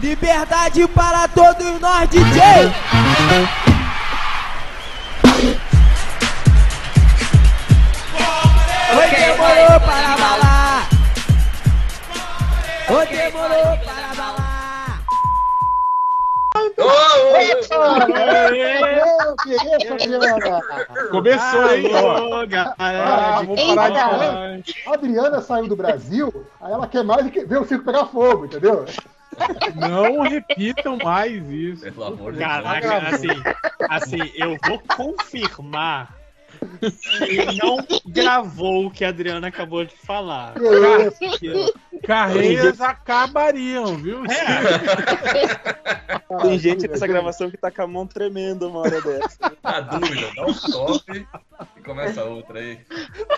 Liberdade para todos nós, DJ! Oi, demorou para balar! Oi, demorou para balar! Começou, hein? Ah, vou parar de falar. A Adriana saiu do Brasil, aí ela quer mais ver o circo pegar fogo, entendeu? Não repitam mais isso. Pelo amor de Caraca, Caraca. assim, assim, eu vou confirmar que não gravou o que a Adriana acabou de falar. Carreiras acabariam, viu? Tem gente nessa gravação que tá com a mão tremendo uma hora dessa. Tá dúvida, dá um stop e começa outra aí.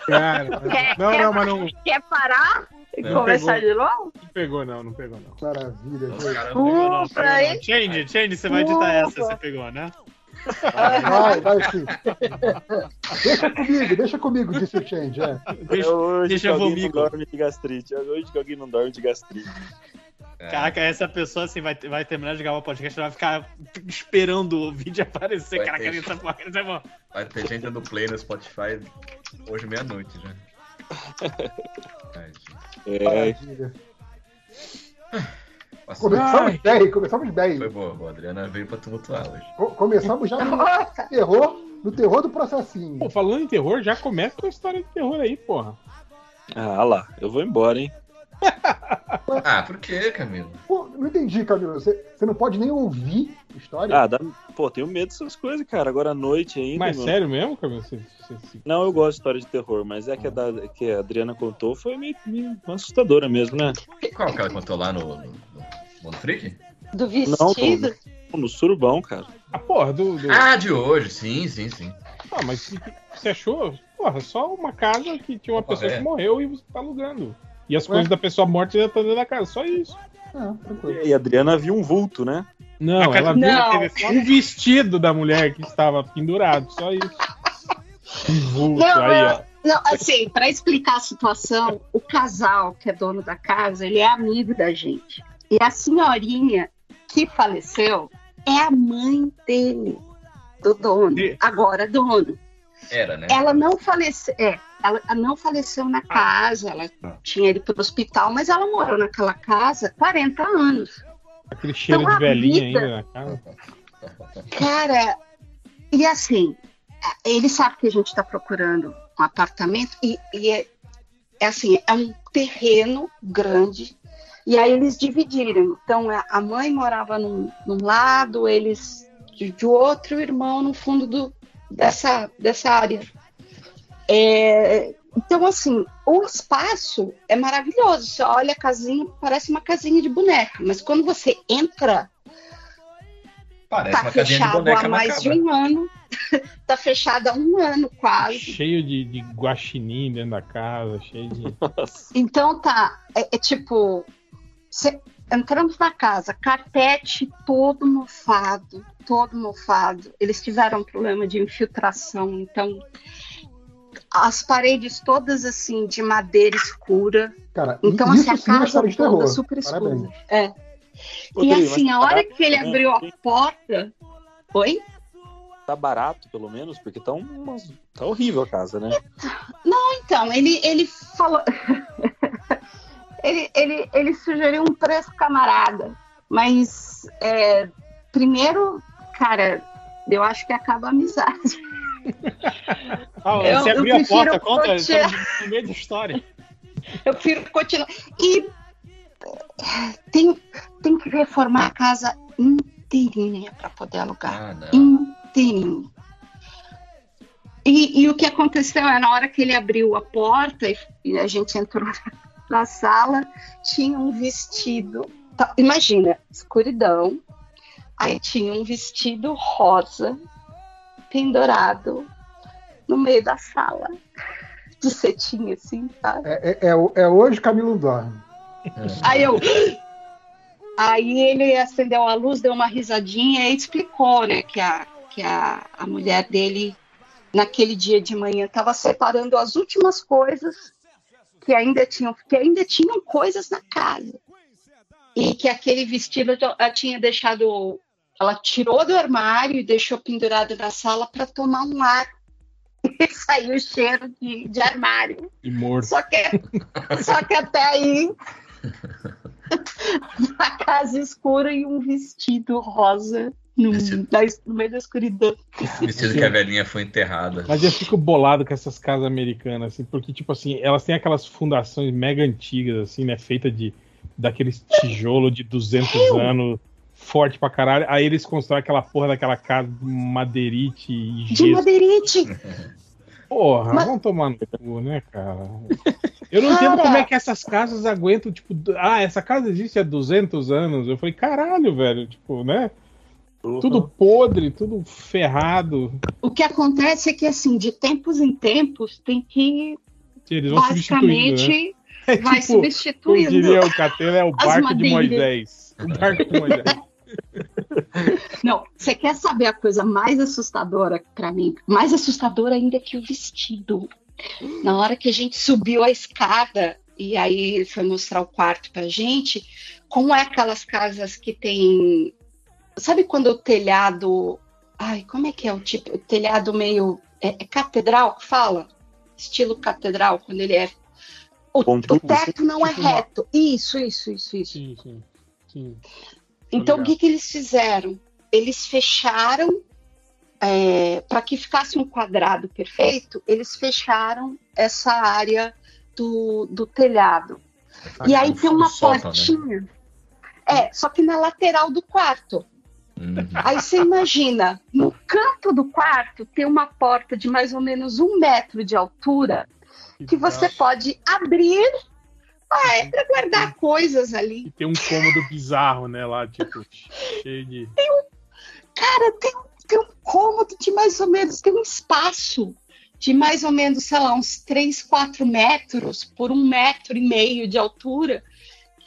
Cara, não, não, mas não, Quer parar e Não começar de novo? não pegou, não, não pegou, não. Maravilha, gente. caras Pegou não, Ufa, pegou não. hein? Change, Change, você vai editar essa, você pegou, né? Vai, vai sim. Deixa comigo, deixa comigo, disse o Change. É. É Deixa, hoje deixa que alguém comigo. não dorme de gastrite. É hoje que alguém não dorme de gastrite. É, Caraca, essa pessoa assim vai, vai terminar de gravar o podcast e vai ficar esperando o vídeo aparecer. Vai Caraca, ter. essa porra, é. Vai ter gente dando play no Spotify hoje meia-noite já. Gente. É, Maravilha. Passou. Começamos bem, começamos bem. Foi boa, boa. A Adriana veio pra tumultuar hoje. Co- Começamos já no terror, no terror do processinho. Pô, falando em terror, já começa com a história de terror aí, porra. Ah lá, eu vou embora, hein? Ah, por que, Camilo? Pô, não entendi, Camilo. Você, você não pode nem ouvir história? Ah, dá... pô, tenho medo dessas coisas, cara. Agora à noite ainda. Mas meu. sério mesmo, Camilo? Você, você, você- Não, eu gosto de história de terror, mas é que a, da- que a Adriana contou foi meio, meio assustadora mesmo, né? Qual que ela contou lá no, no, no Mundo Freak? do Não, vestido. No surubão, cara. A porra do. do... Ah, de hoje, sim, sim, sim. Ah, mas você achou? Porra, só uma casa que tinha uma pessoa é. que morreu e você tá alugando. E as Ué? coisas da pessoa morta ainda estão dentro da casa, só isso. Ah. E a Adriana viu um vulto, né? Não, ela viu Não. o vestido da mulher que estava pendurado, só isso. Um vulto Não, aí, ó. Não, assim, pra explicar a situação, o casal que é dono da casa, ele é amigo da gente. E a senhorinha que faleceu é a mãe dele, do dono, agora dono. Era, né? Ela não faleceu, é, ela não faleceu na casa, ela tinha ido para o hospital, mas ela morou naquela casa 40 anos. Aquele cheiro Então, de velhinha vida- ainda na casa. Cara, e assim, ele sabe que a gente está procurando um apartamento e, e é, é assim, é um terreno grande e aí eles dividiram. Então a a mãe morava num, num lado, eles de, de outro, o irmão no fundo do, dessa, dessa área. É, então, assim, o espaço é maravilhoso. Você olha a casinha, parece uma casinha de boneca, mas quando você entra Parece tá uma casinha de fechado boneca há mais macabra. de um ano. tá fechado há um ano quase. Cheio de, de guaxinim dentro da casa, cheio de. Então tá, é, é tipo, cê- entramos na casa, carpete todo mofado, todo mofado. Eles tiveram problema de infiltração, então as paredes todas assim de madeira escura. Cara, Então isso assim, a sim é casa toda terror. super escura. Parabéns. É. Ô, E assim, a hora que ele abriu a porta, oi? Tá barato, pelo menos, porque tá, umas... tá horrível a casa, né? Então, ele, ele falou. ele, ele, ele sugeriu um preço camarada. Mas, é, primeiro, cara, eu acho que acaba a amizade. Ah, Eu- você abriu a prefiro porta, conta, continuar. no meio da história. Eu prefiro continuar. E tem, tem que reformar a casa inteirinha para poder alugar. Ah, não. inteirinho. E, e o que aconteceu é na hora que ele abriu a porta e, e a gente entrou na sala, tinha um vestido. tá, imagina, escuridão. Aí tinha um vestido rosa pendurado no meio da sala. De cetim, assim, sabe? É, é, é, é hoje Camilo dorme. Aí eu. Aí ele acendeu a luz, deu uma risadinha e explicou, né, que a, que a, a mulher dele, naquele dia de manhã, estava separando as últimas coisas que ainda tinham, que ainda tinham coisas na casa. e que aquele vestido ela tinha deixado. Ela tirou do armário e deixou pendurado na sala para tomar um ar. E saiu o cheiro de, de armário. E morto. Só que, só que até aí. a casa escura e um vestido rosa no, Vestido. no meio da escuridão. Vestido que a velhinha foi enterrada. Mas eu fico bolado com essas casas americanas, assim, porque, tipo assim, elas têm aquelas fundações mega antigas, assim, né? Feita de daqueles tijolo de 200 anos, forte pra caralho. Aí eles constroem aquela porra daquela casa de madeirite e De gesso. madeirite. Porra, Mas- vamos tomar no cu, né, cara? Eu não entendo como é que essas casas aguentam, tipo, ah, essa casa existe há 200 anos. Eu falei, caralho, velho, tipo, né? Tudo podre, tudo ferrado. O que acontece é que, assim, de tempos em tempos, tem que, Eles vão né? basicamente, É vai tipo, como substituindo. diria o Catena, é o barco de madeiras. Moisés. O barco de Moisés. Não, você quer saber a coisa mais assustadora pra mim? Mais assustadora ainda que o vestido. Na hora que a gente subiu a escada e aí ele foi mostrar o quarto pra gente, como é aquelas casas que tem. Sabe quando o telhado. Ai, como é que é o tipo? O telhado meio. É, é catedral que fala? Estilo catedral, quando ele é. O, o teto não é tipo reto. Isso, isso, isso, isso. Sim, sim. sim. Então, o que, que eles fizeram? Eles fecharam, para que ficasse um quadrado perfeito, eles fecharam essa área do, do telhado. e aí tem uma sótão, né? portinha. É, só que na lateral do quarto. Uhum. Aí você imagina, no canto do quarto tem uma porta de mais ou menos um metro de altura que você pode abrir para guardar coisas ali. E tem um cômodo bizarro, né, lá, tipo, cheio de. Cara, tem, tem um cômodo de mais ou menos, tem um espaço de mais ou menos, sei lá, uns 3, 4 metros por um metro e meio de altura.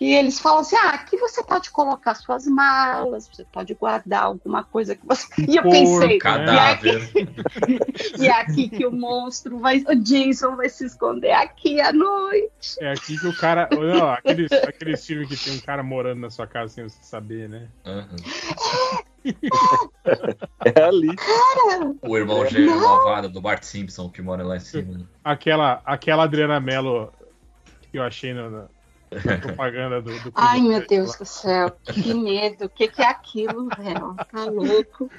Que eles falam assim: ah, aqui você pode colocar suas malas, você pode guardar alguma coisa que você. E eu Porco, pensei, Cadáver. e é aqui que o monstro vai. O Jason vai se esconder aqui à noite. É aqui que o cara. Não, aqueles, aqueles filmes que tem um cara morando na sua casa sem você saber, né? Uhum. É ali. O irmão gêmeo malvado do Bart Simpson que mora lá em cima. né? Aquela, aquela Adriana Mello que eu achei na, propaganda do. do Ai, meu Deus do céu, que medo. O que, que é aquilo, velho? Tá louco.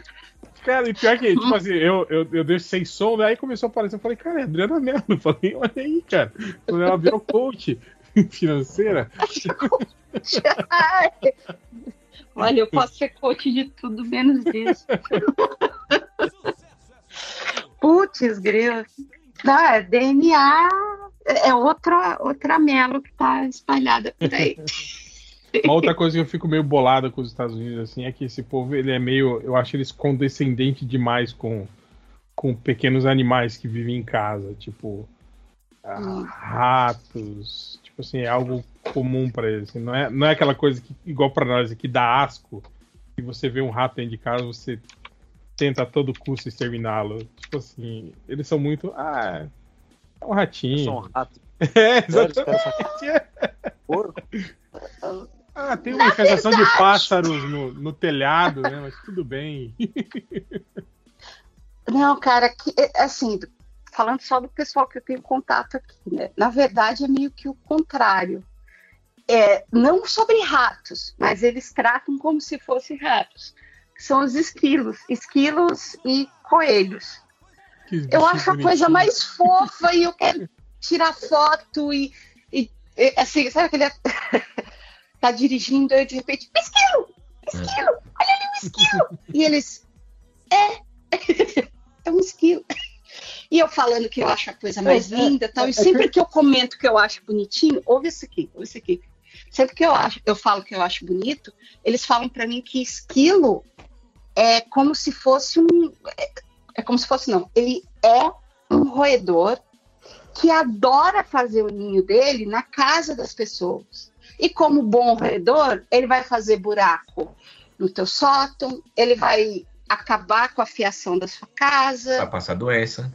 Cara, e pior que, tipo assim, eu, eu, eu deixo sem som, daí começou a aparecer. Eu falei, cara, é Adriana Mello. Eu falei, olha aí, cara. Quando ela virou coach financeira. Olha, eu posso ser coach de tudo menos disso. Putz, grilo. Não, é DNA é outra, outra melo que tá espalhada por aí. Uma outra coisa que eu fico meio bolado com os Estados Unidos, assim, é que esse povo, ele é meio. Eu acho eles condescendentes demais com, com pequenos animais que vivem em casa. Tipo, ah, ratos. Tipo assim, é algo comum pra eles. assim, não, é, não é aquela coisa que, igual pra nós, que dá asco. E você vê um rato dentro de casa, você tenta a todo custo exterminá-lo. Tipo assim, eles são muito. Ah, é um ratinho. São ratos. É, Sério, os exatamente. porco. Ah, tem uma infestação de pássaros no, no telhado, né? Mas tudo bem. Não, cara, que, é, assim, falando só do pessoal que eu tenho contato aqui, né? Na verdade, é meio que o contrário. É, não sobre ratos, mas eles tratam como se fossem ratos. São os esquilos, esquilos e coelhos. Que Eu acho a coisa bonitinho. mais fofa e eu quero tirar foto e, e- e, assim, sabe aquele. tá dirigindo e de repente, esquilo! Esquilo! Olha ali o esquilo! e eles. É! é um esquilo. E eu falando que eu acho a coisa mais É, é, linda tal, é e sempre que- que eu comento que eu acho bonitinho, ouve isso aqui, ouve isso aqui. Sempre que eu, acho, eu falo que eu acho bonito, eles falam pra mim que esquilo é como se fosse um. É, como se fosse, não. Ele é um roedor que adora fazer o ninho dele na casa das pessoas. E como bom roedor, ele vai fazer buraco no teu sótão, ele vai acabar com a fiação da sua Vai casa. passar doença.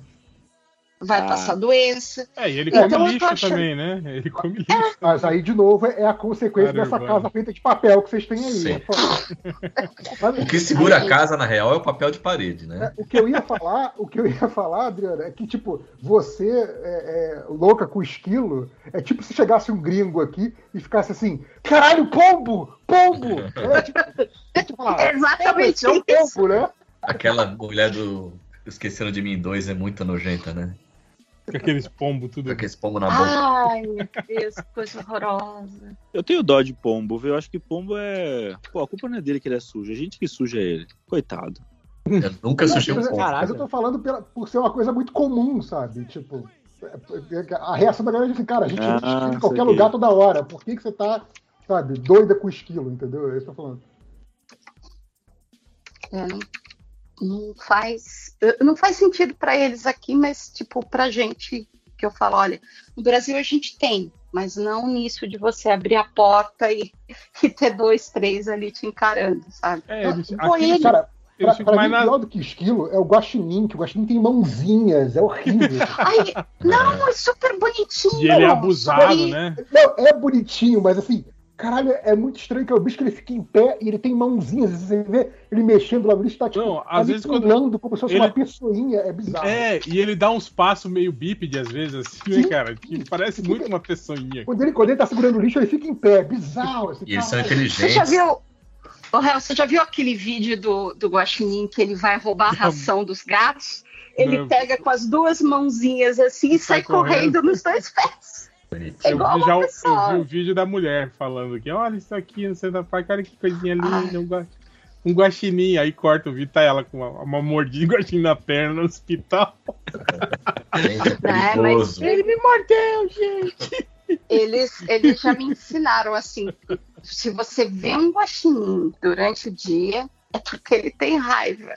Vai Ah. passar doença. É, e ele Então, come lixo achando- também, né? Ele come lixo. Mas aí, de novo, é a consequência Caramba. dessa casa feita de papel que vocês têm aí. É. O que segura a casa, na real, é o papel de parede, né? O que eu ia falar, o que eu ia falar, Adriana, é que, tipo, você é, é, louca com esquilo, é tipo se chegasse um gringo aqui e ficasse assim, caralho, pombo! Pombo! É tipo, é tipo falar, É exatamente é um pombo, né? Aquela mulher do Esqueceram de Mim 2 é muito nojenta, né? Com aqueles pombos tudo. Com aquele pombo na boca. Ai, meu Deus, que coisa horrorosa. Eu tenho dó de pombo, viu? Eu acho que pombo é. Pô, a culpa não é dele que ele é sujo. A gente que suja ele. Coitado. Eu nunca sujei um pombo. mas eu tô falando pela- por ser uma coisa muito comum, sabe? Tipo, é- é- a reação da galera é assim, cara, a gente Ah, em qualquer lugar toda hora. Por que, que você tá, sabe, doida com esquilo, entendeu? É isso que eu tô falando. É, não, não faz, não faz sentido para eles aqui, mas tipo pra gente que eu falo, olha, no Brasil a gente tem, mas não nisso de você abrir a porta e, e ter dois, três ali te encarando, sabe? É, foi aqui- ele. Cara, pra, pra mais mim, na. pior do que esquilo é o guaxinim, que o guaxinim tem mãozinhas, é horrível. Ai, não, é super bonitinho. E ele é abusado, aí- né? Não, é bonitinho, mas assim, caralho, é muito estranho que é o bicho que ele fica em pé e ele tem mãozinhas. Você vê ele mexendo lá, o bicho tá tipo, Não, tá às vezes quando como se fosse ele- uma pessoinha, é bizarro. É, e ele dá uns passos meio bípede às vezes, assim, né, Sim. cara? Que parece muito uma pessoinha. Quando ele, quando ele tá segurando o lixo, ele fica em pé, é bizarro. Assim, E eles são caralho. Você inteligentes. já viu. Ô, Réu, você já viu aquele vídeo do, do Guaxinim que ele vai roubar a ração dos gatos? Ele pega com as duas mãozinhas assim e sai Sai correndo. correndo nos dois pés. É Eu vi, já, eu vi o vídeo da mulher falando que, olha isso aqui no centro da parque, olha que coisinha linda, um, gua- um guaxinim. Aí corta o vídeo, tá ela com uma, uma mordida de guaxinim na perna no hospital. É É, perigoso. Ele me mordeu, gente! Eles, eles já me ensinaram assim: se você vê um guaxinim durante o dia, é porque ele tem raiva.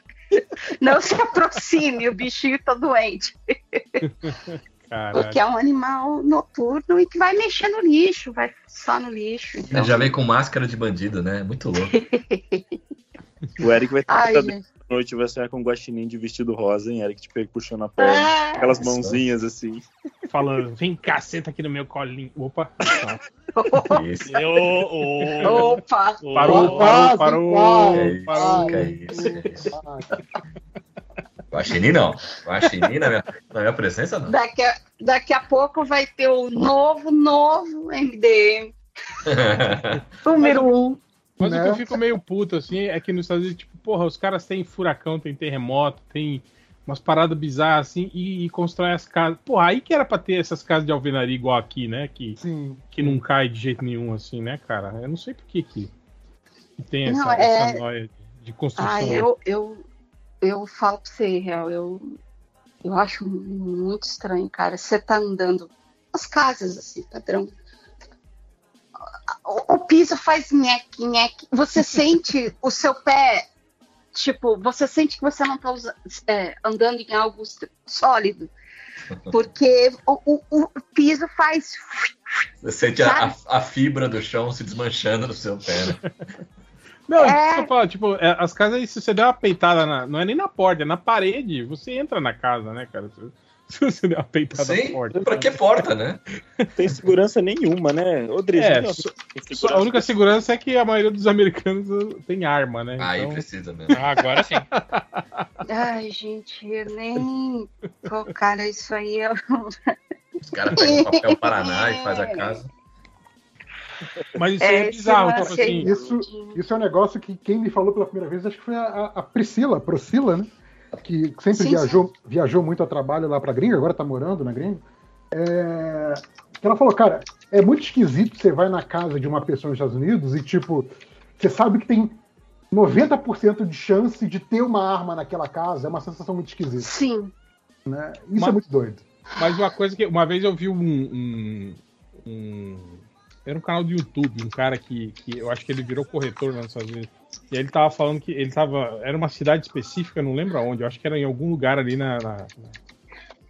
Não se aproxime, o bichinho tá doente. Caralho. Porque é um animal noturno e que vai mexer no lixo, vai só no lixo. Então... Ele já vem com máscara de bandido, né? Muito louco. O Eric vai Ai, estar noite vai sair com um guaxinim de vestido rosa, hein? Eric te pega puxando a perna. Ah, Aquelas mãozinhas assim. Falando, vem cá, senta aqui no meu colinho. Opa, Que isso? Eu, o, Opa! parou, Quase, parou, quase, parou, quase. parou. Que isso, que isso. Guaxinim não. Guaxinim na minha, na minha presença não. Daqui a, daqui a pouco vai ter o novo, novo MDM. Número um. Mas o Né? que eu fico meio puto, assim, é que nos Estados Unidos, tipo, porra, os caras têm furacão, tem terremoto, tem umas paradas bizarras, assim, e, e constroem as casas. Porra, aí que era pra ter essas casas de alvenaria igual aqui, né? Que, Sim. que não cai de jeito nenhum, assim, né, cara? Eu não sei por que que, que tem essa, Não, é- essa noia de, de construção. Ah, eu, eu, eu falo pra você, real, eu, eu acho muito estranho, cara. Você tá andando nas casas, assim, padrão. O, o piso faz nheque, nheque. Você sente o seu pé, tipo, você sente que você não tá usa- é, andando em algo sólido. Porque o, o, o piso faz. Você sente a, a- a fibra do chão se desmanchando no seu pé. Né? Não, É. isso que eu falo, tipo, é, as casas aí, se você der uma peitada, na- não é nem na porta, é na parede, você entra na casa, né, cara? Se, se você der uma peitada na Sim, porta. pra que porta, né? Tem segurança nenhuma, né? Ô, Dri, É, só- a única segurança é que a maioria dos americanos uh, tem arma, né? Aí Então, precisa mesmo. Ah, agora sim. Ai, gente, eu nem. Pô, cara, isso aí é. Os caras pegam o papel Paraná e faz a casa. Mas isso é, esse bizarro, lance tipo assim. Isso, isso é um negócio que quem me falou pela primeira vez, acho que foi a, a- Priscila, a Priscila, né? Que sempre Sim, viajou, viajou muito a trabalho lá pra gringa, agora tá morando na gringa. É, que ela falou, cara, é muito esquisito você vai na casa de uma pessoa nos Estados Unidos e, tipo, você sabe que tem 90% de chance de ter uma arma naquela casa. É uma sensação muito esquisita, Sim. né? Isso Mas- é muito doido. Mas uma coisa que. Uma vez eu vi um. um- um- era um canal do YouTube, um cara que, que eu acho que ele virou corretor lá Estados Unidos. E ele tava falando que ele tava. Era uma cidade específica, não lembro aonde, eu acho que era em algum lugar ali na. na,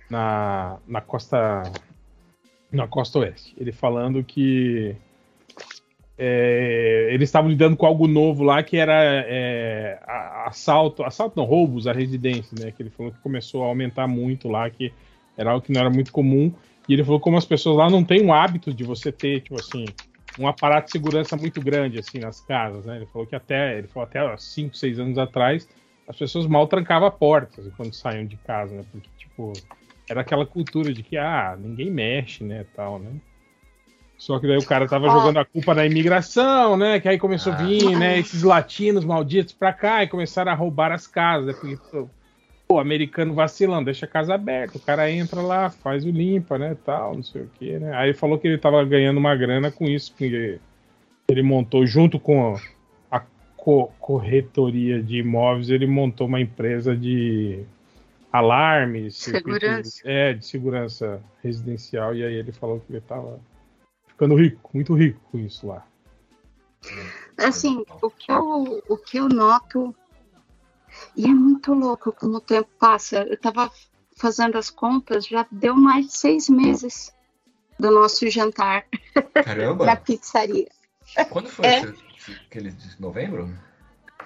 na, na costa. Na costa oeste. Ele falando que. é, eles estavam lidando com algo novo lá que era é, assalto, assalto não, roubos à residência, né? Que ele falou que começou a aumentar muito lá, que Era algo que não era muito comum. E ele falou como as pessoas lá não têm um hábito de você ter, tipo assim, um aparato de segurança muito grande, assim, nas casas, né? Ele falou que até, ele falou até 5, 6 anos atrás, as pessoas mal trancavam a porta assim, quando saíam de casa, né? Porque, tipo, era aquela cultura de que, ah, ninguém mexe, né, tal, né? Só que daí o cara tava jogando a culpa na imigração, né? Que aí começou a vir, né, esses latinos malditos pra cá e começaram a roubar as casas, né? Porque, pô, americano vacilando, deixa a casa aberta, o cara entra lá, faz o limpa, né, tal, não sei o que, né? Aí falou que ele tava ganhando uma grana com isso, que ele montou junto com a co- corretoria de imóveis, ele montou uma empresa de alarmes, Segurança. é, de segurança residencial, e aí ele falou que ele tava ficando rico, muito rico com isso lá. Assim, o que eu, o que eu noto, e é muito louco como o tempo passa. Eu tava fazendo as contas, já deu mais de seis meses do nosso jantar na Caramba! pizzaria. Quando foi É. esse- aquele de novembro?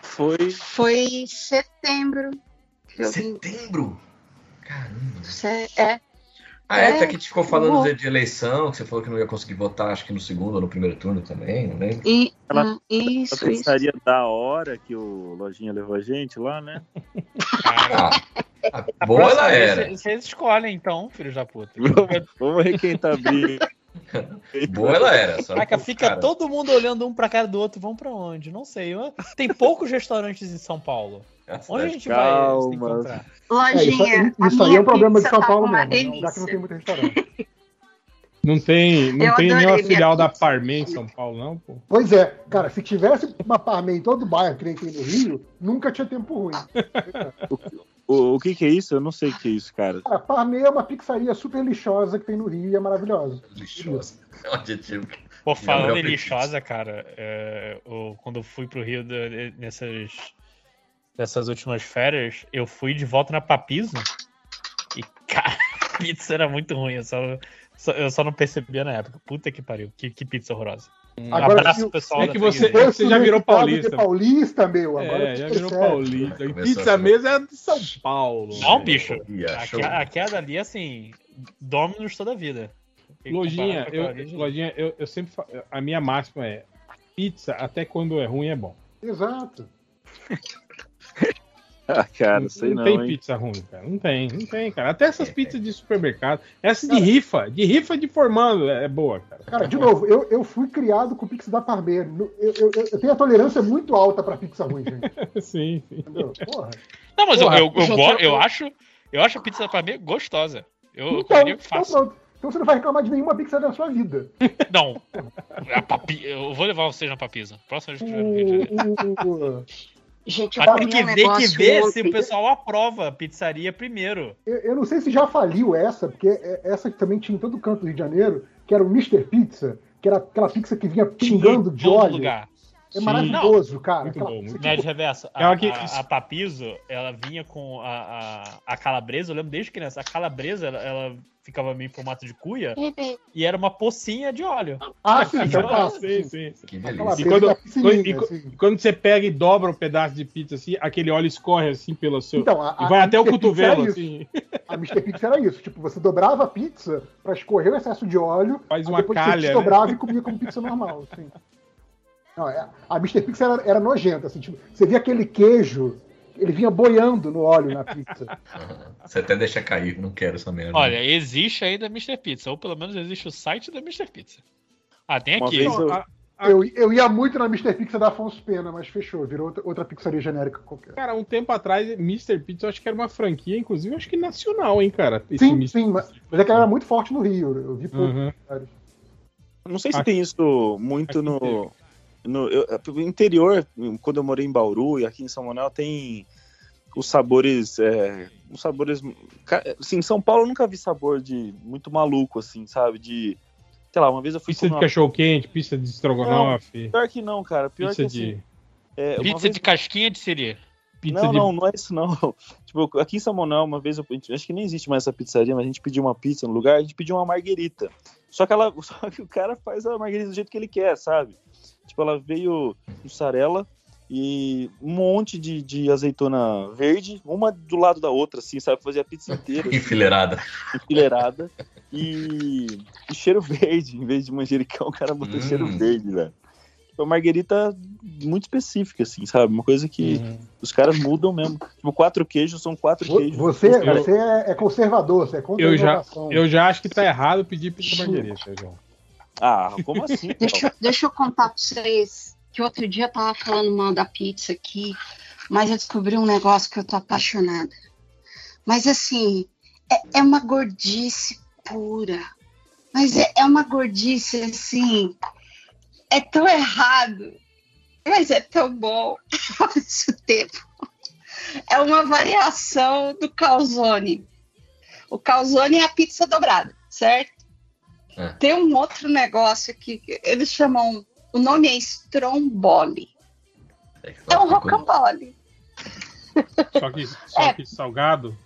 Foi. Foi setembro. Setembro! Caramba! É, Ah, é, É, até que a gente ficou falando de, de eleição, que você falou que não ia conseguir votar, acho que no segundo ou no primeiro turno também, não lembro. e, Ela- hum, isso, isso. pizzaria da hora que o Lojinha levou a gente lá, né? Ah, a- A boa próxima ela era. Vocês escolhem, então, filhos da puta. Vamos requentar a briga. Boa ela era. Só Caraca, que, fica cara, todo mundo olhando um pra cara do outro, vão pra onde? Não sei. Tem poucos restaurantes em São Paulo. A Onde a gente vai se Calma. encontrar? É, isso, Lojinha, a isso aí é um problema de São tá Paulo uma mesmo, né? delícia. já que não tem muito restaurante. Não tem, não Eu tem nenhuma filial da. Parmen em São Paulo, não, pô. Pois é, cara, se tivesse uma Parmen em todo bairro que nem tem no Rio, nunca tinha tempo ruim. O, o que que é isso? Eu não sei o que é isso, cara. Cara, Parmen é uma pizzaria super lixosa que tem no Rio e é maravilhosa. Lixosa. É um adjetivo. Pô, falando Gabriel em lixosa, cara, é, eu- quando eu fui pro Rio de- nessas, nessas últimas férias, eu fui de volta na Papiso e, cara, a pizza era muito ruim. Eu só, só- eu só não percebia na época. Puta que pariu, que, que pizza horrorosa. Um Agora, abraço pessoal é que você- é você já virou paulista. paulista, meu. Agora É, já virou percebe. paulista. E pizza a- mesmo é de São Paulo. Não, bicho. A, que- a queda ali, assim, Dominus toda a vida. Lojinha, eu, lojinha eu, eu sempre a minha máxima é pizza até quando é ruim é bom. Exato. Ah, cara, sei não, tem hein? pizza ruim, cara. Não tem, não tem, cara. Até essas pizzas de supermercado, essa de rifa, de rifa de formando é boa, cara. Cara, de novo, eu, eu fui criado com pizza da Parmen. Eu, eu, eu- tenho a tolerância muito alta pra pizza ruim, gente. sim, sim. Entendeu? Porra. Não, mas eu, Porra, eu, eu, eu- eu acho, eu acho a pizza pra mim gostosa. Eu, Então, comeria então. Então você não vai reclamar de nenhuma pizza da sua vida. Não. A papi... Eu vou levar vocês na papisa. Próxima vez que tiver no Rio de Janeiro. O, o- o- Gente, eu Mas tem que um ver, que ver se o pessoal aprova a pizzaria primeiro. eu, eu não sei se já faliu essa, porque é- essa que também tinha em todo canto do Rio de Janeiro, que era o Mr. Pizza, que era aquela pizza que vinha pingando de Todo óleo. lugar. É Sim. maravilhoso, cara. Muito Aquela bom, muito que- Nerd Reverso, a, Ela que- a, a Papiso, ela vinha com a, a, a calabresa, eu lembro desde criança, a calabresa, ela, ela ficava meio em formato de cuia e era uma pocinha de óleo. Ah, sim, então Ah, tá. sim, sim. Que Aquela delícia. E quando- E, co- assim. e quando você pega e dobra o pedaço de pizza assim, aquele óleo escorre assim pelo seu. Então, a, e vai a até o Mr. Pizza era cotovelo, isso. assim. A Mr. Pizza era isso. Tipo, você dobrava a pizza pra escorrer o excesso de óleo, Faz uma depois calha. você né? dobrava e comia como pizza normal. Assim. Não, é- a Mr. Pizza era, era nojenta. Assim, tipo, você via aquele queijo, ele vinha boiando no óleo na pizza. Você até deixa cair, não quero essa merda. Olha, existe ainda Mr. Pizza, ou pelo menos existe o site da Mr. Pizza. Ah, tem Uma aqui. eu- a- a- Eu, eu ia muito na Mr. Pizza da Afonso Pena, mas fechou, virou outra, outra pizzaria genérica qualquer. Cara, um tempo atrás, Mr. Pizza, eu acho que era uma franquia, inclusive, acho que nacional, hein, cara. Sim, Mr. sim, mas, mas é que ela era muito forte no Rio. Eu vi pouco. Uhum. Não sei se Aqui- tem isso muito aqui no, teve. No eu- interior, quando eu morei em Bauru e aqui em São Manuel, tem os sabores. É, os sabores. Assim, em São Paulo eu nunca vi sabor de muito maluco, assim, sabe? De. Sei lá, uma vez eu fui Pizza de uma- cachorro quente, pizza de estrogonofe, Pior que não, cara. Pior pizza que assim, de. é, Pizza vez- de casquinha de siri. Pizza não, de. não, não é isso não. Tipo, aqui em São Manuel, uma vez, eu, acho que nem existe mais essa pizzaria, mas a gente pediu uma pizza no lugar, a gente pediu uma marguerita. Só que, ela, só que o cara faz a marguerita do jeito que ele quer, sabe? Tipo, ela veio mussarela, e um monte de, de azeitona verde, uma do lado da outra, assim, sabe? Fazer a pizza inteira, assim, Enfileirada. enfileirada. E, e cheiro verde, em vez de manjericão, o cara botou Hum. cheiro verde, velho. Tipo, uma marguerita muito específica, assim, sabe? Uma coisa que Uhum. os caras mudam mesmo. Tipo, quatro queijos são quatro queijos. Você, Eu- você é, é conservador, você é contra a Eu já, eu já acho que tá errado pedir pizza marguerita, João. Ah, como assim? Deixa, eu- deixa eu contar pra vocês que outro dia eu tava falando mal da pizza aqui, mas eu descobri um negócio que eu tô apaixonada. Mas assim, é, é uma gordice pura. Mas é, é uma gordice assim. É tão errado, mas é tão bom ao mesmo tempo. É uma variação do calzone. O calzone é a pizza dobrada, certo? É. Tem um outro negócio que eles chamam. O nome é stromboli. É, que É um rocambole. Só que, só É. que salgado.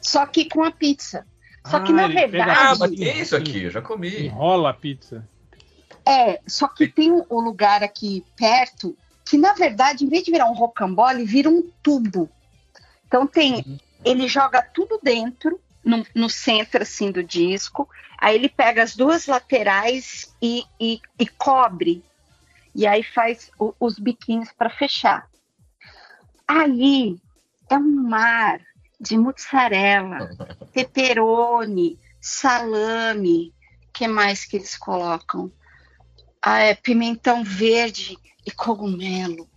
Só que com a pizza. Só que Ah, na ele pega verdade. Ah, mas que é isso aqui? Eu já comi. Enrola a pizza. É, só que tem um um lugar aqui perto que, na verdade, em vez de virar um rocambole, vira um tubo. Então tem. Ele joga tudo dentro, no, no centro assim do disco. Aí ele pega as duas laterais e, e, e cobre. E aí faz o- os biquinhos para fechar. Aí é um mar de mussarela, pepperoni, salame. que mais que eles colocam? Ah, é pimentão verde e cogumelo.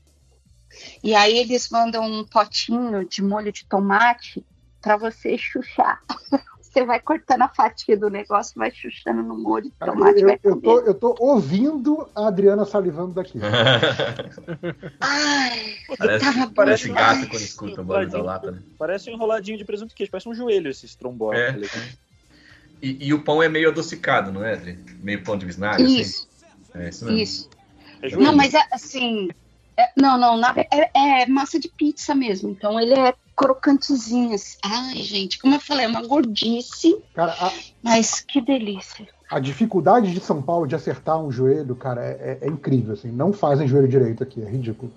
E aí eles mandam um potinho de molho de tomate para você chuchar. Você vai cortando a fatia do negócio, vai chuchando no molho de tomate, eu, vai eu, tô, eu tô ouvindo a Adriana salivando daqui. Ai, parece, parece gato quando escuta o barulho da lata, né? Parece um enroladinho de presunto queijo, parece um joelho esse trombone. É. E, e o pão é meio adocicado, não é, Adri? Meio pão de vinagre, Isso, assim? É isso mesmo. isso. É. Não, mas é, assim. é- não, não, na é, é massa de pizza mesmo. Então ele é crocantezinho. assim. Ai, gente, como eu falei, é uma gordice, Cara, a, mas que delícia. a dificuldade de São Paulo de acertar um joelho, cara, é, é- é incrível. Assim. Não fazem joelho direito aqui, é ridículo.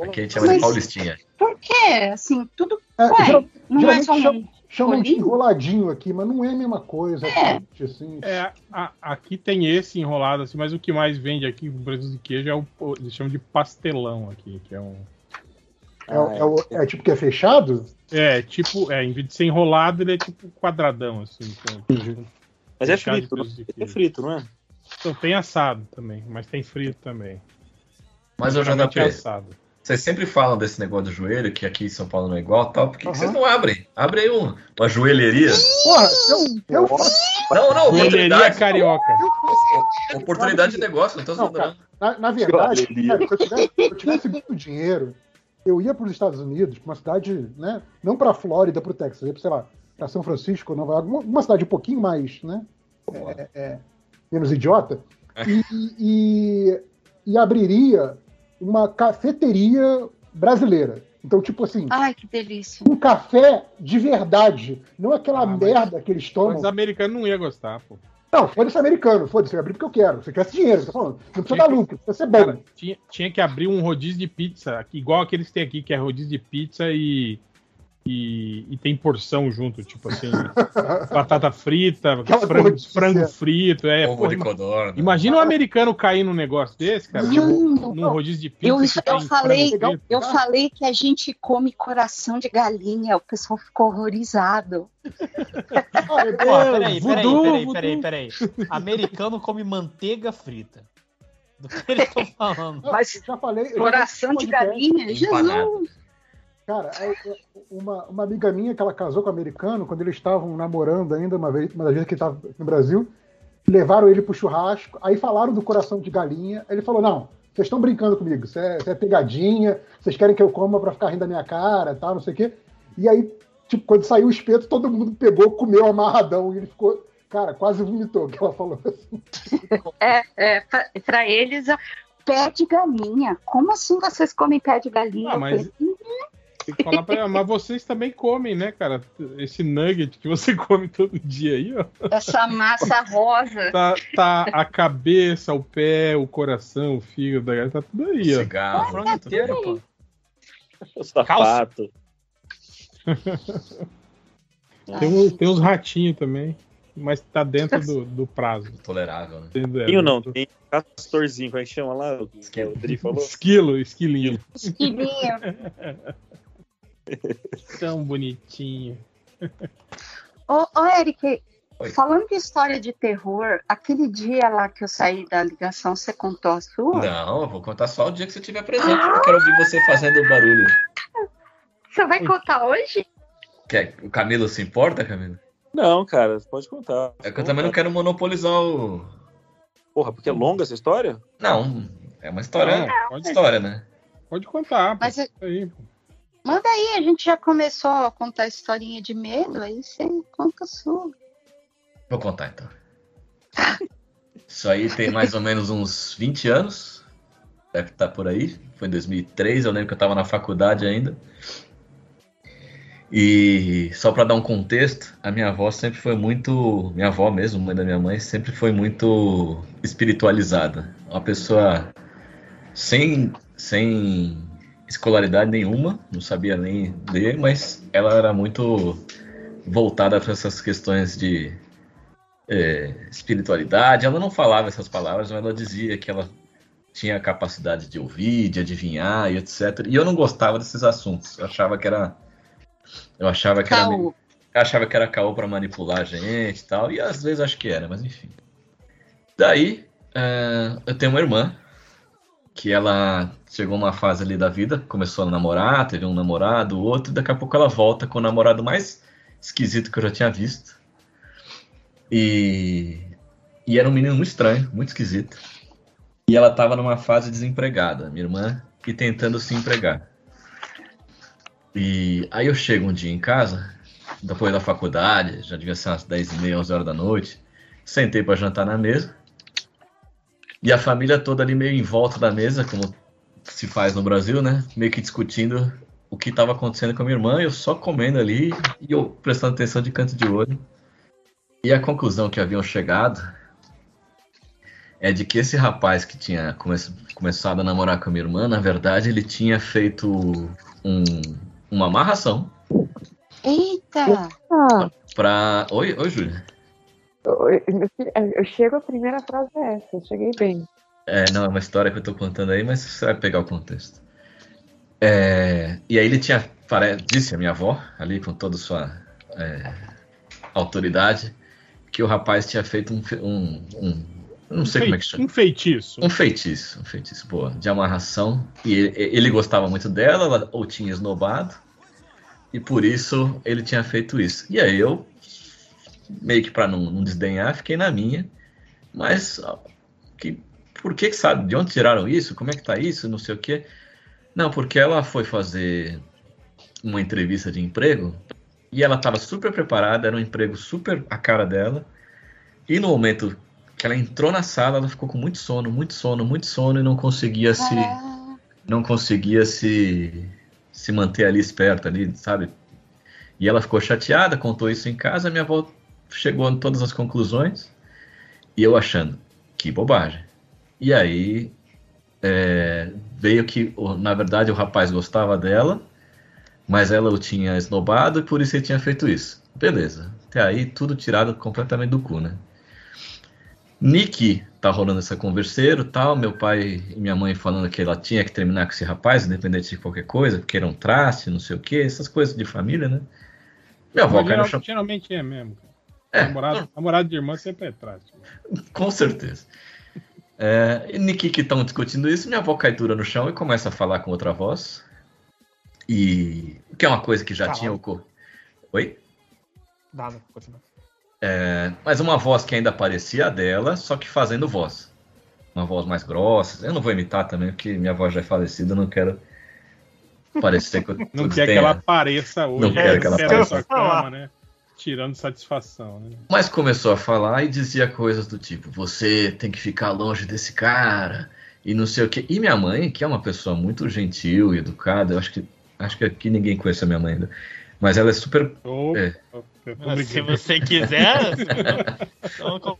Aqui a gente chama de Mas- paulistinha. Por quê? Assim, tudo. É, Ué, geral- não é só um. chamam de enroladinho aqui, mas não é a mesma coisa. É. gente, assim. É, a- aqui tem esse enrolado assim, mas o que mais vende aqui com presunto de queijo é o. o- Eles chamam de pastelão aqui, que é um. É, é o- é tipo que é fechado? É, tipo, é, em vez de ser enrolado, ele é tipo quadradão, assim. com- Mas é frito, não? de É frito, não é? Então, tem assado também, mas tem frito também. Mas eu já Geralmente é assado. vocês sempre falam desse negócio do joelho, que aqui em São Paulo não é igual tal. Por que, que Aham. vocês não abrem? Abre aí um, uma joelheria. Porra, eu, eu, Não, não, Joelheria oportunidade. carioca. Oportunidade de negócio, não tô Não, zoando, não. Na, na verdade, cara, se, eu tivesse, se eu tivesse muito dinheiro, eu ia para os Estados Unidos, pra uma cidade, né? Não para a Flórida, para o Texas, eu ia para, sei lá, para São Francisco, Nova York, uma, uma cidade um pouquinho mais, né? é, é, menos idiota, e, e, e abriria uma cafeteria brasileira. Então, tipo assim, Ai, que delícia. um café de verdade, não aquela Ah, mas- merda que eles tomam. os americanos não iam gostar, pô. Não, foda-se americano, foda-se, eu abri porque eu quero. Se eu tivesse dinheiro, eu tô falando. Não precisa dar lucro, precisa ser bom. Cara, tinha, tinha que abrir um rodízio de pizza, igual aqueles que tem aqui, que é rodízio de pizza e, e, e tem porção junto, tipo assim, batata frita, frango, frango frito. É, Ovo pô, de codorna. imagina um americano cair num negócio desse, cara, Não, tipo, num rodízio de pizza. Eu- eu falei-. Eu falei que a gente come coração de galinha, o pessoal ficou horrorizado. Ó, peraí, peraí, peraí, peraí, peraí. Americano come manteiga frita. Do que eles estão falando? Mas eu já falei. eu já coração falei de galinha. Jesus! Cara, é- é uma, uma amiga minha que ela casou com um americano, quando eles estavam namorando ainda, uma vez, uma das vezes que estava no Brasil, levaram ele pro churrasco, aí falaram do coração de galinha, ele falou, não, vocês estão brincando comigo, isso é, isso é pegadinha, vocês querem que eu coma pra ficar rindo da minha cara, tal, não sei o quê. E aí, tipo, quando saiu o espeto, todo mundo pegou, comeu amarradão, e ele ficou, cara, quase vomitou, que ela falou assim. É, é pra, pra eles, é pé de galinha. Como assim vocês comem pé de galinha? Ah, mas- falei, "Hum, Tem que falar pra ela, mas vocês também comem, né, cara? Esse nugget que você come todo dia aí, ó. Essa massa rosa. Tá, tá a cabeça, o pé, o coração, o fígado, tá tudo aí, ó. Cigarro. frango inteiro, pô. O sapato. Tem, um- tem uns ratinhos também, mas tá dentro do, do prazo. Tolerável, né? Entendeu? Tinho não, tem castorzinho, como é que chama lá? O que o Dri falou? Esquilo, esquilinho. Esquilinho. Tão bonitinho. Ô, ô Eric, Oi. falando de história de terror, aquele dia lá que eu saí da ligação, você contou a sua? Não, eu vou contar só o dia que você estiver presente. Eu quero ouvir você fazendo barulho. Você vai contar hoje? Quer, o Camilo se importa, Camilo? Não, cara, pode contar. É que eu também não quero monopolizar o. Porra, porque é longa essa história? Não, é uma história. Não, pode, História, né? pode contar. Mas pô. é- Isso aí, pô. Manda aí, a gente já começou a contar historinha de medo, aí você conta a sua. Vou contar então. Isso aí tem mais ou menos uns 20 anos. Deve estar por aí. Foi em 2003, eu lembro que eu estava na faculdade ainda. E só para dar um contexto, a minha avó sempre foi muito. Minha avó mesmo, mãe da minha mãe, sempre foi muito espiritualizada. Uma pessoa sem, sem escolaridade nenhuma, não sabia nem ler, mas ela era muito voltada para essas questões de é, espiritualidade. Ela não falava essas palavras, mas ela dizia que ela tinha a capacidade de ouvir, de adivinhar e etc. E eu não gostava desses assuntos. Eu achava que era. Eu achava que era. Caô. Eu achava que era caô pra manipular a gente e tal. E às vezes acho que era, mas enfim. Daí, é, eu tenho uma irmã que ela chegou uma fase ali da vida, começou a namorar, teve um namorado, outro, e daqui a pouco ela volta com o namorado mais esquisito que eu já tinha visto. E, e era um menino muito estranho, muito esquisito. E ela tava numa fase desempregada, minha irmã, e tentando se empregar. E aí eu chego um dia em casa, depois da faculdade, já devia ser umas 10 e meia, 11 horas da noite, sentei para jantar na mesa, e a família toda ali meio em volta da mesa, como se faz no Brasil, né? Meio que discutindo o que estava acontecendo com a minha irmã, eu só comendo ali e eu prestando atenção de canto de olho. E a conclusão que haviam chegado é de que esse rapaz que tinha come começado a namorar com a minha irmã, na verdade, ele tinha feito um, uma amarração Eita! Pra. Oi, oi, Júlia. Eu, eu chego, a primeira frase é essa, eu cheguei bem. É, não, é uma história que eu tô contando aí, mas você vai pegar o contexto. É, e aí ele tinha, pare- disse a minha avó, ali com toda a sua é, autoridade, que o rapaz tinha feito um, um, um- não sei como é que chama. Um feitiço. Um feitiço, um feitiço, boa, de amarração. E ele, ele gostava muito dela, ela ou tinha esnobado, e por isso ele tinha feito isso. E aí eu, meio que pra não, não desdenhar, fiquei na minha. Mas, que, por que que sabe? De onde tiraram isso? Como é que tá isso? Não sei o quê. Não, porque ela foi fazer uma entrevista de emprego e ela estava super preparada, era um emprego super a cara dela. E no momento que ela entrou na sala, ela ficou com muito sono, muito sono, muito sono e não conseguia se Ah, não conseguia se se manter ali esperta ali, sabe? E ela ficou chateada, contou isso em casa, minha avó chegou a todas as conclusões e eu achando que bobagem. E aí é, veio que, na verdade, o rapaz gostava dela, mas ela o tinha esnobado e por isso ele tinha feito isso. Beleza. Até aí tudo tirado completamente do cu, né? Nick tá rolando essa converseiro tal, meu pai e minha mãe falando que ela tinha que terminar com esse rapaz, independente de qualquer coisa, porque era um traste, não sei o que, essas coisas de família, né? Minha avó Mas cai no chão. geralmente é mesmo. É, namorado, namorado de irmã sempre é trágico. Com certeza. É, e Niki que estão discutindo isso, minha avó cai dura no chão e começa a falar com outra voz. E que é uma coisa que já Fala. tinha ocorrido. Oi? Nada, continua. É, mas uma voz que ainda parecia a dela, só que fazendo voz. Uma voz mais grossa. Eu não vou imitar também, porque minha voz já é falecida, eu não quero parecer que eu Não quer que ela apareça hoje. Não quero que ela apareça. cama, né? Tirando satisfação, né? Mas começou a falar e dizia coisas do tipo: você tem que ficar longe desse cara e não sei o que. E minha mãe, que é uma pessoa muito gentil e educada, eu acho que Acho que aqui ninguém conhece a minha mãe ainda. Mas ela é super. Ô, É. Se você quiser, então,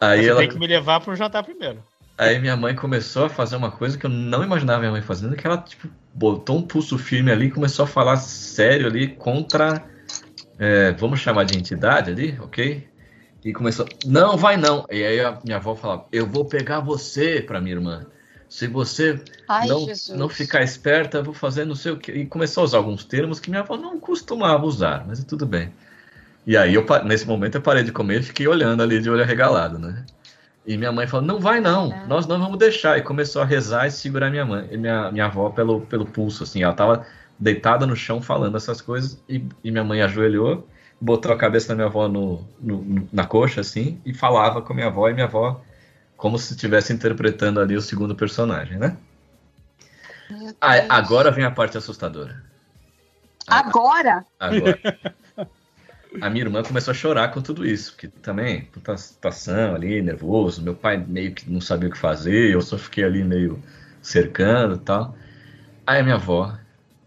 Aí você ela. tem que me levar pro jantar primeiro. Aí minha mãe começou a fazer uma coisa que eu não imaginava minha mãe fazendo, que ela tipo, botou um pulso firme ali e começou a falar sério ali contra, é, vamos chamar de entidade ali, ok? E começou, não, vai não. E aí a minha avó falava, eu vou pegar você pra minha irmã. Se você Ai, não, Jesus. não ficar esperta, eu vou fazer não sei o quê. E começou a usar alguns termos que minha avó não costumava usar, mas tudo bem. E aí, eu, nesse momento, eu parei de comer e fiquei olhando ali de olho arregalado, né? E minha mãe falou, não vai não, nós não vamos deixar. E começou a rezar e segurar minha mãe, minha, minha avó pelo, pelo pulso, assim. Ela tava deitada no chão falando essas coisas e, e minha mãe ajoelhou, botou a cabeça da minha avó no, no- na coxa, assim, e falava com a minha avó, e minha avó como se estivesse interpretando ali o segundo personagem, né? Meu Ah, agora vem a parte assustadora. Agora? Agora. A minha irmã começou a chorar com tudo isso, porque também, puta situação ali, nervoso, meu pai meio que não sabia o que fazer, eu só fiquei ali meio cercando e tal. Aí a minha avó,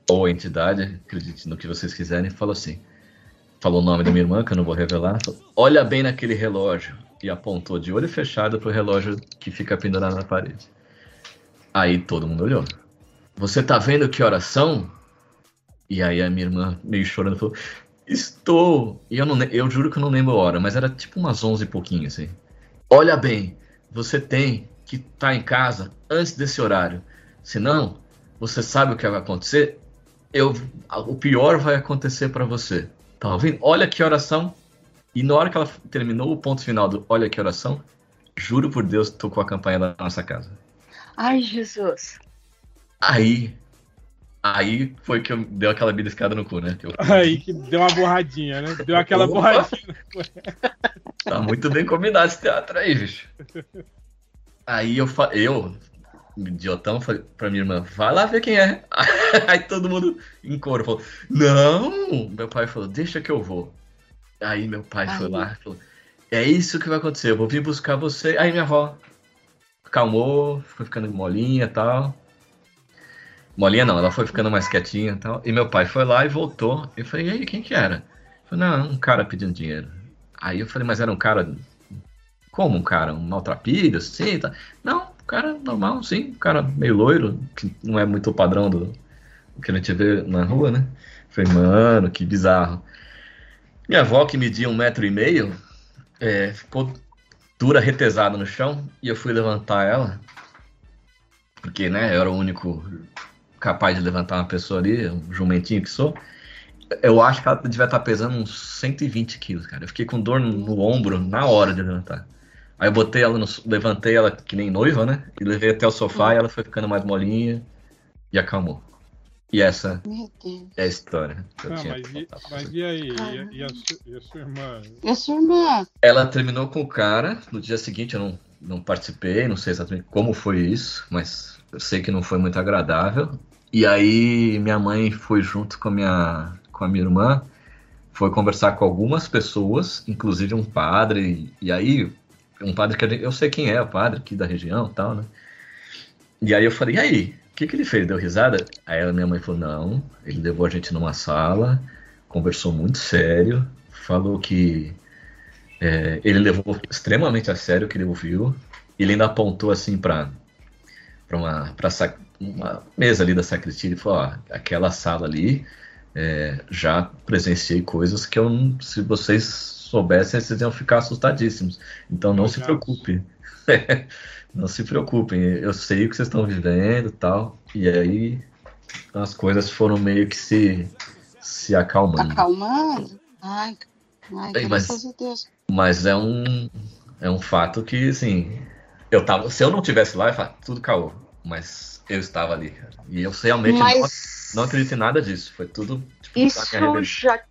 ou entidade, acredite no que vocês quiserem, falou assim, falou o nome da minha irmã, que eu não vou revelar, falou, olha bem naquele relógio, e apontou de olho fechado pro relógio que fica pendurado na parede. Aí todo mundo olhou. Você tá vendo que horas são? E aí a minha irmã, meio chorando, falou: Estou. E eu, não, eu juro que eu não lembro a hora, mas era tipo umas 11 e pouquinho assim. Olha bem, você tem que estar em casa antes desse horário. Senão, você sabe o que vai acontecer? Eu, o pior vai acontecer pra você. Tá ouvindo? Olha que oração. E na hora que ela terminou o ponto final do Olha que oração, juro por Deus, tocou a campanha da nossa casa. Ai, Jesus. Aí. Aí foi que eu deu aquela bidescada no cu, né? Eu- Aí que deu uma borradinha, né? Deu aquela Opa! borradinha. Tá muito bem combinado esse teatro aí, bicho. Aí eu, fa- eu idiotão, falei pra minha irmã, vai lá ver quem é. Aí todo mundo em coro falou, não! Meu pai falou, deixa que eu vou. Aí meu pai foi Ai. lá e falou, é isso que vai acontecer, eu vou vir buscar você. Aí minha avó calmou, foi ficando molinha e tal. Molinha não, ela foi ficando mais quietinha e tal. E meu pai foi lá e voltou. Eu falei, e aí, quem que era? Falou, não, um cara pedindo dinheiro. Aí eu falei, mas era um cara. Como um cara? Um maltrapilho, assim? Tá? Não, cara normal, sim. Cara meio loiro, que não é muito o padrão do, do que a gente vê na rua, né? Falei, mano, que bizarro. Minha avó, que media um metro e meio, é, ficou dura, retesada no chão, e eu fui levantar ela, porque, né, eu era o único capaz de levantar uma pessoa ali, um jumentinho que sou. Eu acho que ela devia estar pesando uns 120 quilos, cara. Eu fiquei com dor no ombro na hora de levantar. Aí eu botei ela no, levantei ela que nem noiva, né? E levei até o sofá e ela foi ficando mais molinha e acalmou. E essa é a história que eu Não, tinha mas, e, mas e aí? E, a- e a, su- e a sua irmã? E a sua irmã? Ela terminou com o cara. No dia seguinte eu não, não participei, não sei exatamente como foi isso, mas eu sei que não foi muito agradável. E aí minha mãe foi junto com a minha, com a minha irmã, foi conversar com algumas pessoas, inclusive um padre. E aí, um padre que a eu sei quem é, o padre aqui da região tal, né? E aí eu falei, e aí? O que, que ele fez? Deu risada? Aí ela, minha mãe falou, não, ele levou a gente numa sala, conversou muito sério, falou que é, ele levou extremamente a sério o que ele ouviu. Ele ainda apontou assim para para uma, uma mesa ali da sacristia e falou: ó, aquela sala ali é, já presenciei coisas que eu, se vocês soubessem, vocês iam ficar assustadíssimos. Então não se preocupe. não se preocupem, eu sei o que vocês estão vivendo e tal. E aí as coisas foram meio que se, se acalmando. Acalmando? Ai, ai Ei, mas- graças a Deus. Mas é um, é um fato que, assim, eu tava, se eu não tivesse lá, eu falava, tudo caô. Mas eu estava ali, cara. E eu realmente Mas não, não acredito em nada disso. Foi tudo, tipo, isso já,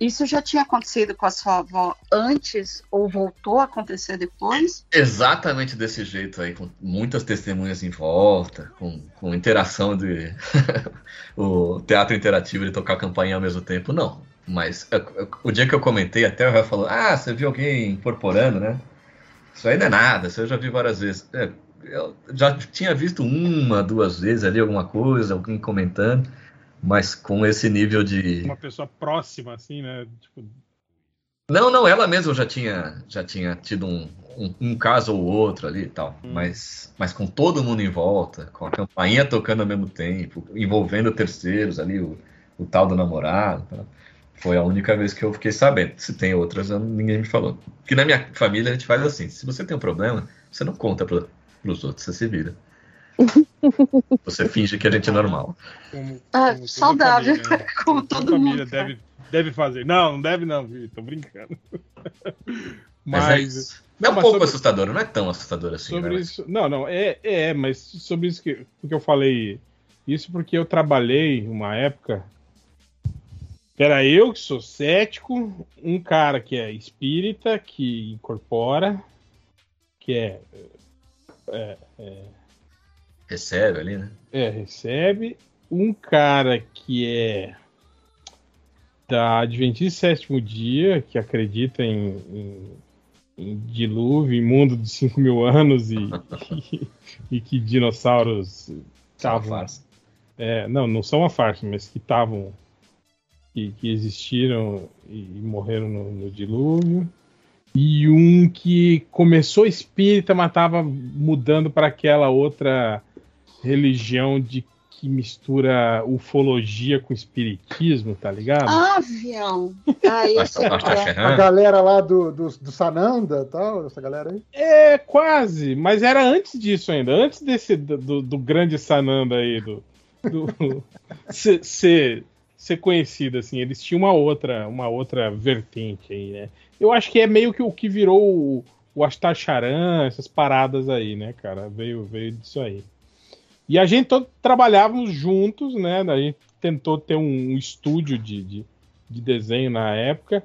isso já tinha acontecido com a sua avó antes ou voltou a acontecer depois? Exatamente desse jeito aí, com muitas testemunhas em volta, com, com interação de o teatro interativo de tocar campainha ao mesmo tempo, não. Mas eu- eu- o dia que eu comentei, até o Rafa falou: Ah, você viu alguém incorporando, né? Isso aí não é nada, isso eu já vi várias vezes. É, eu já tinha visto uma, duas vezes ali alguma coisa, alguém comentando, Mas com esse nível de. Uma pessoa próxima, assim, né? Tipo, Não, não, ela mesma já tinha, já tinha tido um, um, um caso ou outro ali e tal. Hum. Mas, mas com todo mundo em volta, com a campainha tocando ao mesmo tempo, envolvendo terceiros ali, o, o tal do namorado. tal. Foi a única vez que eu fiquei sabendo. Se tem outras, ninguém me falou. Porque na minha família a gente faz assim: se você tem um problema, você não conta para os outros, você se vira. Você finge que a gente é normal. como, Ah, como saudável, família, né? como toda todo família mundo deve, deve fazer. Não, não deve não, viu? Tô brincando. Mas, é, Mas, isso. é um mas pouco sobre- assustador, não é tão assustador assim. sobre né? isso. Não, não, é, é, mas sobre isso que, porque eu falei isso porque eu trabalhei uma época. Era eu que sou cético, um cara que é espírita, que incorpora, que é, Recebe ali, né? é recebe, um cara que é da Adventista Sétimo Dia, que acredita em, em, em dilúvio, em mundo de 5 mil anos e, e, e que dinossauros estavam. É, não, não são uma farsa, mas que estavam. Que, que existiram e, e morreram no, no dilúvio. E um que começou espírita, mas estava mudando para aquela outra religião de que mistura ufologia com espiritismo, tá ligado? Ah, avião. Ah, esse é. A galera lá do, do, do Sananda e tal, essa galera aí. É, quase, mas era antes disso ainda, antes desse do, do- do grande Sananda aí, do, do ser, ser, ser conhecido assim, eles tinham uma outra, uma outra vertente aí, né? Eu acho que é meio que o que virou o, o Astacharan, essas paradas aí, né, cara? Veio, veio disso aí. E a gente todo trabalhávamos juntos, né? A gente tentou ter um, estúdio de, de, de desenho na época.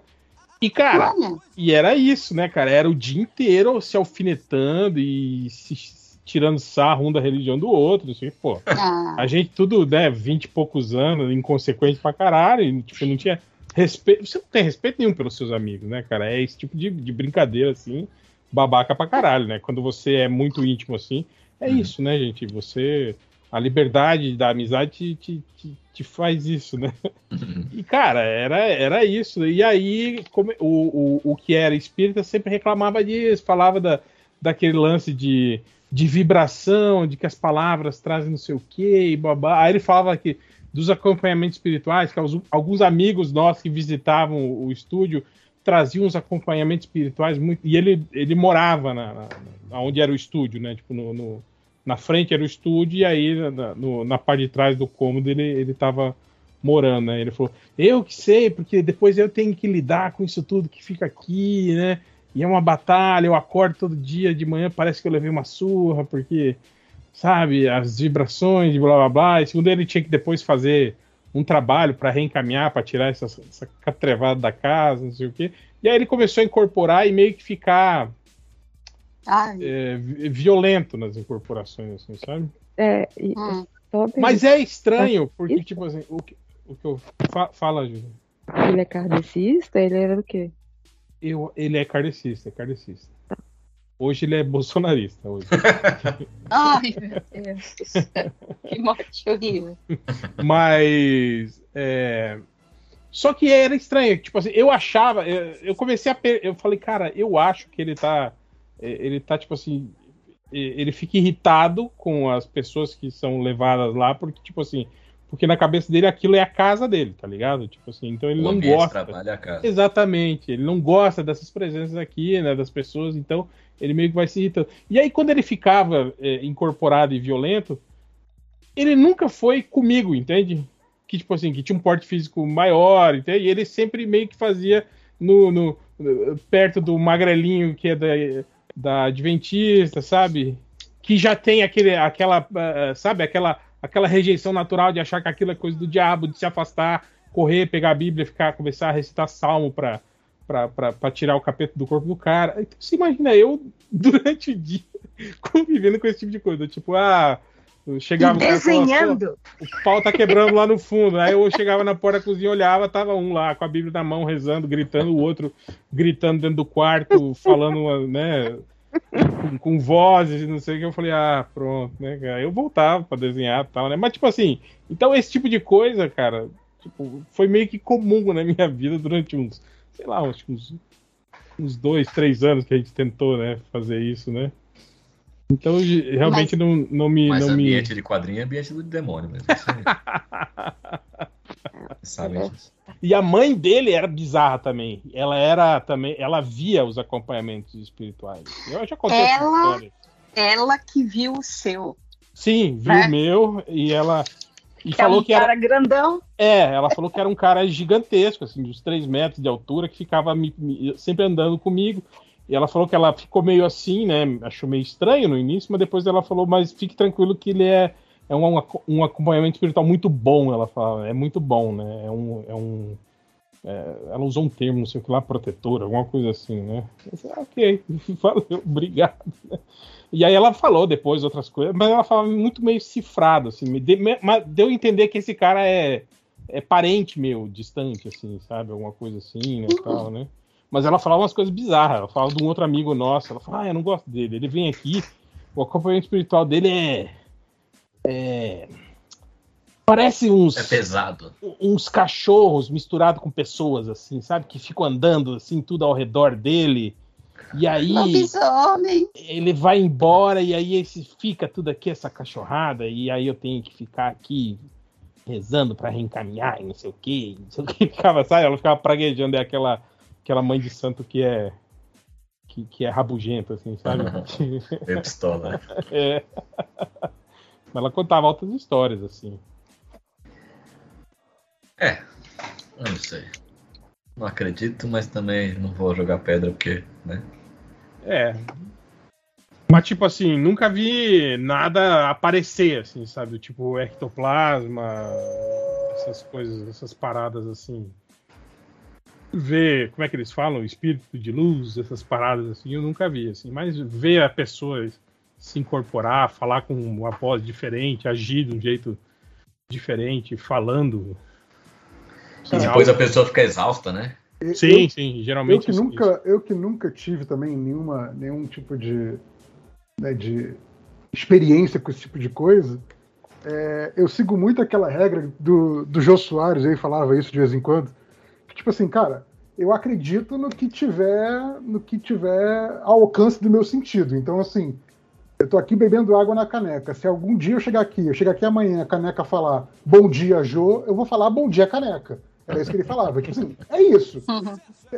E, cara, Olha, e era isso, né, cara? Era o dia inteiro se alfinetando e se tirando sarro um da religião do outro. Assim, pô, ah, a gente tudo, né, 20 e poucos anos, inconsequente pra caralho, e, tipo, não tinha respeito. Você não tem respeito nenhum pelos seus amigos, né, cara? É esse tipo de, de brincadeira, assim, babaca pra caralho, né? Quando você é muito íntimo assim, é Uhum. isso, né, gente? Você. A liberdade da amizade te, te, te, te faz isso, né? E, cara, era, era isso. E aí, como- o, o, o que era espírita sempre reclamava disso, falava da, daquele lance de, de vibração, de que as palavras trazem não sei o quê, e babá. Aí ele falava que dos acompanhamentos espirituais, que alguns, amigos nossos que visitavam o, estúdio traziam uns acompanhamentos espirituais muito. E ele, ele morava na, na- onde era o estúdio, né? Tipo, no, no- na frente era o estúdio, e aí na, no- na parte de trás do cômodo ele, ele tava morando, né? Ele falou, eu que sei, porque depois eu tenho que lidar com isso tudo que fica aqui, né? E é uma batalha, eu acordo todo dia de manhã, parece que eu levei uma surra, porque, sabe, as vibrações de blá blá blá. E segundo ele, tinha que depois fazer um trabalho para reencaminhar, para tirar essa, essa catrevada da casa, não sei o quê. E aí ele começou a incorporar e meio que ficar é, vi- violento nas incorporações, assim, sabe? É, e hum. Mas é estranho, porque, Isso. tipo assim, o que, o que eu. fa- fala, Júlio. ele é kardecista, ele era do quê? Eu, ele é kardecista, é kardecista. Hoje ele é bolsonarista. Hoje. ai, meu Deus. Que morte horrível. Mas. é, Só que era estranho. Tipo assim, eu achava. Eu eu comecei a. per- Eu falei, cara, eu acho que ele tá. Ele tá, tipo assim. Ele fica irritado com as pessoas que são levadas lá, porque, tipo assim. Porque na cabeça dele aquilo é a casa dele, tá ligado? Tipo assim, então ele o não gosta. trabalho é a casa. Exatamente, ele não gosta dessas presenças aqui, né, das pessoas, então ele meio que vai se irritando. E aí, quando ele ficava é, incorporado e violento, ele nunca foi comigo, entende? Que, tipo assim, que tinha um porte físico maior, entende? E ele sempre meio que fazia no, no- perto do magrelinho que é da, da Adventista, sabe? Que já tem aquele, aquela, ah, sabe, aquela, aquela rejeição natural de achar que aquilo é coisa do diabo, de se afastar, correr, pegar a Bíblia, ficar, começar a recitar salmo para para tirar o capeta do corpo do cara. Então, você imagina eu, durante o dia, convivendo com esse tipo de coisa. Tipo, ah, eu chegava... falava, Desenhando. "Pô, o pau tá quebrando lá no fundo. Aí eu chegava na porta da cozinha, olhava, tava um lá com a Bíblia na mão, rezando, gritando, o outro gritando dentro do quarto, falando, né? com, com vozes e não sei o que. Eu falei, ah, pronto, né, cara? Eu voltava pra desenhar e tal, né? Mas, tipo assim, então esse tipo de coisa, cara, tipo, foi meio que comum na minha vida durante uns, sei lá, uns, uns dois, três anos que a gente tentou, né, fazer isso, né? Então, realmente não, não me. Mas não me... ambiente de quadrinho é ambiente do demônio mesmo. Sabe disso. E a mãe dele era bizarra também. Ela era também, ela via os acompanhamentos espirituais. Eu já contei Ela-. Ela que viu o seu. Sim, viu É. o meu e ela e Que é falou um que era cara grandão. é, ela falou que era um cara gigantesco, assim, de uns 3 metros de altura, que ficava me- me- sempre andando comigo. E ela falou que ela ficou meio assim, né? Achou meio estranho no início, mas depois ela falou, mas fique tranquilo que ele é, é um, um acompanhamento espiritual muito bom, ela fala. É muito bom, né? É um. É um é, ela usou um termo, não sei o que lá, protetor, alguma coisa assim, né? "Ah, ok, valeu, obrigado. E aí ela falou depois outras coisas, mas ela falava muito meio cifrado, assim, me de- me- mas deu a entender que esse cara é, é parente meu, distante, assim, sabe? Alguma coisa assim, né, tal, né? Mas ela falava umas coisas bizarras, ela falava de um outro amigo nosso, ela falava, ah, eu não gosto dele, ele vem aqui, o acompanhamento espiritual dele é... é parece uns É pesado. uns cachorros misturados com pessoas, assim, sabe? Que ficam andando, assim, tudo ao redor dele. E aí Lobisomem. ele vai embora e aí esse fica tudo aqui, essa cachorrada, e aí eu tenho que ficar aqui rezando pra reencaminhar e não sei o que, não sei o que. Ficava, sabe? Ela ficava praguejando, é aquela, aquela mãe de santo que é que, que é rabugenta, assim, sabe? Meio pistola. É. Mas ela contava altas histórias, assim. É, eu não sei. Não acredito, mas também não vou jogar pedra porque, né? É. Mas, tipo assim, nunca vi nada aparecer, assim, sabe? Tipo, ectoplasma, essas coisas, essas paradas assim. Ver, como é que eles falam? Espírito de luz, essas paradas assim, eu nunca vi, assim. Mas ver a pessoa se incorporar, falar com uma voz diferente, agir de um jeito diferente, falando. E depois a pessoa fica exausta, né? Sim, sim, Eu geralmente. que, isso- nunca, eu que nunca tive também nenhuma, nenhum tipo de, né, de experiência com esse tipo de coisa, é, eu sigo muito aquela regra do, do Jô Soares, ele falava isso de vez em quando, tipo assim, cara, eu acredito no que tiver no que tiver ao alcance do meu sentido. Então, assim, eu tô aqui bebendo água na caneca. Se algum dia eu chegar aqui, eu chegar aqui amanhã, a caneca falar bom dia, Jô, eu vou falar bom dia, caneca. Era isso que ele falava. Tipo assim, é isso.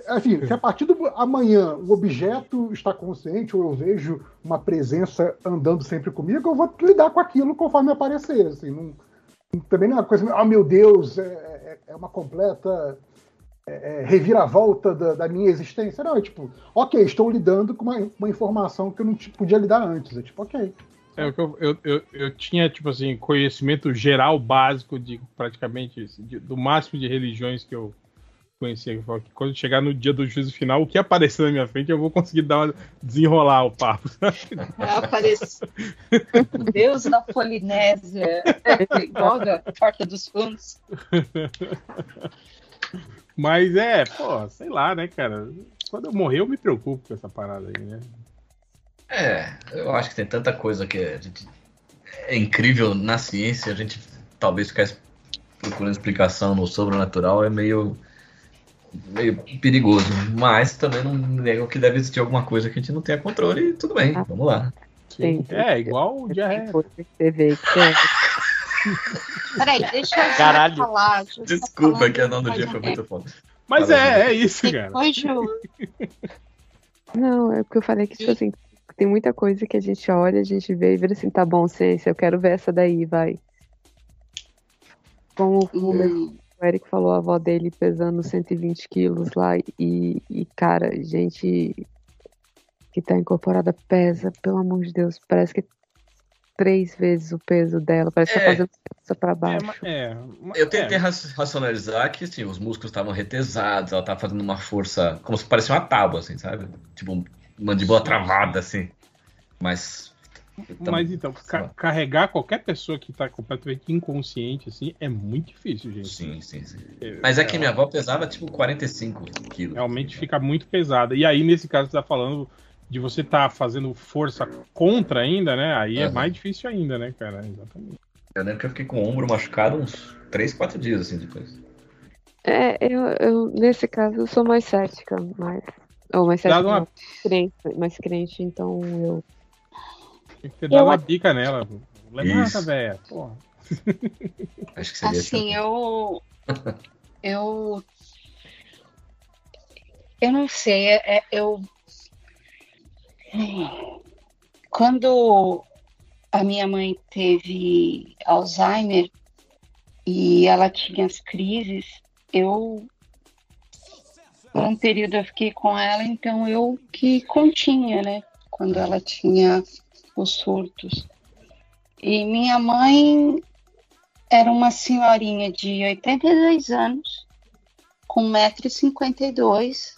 Assim, se a partir do amanhã o objeto está consciente ou eu vejo uma presença andando sempre comigo, eu vou lidar com aquilo conforme aparecer. Assim, não- também não é uma coisa, oh meu Deus, é, é- é uma completa é, é, reviravolta da, da minha existência. Não, é tipo, ok, estou lidando com uma, uma informação que eu não t- podia lidar antes. É tipo, ok. É, o que eu, eu, eu, eu tinha, tipo assim, conhecimento geral básico de praticamente de- do máximo de religiões que eu conhecia. que Quando chegar no dia do juízo final, o que aparecer na minha frente, eu vou conseguir dar uma, desenrolar o papo. Apareceu. Deus da Polinésia. Igual da Porta dos Fundos. Mas é, pô, sei lá, né, cara? Quando eu morrer, eu me preocupo com essa parada aí, né? É, eu acho que tem tanta coisa que a gente. É incrível na ciência, a gente talvez ficar procurando explicação no sobrenatural é meio. meio perigoso. Mas também não nego que deve existir alguma coisa que a gente não tenha controle e tudo bem, vamos lá. Tem, É, igual o diarreia. Peraí, deixa eu Caralho. falar. deixa eu Desculpa falar que a nome do dia foi muito foda. Mas é, é isso, cara. Depois de eu- Não, é porque eu falei que, tipo assim, tem muita coisa que a gente olha, a gente vê e vê assim, tá bom, ciência, eu quero ver essa daí, vai. Como o, o Eric falou, a avó dele pesando 120 quilos lá, e, e, cara, gente que tá incorporada pesa, pelo amor de Deus, parece que três vezes o peso dela, parece que É. tá fazendo força pra É, baixo. é, ma- Eu tentei é. ra- racionalizar que assim, os músculos estavam retesados, ela tava fazendo uma força, como se parecia uma tábua, assim, sabe? Tipo, mandíbula travada, assim. Mas. Mas então, ca- carregar qualquer pessoa que tá completamente inconsciente, assim, é muito difícil, gente. Sim, sim, sim. É, Mas é que minha avó pesava tipo 45 quilos. Realmente fica muito pesada. E aí, nesse caso, você tá falando, de você estar fazendo força contra ainda, né? Aí é Aham. mais difícil ainda, né, cara? Exatamente. Eu lembro que eu fiquei com o ombro machucado uns 3, 4 dias assim depois. É, eu, eu, nesse caso, eu sou mais cética, mas. Ou mais cética, uma- crente, mais crente, então eu. Tem que ter dado Eu- uma bica nela. Levanta, velho. Porra. Acho que seria Assim, eu. Eu. Eu não sei, é- é- eu. Quando a minha mãe teve Alzheimer e ela tinha as crises, eu. Por um período eu fiquei com ela, então eu que continha, né? Quando ela tinha os surtos. E minha mãe era uma senhorinha de 82 anos, com 1,52m.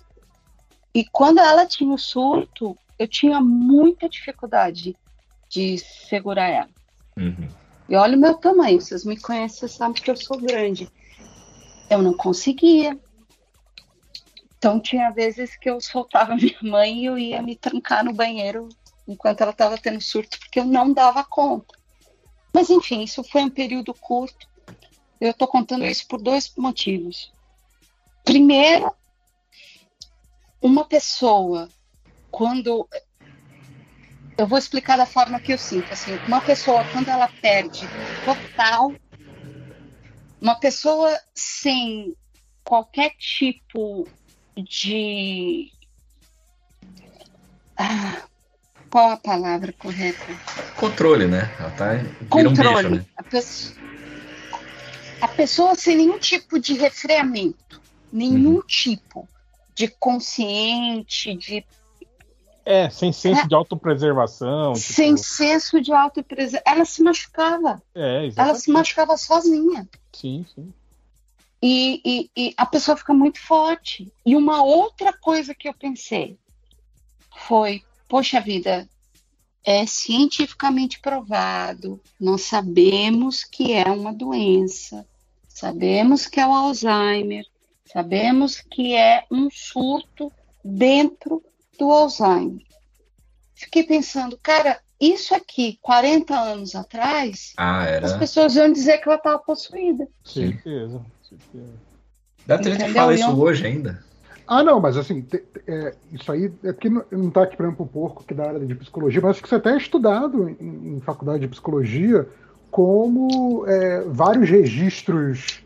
E quando ela tinha o surto, eu tinha muita dificuldade de segurar ela. Uhum. E olha o meu tamanho, vocês me conhecem, vocês sabem que eu sou grande. Eu não conseguia. Então tinha vezes que eu soltava minha mãe e eu ia me trancar no banheiro enquanto ela estava tendo surto, porque eu não dava conta. Mas enfim, isso foi um período curto. Eu estou contando isso por dois motivos. Primeiro, uma pessoa, quando. Eu vou explicar da forma que eu sinto. Assim, uma pessoa, quando ela perde total, uma pessoa sem qualquer tipo de. Ah, qual a palavra correta? Controle, né? Ela tá. Vira um controle. bicho, né? a, pessoa, a pessoa sem nenhum tipo de refreamento, nenhum Uhum. tipo de consciente, de É, sem senso de autopreservação. tipo, sem senso de autopreservação. Ela se machucava, É, ela exatamente. se machucava sozinha. Sim, sim. E, e- e a pessoa fica muito forte. E uma outra coisa que eu pensei foi: poxa vida, é cientificamente provado, nós sabemos que é uma doença, sabemos que é o Alzheimer, sabemos que é um surto dentro do Alzheimer. Fiquei pensando, cara, isso aqui, 40 anos atrás, Ah, as pessoas iam dizer que ela estava possuída. Certeza. certeza. Ter gente que fala isso eu- hoje ainda. Ah, não, mas assim, te- te- é, isso aí é porque não, não tá aqui, por exemplo, o porco que é da área de psicologia, mas acho que isso até é estudado em, em faculdade de psicologia como é, vários registros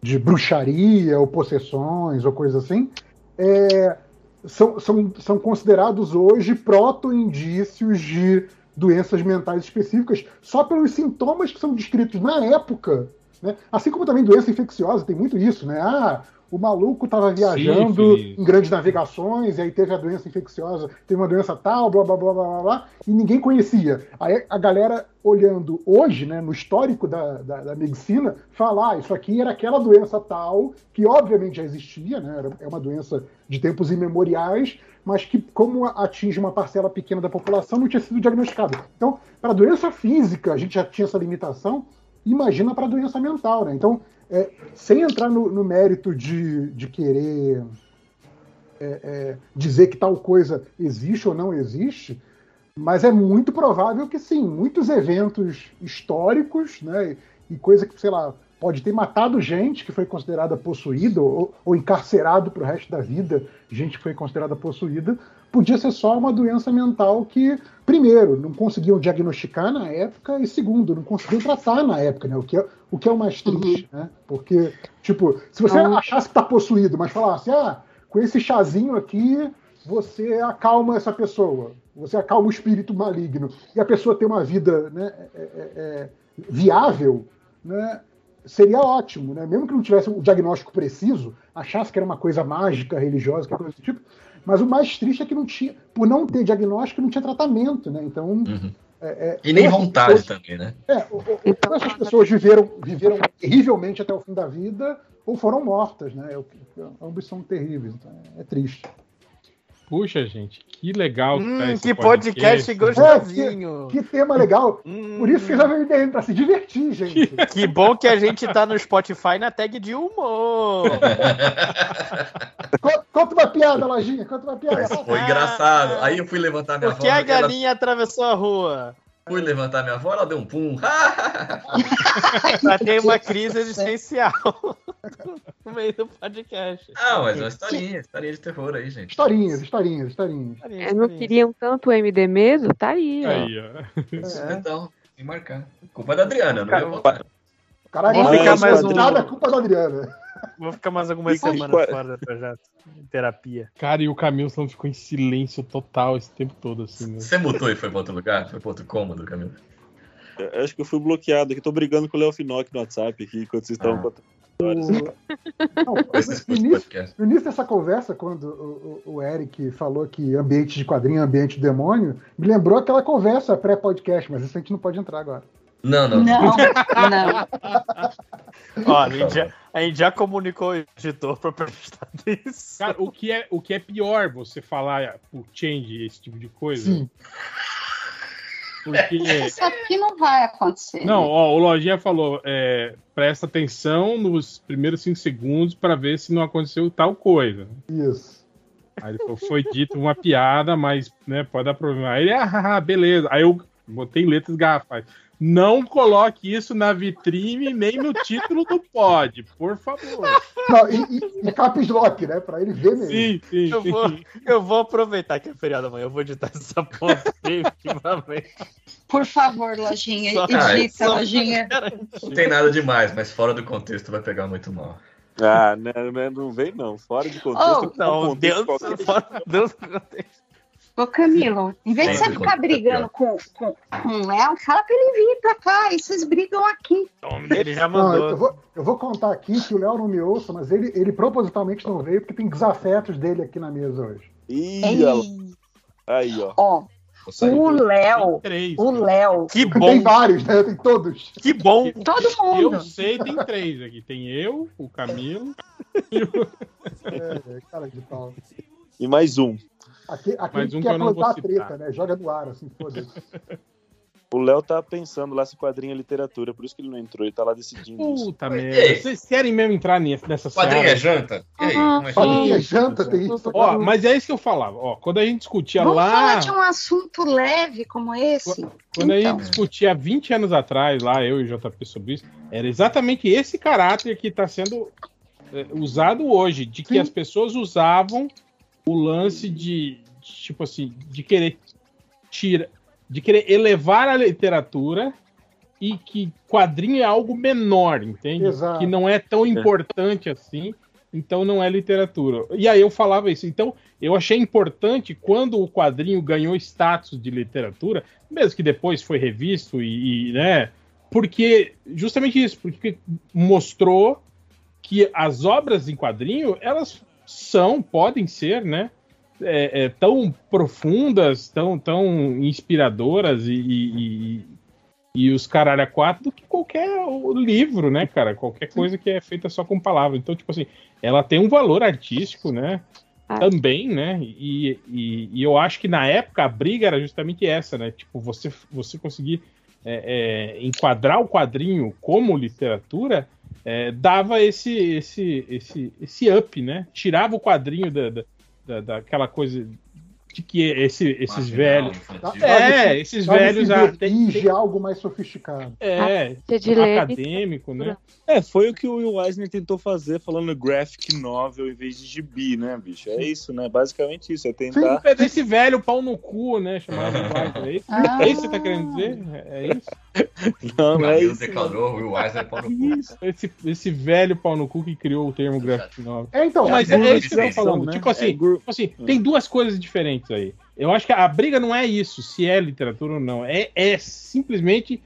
de bruxaria ou possessões ou coisa assim é, são, são, são considerados hoje proto-indícios de doenças mentais específicas só pelos sintomas que são descritos na época. Né? Assim como também doença infecciosa, tem muito isso, né? Ah, o maluco estava viajando Sífilis. em grandes navegações e aí teve a doença infecciosa, teve uma doença tal, blá blá blá blá blá, blá e ninguém conhecia. Aí a galera olhando hoje, né, no histórico da, da, da medicina, fala, ah, isso aqui era aquela doença tal, que obviamente já existia, né, era, é uma doença de tempos imemoriais, mas que, como atinge uma parcela pequena da população, não tinha sido diagnosticada. Então, para doença física, a gente já tinha essa limitação, imagina para doença mental, né? Então, é, sem entrar no, no mérito de, de querer é, é, dizer que tal coisa existe ou não existe, mas é muito provável que sim, muitos eventos históricos, né, e coisa que, sei lá, pode ter matado gente que foi considerada possuída ou, ou encarcerado para o resto da vida, gente que foi considerada possuída, podia ser só uma doença mental que, primeiro, não conseguiam diagnosticar na época e, segundo, não conseguiam tratar na época, né? O que é o, que é o mais triste, né? Porque, tipo, se você Então- achasse que tá possuído, mas falasse, ah, com esse chazinho aqui você acalma essa pessoa, você acalma o espírito maligno, e a pessoa tem uma vida né, é, é, é, viável, né? Seria ótimo, né? Mesmo que não tivesse o diagnóstico preciso, achasse que era uma coisa mágica, religiosa, que coisa do tipo, mas o mais triste é que não tinha, por não ter diagnóstico, não tinha tratamento, né? Então. Uhum. é- é, E nem vontade pessoas- também, né? é, ou, ou- Então, ou essas pessoas viveram, viveram terrivelmente até o fim da vida, ou foram mortas, né? É que- Ambos são terríveis, então é, é triste. Puxa, gente, que legal que tá Hum, esse que podcast É, gostosinho. que, que tema legal. Hum, Por isso que já veio dele, pra se divertir, gente. que bom que a gente tá no Spotify na tag de humor. Co- Conta uma piada, Lojinha, conta uma piada. Mas foi engraçado. Aí eu fui levantar minha Porque avó. a ela- galinha atravessou a rua. Fui levantar minha avó, ela deu um pum. Ela tem uma crise existencial no meio do podcast. ah, mas é uma historinha, historinha de terror aí, gente. Historinhas, historinhas, historinhas. É, não queriam tanto o MD medo? Tá aí, ó. Aí, ó. Isso, É. Então, sem marcar. Culpa da Adriana, não votar. Caralho, não ficar é mais um- nada, é culpa da Adriana. Vou ficar mais algumas Fica- semanas fora do projeto. Em terapia. Cara, e o Camilson ficou em silêncio total esse tempo todo, assim, né? Você mutou e foi pra outro lugar? Foi pra outro cômodo, Camilo? Eu acho que eu fui bloqueado aqui. Tô brigando com o Léo Finock no WhatsApp aqui, enquanto vocês estão Ah. Não, Esse no, início, no início dessa conversa, quando o, o- o Eric falou que ambiente de quadrinho é ambiente de demônio, me lembrou aquela conversa pré-podcast, mas isso a gente não pode entrar agora. Não, não. Não, não. Ó, a gente, já, a gente já comunicou o editor pra prestar isso. Cara, o que, é, o que é pior você falar por change, esse tipo de coisa? Sim. Porque. Sabe que não vai acontecer. Não, ó, o Lojinha falou, é, presta atenção nos primeiros cinco segundos para ver se não aconteceu tal coisa. Isso. Aí ele falou, foi dito uma piada, mas né, pode dar problema. Aí ele, ah, beleza. Aí eu botei letras garrafais. Não coloque isso na vitrine nem no título do pod, por favor. Não, e, e, e caps lock, né? Pra ele ver mesmo. Sim, sim, Eu sim. vou, eu vou aproveitar que é feriado amanhã. Eu vou editar essa porra definitivamente. Por favor, lojinha, Só- edita, só- lojinha. Não tem nada demais, mas fora do contexto vai pegar muito mal. Ah, né, né, não vem não. Fora de contexto. Oh, Não, contexto Deus, qualquer. fora- Deus do contexto. Ô, Camilo, em vez de você ficar é brigando com, com, com o Léo, fala pra ele vir pra cá e vocês brigam aqui. Ele já Não, eu mandou. vou, eu vou contar aqui que o Léo não me ouça, mas ele, ele propositalmente não veio porque tem desafetos dele aqui na mesa hoje. Ih, Ei, aí, ó. ó, o Léo, o Léo, Que Tem bom, vários, né? Tem todos. que bom. todo mundo. Eu sei, tem três aqui. Tem eu, o Camilo. É, cara de pau. E mais um. Aqui, aquele um que que quer plantar a treta, né? Joga no ar, assim, foda-se. O Léo tá pensando lá se quadrinho é literatura, por isso que ele não entrou, ele tá lá decidindo isso. Puta Ei. merda. Vocês querem mesmo entrar nessa seara? é janta? E aí, Ah, como é que Quadrinho é Isso. janta, tem isso. Ó, mas é isso que eu falava. Ó, quando a gente discutia Vamos lá. falar de um assunto leve como esse? Quando a Então. gente discutia há 20 anos atrás, lá, eu e o JP sobre isso, era exatamente esse caráter que está sendo é, usado hoje, de que Sim. as pessoas usavam o lance de, de, tipo assim, de querer tirar, de querer elevar a literatura e que quadrinho é algo menor, entende? Exato. Que não é tão importante assim, então não é literatura. E aí eu falava isso. Então eu achei importante quando o quadrinho ganhou status de literatura, mesmo que depois foi revisto e, e, né? Porque justamente isso, porque mostrou que as obras em quadrinho elas são, podem ser, né? é, é, tão profundas, tão, tão inspiradoras e, e, e, os caralho a quatro do que qualquer livro, né, cara? Qualquer coisa que é feita só com palavras. Então, tipo assim, ela tem um valor artístico, né? Ah. Também, né? E, e, e eu acho que na época a briga era justamente essa, né? Tipo, você, você conseguir é, é, enquadrar o quadrinho como literatura é, dava esse, esse, esse, esse up, né? Tirava o quadrinho da, da, da, daquela coisa de que esse, esses velhos. É, esses Sabe velhos já tem, tem- algo mais sofisticado. é, ler, acadêmico, né? É, foi o que o Will Eisner tentou fazer falando graphic novel em vez de gibi, né, bicho? É isso, né? Basicamente isso, é tentar. É desse velho pau no cu, né? Chamado Wagner. É isso, Ah. é isso que você tá querendo dizer? É, é isso? Não, O não é isso. declarou, o Will Eisner pau no cu. Esse, esse velho pau no cu que criou o termo graphic novel. É, então, Mas é, é isso que eu tô falando. né? Tipo assim, É tipo assim, tem duas coisas diferentes aí. Eu acho que a briga não é isso, se é literatura ou não. É, é simplesmente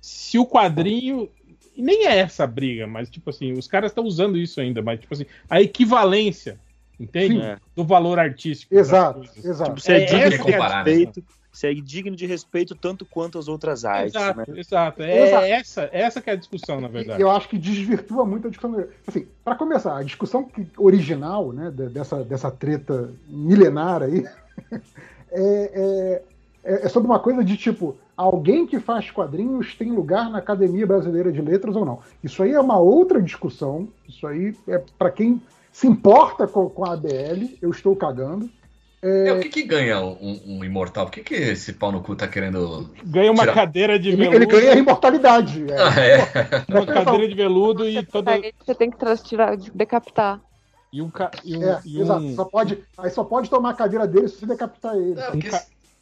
se o quadrinho. e Nem é essa a briga, mas tipo assim, os caras estão usando isso ainda, mas tipo assim, a equivalência, entende? É. Do valor artístico. Exato, exato. Tipo, se é, É, digno de é a feito, se é digno de respeito tanto quanto as outras artes. Exato, né? exato. É Exato. essa, essa que é a discussão, na E verdade. eu acho que desvirtua muito a discussão. Assim, para começar, a discussão que- original, né, de- dessa, dessa treta milenar aí, é, é, é sobre uma coisa de tipo, alguém que faz quadrinhos tem lugar na Academia Brasileira de Letras ou não. Isso aí é uma outra discussão. Isso aí é para quem se importa com, com a ABL, eu estou cagando. É, o que, que ganha um, um imortal? Por que, que esse pau no cu tá querendo. Ganha uma Tirar. cadeira de Ele, veludo. ele ganha a imortalidade. é. Ah, é. Uma cadeira de veludo e toda. Aí você tem que tirar, decapitar. E um, ca- e um, É, e um- exato. Só pode, aí só pode tomar a cadeira dele se você decapitar ele. Não, porque ca-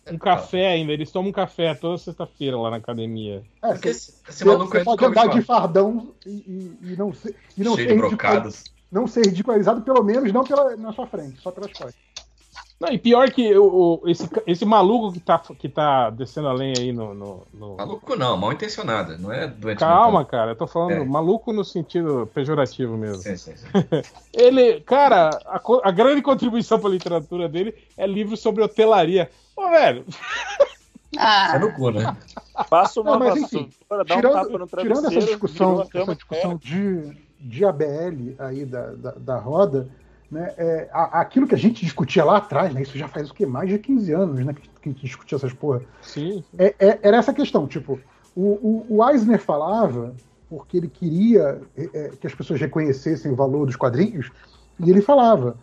esse, um café ainda. Eles tomam um café toda sexta-feira lá na academia. É, porque você, esse, esse você- maluco você aí pode andar de fardão e, e- e não ser, e não cheio ser de ridicul- brocados. não ser ridicularizado, pelo menos não pela, na sua frente, só pelas costas. Não, e pior que o, o- esse, esse maluco que tá, que tá descendo a lenha aí no. no- no- Maluco não, mal intencionado. Não é doente Calma, cara, eu tô falando É. maluco no sentido pejorativo mesmo. mental. Sim, sim, sim. Ele, cara, a, a grande contribuição pra literatura dele é livro sobre hotelaria. Ô, velho, É Ah, no cu, né? Passa uma Não, mas enfim, vassoura, dá um tirando, tapa no tirando travesseiro, essa discussão, essa de discussão de, de ABL aí da, da, da roda, né, é, aquilo que a gente discutia lá atrás, né, isso já faz o que? Mais de 15 anos né, que, a gente discutia essas porra. sim, É- é- era essa questão, tipo, o, o, o Eisner falava porque ele queria é, é, que as pessoas reconhecessem o valor dos quadrinhos, e ele falava,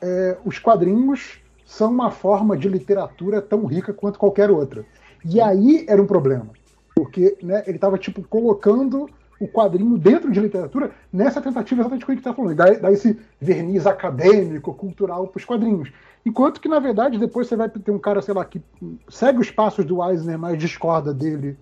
é, os quadrinhos são uma forma de literatura tão rica quanto qualquer outra. E aí era um problema, porque né, ele estava tipo colocando o quadrinho dentro de literatura nessa tentativa exatamente que a gente está falando, dar, dar esse verniz acadêmico, cultural para os quadrinhos. Enquanto que, na verdade, depois você vai ter um cara, sei lá, que segue os passos do Eisner, mas discorda dele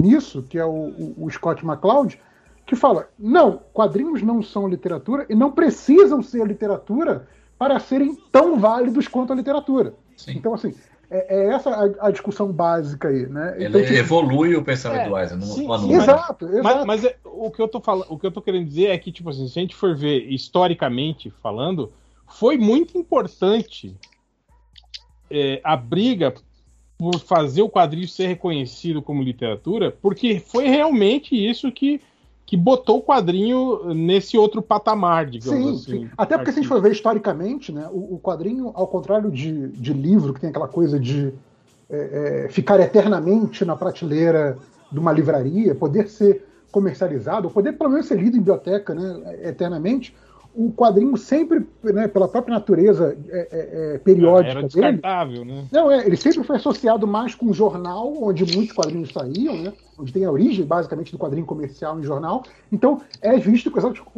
nisso, que é o, o- o Scott McCloud, que fala: não, quadrinhos não são literatura e não precisam ser literatura para serem tão válidos quanto a literatura. Sim. Então, assim, é, é essa a, a discussão básica aí, né? Ele Então, tipo, evolui o pensamento É, do Eisen, não, sim, não sim, anula. Exato, exato. Mas, mas é- o, que eu tô falando, o que eu tô querendo dizer é que, tipo assim, se a gente for ver historicamente falando, foi muito importante é, a briga por fazer o quadrinho ser reconhecido como literatura, porque foi realmente isso que, que botou o quadrinho nesse outro patamar, digamos Sim, assim. sim. Até porque se a gente for ver historicamente, né, o, o quadrinho, ao contrário de, de livro, que tem aquela coisa de é, é, ficar eternamente na prateleira de uma livraria, poder ser comercializado, poder pelo menos ser lido em biblioteca né, eternamente, o quadrinho sempre, né, pela própria natureza é, é, é, periódica Era dele, descartável, né? não, é, ele sempre foi associado mais com o jornal, onde muitos quadrinhos saíam, né? Onde tem a origem, basicamente, do quadrinho comercial em jornal. Então, é visto,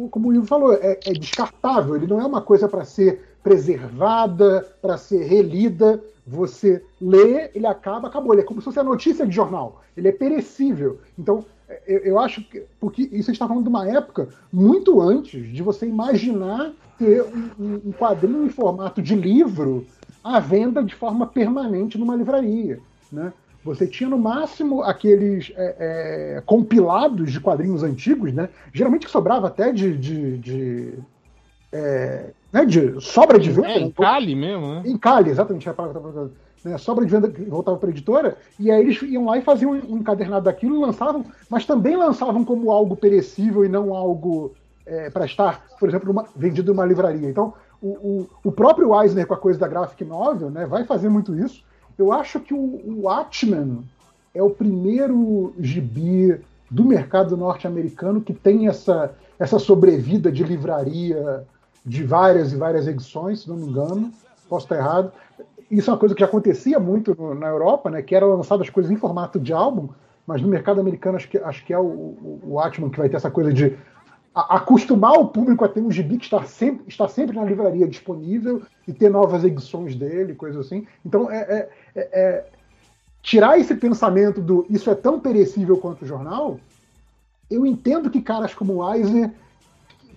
como o Ivo falou, é, é descartável. Ele não é uma coisa para ser preservada, para ser relida. Você lê, ele acaba, acabou. Ele é como se fosse a notícia de jornal. Ele é perecível. Então, eu, eu acho que. Porque isso a gente está falando de uma época muito antes de você imaginar ter um, um- quadrinho em formato de livro à venda de forma permanente numa livraria. Né? Você tinha no máximo aqueles é, é, compilados de quadrinhos antigos, né? geralmente que sobrava até de. de, de, é, né? de sobra de venda. É, em né? Cali mesmo, né? Em Cali, exatamente, a palavra Né, sobra de venda que voltava para a editora, e aí eles iam lá e faziam um encadernado daquilo e lançavam, mas também lançavam como algo perecível e não algo é, para estar, por exemplo, numa- vendido numa livraria. Então, o, o, o próprio Eisner, com a coisa da graphic novel, né, vai fazer muito isso. Eu acho que o, o Watchmen é o primeiro gibi do mercado norte-americano que tem essa, essa sobrevida de livraria de várias e várias edições, se não me engano. Posso estar errado. Isso é uma coisa que já acontecia muito no- na Europa, né? Que era lançado as coisas em formato de álbum, mas no mercado americano acho que, acho que é o, o, o Atman que vai ter essa coisa de a- acostumar o público a ter um gibi que está sempre, está sempre na livraria disponível e ter novas edições dele, coisa assim. Então, é, é- é- é- tirar esse pensamento do isso é tão perecível quanto o jornal, eu entendo que caras como o Eisner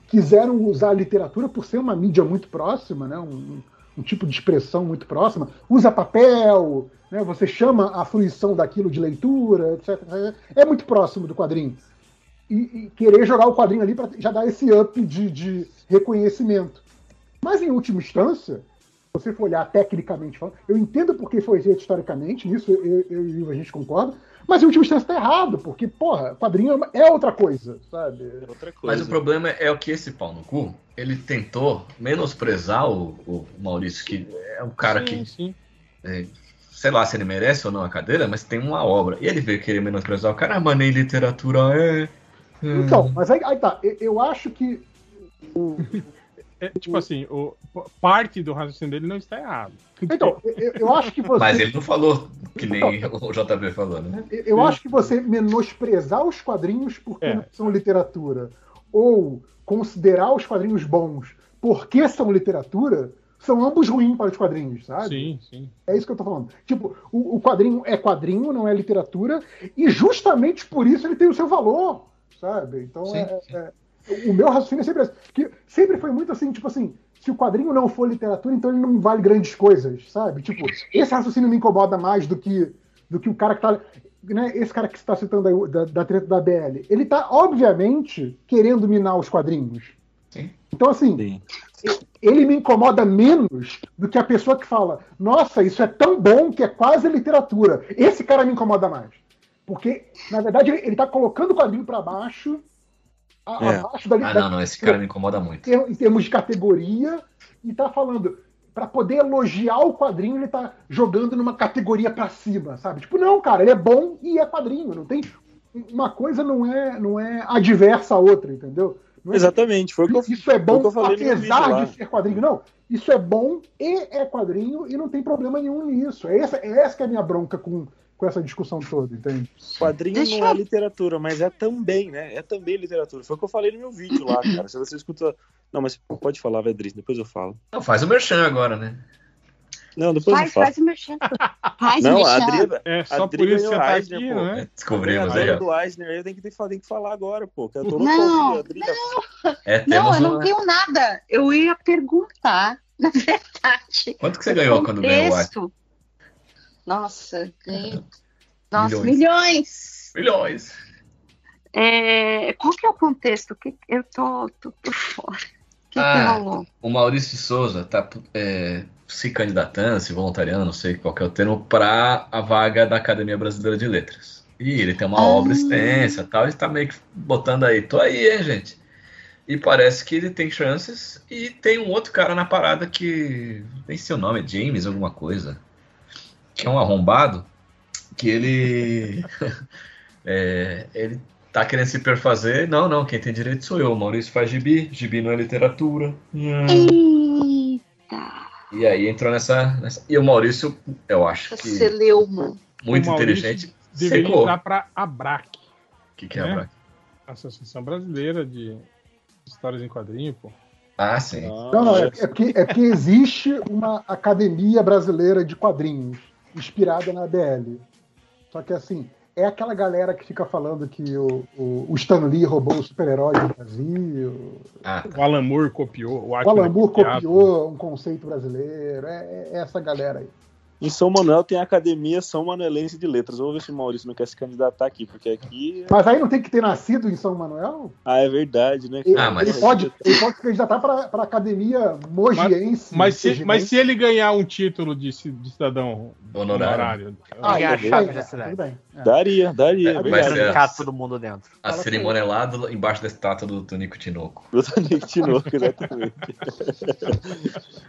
quiseram usar a literatura por ser uma mídia muito próxima, né? um, um tipo de expressão muito próxima. Usa papel, né? você chama a fruição daquilo de leitura, etc. É muito próximo do quadrinho. E, e querer jogar o quadrinho ali para já dar esse up de, de reconhecimento. Mas, em última instância, você for olhar tecnicamente eu entendo porque foi feito historicamente, nisso eu, eu e Ivo a gente concorda, mas em última instância tá errado, porque, porra, quadrinho é outra coisa, sabe? Outra coisa. Mas o problema é o que esse pau no cu, ele tentou menosprezar o, o Maurício, que é um cara sim, que, sim. é, sei lá se ele merece ou não a cadeira, mas tem uma obra. E ele veio querer menosprezar o cara, ah, mas nem literatura é. é." Então, mas aí, aí tá, eu, eu acho que É, tipo assim, o, parte do raciocínio dele não está errado. Então, eu, eu acho que você. Mas ele não falou que nem o JB falou, né? Eu acho que você menosprezar os quadrinhos porque É. não são literatura, ou considerar os quadrinhos bons porque são literatura, são ambos ruins para os quadrinhos, sabe? Sim, sim. É isso que eu tô falando. Tipo, o, o quadrinho é quadrinho, não é literatura, e justamente por isso ele tem o seu valor, sabe? Então, Sim, é- sim. é- o meu raciocínio é sempre esse. Que sempre foi muito assim, tipo assim, se o quadrinho não for literatura, então ele não vale grandes coisas, sabe? Tipo, esse raciocínio me incomoda mais do que, do que o cara que tá. Né, esse cara que você está citando aí, da, da treta da BL, ele tá, obviamente, querendo minar os quadrinhos. Sim. Então, assim, Sim. ele me incomoda menos do que a pessoa que fala, nossa, isso é tão bom que é quase literatura. Esse cara me incomoda mais. Porque, na verdade, ele, ele tá colocando o quadrinho para baixo, a- É. abaixo da, Ah, da- não, não, esse cara me incomoda muito. em termos de categoria, e tá falando, para poder elogiar o quadrinho, ele tá jogando numa categoria para cima, sabe? Tipo, não, cara, ele é bom e é quadrinho, não tem uma coisa não é não é adversa à outra, entendeu? Não é Exatamente, foi o que eu isso é bom apesar de ser quadrinho. Não, isso é bom e é quadrinho e não tem problema nenhum nisso. É essa, é essa que é a minha bronca com, com essa discussão toda, entende? Quadrinho Deixa não é literatura, mas é também, né? É também literatura. Foi o que eu falei no meu vídeo lá, cara. Se você escuta. Não, mas pode falar, Vedris, depois eu falo. Não, faz o merchan agora, né? Não, depois Faz, eu falo. faz o merchan. Faz Não, o a merchan. Adri, É a só Adri por isso que tá Eisner, aqui, pô. não é? a Descobrimos aí, ó. do Eisner, eu tenho que, ter- tem que falar agora, pô. Que eu tô Não, a Adri. É, Não, eu não uma- ganho nada. Eu ia perguntar, na verdade. Quanto que você ganhou quando ganhou o Eisner? Nossa, ganhei. Nossa, Milhões. milhões. Milhões. É, qual que é o contexto? Que eu tô, tô por fora. O que, que Ah. rolou? O Maurício de Souza tá é, se candidatando, se voluntariando, não sei qual que é o termo, para a vaga da Academia Brasileira de Letras. E ele tem uma Ah. obra extensa e tal, e tá meio que botando aí, tô aí, hein, gente. E parece que ele tem chances. E tem um outro cara na parada que. Nem sei o nome, James, alguma coisa. Que é um arrombado. Que ele. é, ele tá querendo se perfazer. Não, não, quem tem direito sou eu. O Maurício faz gibi. Gibi não é literatura. Eita, E aí entrou nessa, nessa- E o Maurício, eu acho que você leu, mano. muito inteligente, Deveria secou. entrar pra ABRAC, O que, que é, né? Braque? Associação Brasileira de Histórias em Quadrinho, pô. Ah, sim. Não, não, é, é porque, é porque existe uma academia brasileira de quadrinhos inspirada na ABL. Só que assim, é aquela galera que fica falando que o, o, o Stan Lee roubou o super-herói do Brasil. Ah, tá. O Alan Moore copiou. O, O Alan Moore copiou um conceito brasileiro. É, é essa galera aí. Em São Manuel tem a Academia São Manuelense de Letras. Vamos ver se o Maurício não quer se candidatar aqui, porque aqui. Mas aí não tem que ter nascido em São Manuel? Ah, é verdade, né? Ele, Ah, mas- ele pode, ele pode se candidatar para a academia mogiense. Mas se, serginense. mas se ele ganhar um título de, de cidadão Honorário. Ah, Pegar a chave da é, cidade. É. Daria, daria. É, É, mas é- todo mundo dentro. A Fala cerimônia lá do- embaixo da estátua do Tonico Tinoco. Eu também Tinoco, exatamente.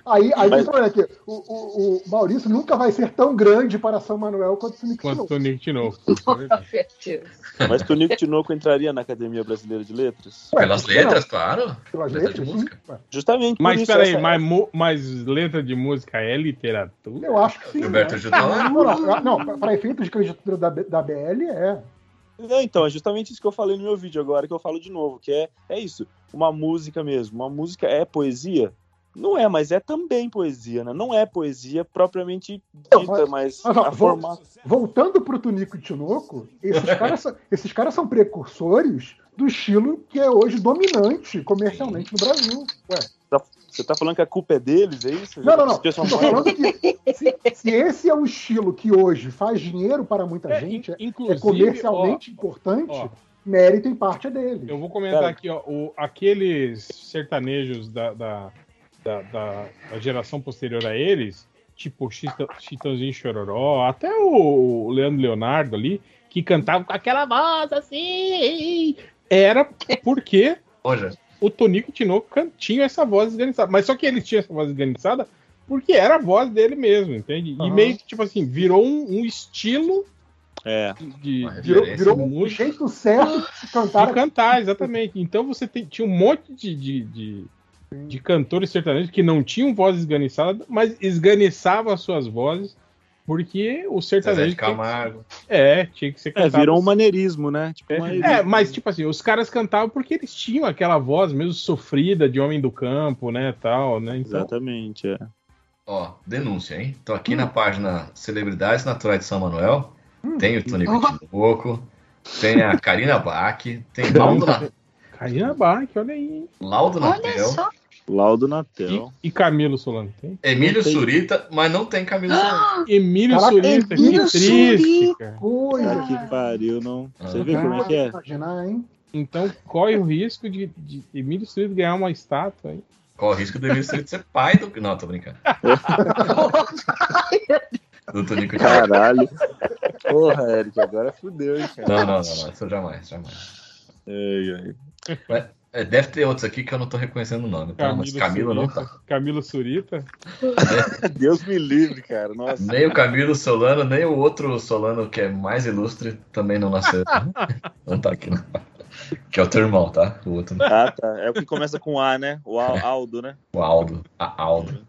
Aí, aí Mas- você olha aqui, o, o, o Maurício nunca vai ser tão grande para São Manuel quanto Quanto Tinoco. Tinoco. É. Mas Tonico Tinoco entraria na Academia Brasileira de Letras? Ué, Pelas que não? letras, claro. Pelas Letra letras, de sim. música. Ué, Justamente Mas peraí, essa- mas, mas letra de música é literatura? Eu acho que sim. Gilberto né? Gil tá lá. Não, não, para efeitos de candidatura da, da BL, é. Não, então, é justamente isso que eu falei no meu vídeo agora, que eu falo de novo, que é, é isso, uma música mesmo. Uma música é poesia? Não é, mas é também poesia, né? Não é poesia propriamente Não, dita, mas- mas mas, ó, a vou- forma... Voltando pro Tunico e Tinoco, esses caras, são, esses caras são precursores do estilo que é hoje dominante comercialmente no Brasil. Ué, Você tá falando que a culpa é deles, é isso? não, não, não. Fala- falando que se, se esse é o estilo que hoje faz dinheiro para muita É, gente, in- é, é comercialmente importante, ó, mérito em parte é dele. Eu vou comentar Cara. aqui, ó, o- aqueles sertanejos da, da, da, da- da geração posterior a eles, tipo Chita- Chitãozinho Chororó, até o Leandro Leonardo ali, que cantava com aquela voz assim, era porque Hoje, o Tonico Tinoco tinha essa voz esganiçada. Mas só que ele tinha essa voz esganiçada porque era a voz dele mesmo, entende? E Aham. meio que, tipo assim, virou um, um estilo É. de, Virou, virou um jeito certo de se cantar. de cantar, exatamente. Então você tem- tinha um monte de, de, de, de cantores sertanejos que não tinham voz esganiçada, mas esganiçavam as suas vozes porque o Zezé sertanejo de Camargo. é, tinha que ser É, cantado. virou um maneirismo, né? Tipo, É, maneirismo. é, mas tipo assim, os caras cantavam porque eles tinham aquela voz mesmo sofrida de homem do campo, né, tal, né? Então, Exatamente, é. Ó, denúncia, hein? Tô aqui na página Celebridades Naturais de São Manuel. Tem o Tonico Oh. Tinoco, tem a Karina Bach, tem Laudo, Na... Karina Bach, olha aí. Laudo Olha Natel, só. Laudo E, Natel. e Camilo Solano tem? Emílio Tem. Surita, mas não tem Camilo Solano. Emílio Caraca, Surita, que Emílio triste, Surita. cara. Coisa. Tá que pariu, não. Você Ah. vê como é que é? Imaginar, hein? Então corre o risco de, de Emílio Surita ganhar uma estátua aí. Corre o risco do Emílio Surita ser pai do. Não, tô brincando. Do Tonico. Caralho. Porra, Eric, agora fudeu, hein, cara. Não, não, não, não, isso jamais, jamais. Ai, ai. É, deve ter outros aqui que eu não tô reconhecendo o nome, tá? Mas Camilo não Surita. tá. Camilo Surita. Deus me livre, cara. Nossa. Nem o Camilo Solano, nem o outro Solano que é mais ilustre também não nasceu. não tá aqui, não. Que é o teu irmão, tá? O outro, Ah, tá. É o que começa com A, né? O Al- Aldo, né? o Aldo. A Aldo.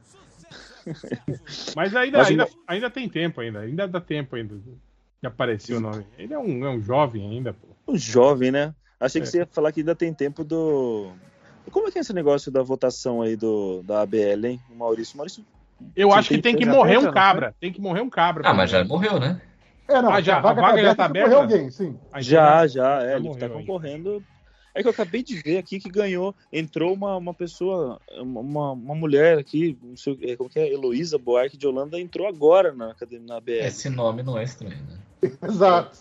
Mas ainda, Mas ainda, ainda tem tempo ainda. Ainda dá tempo ainda de aparecer o nome. Ele é um, é um jovem ainda, pô. Um jovem, né? Achei que É. você ia falar que ainda tem tempo do. Como é que é esse negócio da votação aí do, da ABL, hein? O Maurício. O Maurício. Eu Sim, acho que tem tem que que- morrer um cabra. Tem que morrer um cabra. Ah, mas já morreu, né? É, não. Ah, já- a vaga, a vaga já tá tá aberta, aberta? alguém, sim. Aí Já, já, é. já ele morreu tá aí. concorrendo. É que eu acabei de ver aqui que ganhou. Entrou uma, uma pessoa, uma, uma mulher aqui, não sei, é, como que é? Heloísa Buarque de Holanda, entrou agora na academia na ABL. Esse nome não é estranho, né? Exato.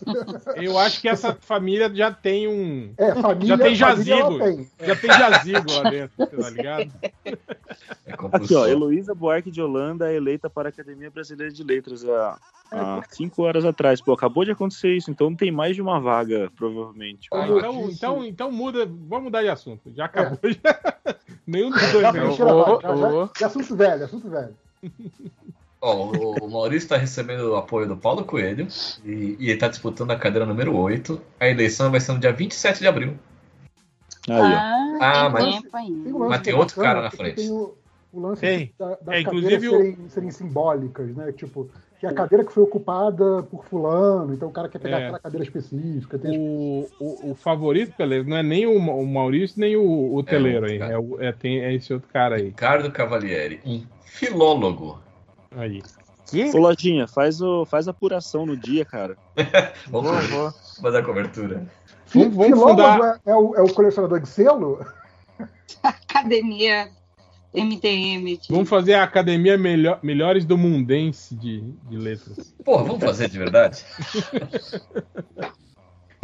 Eu acho que essa família já tem um. É, família, Já tem jazigo. tem. Já tem jazigo lá dentro, tá ligado? É Aqui, ó. Heloísa Buarque de Holanda é eleita para a Academia Brasileira de Letras há, há cinco horas atrás. Pô, acabou de acontecer isso, então tem mais de uma vaga, provavelmente. Ah, então, então, então muda. Vamos mudar de assunto. Já acabou. Já. Nenhum dos dois. Já, ô, já, ô. já, já é assunto velho, assunto velho. Ó, o, o Maurício está recebendo o apoio do Paulo Coelho e, e ele está disputando a cadeira número 8. A eleição vai ser no dia 27 de abril. Aí. Ah, Ah, tem mas- Mas tem é outro cara na frente. Tem o, o lance Tem. da, das É, cadeiras inclusive o- serem, serem simbólicas, né? Tipo, que a cadeira que foi ocupada por fulano, então o cara quer pegar É. aquela cadeira específica. Tem O, o, o favorito, Peleiro, não é nem o, o Maurício, nem o, o Teleiro aí. cara. É, o- é, tem, é esse outro cara aí. Ricardo Cavalieri, um filólogo. Aí. Ô, Lojinha, faz, o, faz a apuração no dia, cara. Vamos fazer a cobertura. Vamos- vamos fundar- é, é o, é o colecionador de selo? Academia MDM. De... Vamos fazer a Academia Melhor, Melhores do Mundense de, de Letras. Porra, vamos fazer de verdade?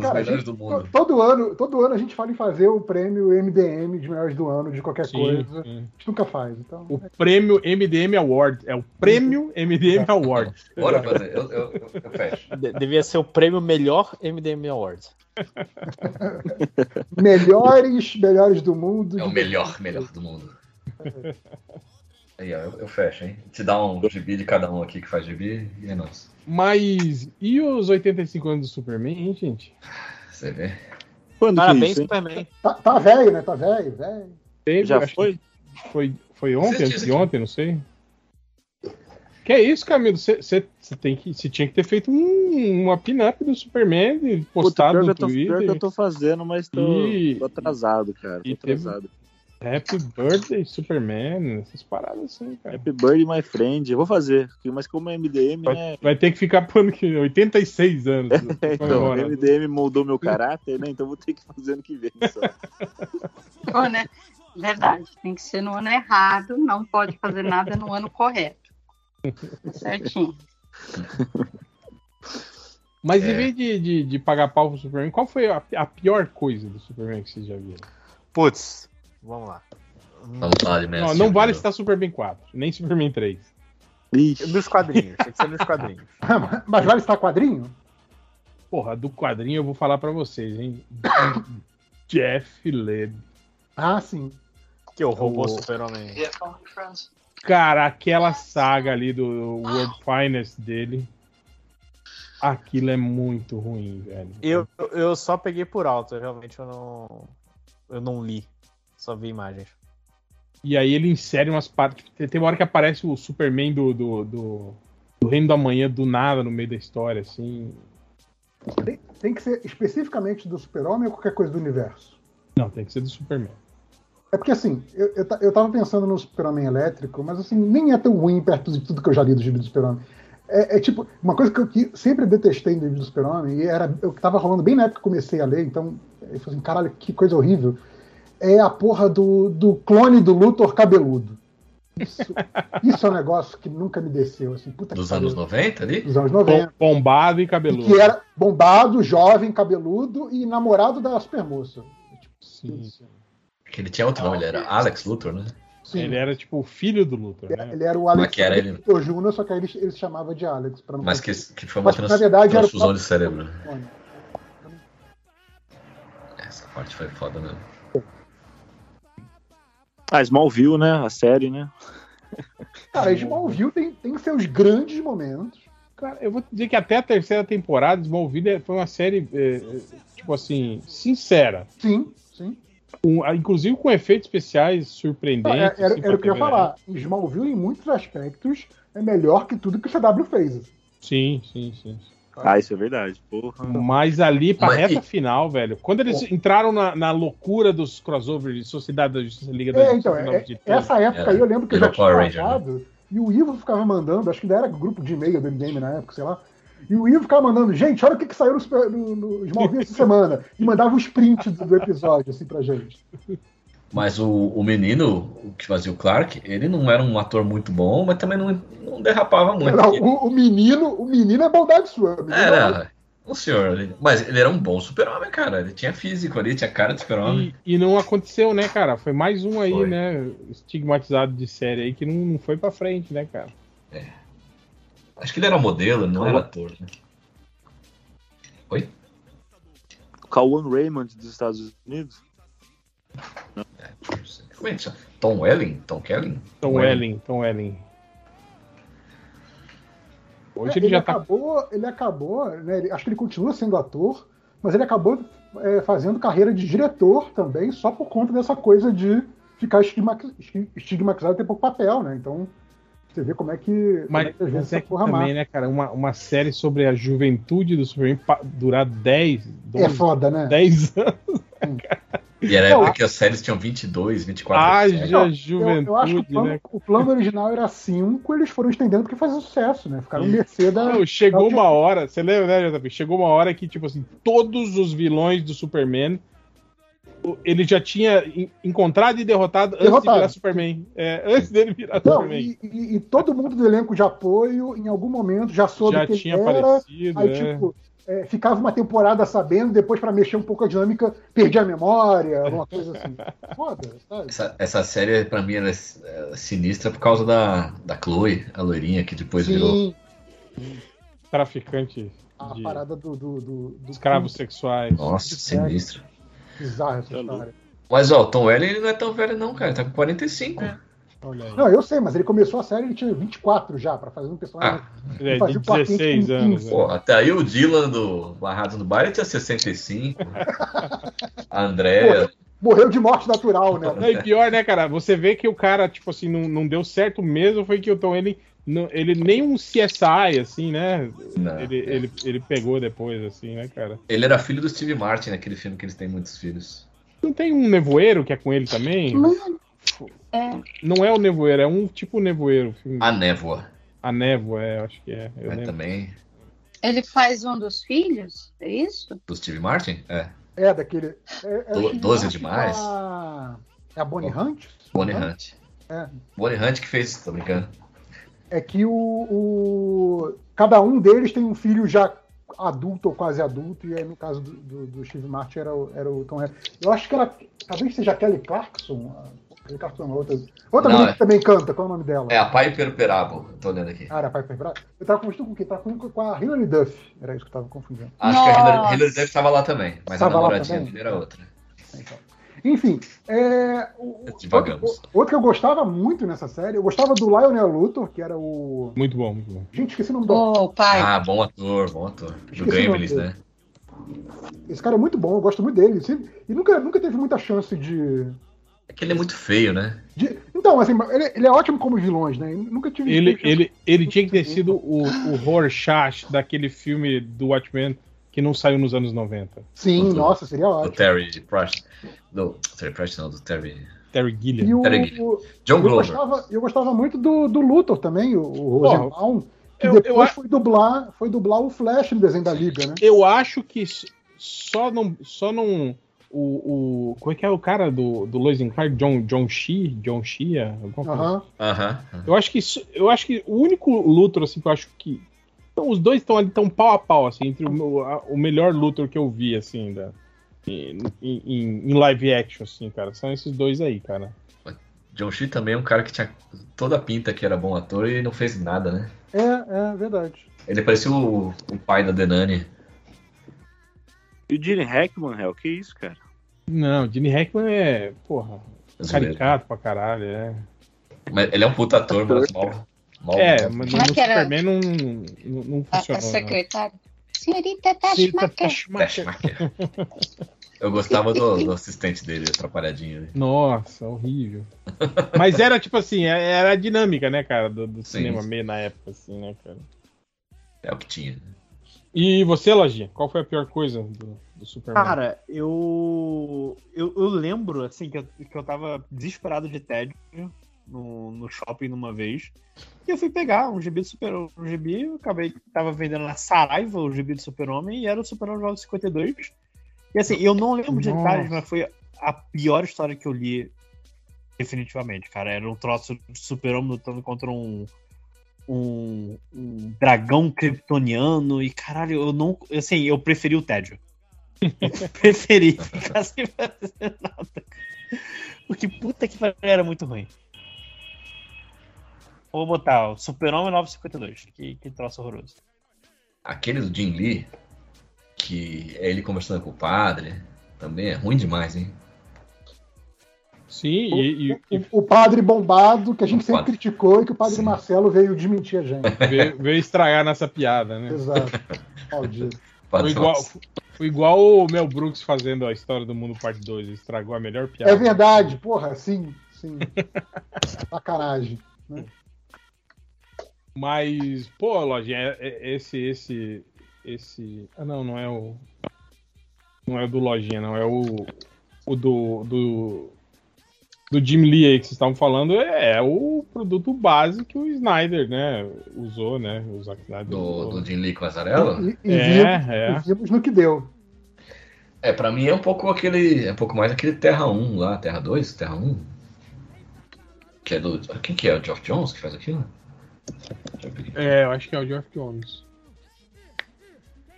Os Cara, melhores gente- do mundo. todo, ano, todo ano a gente fala em fazer o prêmio MDM de melhores do ano, de qualquer Sim, coisa. sim. A gente nunca faz. Então, O prêmio MDM Award. É o prêmio MDM Award. Bora fazer, eu, eu, eu, eu fecho. De- devia ser o prêmio melhor MDM Awards. melhores, melhores do mundo. É o melhor, melhor do mundo. Aí, ó, eu, eu fecho, hein? Te dá um gibi de cada um aqui que faz gibi e é nosso. Mas e os 85 anos do Superman, hein, gente? Você vê. Quando Parabéns, é isso, hein? Superman. Tá, tá velho, né? Tá velho, velho. Teve, Já foi? Foi, foi ontem, antes de ontem, não sei. Que é isso, Camilo? Você tem que, você tinha que ter feito um, uma pin-up do Superman e Puta, postado que no eu tô, pior que eu Twitter. tô fazendo, mas tô, E- tô atrasado, cara. Tô e teve- atrasado. Happy Birthday, Superman, essas paradas assim, cara. Happy Birthday, my friend. Eu vou fazer, mas como é MDM, Vai, né? vai ter que ficar pro ano que 86 anos. Então, comemorando. MDM moldou meu caráter, né? Então vou ter que fazer ano que vem. Só. Pô, né? Verdade, tem que ser no ano errado, não pode fazer nada no ano correto. Certinho. Mas em É. vez de, de, de pagar pau pro Superman, qual foi a, a pior coisa do Superman que vocês já viram? Putz, vamos lá. Falar de Man Não, não vale citar Superman 4, nem Superman 3. Ixi. Nos quadrinhos, tem que ser nos quadrinhos. Mas vale estar quadrinho? Porra, do quadrinho eu vou falar pra vocês, hein? Jeff Leb. Ah, sim. Que o robô O- super-homem. Cara, aquela saga ali do World Finest dele. Aquilo é muito ruim, velho. Eu, eu só peguei por alto, realmente eu não. Eu não li. Só vi imagens. E aí ele insere umas partes. Tem uma hora que aparece o Superman do, do, do, do Reino da Manhã do nada no meio da história, assim. Tem, tem que ser especificamente do Super-Homem ou qualquer coisa do universo? Não, tem que ser do Superman. É porque assim, eu, eu, eu tava pensando no Super-Homem elétrico, mas assim, nem é tão ruim perto de tudo que eu já li do gibi do Super-Homem. É, é tipo, uma coisa que eu que sempre detestei no livro do Super-Homem, e era o que tava rolando bem na época que eu comecei a ler, então eu falei assim, caralho, que coisa horrível. É a porra do, do clone do Luthor cabeludo. Isso, isso é um negócio que nunca me desceu, assim, puta Dos anos 90 ali? Dos anos 90. Bom- Bombado e E cabeludo. que era bombado, jovem, cabeludo e namorado da supermoça. Tipo, Sim. Que ele tinha outro nome, ele era Alex Luthor, né? Sim. Ele era tipo o filho do Luthor, Ele, né? ele era o Como é que era ele? Luthor Jr., só que aí ele, ele se chamava de Alex. Pra não Mas que, que foi uma Mas, trans, na verdade, era o transfusão próprio- de cérebro. Essa parte foi foda mesmo. Ah, Smallville, né? A série, né? Cara, Smallville tem, tem seus grandes momentos. Cara, eu vou dizer que até a terceira temporada, Smallville é- foi uma série, é, é, tipo assim, sincera. Sim, sim. Com- ah, inclusive com efeitos especiais surpreendentes. é- era, assim, era o que eu ia falar. Smallville, em muitos aspectos, é melhor que tudo que o CW fez. né? Sim, sim, sim. Ah, isso é verdade. Porra. Mas ali, pra Mas- reta final, velho, quando eles entraram na, na loucura dos crossovers de Sociedade da Justiça Liga da É, Justiça então, é- de essa época Era- aí eu lembro que eu já era tinha Power Ranger, né? e o Ivo ficava mandando, acho que ainda era grupo de e-mail do MDM na época, sei lá. E o Ivo ficava mandando, gente, olha o que, que saiu no, Super- no, no Smallville essa semana. E mandava os prints do, do episódio, assim, pra gente. Mas o, o menino, o que fazia o Clark, ele não era um ator muito bom, mas também não, não derrapava muito. Não, o, o menino, o menino é bondade sua. o é Era um senhor. Mas ele era um bom super-homem, cara. Ele tinha físico ali, tinha cara de super-homem. E, e não aconteceu, né, cara? Foi mais um aí, Foi. né? Estigmatizado de série aí que não, não foi pra frente, né, cara? Acho que ele era modelo, não era ator. Né? Oi? O Kawan Raymond dos Estados Unidos. Como é que chama? Tom Welling? Tom Kelly? Tom Welling, Tom Welling. Hoje É, ele, já tá. acabou, ele acabou, né, ele- acho que ele continua sendo ator, mas ele acabou é, fazendo carreira de diretor também, só por conta dessa coisa de ficar estigma- esti- estigmatizado e ter pouco papel, né? Então, você vê como é que, como Mas, é que mas é que também, né, cara, uma, uma série sobre a juventude do Superman durar 10, 12, É foda, né? 10 anos. E era a época que as séries tinham 22, 24 Haja episódios. Eu, eu juventude, acho que o plano, né? o plano original era 5, eles foram estendendo porque fazia sucesso, né? Ficaram mercê da. Não, chegou da- uma hora, você lembra, né, JP? Chegou uma hora que, tipo assim, todos os vilões do Superman ele já tinha en- encontrado e derrotado, antes de Derrotado. virar Superman. É, antes dele virar Não, Superman. e, e- e todo mundo do elenco de apoio, em algum momento, já soube Já que tinha ele era. aparecido. Aí, é. tipo, é, ficava uma temporada sabendo, depois pra mexer um pouco a dinâmica, perdi a memória, alguma coisa assim. Foda, sabe? Essa, essa série, pra mim, ela é, é sinistra por causa da, da Chloe, a loirinha, que depois virou. Sim, Traficante a de parada do. do, do, do escravos sexuais. Nossa, sinistra. Bizarra essa Tá história. Mas, ó, o Tom Welling ele não é tão velho, não, cara. Ele tá com 45. Olha aí. Não, eu sei, mas ele começou a série, ele tinha 24 já, pra fazer um personagem. Ah, É, fazia de o Clark Kent 16 com anos. 15. né? pô, até aí o Dylan do Barrados no Baile tinha 65. a Andréa. Morreu de morte natural, né? Não, e pior, né, cara? Você vê que o cara, tipo assim, não, não deu certo mesmo, foi que o Tom ele, não, ele nem um CSI, assim, né? Não, ele, é. ele, ele pegou depois, assim, né, cara? Ele era filho do Steve Martin, naquele filme que eles têm muitos filhos. Não tem um nevoeiro que é com ele também? Mano, é, Não é o nevoeiro, é um tipo nevoeiro. filme. A Névoa. A névoa, é, acho que é. Eu lembro. também. ele faz um dos filhos? É isso? Do Steve Martin? É. É, daquele. É, é Do- o Steve 12 Martin demais? com A... É a Bonnie Hunt? Bonnie Hunt. É. Bonnie Hunt que fez, tô brincando. É que o, o- Cada um deles tem um filho já adulto ou quase adulto, e aí no caso do, do, do Steve Martin era o, era o Tom Hanks. Eu acho que era. Talvez seja a Kelly Clarkson. Outra outra Não, é- que também canta, qual é o nome dela? É a Piper Perabo, tô olhando aqui. Ah, era a Piper Bra- Eu tava confundindo com o quê? Tava confundindo com a Hilary Duff. Era isso que eu tava confundindo. Acho que a Hilary, Nossa. Hilary Duff tava lá também, mas Tava a namoradinha dele era outra. Então. Enfim, é, o-. Outro, outro que eu gostava muito nessa série, eu gostava do Lionel Luthor, que era o. Muito bom, muito bom. Gente, esqueci o nome do. Ô, pai. Ah, bom ator, bom ator. Do Esqueci o nome Gremlins, né? Esse cara é muito bom, eu gosto muito dele. E nunca, nunca teve muita chance de. É que ele é muito feio, né? de- Então, assim, ele, ele é ótimo como vilões, né? Nunca tive. Ele, chance- ele, ele tinha que ter sido o, o Rorschach daquele filme do Watchmen que não saiu nos anos 90. Sim, do- nossa, seria Do ótimo. Terry Pratchett. Do Terry Pratchett, não, do Terry. Terry Gilliam. E o, Peraí, o- John eu, Glover. gostava, eu gostava muito do, do Luthor também, o, o Rosenbaum, que eu- depois eu foi, dublar, foi dublar o Flash no desenho da Liga, né? Eu acho que só não. Só não o, o. Como é que é o cara do, do Lois and Clark? John, John Shee? John Shea? Alguma coisa Aham. Aham. Eu acho que isso- eu acho que o único Luthor assim que eu acho que então, os dois estão ali tão pau a pau assim entre o, meu- a- o melhor Luthor que eu vi assim da em, em- em live action assim, cara, são esses dois aí, cara. John Shee também é um cara que tinha toda a pinta que era bom ator e não fez nada, né? É, é verdade. Ele parecia o, o pai da Denani. E o Gene Hackman, Hell, que isso, cara? Não, Gene Hackman é, porra, Zoeira. caricato pra caralho, é. Mas ele é um puta ator, mas mal. mal É, mas no, é era? Superman não, não, não A, funcionou. a não. secretária. Senhorita Sim, tá- Tashmaker. Eu gostava do, do assistente dele, atrapalhadinho. né? Nossa, horrível. Mas era tipo assim, é- era a dinâmica, né, cara, do, do cinema meio na época, assim, né, cara. É o que tinha. E você, Lojinha, qual foi a pior coisa do, do Superman? Cara, eu, eu. Eu lembro, assim, que eu, que eu tava desesperado de tédio no, no shopping numa vez. E eu fui pegar um gibi do Super um gibi, eu acabei tava vendendo na Saraiva o gibi do Super-Homem e era o Super-Homem 952. E assim, eu não lembro de detalhes, mas foi a pior história que eu li definitivamente, cara. Era um troço de Super-Homem lutando contra um, um, um dragão kryptoniano e caralho, eu não, assim, eu preferi o tédio. Eu preferi ficar sem fazer nada. Porque puta que pariu, era muito ruim. Vou botar o Super-Homem 952. Que, que troço horroroso. Aquele do Jim Lee, que é ele conversando com o padre, também é ruim demais, hein? Sim, e, e- e O, o padre bombado, que a gente O sempre padre. criticou e que o padre Sim. Marcelo veio desmentir a gente. veio, veio estragar nessa piada, né? Exato. Maldito. Foi igual, Nossa. foi igual o Mel Brooks fazendo a história do mundo parte 2, estragou a melhor piada. É verdade, porra, sim, sim. Sacanagem. Mas, pô, Lojinha, é- é- esse, esse, esse... Ah, não, não é o... Não é o do Lojinha, não, é o, o do, do, do Jim Lee aí que vocês estavam falando, é, é o produto base que o Snyder, né, usou, né, o Zack Snyder Do, usou. do Jim Lee com Azarello? E, e É, vimos, é. e vimos no que deu. É, pra mim é um pouco aquele. É um pouco mais aquele Terra 1 lá, Terra 2, Terra 1. Que é do. Quem que é? O Geoff Jones que faz aquilo? É, eu acho que é o Geoff Jones.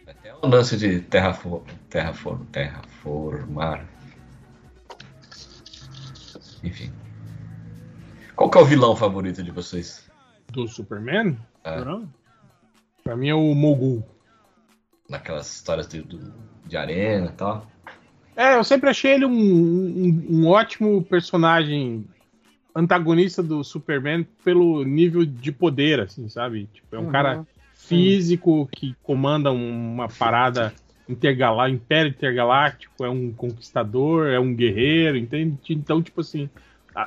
Até o lance de terrafor, terrafor, terraformar. Enfim. Qual que é o vilão favorito de vocês? Do Superman? É, Pra mim é o Mogul. naquelas histórias de, do- de arena e tal. É, eu sempre achei ele um, um, um ótimo personagem antagonista do Superman pelo nível de poder, assim, sabe? Tipo, é um Uhum. cara físico que comanda uma parada intergalá Império Intergaláctico, é um conquistador, é um guerreiro, entende? Então, tipo assim,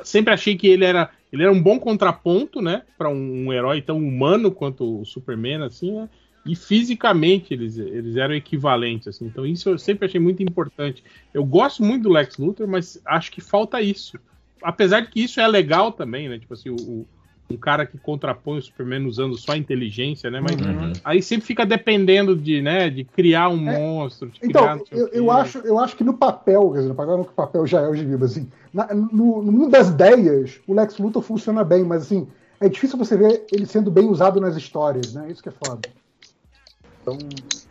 sempre achei que ele era, ele era um bom contraponto, né, para um, um herói tão humano quanto o Superman, assim, né? E fisicamente eles, eles eram equivalentes, assim. Então isso eu sempre achei muito importante. Eu gosto muito do Lex Luthor, mas acho que falta isso. Apesar de que isso é legal também, né? Tipo assim, o- um cara que contrapõe o Superman usando só a inteligência, né? Mas Uhum. aí sempre fica dependendo de, né, de criar um É. monstro. De Então, criar eu, eu, acho, eu acho que no papel, quer dizer, no papel não que o papel já é hoje vivo, assim, na- no, no mundo das ideias, o Lex Luthor funciona bem, mas assim, é difícil você ver ele sendo bem usado nas histórias, né? Isso que é foda. Então,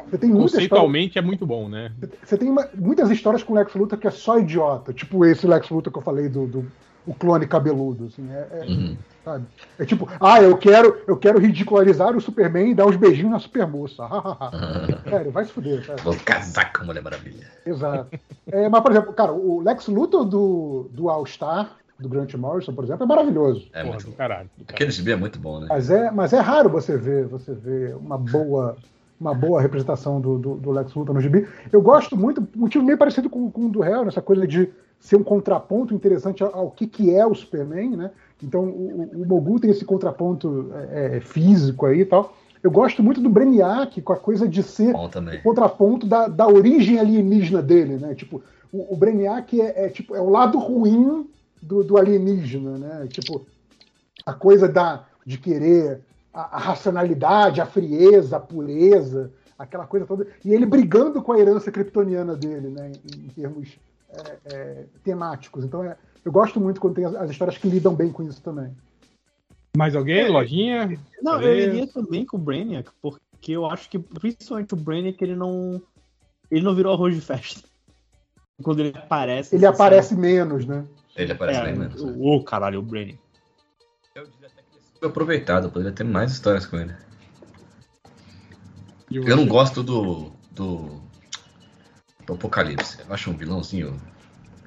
você tem muitas histórias, Conceitualmente é muito bom, né? você tem uma- muitas histórias com o Lex Luthor que é só idiota, tipo esse Lex Luthor que eu falei do, do o clone cabeludo. Assim, é, é- Uhum. sabe? É tipo, ah, eu quero, eu quero ridicularizar o Superman e dar uns beijinhos na Supermoça. Sério, vai se fuder, cara. Vou casar com a Mulher Maravilha. Exato. É, mas, por exemplo, cara, o Lex Luthor do, do All-Star, do Grant Morrison, por exemplo, é maravilhoso. É Porra, muito do caralho. do Aquele gibi é muito bom, né? Mas é, mas é raro você ver, você ver uma boa, uma boa representação do, do, do Lex Luthor no gibi. Eu gosto muito, um motivo meio parecido com, com o do Hell, nessa coisa de ser um contraponto interessante ao, ao que, que é o Superman, né? Então o, o- tem esse contraponto é, é, físico aí e tal. Eu gosto muito do Brainiac com a coisa de ser o contraponto da, da origem alienígena dele, né? Tipo, o, o Brainiac é, é, tipo, é o lado ruim do, do alienígena, né? Tipo, a coisa da, de querer a, a racionalidade, a frieza, a pureza, aquela coisa toda. E ele brigando com a herança kryptoniana dele, né? Em, em termos é, é, temáticos. Então, é, eu gosto muito quando tem as, as histórias que lidam bem com isso também. Mais alguém? Lojinha? Não, eu iria também com o Brainiac, porque eu acho que principalmente o Brainiac ele não. Ele não virou arroz de festa. Quando ele aparece. Ele assim, aparece menos, né? Ele sabe? aparece É, bem menos. né? Ô, caralho, o Brainiac. Eu diria até que ele foi aproveitado, poderia ter mais histórias com ele. E Eu não gosto do. do. Do Apocalipse. Eu acho um vilãozinho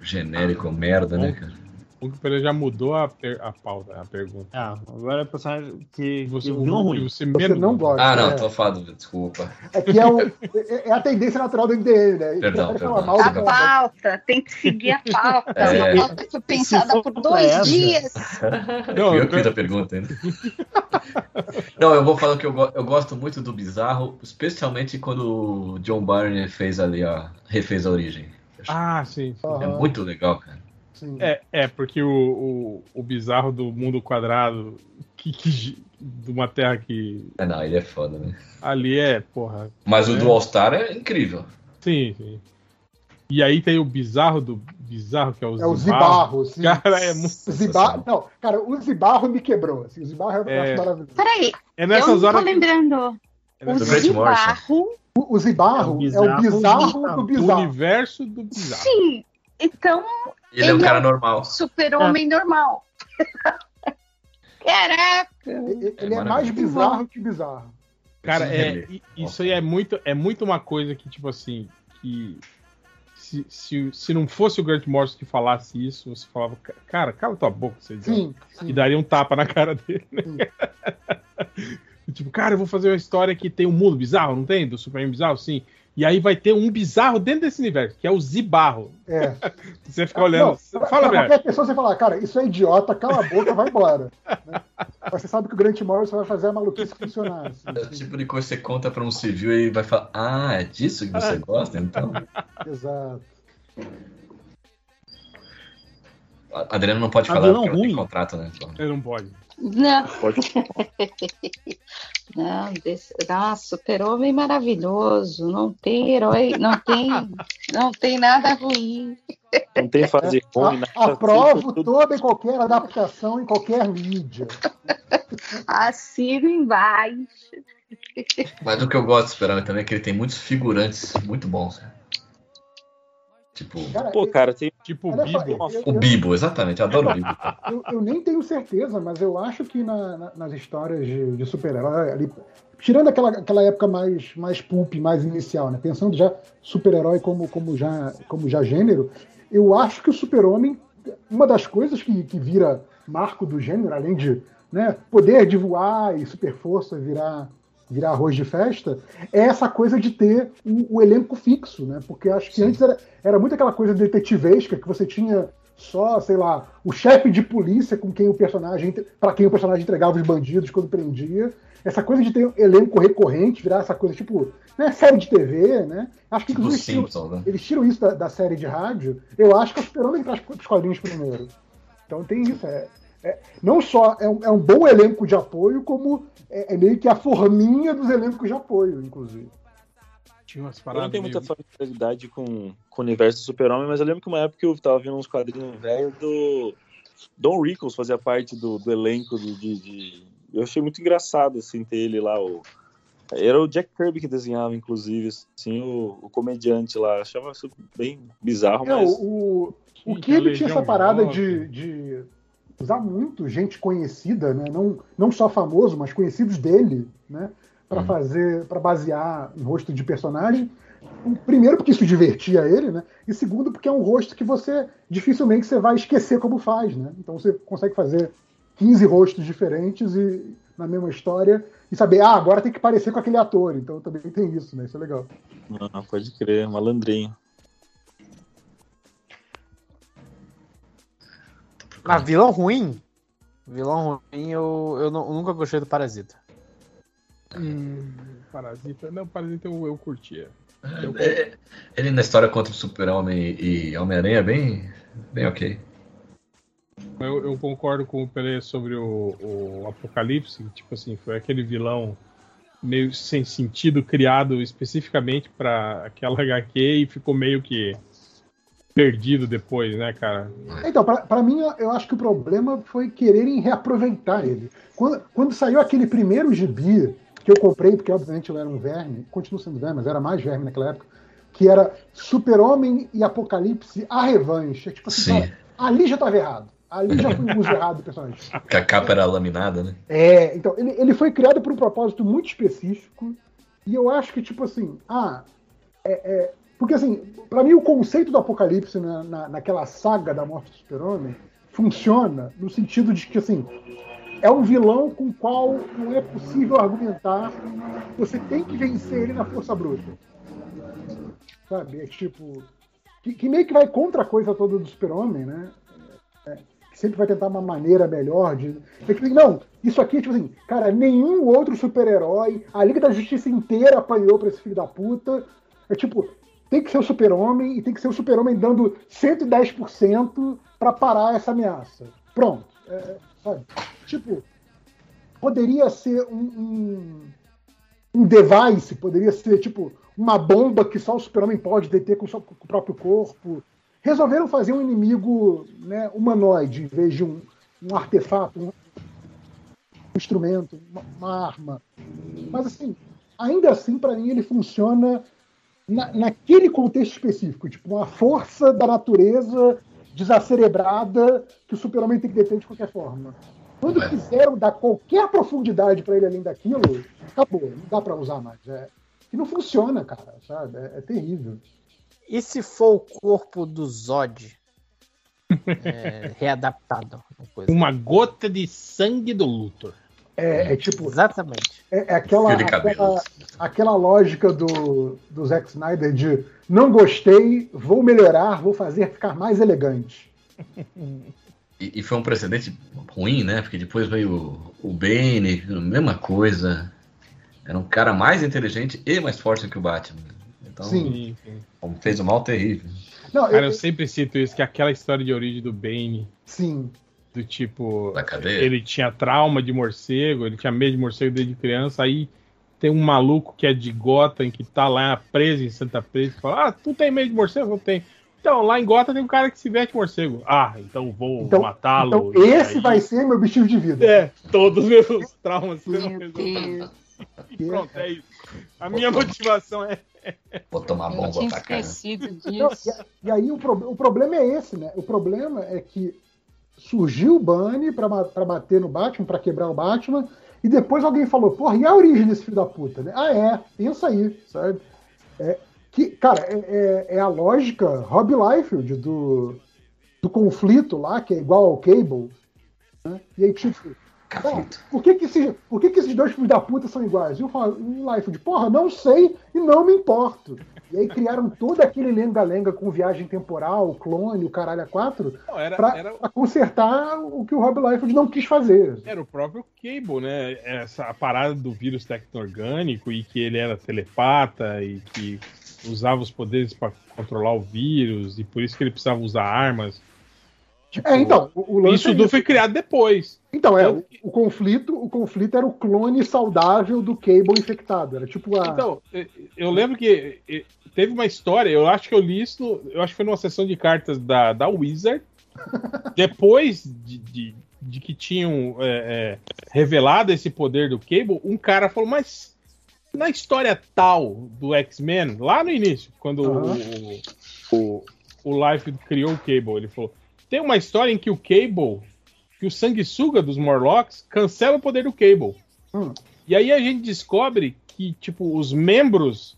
genérico, merda, né, cara? O Pereira já mudou a, per- a pauta, a pergunta. Ah, agora é o personagem que. Você, que vilão ruim. Você, Você menos não gosta. Ah, não, é. tô falando, desculpa. É que é, o- é- é a tendência natural do MDM, né? Perdão, perdão. falar mal A pauta, tem que seguir a pauta. É. Uma pauta que foi pensada por dois essa. dias. Não, eu fiz a pergunta ainda. Não, eu vou falar que eu, go- eu gosto muito do bizarro, especialmente quando o John Barney fez ali, ó, refez a origem. Ah, sim. É Aham, muito legal, cara. Sim. É, é porque o, o, o bizarro do mundo quadrado, que, que de uma terra que É, não, ele é foda, né? ali é, porra. Mas o É. do All Star é incrível. Sim, sim. E aí tem o bizarro do bizarro, que é o É o Zibarro. Zibarro. Assim. Cara, é muito. O Zibarro, não, cara, o Zibarro me quebrou. Assim, o Zibarro é, É. maravilhoso. Peraí, É eu nessas não tô horas. que- lembrando. é O nessas Do. Zibarro, O, o Zibarro É é o o bizarro bizarro do do do bizarro. universo do bizarro. sim. Então, Ele é um Ele cara é- normal. super-homem normal. Caraca. Ele, ele é, É mais bizarro que bizarro. Cara, é, isso aí é muito, é muito uma coisa que, tipo assim, que se, se, se não fosse o Grant Morrison que falasse isso, você falava, "Ca- cara, cala tua boca, você idiota." Sim, E sim. daria um tapa na cara dele, né? tipo, cara, eu vou fazer uma história que tem um mundo bizarro, não tem? Do Superman bizarro, sim. E aí vai ter um bizarro dentro desse universo, que é o Zibarro. É. Você fica olhando. Não, você- fala, pra qualquer pessoa você falar, cara, isso é idiota, cala a boca, vai embora. né? Mas você sabe que o Grant Morrison vai fazer a maluquice funcionar. assim, É o tipo de coisa que você conta pra um civil e vai falar, ah, é disso que você gosta? Então. Exato. A Adriana não pode falar vilão porque ela tem ruim. contrato, né? Ele não pode. Não, Pode. não, desse, nossa, super-homem maravilhoso. Não tem herói, não tem, não tem nada ruim. Não tem fase ruim, nada. A- Aprovo tudo- toda e qualquer adaptação em qualquer mídia. Assino embaixo. Mas o que eu gosto de Super-Homem também é que ele tem muitos figurantes muito bons. né? Tipo, Cara, Pô, cara, tem Tipo o olha só, Bibo. eu- o eu- Bibo, exatamente, eu adoro o Bibo. Eu, eu nem tenho certeza, mas eu acho que na- na- nas histórias de, de super-herói, tirando aquela, aquela época mais, mais pulp, mais inicial, né? Pensando já super-herói como, como, já, como já gênero, eu acho que o super-homem, uma das coisas que, que vira marco do gênero, além de né, poder de voar e super força virar virar arroz de festa, é essa coisa de ter o, o elenco fixo, né? Porque acho que antes era, era muito aquela coisa detetivesca que você tinha só, sei lá, o chefe de polícia com quem o personagem, para quem o personagem entregava os bandidos quando prendia. Essa coisa de ter um elenco recorrente, virar essa coisa tipo, né, série de TV, né? Acho que Tipo eles tiram- Simpsons, né? eles tiram isso da, da série de rádio. Eu acho que é o Super-Homem traz os quadrinhos primeiro. Então tem isso. É, é- não só é um, é um bom elenco de apoio, como é, é meio que a forminha dos elencos de apoio, inclusive. Tinha umas Eu paradas. não tenho muita familiaridade com, com o universo do Super-Homem, mas eu lembro que uma época eu tava vendo uns quadrinhos velhos do. Don Rickles fazia parte do, do elenco de, de- de- Eu achei muito engraçado, assim, ter ele lá. O... Era o Jack Kirby que desenhava, inclusive, assim, o, o comediante lá. Achava isso bem bizarro, É, mas. o, o Tinha Kirby tinha essa parada de, de usar muito gente conhecida, né? não, não só famoso, mas conhecidos dele, né? para Uhum. fazer, para basear em rosto de personagem. Um, Primeiro porque isso divertia ele, né? E segundo porque é um rosto que você dificilmente você vai esquecer como faz, né? Então você consegue fazer 15 rostos diferentes e na mesma história e saber, ah, agora tem que parecer com aquele ator. Então também tem isso, né? Isso é legal. Ah, pode crer, malandrinho. Mas vilão ruim? Vilão ruim, eu, eu, não- eu nunca gostei do Parasita. Hum, Parasita. Não, Parasita eu, eu curtia. Eu- É, Ele na história contra o Super-Homem e Homem-Aranha é bem, bem ok. Eu, eu concordo com o Pelé sobre o, o Apocalipse, tipo assim, foi aquele vilão meio sem sentido criado especificamente pra aquela HQ e ficou meio que perdido depois, né, cara? Então, pra pra mim, eu- acho que o problema foi quererem reaproveitar ele. Quando, quando saiu aquele primeiro gibi que eu comprei, porque obviamente eu era um verme, continuo sendo verme, mas era mais verme naquela época, que era Super-Homem e Apocalipse a revanche. É tipo assim, Sim. cara, ali já estava errado. Ali já foi um uso errado do personagem. Que a capa era laminada, né? É, então, ele, ele foi criado por um propósito muito específico, e eu acho que, tipo assim, ah, é, é- porque assim, pra mim o conceito do apocalipse na, na- naquela saga da morte do super-homem funciona no sentido de que, assim, é um vilão com o qual não é possível argumentar, você tem que vencer ele na força bruta. Sabe? É tipo, que, que meio que vai contra a coisa toda do super-homem, né? É, que sempre vai tentar uma maneira melhor de. É não, isso aqui, tipo assim, cara, nenhum outro super-herói, a Liga da Justiça inteira apanhou pra esse filho da puta. É tipo, tem que ser o super-homem e tem que ser o super-homem dando 110% pra parar essa ameaça. Pronto. É, sabe? Tipo, poderia ser um, um, um device, poderia ser tipo uma bomba que só o super-homem pode deter com, com o próprio corpo. Resolveram fazer um inimigo né, humanoide em vez de um, um artefato, um, um instrumento, uma, uma arma. Mas assim, ainda assim, para mim, ele funciona na- naquele contexto específico, tipo uma força da natureza desacerebrada que o super-homem tem que deter de qualquer forma. Quando Ué. quiseram dar qualquer profundidade para ele além daquilo, acabou, não dá para usar mais. É, e não funciona, cara, sabe? É, é terrível. E se for o corpo do Zod é, readaptado? uma coisa? Uma gota de sangue do Luthor. É, é tipo, Exatamente. é, é aquela, aquela, aquela lógica do, do Zack Snyder de não gostei, vou melhorar, vou fazer ficar mais elegante. E, e foi um precedente ruim, né? Porque depois veio o, o Bane, mesma coisa. Era um cara mais inteligente e mais forte que o Batman. Então, Sim. fez um mal terrível. Não, Cara, eu- eu sempre cito isso, que aquela história de origem do Bane, sim. Do tipo, ele tinha trauma de morcego, ele tinha medo de morcego desde criança, aí tem um maluco que é de Gotham, que tá lá preso em Santa Presa, e fala, ah, tu tem medo de morcego? Eu tenho. Então, lá em Gotham tem um cara que se veste morcego. Ah, então vou Então, matá-lo. então E esse aí- vai ser meu objetivo de vida. É, todos os meus traumas serão Meu pronto, é isso. A minha motivação é Vou tomar Eu bomba tinha pra cara. esquecido Não, disso. e, e aí o, pro- o problema é esse, né? O problema é que surgiu o Bunny pra bater no Batman, pra quebrar o Batman, e depois alguém falou, porra, e a origem desse filho da puta, né? Ah, é, pensa aí, sabe? É, que, cara, é, é- é a lógica Rob Liefeld do, do conflito lá, que é igual ao Cable, né? E aí, tipo, Conflito. por que que, esses, por que que esses dois filhos da puta são iguais? E o o Liefeld, porra, não sei e não me importo. E aí criaram todo aquele lenga-lenga com viagem temporal, clone, o caralho a quatro, Não, era, pra, era, pra consertar o que o Rob Liefeld não quis fazer. era o próprio Cable, né? Essa parada do vírus tecno-orgânico e que ele era telepata e que usava os poderes para controlar o vírus e por isso que ele precisava usar armas. Tipo, É, então, o, o lance isso é tudo isso. foi criado depois. Então, é, eu- o, o conflito, o conflito era o clone saudável do Cable infectado. Era tipo a. Então, eu- lembro que teve uma história, eu acho que eu li isso, eu acho que foi numa sessão de cartas da, da Wizard, depois de, de, de que tinham é, é, revelado esse poder do Cable, um cara falou, mas na história tal do X-Men, lá no início, quando Aham. o, o, o Life criou o Cable, ele falou, tem uma história em que o Cable que o sanguessuga dos Morlocks cancela o poder do Cable. Hum. E aí a gente descobre que, tipo, os membros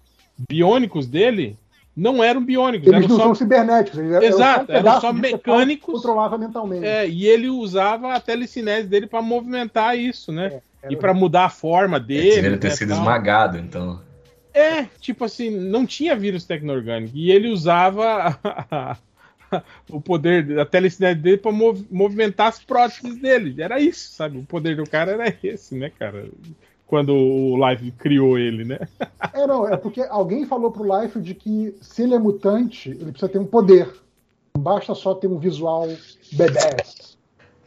biônicos dele não eram biônicos, Eles eram não só são cibernéticos. Eles eram Exato, só um eram só de que mecânicos. Controlava mentalmente. É, e ele usava a telecinese dele pra movimentar isso, né? Era E pra mudar a forma Ele dele. deveria ter né, sido tal. esmagado, então. É, tipo assim, não tinha vírus tecno-orgânico. E ele usava o poder, a telecinese dele pra mov- movimentar as próteses dele. Era isso, sabe? O poder do cara era esse, né, cara? Quando o Life criou ele, né? É, não, é porque alguém falou pro Life de que se ele é mutante, ele precisa ter um poder. Não basta só ter um visual badass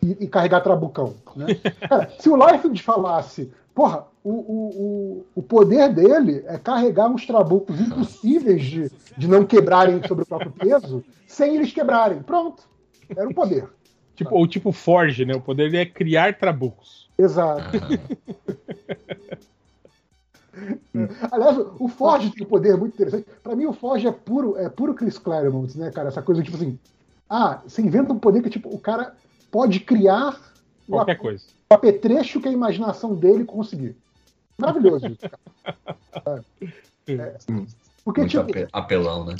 e, e carregar trabucão. Né? Cara, se o Life falasse, porra, o, o, o, o poder dele é carregar uns trabucos impossíveis de, de não quebrarem sobre o próprio peso, sem eles quebrarem. Pronto. Era o poder. Tipo, ou tipo Forge, né? O poder dele é criar trabucos. Exato. Aliás, o Forge tem um poder muito interessante. Pra mim, o Forge é puro, é puro Chris Claremont, né, cara? Essa coisa tipo assim. Ah, você inventa um poder que tipo o cara pode criar Qualquer ap- coisa. o apetrecho que a imaginação dele conseguir. Maravilhoso. isso, cara. É, porque Muito tipo, ape- apelão, né?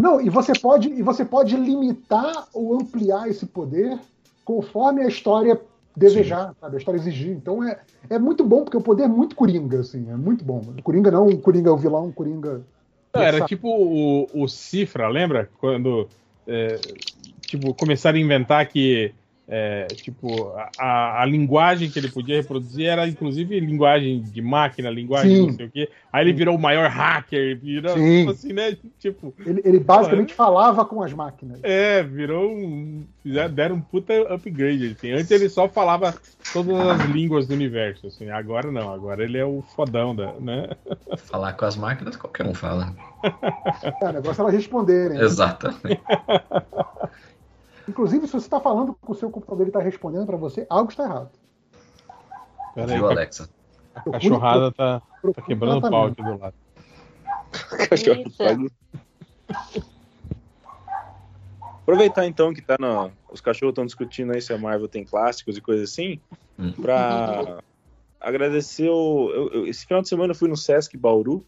não, e você pode e você pode limitar ou ampliar esse poder conforme a história desejar, sabe? A história exigir. Então é, é muito bom porque o poder é muito coringa, assim, é muito bom. Coringa não, coringa é o vilão, coringa. Não, era Sabe? tipo o, o Cifra, lembra? Quando é, tipo, começaram a inventar que é, tipo, a- a, linguagem que ele podia reproduzir era inclusive linguagem de máquina, linguagem Sim. não sei o quê. Aí ele virou o maior hacker, virou Sim. tipo assim, né? Tipo, Ele, ele basicamente falava com as máquinas. é, virou um. fizeram- Deram um puta upgrade. Assim. Antes ele só falava todas as línguas do universo, assim. Agora não, agora ele é o fodão da, né? Falar com as máquinas, qualquer um fala. É, o negócio é elas responderem. né? Exatamente. Inclusive, se você está falando com o seu computador e está respondendo para você, algo está errado. Pera aí, Viu, Alexa? a cachorrada tá, tá Procure quebrando o pau aqui do lado. Aproveitar então que tá na... os cachorros estão discutindo aí se a Marvel tem clássicos e coisa assim, Hum. pra agradecer o... eu- eu- esse final de semana eu fui no Sesc Bauru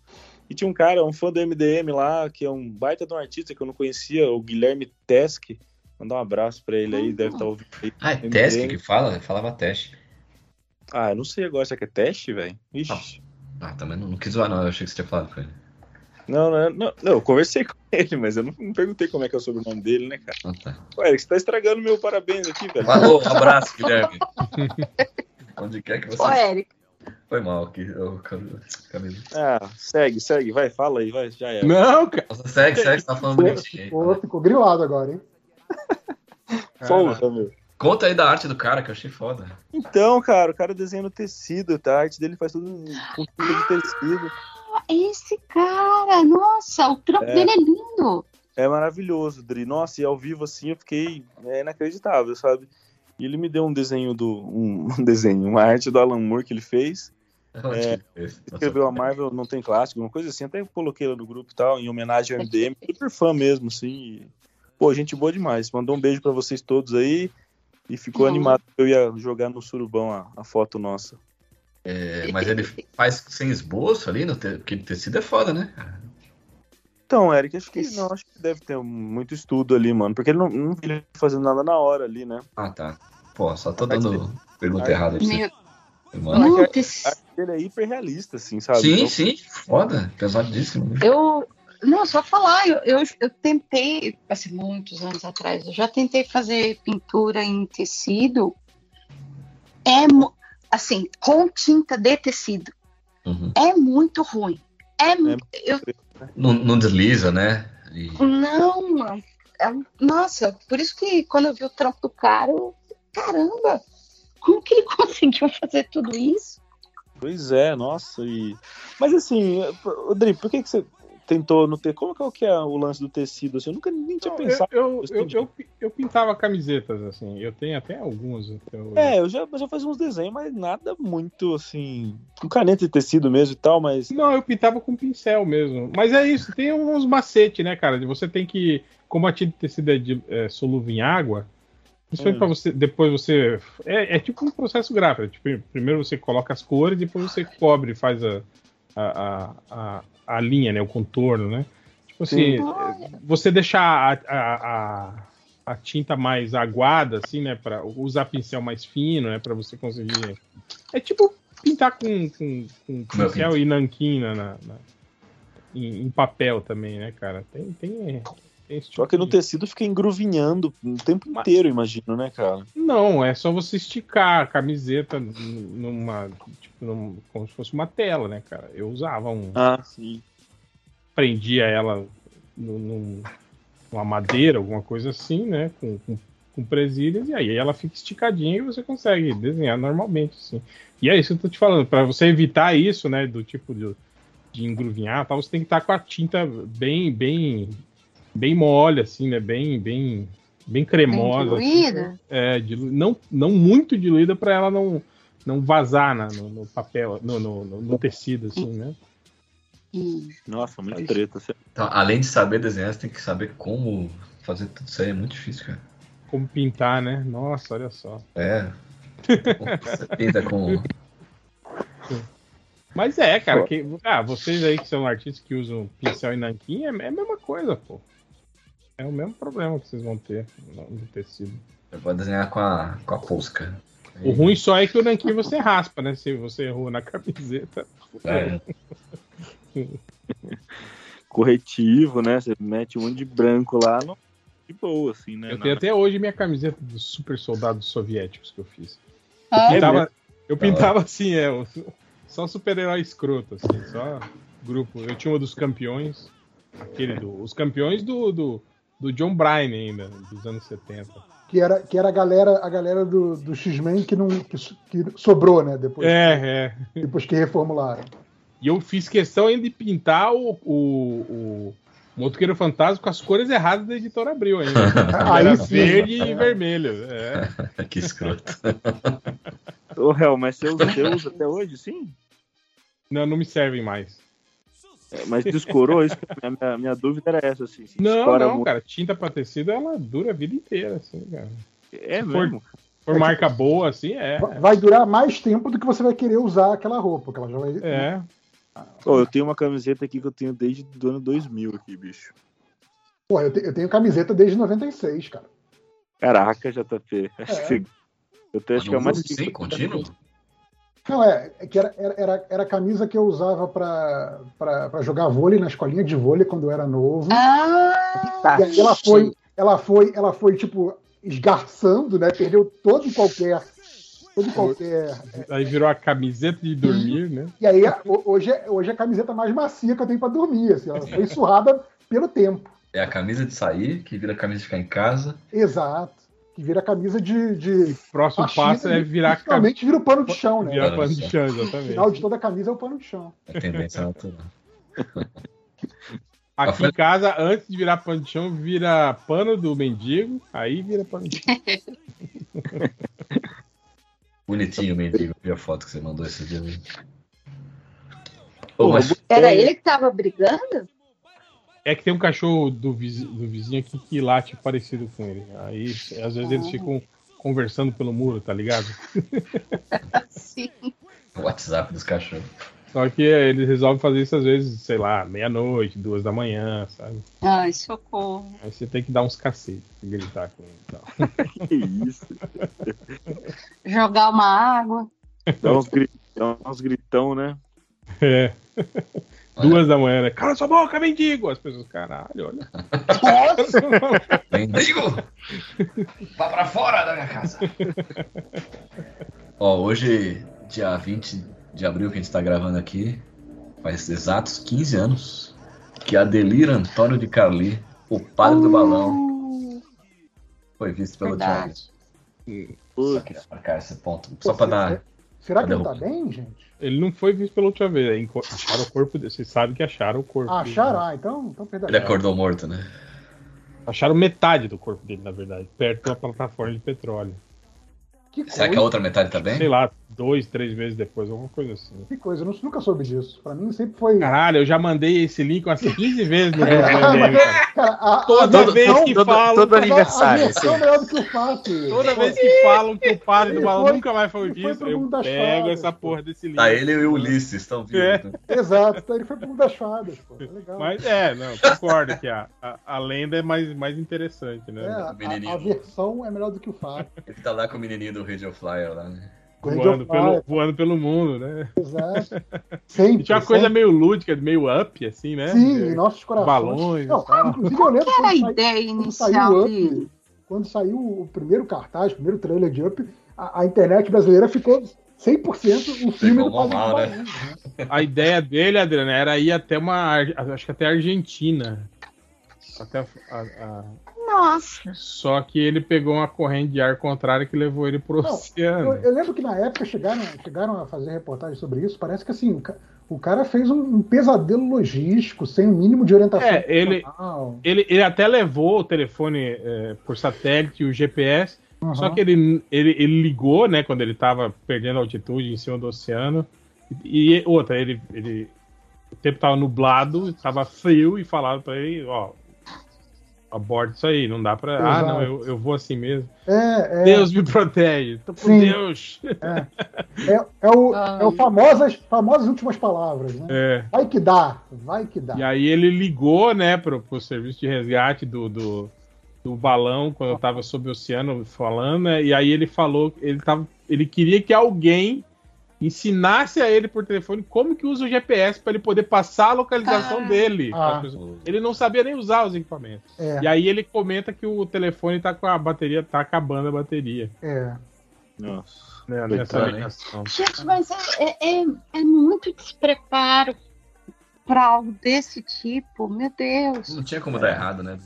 e tinha um cara, um fã do MDM lá, que é um baita de um artista que eu não conhecia, o Guilherme Tesk. Mandar um abraço pra ele aí, deve estar ouvindo aí. Ah, é teste que fala? Eu falava teste. Ah, eu não sei agora, será que é teste, velho? Ixi. Ah, também não, não quis zoar, não. Eu achei que você tinha falado com ele. Não, não, não, não, eu conversei com ele, mas eu não, não perguntei como é que é o sobrenome dele, né, cara? Ah, tá. Ué, Eric, você tá estragando meu parabéns aqui, velho. Falou, um abraço, Guilherme. Onde quer que você. Ô, Eric, Foi mal aqui, ô, Camilo. Ah, segue, segue, vai, fala aí, vai, já é. Não, cara. Nossa, segue, segue, você tá falando aí. Ficou, ficou grilado agora, hein? Porra, meu. Conta aí da arte do cara, que eu achei foda. Então, cara, o cara desenha no tecido, tá? A arte dele faz tudo com tinta de tecido. esse cara, nossa, o trampo É. dele é lindo. É maravilhoso, Dri. Nossa, e ao vivo assim eu fiquei é, inacreditável, sabe? E ele me deu um desenho do. Um, um desenho, uma arte do Alan Moore que ele fez. É? Escreveu a Marvel Não Tem Clássico, uma coisa assim. Até coloquei lá no grupo e tal, em homenagem ao MDM. Super fã mesmo, assim. Pô, gente boa demais. Mandou um beijo pra vocês todos aí. E ficou Não. animado que eu ia jogar no surubão a, a foto nossa. É, mas ele faz sem esboço ali, no te... porque tecido é foda, né? Então, Eric, acho que não, acho que deve ter muito estudo ali, mano. Porque ele não, não ele fazendo nada na hora ali, né? Ah, tá. Pô, só tô dando pergunta a- errada pra Meu. Mano. a- A dele é hiper realista, assim, sabe? Sim, Então, sim, foda, pesadíssimo. eu. Não, só falar, eu, eu, eu tentei, assim, muitos anos atrás, eu já tentei fazer pintura em tecido, é, assim, com tinta de tecido, Uhum. é muito ruim. É, mu- eu, Não, não desliza, né? E- não, mano, é nossa, por isso que quando eu vi o trampo do cara, eu, caramba, como que ele conseguiu fazer tudo isso? Pois é, nossa. E... Mas assim, Rodrigo, por que, que você tentou não ter. Como que é o que é o lance do tecido? Assim, eu nunca nem tinha Não, pensado. eu, eu, nisso, eu, eu, eu pintava camisetas, assim. Eu tenho até algumas. Eu, É, eu já, já fazia uns desenhos, mas nada muito assim. Com caneta de tecido mesmo e tal, mas. Não, eu pintava com pincel mesmo. Mas é isso, tem uns macetes, né, cara? De Você tem que. Como a tinta de tecido é, de, é solúvel em água, Principalmente Hum. pra você. Depois você. É, é tipo um processo gráfico. Tipo, primeiro você coloca as cores, depois você cobre, faz a, a, a, a, a linha, né? O contorno, né? Tipo assim, você deixar a, a, a, a tinta mais aguada, assim, né? Pra usar pincel mais fino, né? Pra você conseguir. É tipo pintar com, com, com pincel e nanquim na, na- em, em papel também, né, cara? Tem, tem, Só que no tecido fica engruvinhando o tempo Mas- inteiro, imagino, né, cara? Não, é só você esticar a camiseta numa. Tipo, como se fosse uma tela, né, cara? Eu usava um. Ah, sim. Prendia ela num- num- numa madeira, alguma coisa assim, né? Com, com, com presilhas, e aí ela fica esticadinha e você consegue desenhar normalmente, assim. E é isso que eu tô te falando, para você evitar isso, né? Do tipo de, de engruvinhar tal, você tem que estar com a tinta bem, bem, bem mole, assim, né? Bem, bem, bem cremosa. assim, diluída? é, dilu- não, não muito diluída para ela não, não vazar na- no, no papel, no, no, no- no tecido, assim, né? Nossa, muito treta. Você- Então, além de saber desenhar, você tem que saber como fazer tudo isso aí. É muito difícil, cara. Como pintar, né? Nossa, olha só. É. Você pinta com. Mas é, cara, que, ah, vocês aí que são artistas que usam pincel e nanquim, é, é a mesma coisa, pô. É o mesmo problema que vocês vão ter no, tecido. Eu vou desenhar com a, com a posca. O ruim só é que o nanquim você raspa, né? Se você errou na camiseta. É. Corretivo, né? Você mete um monte de branco lá, no... de boa, assim, né? Eu Na- tenho até hoje minha camiseta dos super soldados soviéticos que eu fiz. Eu Ah, pintava, eu pintava assim, é, só super-herói escroto, assim, só grupo. Eu tinha uma dos campeões, aquele do. Os campeões do, do, do John Bryan ainda, dos anos 70. Que era, que era a galera, a galera do, do X-Men que, não, que, que sobrou, né? Depois, É, é. depois que reformularam. E eu fiz questão ainda de pintar o, o, o Motoqueiro Fantasma com as cores erradas da editora Abril ainda. Aí sim. verde e vermelho. É. que escroto. Ô, Hel, mas você usa, você usa até hoje, sim? Não, não me servem mais. É, mas descorou isso? A minha, minha dúvida era essa, assim. Não, não, muito. cara. Tinta pra tecido, ela dura a vida inteira, assim, cara. É se for- mesmo? Se for marca boa, assim, é. Va- Vai durar mais tempo do que você vai querer usar aquela roupa, que ela já vai. É. Ô, eu tenho uma camiseta aqui que eu tenho desde o ano 2000 aqui, bicho. Pô, eu, te- eu tenho camiseta desde 96, cara. Caraca, JP. Acho É. que você- Eu tenho, acho que é mais sim, contínuo? Não, é, é que era, era, era, a camisa que eu usava pra jogar vôlei na escolinha de vôlei quando eu era novo. Ah, E aí ela foi, ela foi, ela foi, tipo, esgarçando, né? Perdeu todo e qualquer. Todo e qualquer. Aí virou a camiseta de dormir, né? E aí, ho- hoje é, hoje é a camiseta mais macia que eu tenho pra dormir. Assim, ela foi surrada pelo tempo. É a camisa de sair, que vira a camisa de ficar em casa. Exato. Que vira camisa de. de Próximo faxina passo é virar camisa. Finalmente vira o pano de chão, né? Virar Pano de chão. chão, O final exatamente. de toda a camisa é o pano de chão. É tendência natural. Aqui em casa, antes de virar pano de chão, vira pano do mendigo, aí vira pano de chão. Bonitinho o mendigo. Vi a foto que você mandou esse dia. Pô, Ô, mas era ele que tava brigando? É que tem um cachorro do vizinho, do vizinho aqui que late parecido com ele. Aí, às vezes, eles ficam conversando pelo muro, tá ligado? Sim. o WhatsApp dos cachorros. Só que eles resolvem fazer isso às vezes, sei lá, meia-noite, duas da manhã, sabe? Ai, socorro. Aí você tem que dar uns cacetes, gritar com ele e tal. Que isso? Jogar uma água. Dá uns, gri- dá uns gritão, né? É. Olha. Duas da manhã, né? Cala sua boca, mendigo! As pessoas, caralho, olha. Mendigo! Vá pra fora da minha casa! Ó, hoje, dia 20 de abril que a gente tá gravando aqui, faz exatos 15 anos que Adelir Antônio de Carli, o padre do balão, foi visto pelo Verdade. Thiago. Só queria marcar esse ponto. Só pra dar. Será que ele tá bem, gente? Ele não foi visto pela última vez. aí enco- Acharam o corpo dele. Vocês sabem que acharam o corpo. Ah, acharam? né? Ah, então, então perdão. Ele acordou morto, né? Acharam metade do corpo dele, na verdade, perto da plataforma de petróleo. Que Será que a coisa. outra metade tá bem? Sei lá, dois, três meses depois, alguma coisa assim. Que coisa, eu não- nunca soube disso. Pra mim sempre foi. Caralho, eu já mandei esse link umas 15 vezes no É, a Toda vez que todo- falam. todo a- aniversário, assim. é melhor do que o fato. Toda vez que falam que o padre do balão nunca mais foi pro eu pego fadas, essa porra desse link. Tá, ele e o Ulisses estão. É. né? Exato, então ele foi pro mundo das fadas, pô. É legal. Mas é, não, concordo que a, a, a lenda é mais, mais interessante, né? É, a, a versão é melhor do que o fato. Ele tá lá com o menininho do Radio Flyer lá, né? Voando pelo, voando pelo mundo, né? Exato. Sempre. E tinha uma coisa sempre. meio lúdica, meio up, assim, né? Sim, De- em nossos corações. balões Não, inclusive eu lembro Qual era a quando, sai- ideia saiu inicial o dele? Up, quando saiu o primeiro cartaz, o primeiro trailer de Up, a, a internet brasileira ficou 100% o filme do Pegou Padre mal, dos né? Né? A ideia dele, Adriano, era ir até uma. Acho que até a Argentina. Até a- a- a- Nossa. Só que ele pegou uma corrente de ar contrária que levou ele pro Não, oceano. Eu, eu lembro que na época chegaram, chegaram a fazer reportagem sobre isso. Parece que assim, o, ca- o cara fez um, um pesadelo logístico, sem o mínimo de orientação. É, ele-. Ele, ele até levou o telefone é, por satélite e o GPS, Uhum. só que ele, ele, ele ligou, né, quando ele tava perdendo altitude em cima do oceano. E, e outra, ele, ele. O tempo tava nublado, tava frio e falaram pra ele, ó. Aborda isso aí, não dá pra. Ah, Exato. não, eu, eu vou assim mesmo. É, é, Deus me protege. Tô com Sim. Deus. é, é o, Ai. é o famosas, famosas últimas palavras, né? É. Vai que dá, vai que dá. E aí ele ligou, né, pro, pro serviço de resgate do, do, do balão, quando eu tava sob o oceano falando, né, e aí ele falou, ele, tava, ele queria que alguém ensinasse a ele por telefone como que usa o GPS para ele poder passar a localização Ah. dele. Ah. Ele não sabia nem usar os equipamentos. É, E aí ele comenta que o telefone tá com a bateria, tá acabando a bateria. é. Nossa. Né, nessa hein? ligação. Gente, mas é, é, é- é muito despreparo para algo desse tipo. Meu Deus. Não tinha como dar errado, né?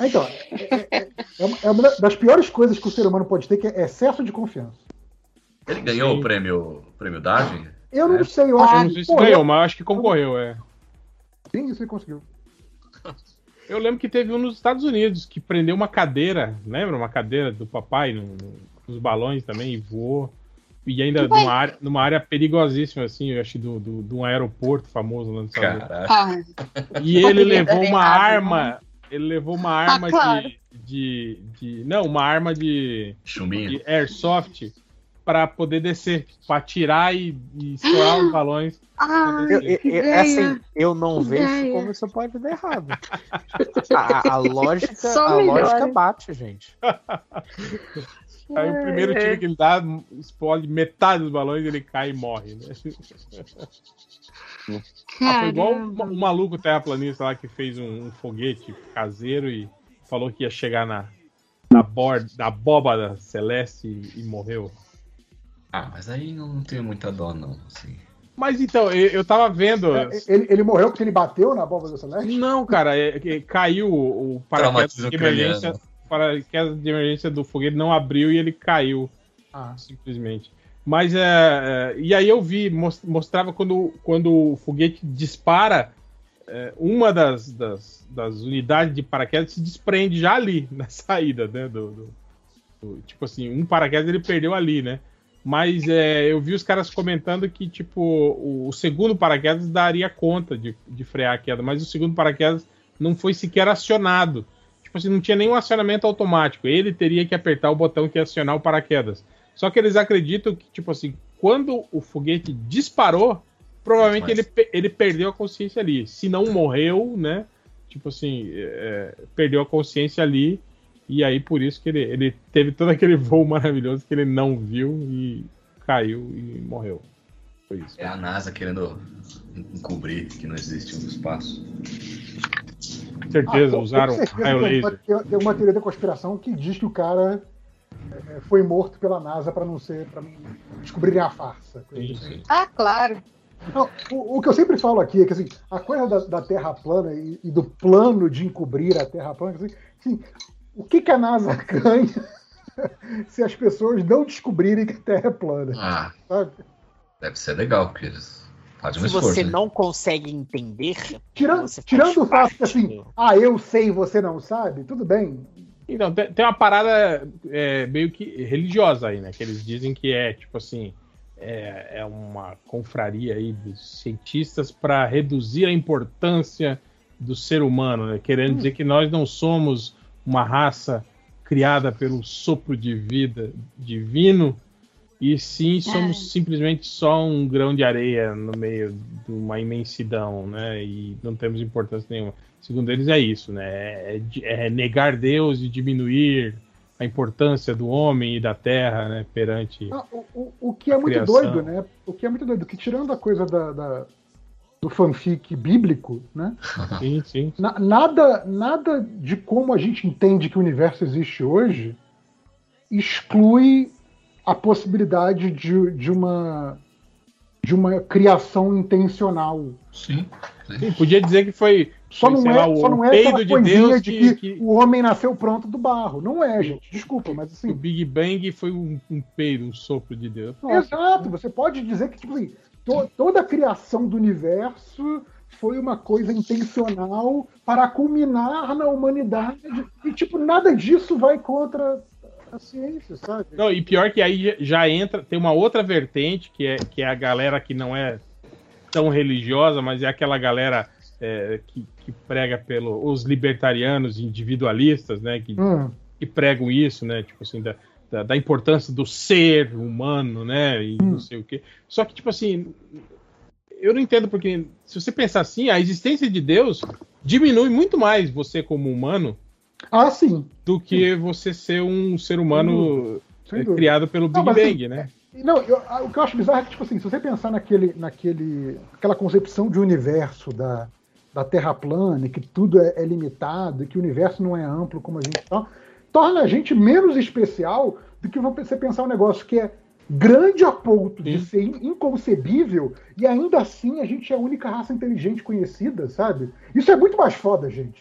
Então, é, é- é uma, é uma das piores coisas que o ser humano pode ter, que é excesso de confiança. Ele ganhou Sim. o prêmio, o prêmio Darwin? Eu não É. sei, eu acho não que sei se ganhou, mas eu acho que concorreu, é. Sim, isso ele conseguiu. Eu lembro que teve um nos Estados Unidos que prendeu uma cadeira, lembra? Uma cadeira do papai no- no- nos balões também e voou. E ainda numa área, numa área perigosíssima, assim, eu acho, do, do, de um aeroporto famoso lá nos Estados Unidos. Ah, E ele Poderia levou uma errado, arma. Ele levou uma arma claro. de, de, de. Não, uma arma de, Chumbinho. de airsoft para poder descer, para atirar e, e estourar os balões. ai, Eu, eu- eu- assim, eu não Que vejo ideia. como isso pode dar errado. A, a lógica, Só a lógica bate, gente. Aí o primeiro tiro que ele dá, explode metade dos balões e ele cai e morre, né? Ah, foi igual o, o maluco terraplanista lá que fez um, um foguete caseiro e falou que ia chegar na, na borda, na abóbada celeste e, e morreu. Ah, mas aí não tenho muita dó, não. Assim. Mas então, eu, eu tava vendo. É, Ele, ele morreu porque ele bateu na bomba do Celeste? Não, cara, é, que caiu o, o paraquedas de emergência. paraquedas de emergência do foguete não abriu e ele caiu. Ah, simplesmente. Mas é, é, e aí eu vi, mos- mostrava quando, quando o foguete dispara, é, uma das, das, das unidades de paraquedas se desprende já ali na saída, né? Do, do- do- tipo assim, um paraquedas ele perdeu ali, né? Mas é, eu vi os caras comentando que tipo o, o segundo paraquedas daria conta de, de frear a queda, mas o segundo paraquedas não foi sequer acionado. Tipo assim, não tinha nenhum acionamento automático. Ele teria que apertar o botão que ia acionar o paraquedas. Só que eles acreditam que, tipo assim, quando o foguete disparou, provavelmente Mas- ele, ele perdeu a consciência ali. Se não morreu, né? Tipo assim, é, perdeu a consciência ali. E aí, por isso que ele, ele teve todo aquele voo maravilhoso que ele não viu e caiu e morreu. Foi isso. É a NASA querendo encobrir que não existe um espaço. Com certeza, Ah, com usaram certeza raio tem uma- laser. Tem uma teoria da conspiração que diz que o cara é, foi morto pela NASA para não ser, para descobrirem a farsa. assim. sim. Ah, claro. Não, o, o que eu sempre falo aqui é que assim, a coisa da, da Terra plana e, e do plano de encobrir a Terra plana, assim, assim, o que, que a NASA ganha se as pessoas não descobrirem que a Terra é plana? Ah, Sabe? deve ser legal, porque eles fazem um Se esforço. você né? não consegue entender, Tirando, tirando o fato que assim, ah, eu sei e você não sabe, tudo bem. Então, tem, tem uma parada é, meio que religiosa aí, né? Que eles dizem que é, tipo assim, é, é uma confraria aí dos cientistas para reduzir a importância do ser humano, né? querendo dizer que nós não somos uma raça criada pelo sopro de vida divino, e sim somos simplesmente só um grão de areia no meio de uma imensidão, né? E não temos importância nenhuma. Segundo eles é isso, né? É, é negar Deus e diminuir a importância do homem e da terra, né? Perante Ah, o, o, o que é muito criação. doido, né? O que é muito doido, que tirando a coisa da, da- do fanfic bíblico, né? sim, sim. Na- nada, nada de como a gente entende que o universo existe hoje exclui a possibilidade de, de uma de uma criação intencional. Sim. Sim, podia dizer que foi, Só foi, não é, lá, o, só não o é peido aquela de coisinha Deus de que, que, que o homem nasceu pronto do barro. Não é, gente. Desculpa, mas o assim. Big Bang foi um, um peido, um sopro de Deus. Exato, você pode dizer que tipo assim, to- toda a criação do universo foi uma coisa intencional para culminar na humanidade. E, tipo, nada disso vai contra a ciência, sabe? Não, e pior que aí já- entra, tem uma outra vertente, que é, que é a galera que não é tão religiosa, mas é aquela galera é, que, que prega pelos libertarianos individualistas, né? Que, Hum, que pregam isso, né? Tipo assim, da, da, da importância do ser humano, né? E não sei o quê. Só que, tipo assim, eu não entendo porque, se você pensar assim, a existência de Deus diminui muito mais você como humano Ah, sim. do que você ser um ser humano é, dúvida. criado pelo Não, Big mas, Bang, assim, né? Não, eu- o que eu acho bizarro é que, tipo assim, se você pensar naquele, naquele, aquela concepção de universo da, da Terra plana, que tudo é, é limitado, que o universo não é amplo como a gente tá, torna a gente menos especial do que você pensar um negócio que é grande a ponto de Sim. ser in- inconcebível e ainda assim a gente é a única raça inteligente conhecida, sabe? Isso é muito mais foda, gente.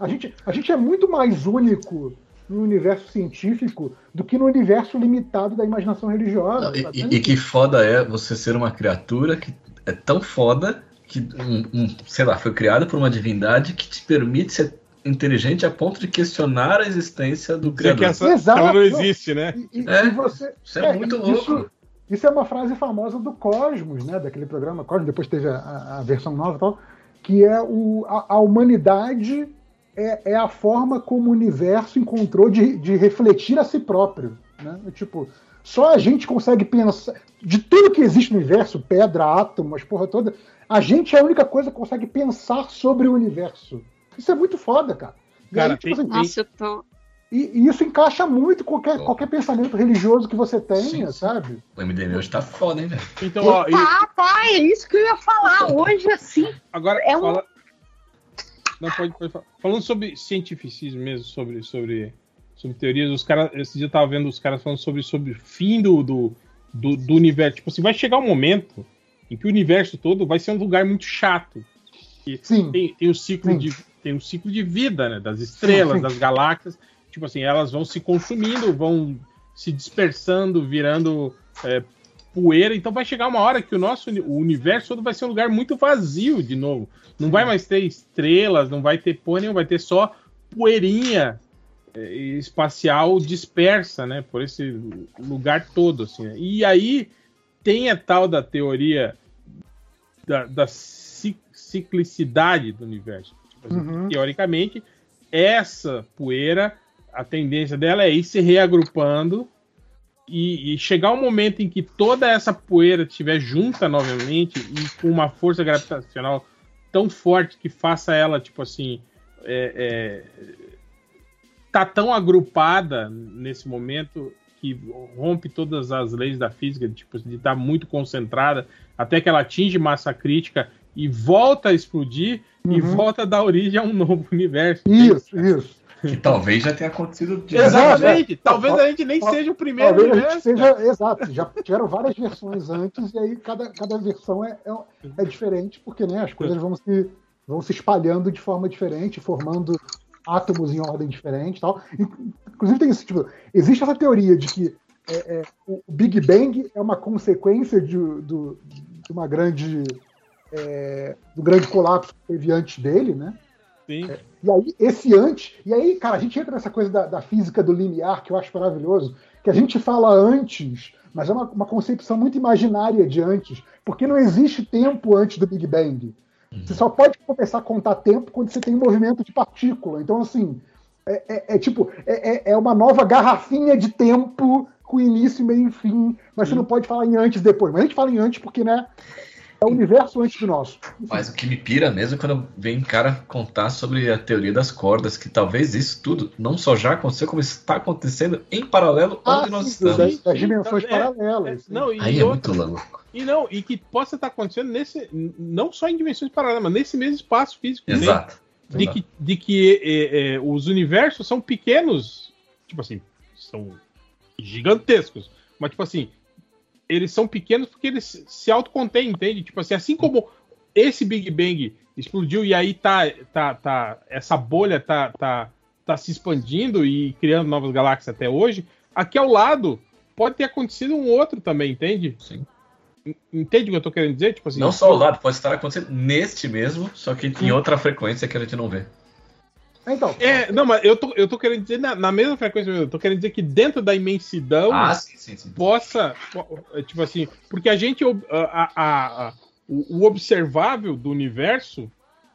A gente, a gente é muito mais único no universo científico do que no universo limitado da imaginação religiosa. Não, e, e- e que foda é você ser uma criatura que é tão foda que, um, um, sei lá, foi criada por uma divindade que te permite ser inteligente a ponto de questionar a existência do criador. que essa, Exato, ela não não. existe, né? E, e- É, e você, Isso é, muito louco. Isso, isso é uma frase famosa do Cosmos, né? Daquele programa Cosmos, depois teve a, a- versão nova e tal, que é o, a, a humanidade é, é a forma como o universo encontrou de, de refletir a si próprio. Né? Tipo, só a gente consegue pensar. De tudo que existe no universo, pedra, átomo, as porra toda, a gente é a única coisa que consegue pensar sobre o universo. Isso é muito foda, cara. E, Cara, aí, tipo tem- assim, Nossa, eu tô. e- e isso encaixa muito com qualquer, qualquer pensamento religioso que você tenha, Sim, sim. sabe? O MDM hoje tá foda, hein, velho? Então, ó, e Tá, tá, é isso que eu ia falar. Hoje, assim, agora É um- fala- Não pode, pode falar. Falando sobre cientificismo mesmo, sobre, sobre, sobre teorias, os caras. Esse dia eu tava vendo os caras falando sobre, sobre o fim do, do, do, do universo. Tipo assim, vai chegar um momento em que o universo todo vai ser um lugar muito chato. Sim. tem, tem o ciclo Sim. de tem um ciclo de vida, né? Das estrelas, das galáxias. Tipo assim, elas vão se consumindo, vão se dispersando, virando é, poeira. Então vai chegar uma hora que o nosso o universo todo vai ser um lugar muito vazio de novo. Não vai mais ter estrelas, não vai ter nenhuma, vai ter só poeirinha é, espacial dispersa, né? Por esse lugar todo, assim. né? E aí tem a tal da teoria da, da ci- ciclicidade do universo. Uhum. Teoricamente, essa poeira, a tendência dela é ir se reagrupando e, e chegar um momento em que toda essa poeira estiver junta novamente e com uma força gravitacional tão forte que faça ela, tipo assim, é, é, tá tão agrupada nesse momento que rompe todas as leis da física, tipo, de estar muito concentrada, até que ela atinge massa crítica e volta a explodir e Uhum. volta a dar origem a um novo universo. Isso, isso. Que talvez já tenha acontecido de Exatamente. É, Talvez a gente nem seja o primeiro Talvez a gente universo. seja. Exato, já tiveram várias versões antes, e aí cada, cada versão é, é, é diferente, porque né, as coisas vão se, vão se espalhando de forma diferente, formando átomos em ordem diferente e tal. Inclusive tem isso, tipo, existe essa teoria de que é, é, o Big Bang é uma consequência de, do, de uma grande. É, do grande colapso que teve antes dele, né? Sim. E aí, esse antes. E aí, cara, a gente entra nessa coisa da, da física do limiar, que eu acho maravilhoso, que a gente fala antes, mas é uma, uma concepção muito imaginária de antes, porque não existe tempo antes do Big Bang. Você só pode começar a contar tempo quando você tem um movimento de partícula. Então, assim, é, é- é tipo, é, é- é uma nova garrafinha de tempo com início, meio e fim, mas você não pode falar em antes e depois. Mas a gente fala em antes porque, né? É o universo antes do nosso. Mas o que me pira mesmo é quando vem cara contar sobre a teoria das cordas, que talvez isso tudo não só já aconteceu, como está acontecendo em paralelo onde nós sim, das, estamos. das dimensões É, paralelas. Não, e, Aí é outra- muito louco. e não, e que possa estar acontecendo nesse, não só em dimensões paralelas, mas nesse mesmo espaço físico. né? Exato. De que, de que é, é, os universos são pequenos, tipo assim, são gigantescos, mas tipo assim, eles são pequenos porque eles se autocontêm, entende? Tipo assim, assim como esse Big Bang explodiu e aí tá, tá, tá essa bolha tá, tá, tá se expandindo e criando novas galáxias até hoje, aqui ao lado pode ter acontecido um outro também, entende? Sim. Entende o que eu tô querendo dizer? Tipo assim, Não só ao lado, pode estar acontecendo neste mesmo, só que em outra frequência que a gente não vê. Então, É, não, mas eu tô, eu tô querendo dizer na, na mesma frequência, eu tô querendo dizer que dentro da imensidão Ah, sim, sim, sim. possa, po- tipo assim, porque a gente, a, a- a- o, o observável do universo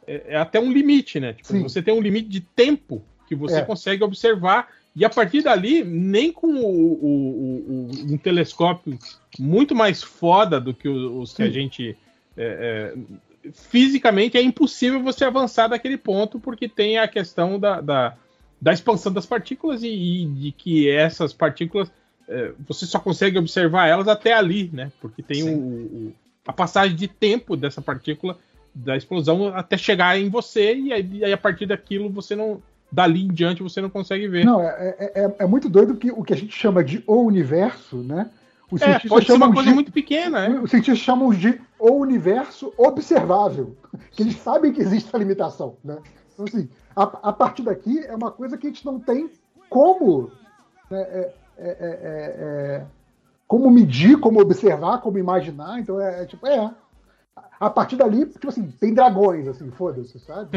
é, é até um limite, né? Tipo, você tem um limite de tempo que você É. consegue observar e a partir dali, nem com o, o- o- um telescópio muito mais foda do que o- os que a gente é, é, fisicamente é impossível você avançar daquele ponto porque tem a questão da, da, da expansão das partículas e, e de que essas partículas é, você só consegue observar elas até ali, né? Porque tem o, o- a passagem de tempo dessa partícula da explosão até chegar em você e aí, e aí a partir daquilo você não dali em diante você não consegue ver. não, é, é, é- é muito doido que o que a gente chama de o universo, né? Os é, cientistas pode ser uma chamam coisa de, muito pequena, né? Os cientistas chamam de o universo observável. Que eles sabem que existe essa limitação, né? Então, assim, a, a partir daqui é uma coisa que a gente não tem como né, é- é- é- é- é- como medir, como observar, como imaginar. Então é, é tipo, é. A partir dali, tipo assim, tem dragões, assim, foda-se, sabe?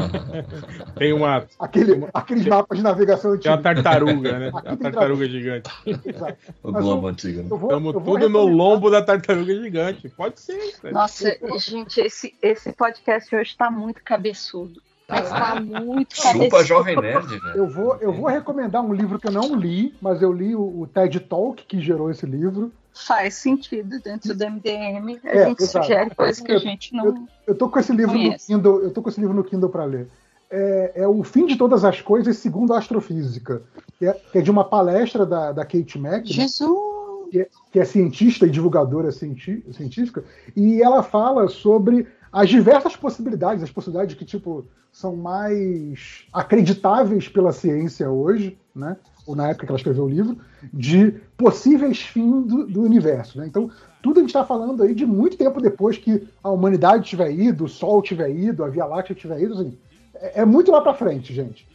Tem uma, Aquele, aqueles mapas de navegação tem uma antigos. tartaruga, né? Aqui A tartaruga gigante. Exato. O Mas globo eu- antigo. né? Estamos tudo no lombo da tartaruga gigante. Pode ser. cara. Nossa, gente, esse, esse podcast hoje tá muito cabeçudo. Mas tá muito cabeçudo. Chupa Jovem Nerd, velho. Eu vou, eu vou recomendar um livro que eu não li, mas eu li o, o TED Talk que gerou esse livro. Faz sentido dentro do MDM. A É, gente exato. sugere coisas que a gente não. Eu tô com esse livro no Conheço. Kindle, eu tô com esse livro no Kindle para ler. É, é o fim de todas as coisas segundo a astrofísica, que é, que é de uma palestra da, da Kate Mack, né, Jesus! que, é, que é cientista e divulgadora cienti- científica, e ela fala sobre as diversas possibilidades, as possibilidades que tipo são mais acreditáveis pela ciência hoje, né? Ou na época que ela escreveu o livro, de possíveis fins do, do universo. Né? Então, tudo a gente está falando aí de muito tempo depois que a humanidade tiver ido, o Sol tiver ido, a Via Láctea tiver ido, assim, é, é muito lá para frente, gente.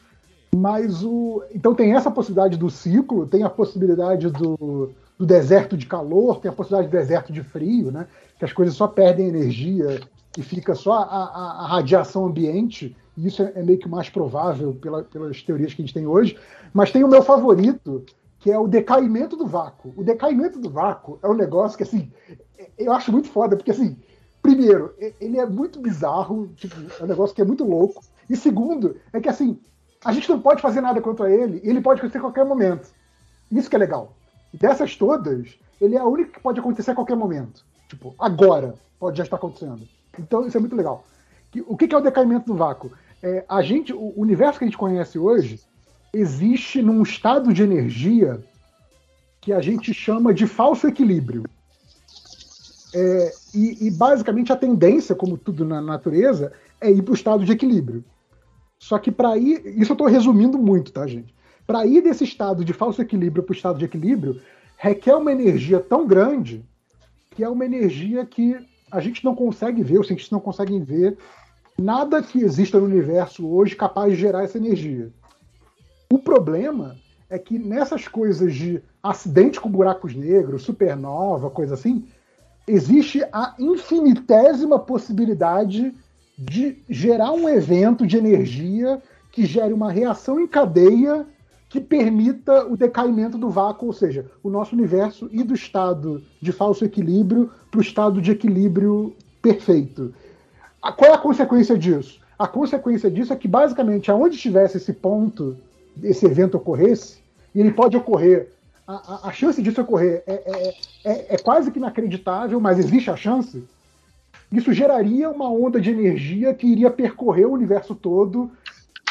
Mas o. Então tem essa possibilidade do ciclo, tem a possibilidade do, do deserto de calor, tem a possibilidade do deserto de frio, né? Que as coisas só perdem energia e fica só a, a- a radiação ambiente. E isso é, é meio que mais provável pela- pelas teorias que a gente tem hoje. Mas tem o meu favorito, que é o decaimento do vácuo. O decaimento do vácuo é um negócio que, assim, eu acho muito foda, porque, assim, primeiro, ele é muito bizarro, tipo, é um negócio que é muito louco. E segundo, é que, assim, a gente não pode fazer nada contra ele, e ele pode acontecer a qualquer momento. Isso que é legal. Dessas todas, ele é a única que pode acontecer a qualquer momento. Tipo, agora pode já estar acontecendo. Então isso é muito legal. O que é o decaimento do vácuo? É, a gente, o universo que a gente conhece hoje existe num estado de energia que a gente chama de falso equilíbrio. É, e, e, basicamente a tendência, como tudo na natureza, é ir para o estado de equilíbrio. Só que para ir, isso eu estou resumindo muito, tá, gente? Para ir desse estado de falso equilíbrio para o estado de equilíbrio, requer uma energia tão grande que é uma energia que a gente não consegue ver, os cientistas não conseguem ver nada que exista no universo hoje capaz de gerar essa energia. O problema é que nessas coisas de acidente com buracos negros, supernova, coisa assim, existe a infinitésima possibilidade de gerar um evento de energia que gere uma reação em cadeia que permita o decaimento do vácuo, ou seja, o nosso universo ir do estado de falso equilíbrio para o estado de equilíbrio perfeito. Qual é a consequência disso? A consequência disso é que, basicamente, aonde estivesse esse ponto, esse evento ocorresse, e ele pode ocorrer, a, a- a chance disso ocorrer é, é- é- é quase que inacreditável, mas existe a chance, isso geraria uma onda de energia que iria percorrer o universo todo,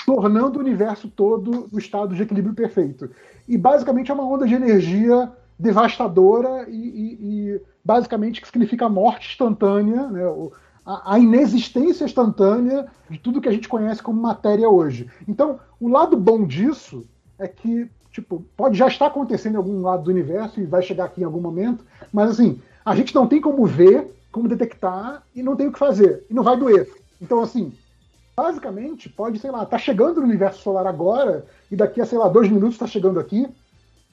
tornando o universo todo no estado de equilíbrio perfeito. E basicamente é uma onda de energia devastadora e, e- e, basicamente que significa morte instantânea, né? o- a, a inexistência instantânea de tudo que a gente conhece como matéria hoje. Então, o lado bom disso é que tipo pode já estar acontecendo em algum lado do universo e vai chegar aqui em algum momento, mas assim a gente não tem como ver, como detectar e não tem o que fazer e não vai doer. Então assim basicamente, pode, sei lá, tá chegando no universo solar agora, e daqui a, sei lá, dois minutos tá chegando aqui,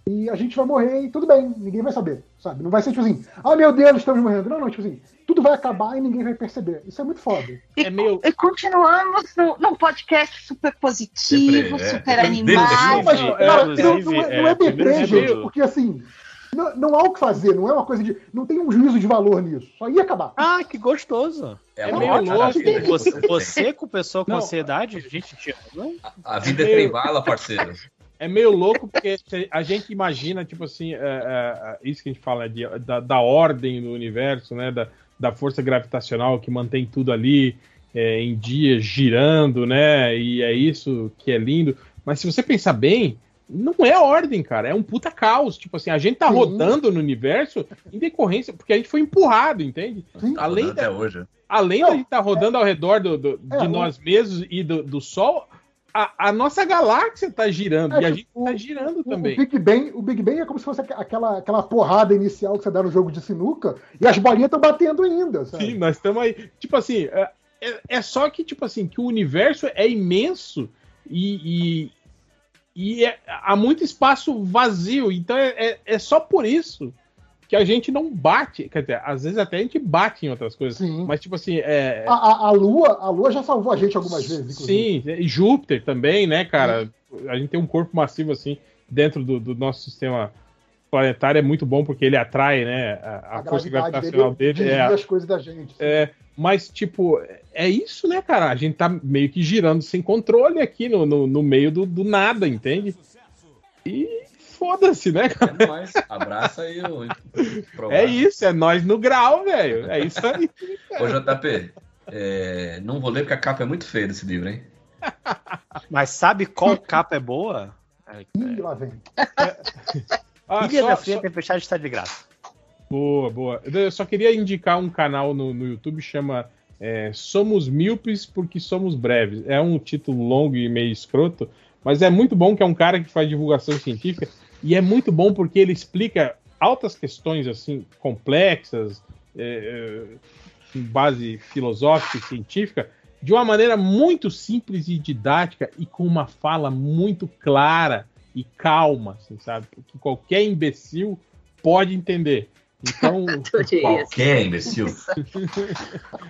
e a gente vai morrer e tudo bem, ninguém vai saber, sabe? Não vai ser tipo assim, ah meu Deus, estamos morrendo. Não, não, tipo assim, tudo vai acabar e ninguém vai perceber. Isso é muito foda. E, É meio- e continuamos no, num podcast super positivo, é. super É, animado. Não, mas, Inclusive, cara, é, não, não é, não é é, deprê, de gente, porque assim, não, não há o que fazer, não é uma coisa de. Não tem um juízo de valor nisso. Só ia acabar. Ah, que gostoso. É, É meio louco. que Você, você com pessoa com Não. ansiedade, a gente te ama. A vida é trem bala, parceiro. É meio louco porque a gente imagina, tipo assim, é, é, é, isso que a gente fala de- da, da ordem do universo, né? Da, da força gravitacional que mantém tudo ali é, em dia, girando, né? E é isso que é lindo. Mas se você pensar bem, não é ordem, cara. É um puta caos. Tipo assim, a gente tá Sim. rodando no universo em decorrência, porque a gente foi empurrado, entende? Sim. Tá Além da, até hoje. além Não, da gente estar rodando ao redor do, do- é, de nós mesmos e do, do Sol, a, a nossa galáxia está girando É, e a tipo, gente está girando O, também. o Big Bang, o Big Bang é como se fosse aqu- aquela, aquela porrada inicial que você dá no jogo de sinuca e as bolinhas estão batendo ainda, sabe? Sim, nós estamos aí. Tipo assim, é, é- é só que, tipo assim, que o universo é imenso e, e, e é- há muito espaço vazio. Então é, é, é só por isso que a gente não bate. Quer dizer, às vezes até a gente bate em outras coisas. Sim. Mas, tipo assim, é. A, a- a Lua, a Lua já salvou a gente algumas vezes, inclusive. Sim, e Júpiter também, né, cara? A gente tem um corpo massivo assim dentro do, do nosso sistema planetário é muito bom porque ele atrai, né, a, a força gravitacional dele. desvia é, as coisas da gente. é, mas, tipo, é isso, né, cara? A gente tá meio que girando sem controle aqui no, no, no meio do, do nada, entende? E foda-se, né, cara? É nóis. Abraça aí o. É isso, é nós no grau, velho. É isso aí. Ô, JP, é, não vou ler porque a capa é muito feia desse livro, hein? Mas sabe qual capa é boa? Ih, lá vem. Ah, Ilha só- da Fria só- Tempestade está de graça. Boa, boa. Eu só queria indicar um canal no, no YouTube chama é, Somos Míopes porque Somos Breves. É um título longo e meio escroto, mas é muito bom que é um cara que faz divulgação científica e é muito bom porque ele explica altas questões assim complexas, é, é, com base filosófica e científica, de uma maneira muito simples e didática e com uma fala muito clara e calma, assim, sabe? Que qualquer imbecil pode entender. Então. Qualquer imbecil.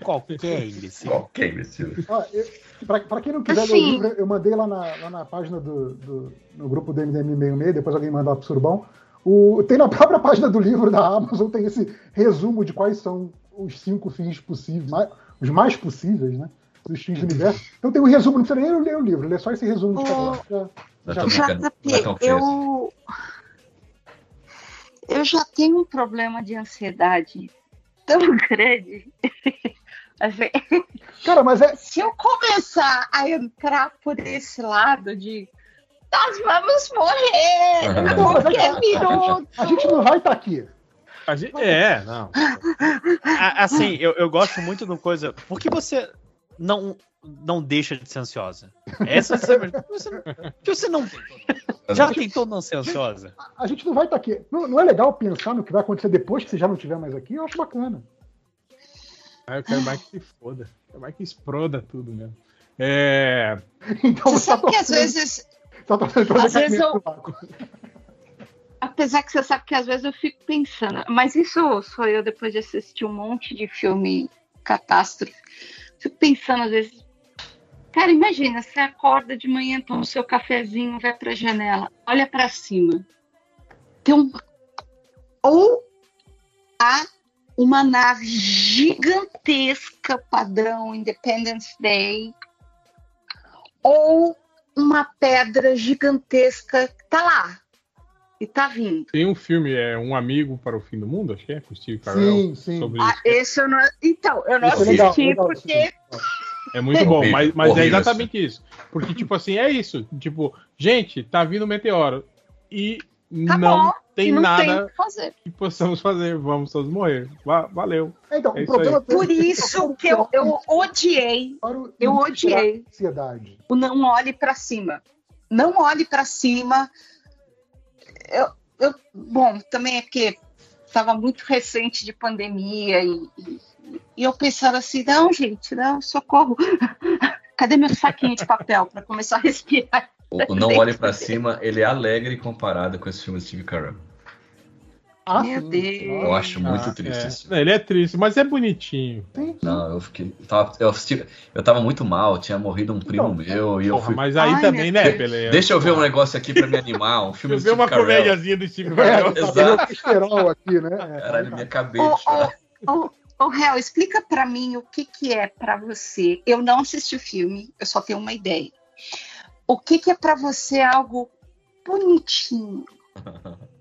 Qualquer imbecil. Qualquer imbecil. Eu- pra quem não quiser ler o Assim. livro, eu mandei lá na, lá na página do, do- no grupo do MDM66, depois alguém manda lá pro Surbão. O, tem na própria página do livro da Amazon, tem esse resumo de quais são os cinco fins possíveis, mais- os mais possíveis, né? Dos fins do universo. Então tem um resumo, não precisa nem ler o livro, lê só esse resumo de cada um. Já- já- brincando, não é feio assim. eu. Eu já tenho um problema de ansiedade tão grande. Assim, Cara, mas é, Se eu começar a entrar por esse lado de nós vamos morrer a qualquer minuto. a gente não vai estar aqui. a gente- é, não. Assim, eu, eu gosto muito de uma coisa. Por que você não, não deixa de ser ansiosa? Essa é a- você, que você não. Já tentou não ser ansiosa? A gente não vai estar aqui. Não, não é legal pensar no que vai acontecer depois que você já não estiver mais aqui? Eu acho bacana. Ah, eu quero mais que se foda. Eu quero mais que exploda tudo mesmo. É. Então Você tá sabe que às vezes, tá às vezes eu- apesar que você sabe que às vezes eu fico pensando, mas isso sou eu depois de assistir um monte de filme catástrofe. Fico pensando às vezes. Cara, imagina, você acorda de manhã, toma o seu cafezinho, vai pra janela, olha pra cima. Tem um. Ou há uma nave gigantesca padrão Independence Day, ou uma pedra gigantesca que tá lá e tá vindo. Tem um filme, é Um Amigo para o Fim do Mundo, acho que é, com o Steve Carell. Sim, sim. Sobre Ah, isso. esse eu não. Então, eu não Isso é legal, assisti legal, porque. É muito bom, Horrível, mas, mas é exatamente isso. Porque, tipo assim, é isso. Tipo, gente, tá vindo um meteoro. E Tá não bom, tem não nada tem que fazer. que possamos fazer. Vamos todos morrer. Va- valeu. Então, É o isso problema. Por isso que eu, eu odiei Para eu odiei. Ansiedade. o não olhe pra cima. Não olhe pra cima. Eu, eu, bom, também é porque estava muito recente de pandemia e, e, e eu pensava assim, não, gente, não, socorro. Cadê meu saquinho de papel para começar a respirar? O, o Não Olhe Pra Cima, ele é alegre comparado com esse filme de Steve Carell. Ah, Meu. Deus. Eu acho muito Ah, triste é. esse filme. Ele é triste, mas é bonitinho. Sim. Não, eu fiquei. eu Tava, eu, eu tava muito mal, tinha morrido um primo Não, meu e eu Porra, fui. mas aí Ai, também, né. Pelé? Deixa eu ver um negócio aqui pra me animar, um filme eu do ver uma Carell. comédiazinha do Steve É, Carell. tá Exato. aqui, né? É, Caralho, me acabei Ô, de chorar. Ô, Hel, explica pra mim o que, que é pra você. Eu não assisti o filme, eu só tenho uma ideia. O que, que é pra você algo bonitinho?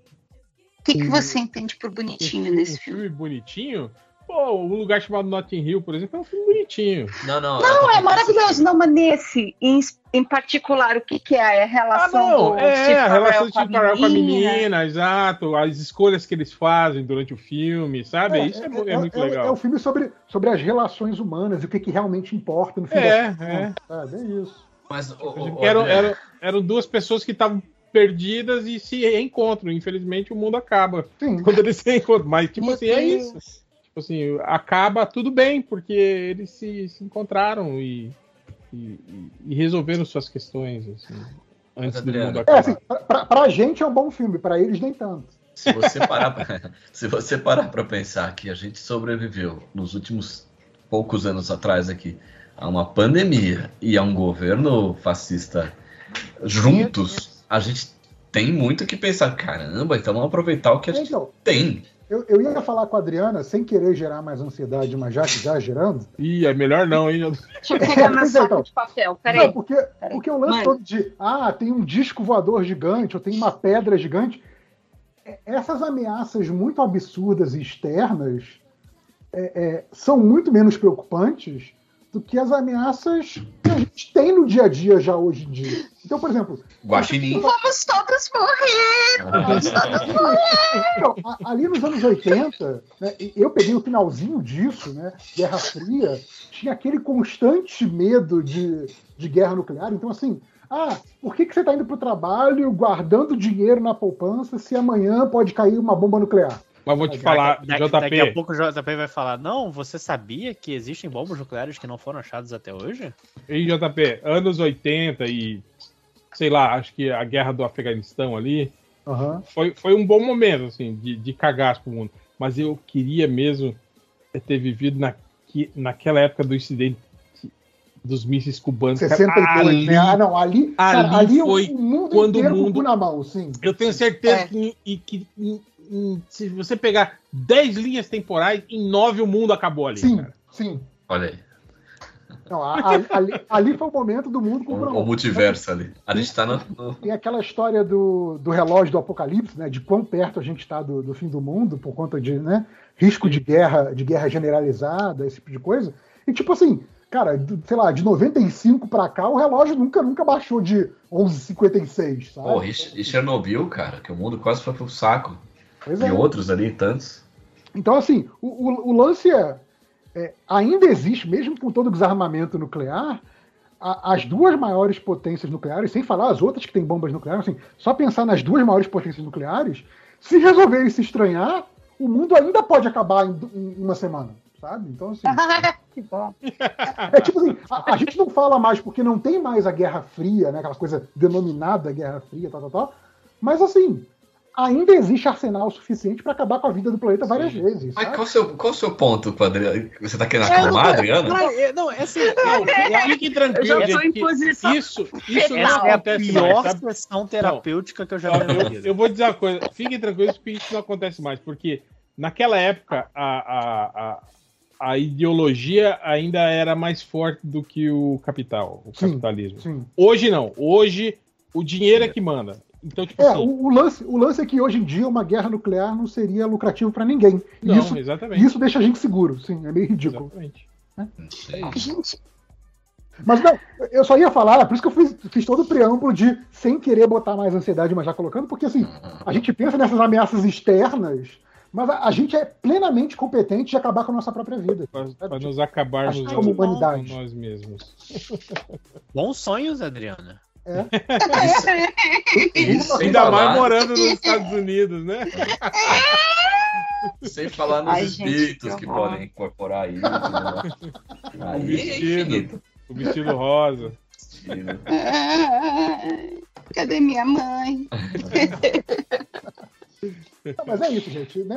O que, que você entende por bonitinho nesse filme filme? bonitinho? Pô, um lugar chamado Notting Hill, por exemplo, é um filme bonitinho. Não, não. Não, é maravilhoso. Não, mas nesse, em, em particular, o que, que é? É a Ah, relação não, do é, Steve a relação a Steve Carell com a menina. exato, as escolhas que eles fazem durante o filme, sabe? Isso é, mu- é muito é, legal. É o filme sobre, sobre as relações humanas e o que, que realmente importa no fim É, das contas, é. Sabe? É isso. Mas, ô, ô, eram, eram, eram duas pessoas que estavam perdidas e se reencontram. Infelizmente, o mundo acaba Sim. quando eles se reencontram. Mas, tipo Meu assim, é isso. Tipo assim, acaba tudo bem, porque eles se, se encontraram e, e, e resolveram suas questões, assim, antes do mundo É, acabar. assim, pra, pra- pra gente é um bom filme, pra eles nem tanto. Se você parar pra, se você parar para pensar que a gente sobreviveu nos últimos poucos anos atrás aqui a uma pandemia e a um governo fascista juntos, a gente tem muito que pensar. Caramba, então vamos aproveitar o que a gente Então, tem. Eu, eu ia falar com a Adriana sem querer gerar mais ansiedade, mas já, já gerando. Ih, é melhor não, hein? Deixa eu pegar meu Pois é, saco então. de papel, Não, peraí. porque, porque o lance todo de ah, tem um disco voador gigante, ou tem uma pedra gigante. É- Essas ameaças muito absurdas e externas é, é, são muito menos preocupantes do que as ameaças que a gente tem no dia a dia já hoje em dia. Então, por exemplo, Guaxinim. Vamos todos morrer! Vamos todos morrer! Então, ali nos anos 80, né, eu peguei o finalzinho disso, né? Guerra Fria, tinha aquele constante medo de, de guerra nuclear. Então, assim, ah, por que, que você está indo para o trabalho guardando dinheiro na poupança se amanhã pode cair uma bomba nuclear? Mas vou te falar, daqui, daqui- daqui a JP, pouco o JP vai falar: Não, você sabia que existem bombas nucleares que não foram achadas até hoje? Ei, JP, anos 80 e sei lá, acho que a guerra do Afeganistão ali Aham. foi, foi um bom momento, assim, de, de cagaço pro mundo. Mas eu queria mesmo ter vivido na, naquela época do incidente dos mísseis cubanos. cara. 62, Ali, né? Ah, não, ali, cara, ali ali o- foi o mundo quando o inteiro o mundo- na mão, sim. Eu tenho certeza É. que, e que em- se você pegar 10 linhas temporais, em 9 o mundo acabou ali. Sim, cara. sim. Olha aí, Não, a- a- ali, ali foi o momento do mundo com o o, multiverso ali. A gente tá no, no- Tem aquela história do, do relógio do apocalipse, né? De quão perto a gente está do, do fim do mundo por conta de né, risco de guerra, de guerra generalizada, esse tipo de coisa. E tipo assim, cara, do- sei lá, de 95 para cá, o relógio nunca, nunca baixou de 11,56, sabe? Pô, e Chernobyl, cara, que o mundo quase foi pro saco. Pois E é. outros ali, tantos. Então, assim, o, o- o lance é, é, ainda existe, mesmo com todo o desarmamento nuclear, a- as duas maiores potências nucleares, sem falar as outras que têm bombas nucleares, assim, só pensar nas duas maiores potências nucleares, se resolverem se estranhar, o mundo ainda pode acabar em, em uma semana, sabe? Então, assim, que bom. é tipo assim, a, a gente não fala mais porque não tem mais a Guerra Fria, né, aquela coisa denominada Guerra Fria, tal, tal, tal, mas assim, ainda existe arsenal suficiente para acabar com a vida do planeta várias vezes. Mas sabe? qual o seu, qual o seu ponto, com a Adriana? Você tá querendo acalmar, Adriana? Não, é, não, é assim, não, Fiquem Eu gente. posição Isso, isso não essa é a acontece pior mais, sessão terapêutica que eu já vi eu, vida. eu vou dizer uma coisa, fiquem tranquilos porque isso não acontece mais, porque naquela época a, a, a, a ideologia ainda era mais forte do que o capital, o Sim, capitalismo. Sim. Hoje não, hoje o dinheiro é que manda. Então, tipo É, assim, o, o lance, o lance é que hoje em dia uma guerra nuclear não seria lucrativo para ninguém. E não, isso, exatamente. isso deixa a gente seguro, sim, é meio ridículo. exatamente. Não sei. Gente, Mas não, eu só ia falar, por isso que eu fiz, fiz todo o preâmbulo de sem querer botar mais ansiedade, mas já colocando, porque assim, a gente pensa nessas ameaças externas, mas a, a gente é plenamente competente de acabar com a nossa própria vida. Para nos acabarmos com como humanidade. nós mesmos. Bons sonhos, Adriana. Isso, Ainda mais morando nos Estados Unidos, né? sem falar nos Ai, gente, espíritos que que horror. podem incorporar isso. né? Aí é vestido. infinito. O vestido rosa. Vestido. cadê minha mãe? Não, mas é isso, gente, né?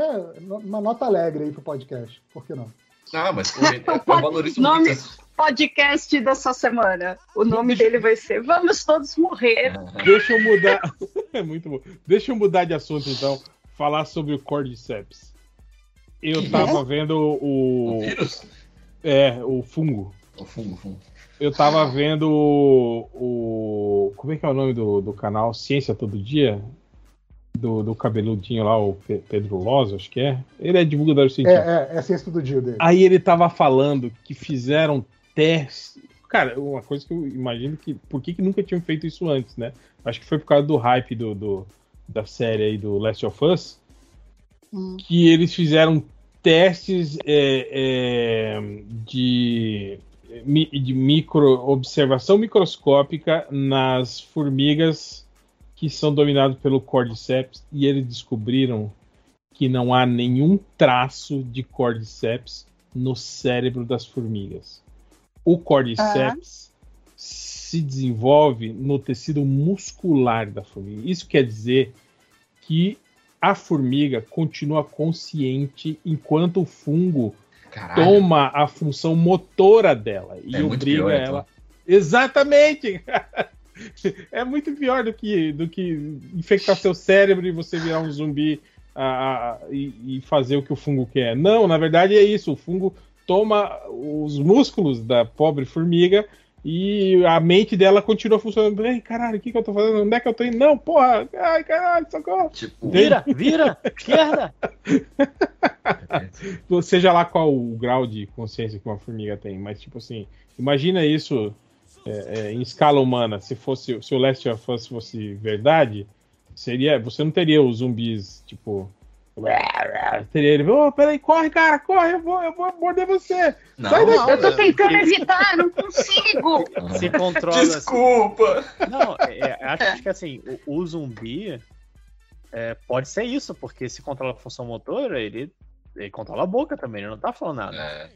Uma nota alegre aí pro podcast, por que não? Ah, mas eu valorizo Nome- muito. As- Podcast dessa semana. O nome dele vai ser Vamos Todos Morrer. Deixa eu mudar. é muito bom. Deixa eu mudar de assunto, então. Falar sobre o Cordyceps. Eu tava vendo O o. vírus? É, o fungo. O fungo, o fungo. Eu tava vendo o. o- como é que é o nome do, do canal? Ciência Todo Dia? Do, do cabeludinho lá, o Pe- Pedro Loz, acho que é. Ele é divulgador científico. É, é, é a ciência do dia dele. Aí ele tava falando que fizeram testes. Cara, uma coisa que eu imagino que. Por que, que nunca tinham feito isso antes, né? Acho que foi por causa do hype do, do- da série aí do Last of Us. Hum. Que eles fizeram testes é, é, de, de micro observação microscópica nas formigas que são dominadas pelo Cordyceps e eles descobriram que não há nenhum traço de Cordyceps no cérebro das formigas. O Cordyceps se desenvolve no tecido muscular da formiga. Isso quer dizer que a formiga continua consciente enquanto o fungo Caralho. toma a função motora dela e É muito obriga pior, ela. Exatamente! é muito pior do que, do que infectar seu cérebro e você virar um zumbi ah, ah, e, e fazer o que o fungo quer. Não, na verdade é isso. O fungo toma os músculos da pobre formiga e a mente dela continua funcionando. Ei, caralho, o que, que eu tô fazendo? Onde é que eu tô indo? Não, porra! Ai, caralho, socorro! Tipo, Vira, vira, esquerda. seja lá qual o grau de consciência que uma formiga tem, mas tipo assim, imagina isso é, é, em escala humana. Se fosse, se o Last of Us fosse verdade, seria, você não teria os zumbis tipo, teria ele, oh, peraí, corre, cara, corre, eu vou, eu vou morder você. não, Sai daqui. não, Eu tô tentando evitar, não consigo. Se controla. assim. Desculpa! Não, é, acho que assim, o, o zumbi é, pode ser isso, porque se controla a função motora, ele, ele controla a boca também, ele não tá falando nada. É,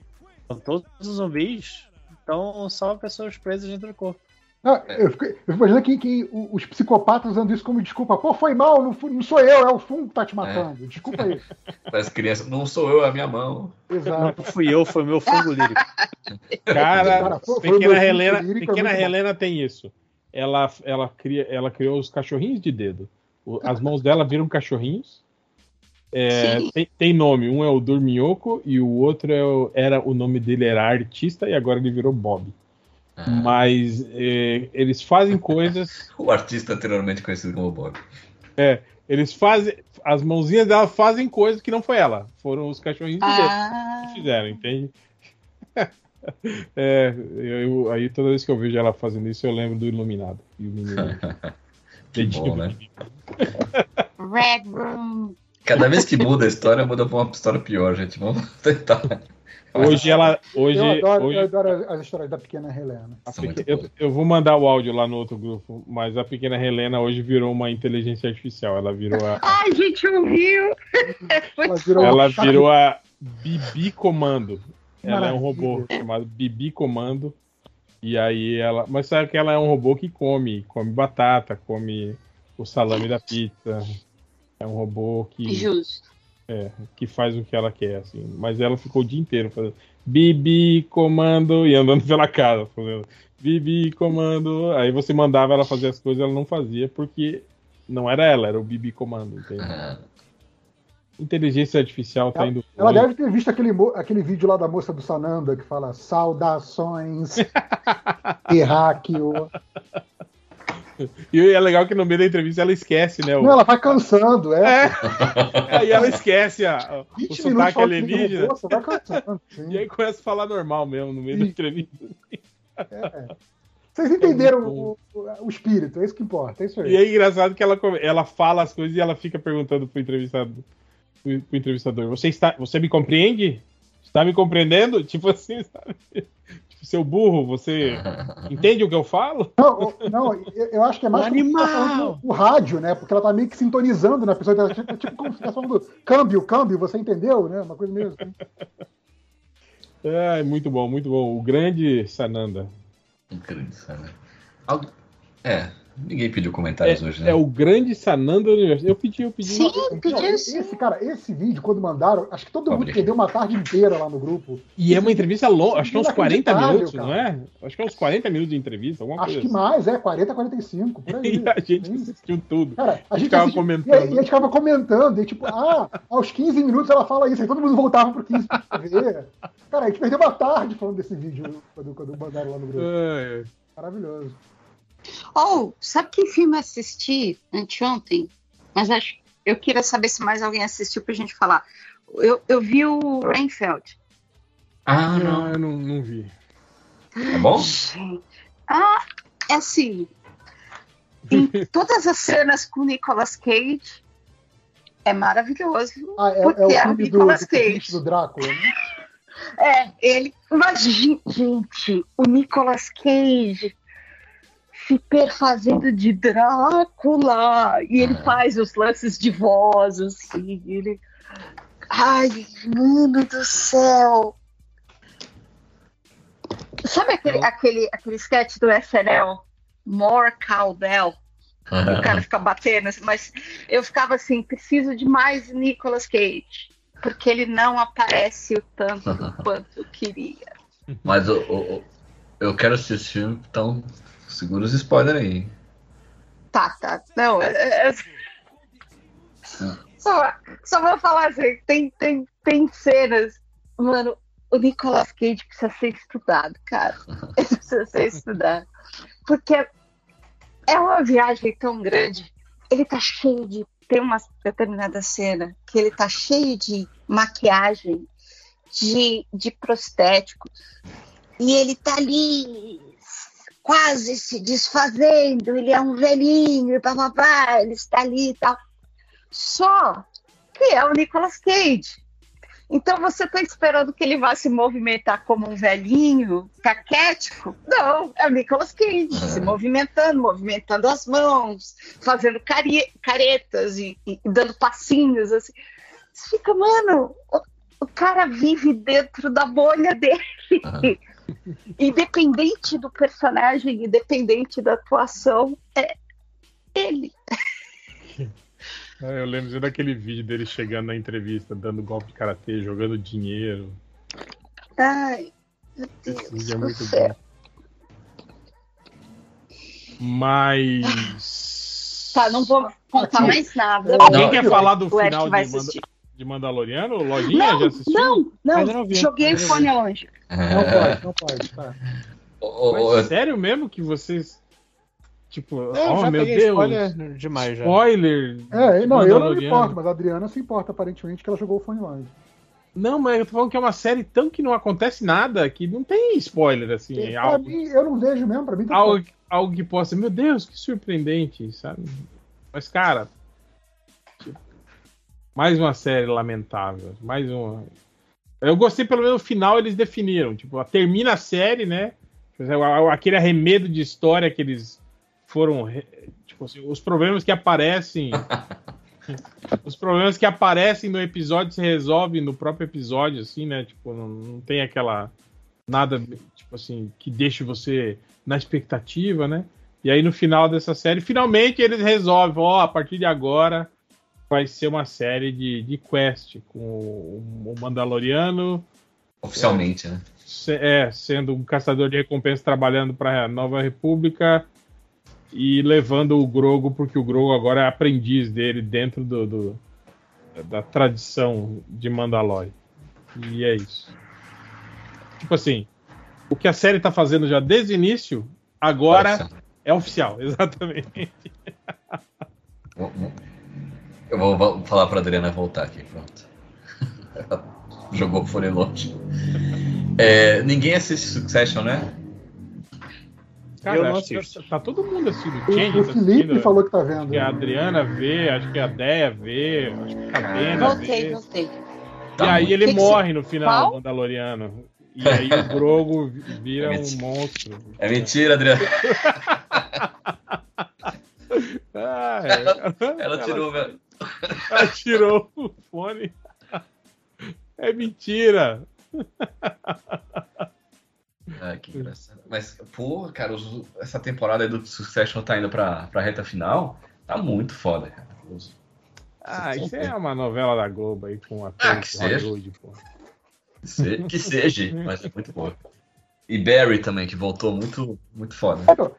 Então, todos os zumbis estão só pessoas presas dentro do corpo. Não, eu, fico, eu fico imaginando que, que os psicopatas usando isso como desculpa. Pô, foi mal, não, fui- não sou eu, é o fungo que tá te matando. Desculpa aí. parece criança. Não sou eu, é a minha mão. Exato. Não fui eu, foi meu fungo lírico. Cara, Cara, foi- foi pequena meu Helena, lírico, é pequena bom. Helena tem isso. Ela, ela, cria, ela criou os cachorrinhos de dedo. As mãos dela viram cachorrinhos. É, tem, tem nome, um é o Dorminhoco e o outro é o- era o nome dele era artista e agora ele virou Bob. Ah, Mas é, eles fazem coisas, O artista anteriormente conhecido como Bob. eles fazem, as mãozinhas dela fazem coisas que não foi ela, foram os cachorrinhos Ah, que fizeram, entende? É, eu, aí toda vez que eu vejo ela fazendo isso, eu lembro do Iluminado. E o menino. Que bom, né? Red Room. Cada vez que muda a história, muda pra uma história pior, gente. Vamos tentar. Hoje ela. Hoje, eu, adoro, hoje eu adoro as histórias da pequena Helena. eu, eu vou mandar o áudio lá no outro grupo, mas a pequena Helena hoje virou uma inteligência artificial. Ela virou a. Ai, gente, ouviu? Ela virou Ela virou a Bibi Comando. Ela é um Maravilha. robô chamado Bibi Comando. E aí ela. Mas sabe que ela é um robô que come, come batata, come o salame da pizza. É um robô que, Justo. Que faz o que ela quer, assim. Mas ela ficou o dia inteiro fazendo Bibi, comando, e andando pela casa, fazendo Bibi, comando. Aí você mandava ela fazer as coisas, ela não fazia, porque não era ela, era o Bibi comando, entende? Ah, Inteligência artificial tá indo. Ela deve ter visto aquele, aquele vídeo lá da moça do Sananda que fala saudações, terráqueo. E é legal que no meio da entrevista ela esquece, né? o- Não, ela vai cansando, é. É, aí ela esquece a, o 20 minutos sotaque alienígena. robô, vai cansando. sim. E aí começa a falar normal mesmo no meio da Sim. entrevista. É. Vocês entenderam o, o- o espírito, é isso que importa, é isso aí. E é engraçado que ela, ela fala as coisas e ela fica perguntando pro entrevistado, pro, pro entrevistador, você está, você me compreende? Está me compreendendo? Tipo assim, sabe? Seu burro, você entende o que eu falo? Não, o- não, eu acho que é mais tá animal. falando o rádio, né? Porque ela tá meio que sintonizando na pessoa. Tá, tipo, tipo como se tivesse falando câmbio, câmbio, você entendeu, né? Uma coisa mesmo. É, muito bom, muito bom. O grande Sananda. Incrível, sabe? Algo- É, ninguém pediu comentários hoje, né? É o grande Sananda do universo. Eu pedi, eu pedi. Sim, Não, pediu sim. esse, cara, esse vídeo, quando mandaram, acho que todo mundo Pobre. perdeu uma tarde inteira lá no grupo. E é uma entrevista longa, acho que é uns 40 Inacreditável, minutos, cara. não é? Acho que é uns 40 minutos de entrevista, alguma Acho coisa que mais, é, 40, 45, por assim. aí. E a gente Sim. assistiu tudo. Cara, a gente ficava comentando. E, aí- e a gente ficava comentando, e tipo, ah, aos 15 minutos ela fala isso, aí todo mundo voltava pro 15 pra ver. Cara, a gente perdeu uma tarde falando desse vídeo quando, quando mandaram lá no grupo. É, Maravilhoso. Ou, sabe que filme eu assisti anteontem? Mas acho, eu queria saber se mais alguém assistiu pra gente falar. Eu, eu vi o Reinfeldt. Ah, não, não. eu não, não vi. É bom? Gente, Ah, é assim. Em todas as cenas com o Nicolas Cage, é maravilhoso. Ah, é, Porque é o é o filme Nicolas do, Cage. do Drácula, né? É, ele. Mas, gen- gente, o Nicolas Cage se perfazendo de Drácula. E ele faz os lances de voz, assim. Ele. Ai, mano do céu! Sabe aquele, aquele, aquele sketch do SNL? More Cowbell. O cara fica batendo, mas eu ficava assim, preciso de mais Nicolas Cage. Porque ele não aparece o tanto quanto eu queria. Mas o- o- o- eu quero assistir esse filme, então segura os spoilers aí. Tá, tá. Não, é- é- Só, só vou falar assim, tem, tem, tem cenas. Mano, o Nicolas Cage precisa ser estudado, cara. Ele precisa ser estudado. Porque é uma viagem tão grande. Ele tá cheio de. Tem uma determinada cena que ele tá cheio de maquiagem, de, de prostéticos. E ele tá ali quase se desfazendo, ele é um velhinho, e papapá, ele está ali e tal. Só que é o Nicolas Cage. Então você está esperando que ele vá se movimentar como um velhinho, caquético? Não, é o Nicolas Cage se movimentando, movimentando as mãos, fazendo caretas e, e dando passinhos assim. Você fica, mano, o, o cara vive dentro da bolha dele. Independente do personagem, independente da atuação, é ele. É, eu lembro daquele vídeo dele chegando na entrevista, dando golpe de karatê, jogando dinheiro. Ai, meu Deus Esse vídeo é muito céu. bom. Mas. Tá, não vou contar mais nada. Alguém quer falar do final de, de Mandaloriano? Lojinha já Não, assistiu? não, não. Não vi, Joguei o fone vi. Não pode, não pode. Tá. Mas sério mesmo que vocês. Tipo, Eu oh meu Deus. spoiler demais já. Spoiler. É, não, eu não me importo, mas a Adriana se importa, aparentemente, que ela jogou o fone longe. Não, mas eu tô falando que é uma série tão que não acontece nada, que não tem spoiler, assim. É pra algo, mim, eu não vejo mesmo, pra mim tá algo, algo que possa. Meu Deus, que surpreendente, sabe? Mas, cara. tipo, mais uma série lamentável. Mais uma. Eu gostei, pelo menos, no final eles definiram. Tipo, termina a série, né? Aquele arremedo de história que eles foram. Tipo assim, os problemas que aparecem. os problemas que aparecem no episódio se resolvem no próprio episódio, assim, né? Tipo, não, não tem aquela. Nada, tipo assim, que deixe você na expectativa, né? E aí no final dessa série, finalmente eles resolvem, ó, a partir de agora vai ser uma série de, de quest com o Mandaloriano Oficialmente, né? se- é, sendo um caçador de recompensa trabalhando para a Nova República e levando o Grogo, porque o Grogo agora é aprendiz dele dentro do, do- da tradição de Mandalore. E é isso. Tipo assim, o que a série tá fazendo já desde o início, agora só. é oficial, exatamente. Eu vou, falar pra Adriana voltar aqui, pronto. Ela Jogou o fone longe. É, ninguém assiste Succession, né? Cara, Eu não acho que assisto. tá todo mundo assistindo. O, Change o tá Felipe assistindo. falou que tá vendo. Acho que a Adriana vê, acho que a Deia vê, acho que a Voltei, vê. voltei. E Tá aí muito- ele Que que morre no final Qual? do Mandaloriano. E aí o Grogo vi- vira É um mentira. monstro. É mentira, Adriana. Ah, é. Ela tirou. meu- ela tirou o fone. É mentira. Ah, que engraçado. Mas, pô, cara, os- essa temporada do Succession tá indo pra, pra reta final. Tá muito foda, cara. Os- Ah, isso é uma novela da Globo aí com Ah, atores que seja. Hollywood, pô. Que se- que seja, mas é muito boa. E Barry também, que voltou muito, muito foda. Então,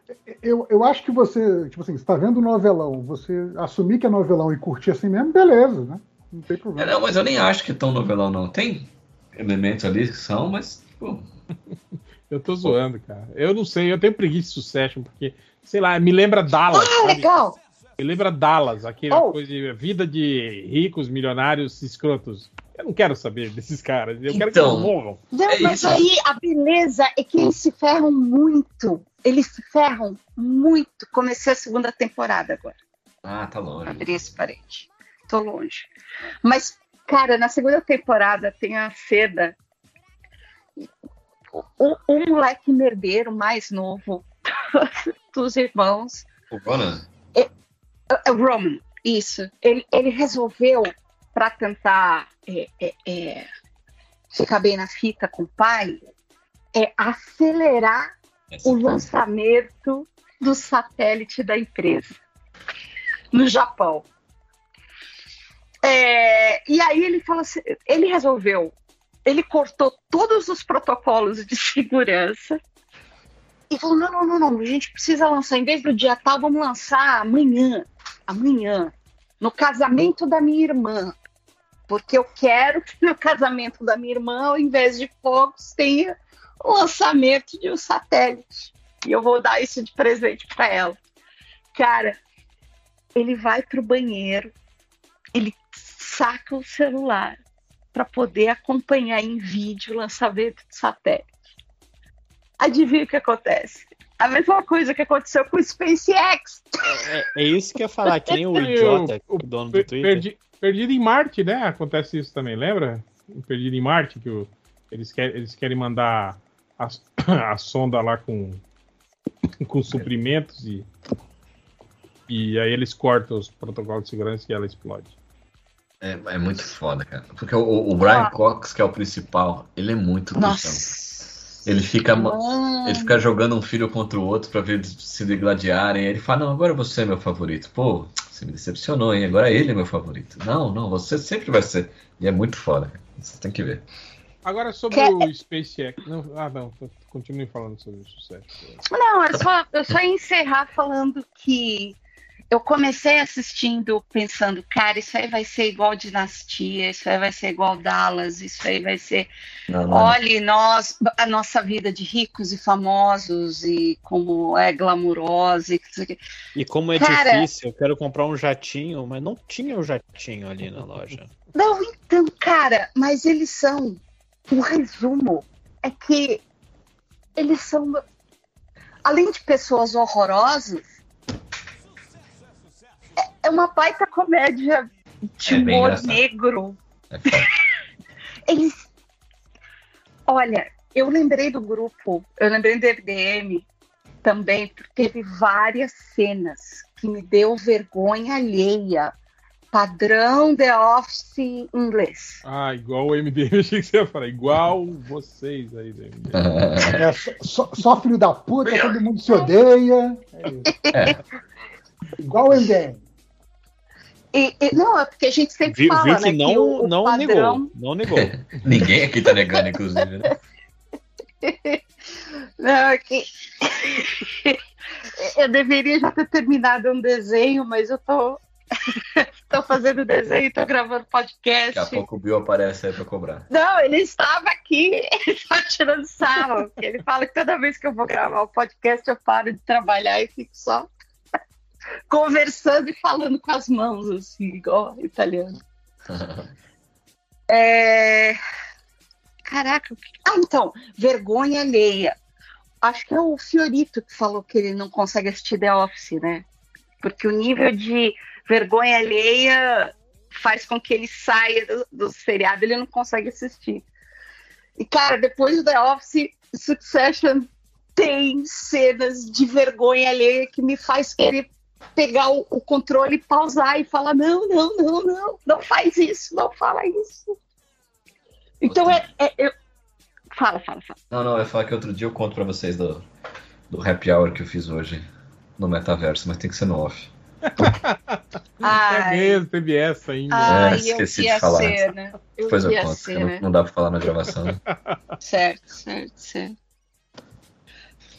eu, eu acho que você, tipo assim, você tá vendo o novelão, você assumir que é novelão e curtir assim mesmo, beleza, né? Não tem É, problema. não, mas eu nem acho que é tão novelão, não. Tem elementos ali que são, mas. Pô, Eu tô zoando, cara. Eu não sei, eu tenho preguiça de Succession, porque, sei lá, me lembra Dallas. Ah, sabe? legal! Me lembra Dallas, aquela Oh. coisa de vida de ricos, milionários, escrotos. Eu não quero saber desses caras. Eu quero que Então. eles morram. Não, É mas isso. aí a beleza é que eles se ferram muito. Eles se ferram muito. Comecei a segunda temporada agora. ah, tá longe. Abri esse parede. Tô longe. Mas, cara, na segunda temporada tem a cena. O, o moleque merdeiro mais novo dos irmãos, O Ronan. é o Roman, isso. Ele, ele resolveu, para tentar é, é, é, ficar bem na fita com o pai, é acelerar o lançamento do satélite da empresa no Japão. É, e aí ele falou assim, ele resolveu, ele cortou todos os protocolos de segurança e falou: não, não, não, não, a gente precisa lançar, em vez do dia tal, vamos lançar amanhã, amanhã, no casamento da minha irmã. Porque eu quero que no casamento da minha irmã, ao invés de fogos, tenha o lançamento de um satélite. E eu vou dar isso de presente para ela. Cara, ele vai pro banheiro, ele saca o celular para poder acompanhar em vídeo o lançamento do satélite. Adivinha o que acontece? A mesma coisa que aconteceu com o SpaceX. É, é isso que eu ia falar, que nem o idiota, o- o dono do Twitter. Perdi- Perdido em Marte, né? Acontece isso também, lembra? Em Perdido em Marte, que o- eles, querem, eles querem mandar a, a sonda lá com, com suprimentos e, e aí eles cortam os protocolos de segurança e ela explode. É, é muito foda, cara. Porque o, o Brian Cox, que é o principal, ele é muito. Nossa. Ele fica, Mano. ele fica jogando um filho contra o outro pra ver eles se degladiarem. Ele fala, não, agora você é meu favorito. Pô, você me decepcionou, hein? Agora ele é meu favorito. Não, não, você sempre vai ser. E é muito foda. cara. Você tem que ver. Agora sobre Quer- o SpaceX. Não, ah, não, continue falando sobre o sucesso. Não, eu só, eu só ia encerrar falando que eu comecei assistindo pensando, cara, isso aí vai ser igual Dinastia, isso aí vai ser igual Dallas, isso aí vai ser. Não, não, Olhe nós, a nossa vida de ricos e famosos e como é glamurosa e que não sei o quê. E como é Cara- difícil, eu quero comprar um jatinho, mas não tinha o jatinho ali na loja. Não, então, cara, mas eles são. O resumo é que eles são. Além de pessoas horrorosas, é- é uma baita comédia de É humor negro. É. Eles. Olha, eu lembrei do grupo, eu lembrei do FDM também, porque teve várias cenas que me deu vergonha alheia. Padrão The Office inglês. Ah, igual o MDM, eu achei que você ia falar. Igual vocês aí do MDM. É, só, só- só filho da puta, todo mundo se odeia. É isso. É. Igual o MDM. E, e- não, é porque a gente sempre Viu, fala, viu né, que não, o, o não padrão... negou. Não negou. Ninguém aqui tá negando, inclusive, né? Não, é que eu deveria já ter terminado um desenho, mas eu tô, tô fazendo desenho, tô gravando podcast. Daqui a pouco o Bill aparece aí pra cobrar. Não, ele estava aqui, ele tá tirando sarro. Ele fala que toda vez que eu vou gravar o podcast, eu paro de trabalhar e fico só conversando e falando com as mãos, assim, igual italiano. É... Caraca, ah, então, vergonha alheia. Acho que é o Fiorito que falou que ele não consegue assistir The Office, né? Porque o nível de vergonha alheia faz com que ele saia do, do seriado, ele não consegue assistir. E, cara, depois do The Office, Succession tem cenas de vergonha alheia que me faz querer pegar o, o controle, pausar e falar: não, não, não, não, não faz isso, não fala isso. Então é. é- eu- Fala, fala, fala. Não, não, eu ia falar que outro dia eu conto pra vocês do, do happy hour que eu fiz hoje no metaverso, mas tem que ser no off. É Ai, mesmo, teve essa ainda. ai, É, eu esqueci de falar. ser, né? Eu Depois eu conto, né? não, não dá pra falar na gravação. né? Certo, certo, certo.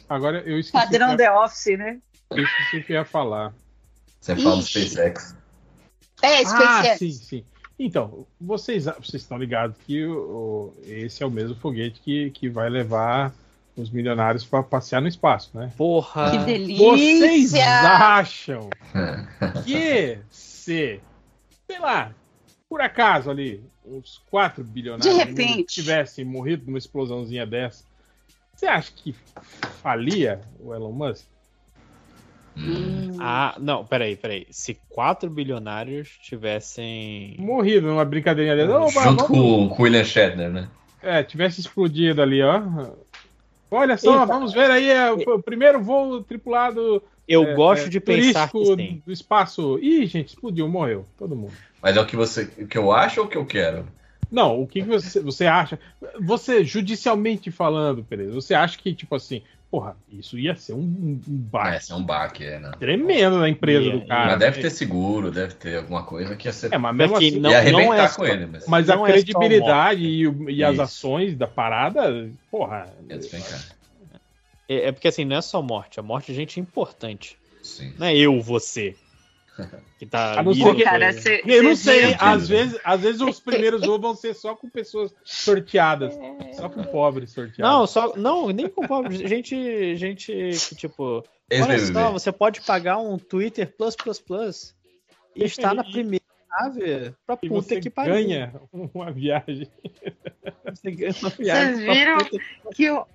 Agora eu esqueci, Padrão que The Office, né? Eu esqueci o que eu ia falar. Você fala do. SpaceX. É, Ah, SpaceX. sim, sim. Então, vocês, vocês estão ligados que o, o- esse é o mesmo foguete que, que vai levar os milionários para passear no espaço, né? Porra. Que Vocês delícia! acham que se, sei lá, por acaso ali, uns 4 bilionários repente. tivessem morrido numa explosãozinha dessa, você acha que falia o Elon Musk? Hum. Ah, não, peraí, peraí. Se quatro bilionários tivessem. Morrido numa brincadeirinha dessa. Opa, Junto vamos- com, com o William Shatner, né? É, tivesse explodido ali, ó. Olha só, Eita. vamos ver aí é, o, o primeiro voo tripulado Eu é, gosto é, de pensar que sim. do espaço. Ih, gente, explodiu, morreu, todo mundo. Mas é o que você, o que eu acho ou o que eu quero? Não, o que, que você, você acha? Você, judicialmente falando, Pereira, você acha que, tipo assim, porra, isso ia ser um, um baque esse é um baque, é, né? tremendo na empresa Ia, do cara. Mas deve ter seguro, deve ter alguma coisa que ia ser. É, mas mesmo assim, não- ia arrebentar é com só- ele, mas mas não a é credibilidade e, e as ações da parada, porra, ia despencar. É, é porque assim, não é só morte. A morte é gente importante. Sim. Não é eu, você. Que tá. A não ali ser que-. Cara, cê- Eu não sei, viu- às vezes, às vezes os primeiros voos vão ser só com pessoas sorteadas. É. Só com pobres sorteados. Não, só. Não, nem com pobre. Gente, gente que, tipo. Olha só, você pode pagar um Twitter Plus Plus Plus e estar na primeira nave pra E puta você que pariu. ganha uma viagem. Você ganha uma viagem Vocês viram puta que o.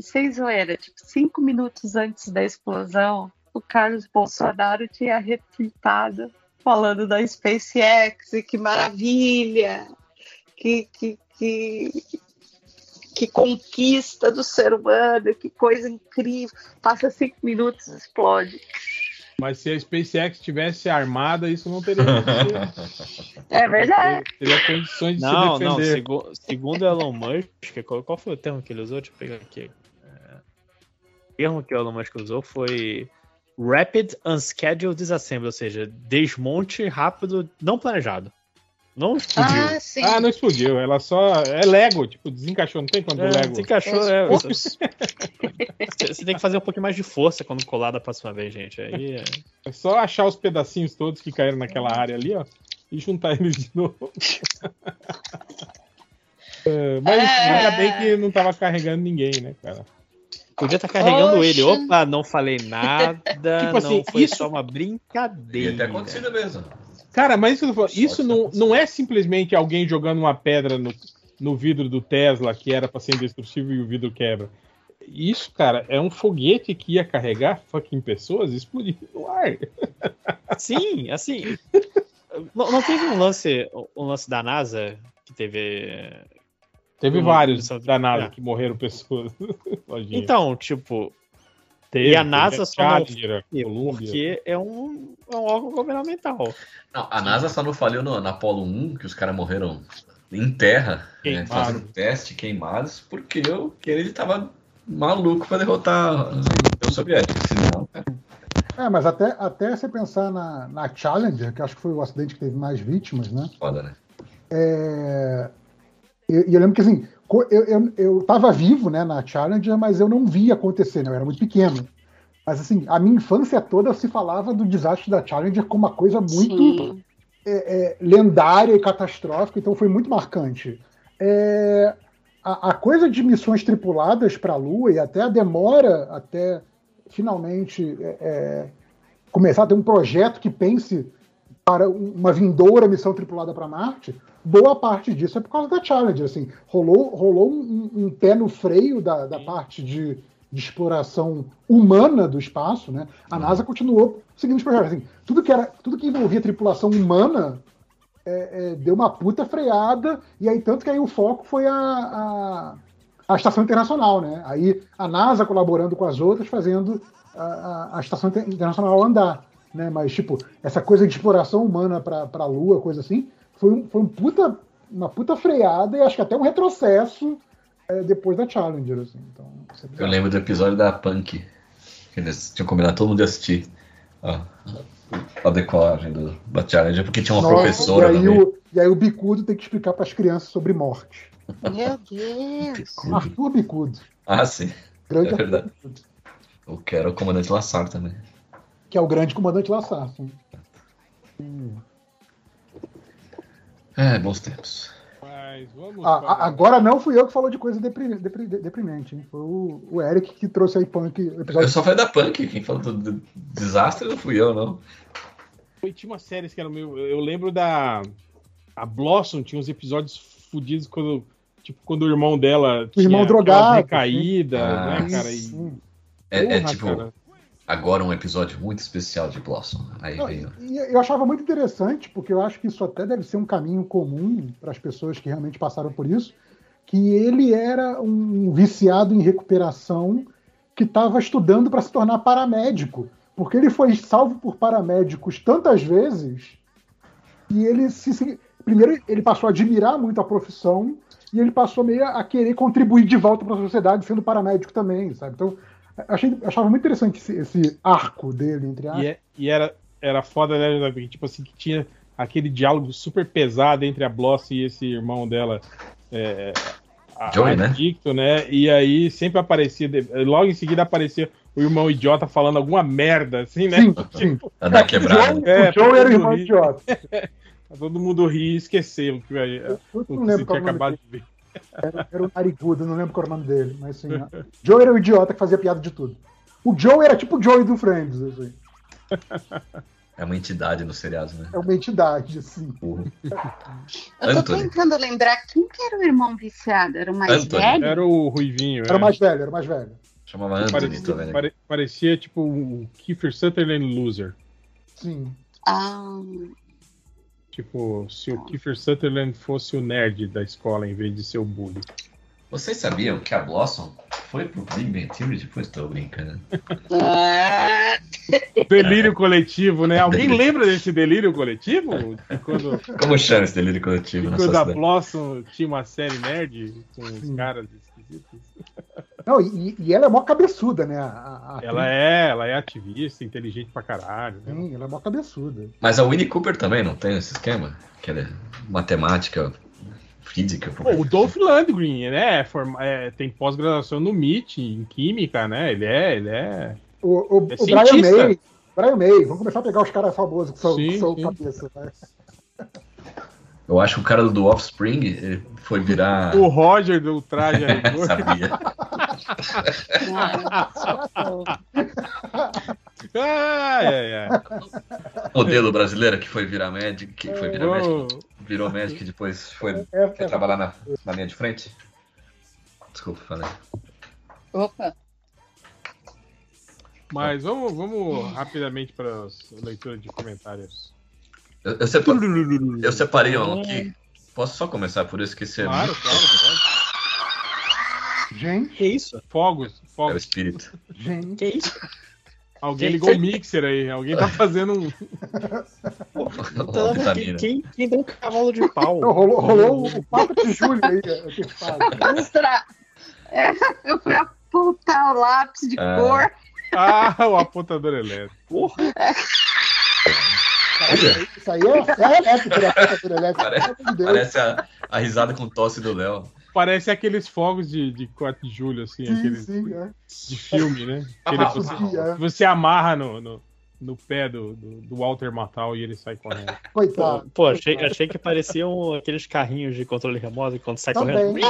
Sem zoeira, tipo, cinco minutos antes da explosão, o Carlos Bolsonaro tinha retweetado falando da SpaceX e que maravilha, que, que, que, que conquista do ser humano, que coisa incrível. Passa cinco minutos explode. Mas se a SpaceX tivesse armada, isso não teria. É verdade. Teria condições de Não, se não, defender. segu- segundo Elon Musk, qual, qual foi o termo que ele usou? Deixa eu pegar aqui. É, o termo que o Elon Musk usou foi Rapid Unscheduled Disassembly, ou seja, desmonte rápido não planejado. Não explodiu. Ah, sim. Ah, não explodiu. Ela só. É Lego, tipo, desencaixou. Não tem quando o É, Lego. se encaixou, é, Ups. você, tem que fazer um pouquinho mais de força quando colar da próxima vez, gente. Aí é- É só achar os pedacinhos todos que caíram naquela área ali, ó. E juntar eles de novo. É, mas É. ainda bem que não tava carregando ninguém, né, cara? Podia estar carregando Poxa. ele. Opa, não falei nada. Tipo assim, não foi isso- só uma Ia ter brincadeira. acontecido mesmo. Cara, mas isso que eu tô falando, Sorte isso não, não é simplesmente alguém jogando uma pedra no, no vidro do Tesla que era pra ser indestrutível e o vidro quebra. Isso, cara, é um foguete que ia carregar fucking pessoas e explodir no ar. Sim, assim. Não, não teve um lance, um lance da NASA que teve. Teve vários da NASA é. que morreram pessoas. Então, tipo, Teve, e a NASA só não Columbia. porque é um, é um órgão governamental. Não, a NASA só não falhou no, na Apollo 1, que os caras morreram em terra, né, fazendo teste, queimados, porque eu, que ele tava maluco pra derrotar União Soviética. Senão, cara, É, mas até, até você pensar na, na Challenger, que acho que foi o acidente que teve mais vítimas, né? Foda, né? É, E eu, eu lembro que assim, eu, eu, eu tava vivo né, na Challenger, mas eu não via acontecer, né? Eu era muito pequeno. Mas assim, a minha infância toda se falava do desastre da Challenger como uma coisa muito é, é, lendária e catastrófica, então foi muito marcante. É, a, a coisa de missões tripuladas para a Lua e até a demora até finalmente é, é, começar a ter um projeto que pense para um- uma vindoura missão tripulada para Marte, boa parte disso é por causa da Challenger. Assim, rolou, rolou um, um pé no freio da, da parte de, de exploração humana do espaço, né? A NASA continuou seguindo os projetos. Assim, tudo, que era, tudo que envolvia tripulação humana é, é, deu uma puta freada, e aí tanto que aí o foco foi a, a, a Estação Internacional, né? Aí a NASA colaborando com as outras, fazendo a, a, a Estação Inter- Internacional andar, né? Mas, tipo, essa coisa de exploração humana para a Lua, coisa assim, foi, um, foi um puta, uma puta freada e acho que até um retrocesso é, depois da Challenger, assim. Então, é Eu lembro do episódio da Punk, que eles tinham combinado todo mundo de assistir. Ó, a decolagem do, da Challenger, porque tinha uma Nossa, professora e aí, o, e aí o Bicudo tem que explicar para as crianças sobre morte. Meu Deus. Bicudo. Arthur Bicudo. Ah, sim. Grande É verdade. Bicudo, O que era o comandante Lassar também. Que é o grande comandante Lassar. assim. É, bons tempos. Mas vamos. Ah, agora não fui eu que falou de coisa depri- depri- deprimente, hein? Foi o, o Eric que trouxe aí punk o Eu episódio. só falei da Punk, quem falou do, do desastre não fui eu, não. Foi- Tinha umas séries que eram meio. Eu lembro da. A Blossom tinha uns episódios fodidos quando. Tipo, quando o irmão dela. O irmão tinha drogado, recaída, Ah, né, cara? E, Sim. É, é Porra, tipo, cara. Agora um episódio muito especial de Blossom. Aí Não, veio. eu achava muito interessante, porque eu acho que isso até deve ser um caminho comum para as pessoas que realmente passaram por isso, que ele era um viciado em recuperação que estava estudando para se tornar paramédico, porque ele foi salvo por paramédicos tantas vezes e ele se, se- primeiro ele passou a admirar muito a profissão e ele passou meio a querer contribuir de volta para a sociedade sendo paramédico também, sabe? Então achei, achava muito interessante esse, esse arco dele entre aspas. e, é- e era, era foda, né? Davi? Tipo assim, que tinha aquele diálogo super pesado entre a Blossom e esse irmão dela. É, a- Joey, né? adicto, né? E aí sempre aparecia, logo em seguida aparecia o irmão idiota falando alguma merda, assim, né? Sim, sim. Dar quebrada. Joe, É, o Joe era o irmão ri. idiota. Todo mundo rir e esqueceu o que aí, Eu o que você tinha acabado de ver. Era, era o Narigudo, não lembro qual era o nome dele. Mas sim. Joe era o idiota que fazia piada de tudo. O Joe era tipo o Joey do Friends, assim. É uma entidade no seriado, né? É uma entidade, assim. Eu tô tentando lembrar quem que era o irmão viciado. Era o mais Anthony. velho? Era o Ruivinho. Era o mais velho, era o mais velho. Chamava Anthony, parecia, tô vendo. pare- parecia tipo o Kiefer Sutherland Loser. Sim. Ah, Tipo, se o Kiefer Sutherland fosse o nerd da escola em vez de ser o bully. Vocês sabiam que a Blossom foi pro Big Bang Theory depois? Tô brincando. Ah, Delírio coletivo, né? Alguém lembra desse delírio coletivo? De Quando, Como chama esse delírio coletivo na quando a? Blossom tinha uma série nerd com os caras esquisitos. Não, e, e ela é mó cabeçuda, né? A, a- Ela é, ela é ativista, inteligente pra caralho. Né? Sim, ela é mó cabeçuda. Mas a Winnie Cooper também não tem esse esquema? Que ela é matemática, física. Pô, o Dolph Lundgren, né? forma- é, tem pós-graduação no MIT, em Química, né? Ele é, ele é. O, o, É o Brian. May. Brian May, vamos começar a pegar os caras famosos que são, Sim, que são sim. cabeça. Né? Eu acho que o cara do Offspring ele foi virar. O Roger do traje a rigor. Sabia. Ah, é, é. Modelo brasileiro que foi virar médico, que foi virar médico, virou médico e depois foi, Essa foi é- trabalhar na, na linha de frente. Desculpa, falei. opa. Mas vamos, vamos rapidamente para as leituras de comentários. Eu, eu, sepa- eu separei um aqui. Posso só começar por isso que é, Claro, claro, pode. Gente, Que isso? Fogos, é o fogos. espírito. gente. Que isso? Alguém Quem- ligou o mixer aí. Alguém tá fazendo um. Então, vitamina. quem, quem deu um cavalo de pau? Não, rolou, rolou o papo de Júlio aí. é. Mostrar. É, eu fui apontar o lápis de Ah. cor. Ah, o apontador elétrico. Isso aí é, é elétrico, né? Elétrico. Parece-. Parece a, a risada com tosse do Léo. Parece aqueles fogos de, de 4 de julho, assim, Sim, aqueles sim, é. de filme, né? Aquele Ah, que você, é. você amarra no, no, no pé do, do, do Walter Matal e ele sai correndo. Coitado. Pô, achei, achei que pareciam aqueles carrinhos de controle remoto quando sai correndo. Também.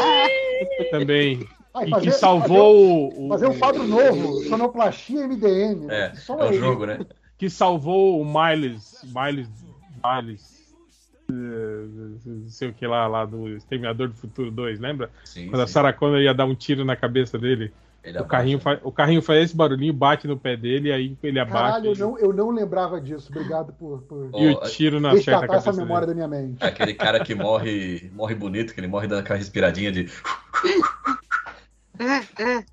Também. Ai, E fazer- que salvou o, Fazer um quadro novo, sonoplastia MDM. É, Só é o jogo, né? Que salvou o Miles, Miles, Miles, eh, não sei o que lá, lá do Exterminador do Futuro 2, lembra? Sim, Quando a sim. Sarah Connor ia dar um tiro na cabeça dele, Ele o carrinho, faz, o carrinho faz esse barulhinho, bate no pé dele, e aí ele abaixa Caralho, eu não, eu não lembrava disso. Obrigado por, por e o tiro na acerta a resgatar essa cabeça memória dele. da minha mente. É Aquele cara que morre, morre bonito, que ele morre dando aquela respiradinha de. É, é,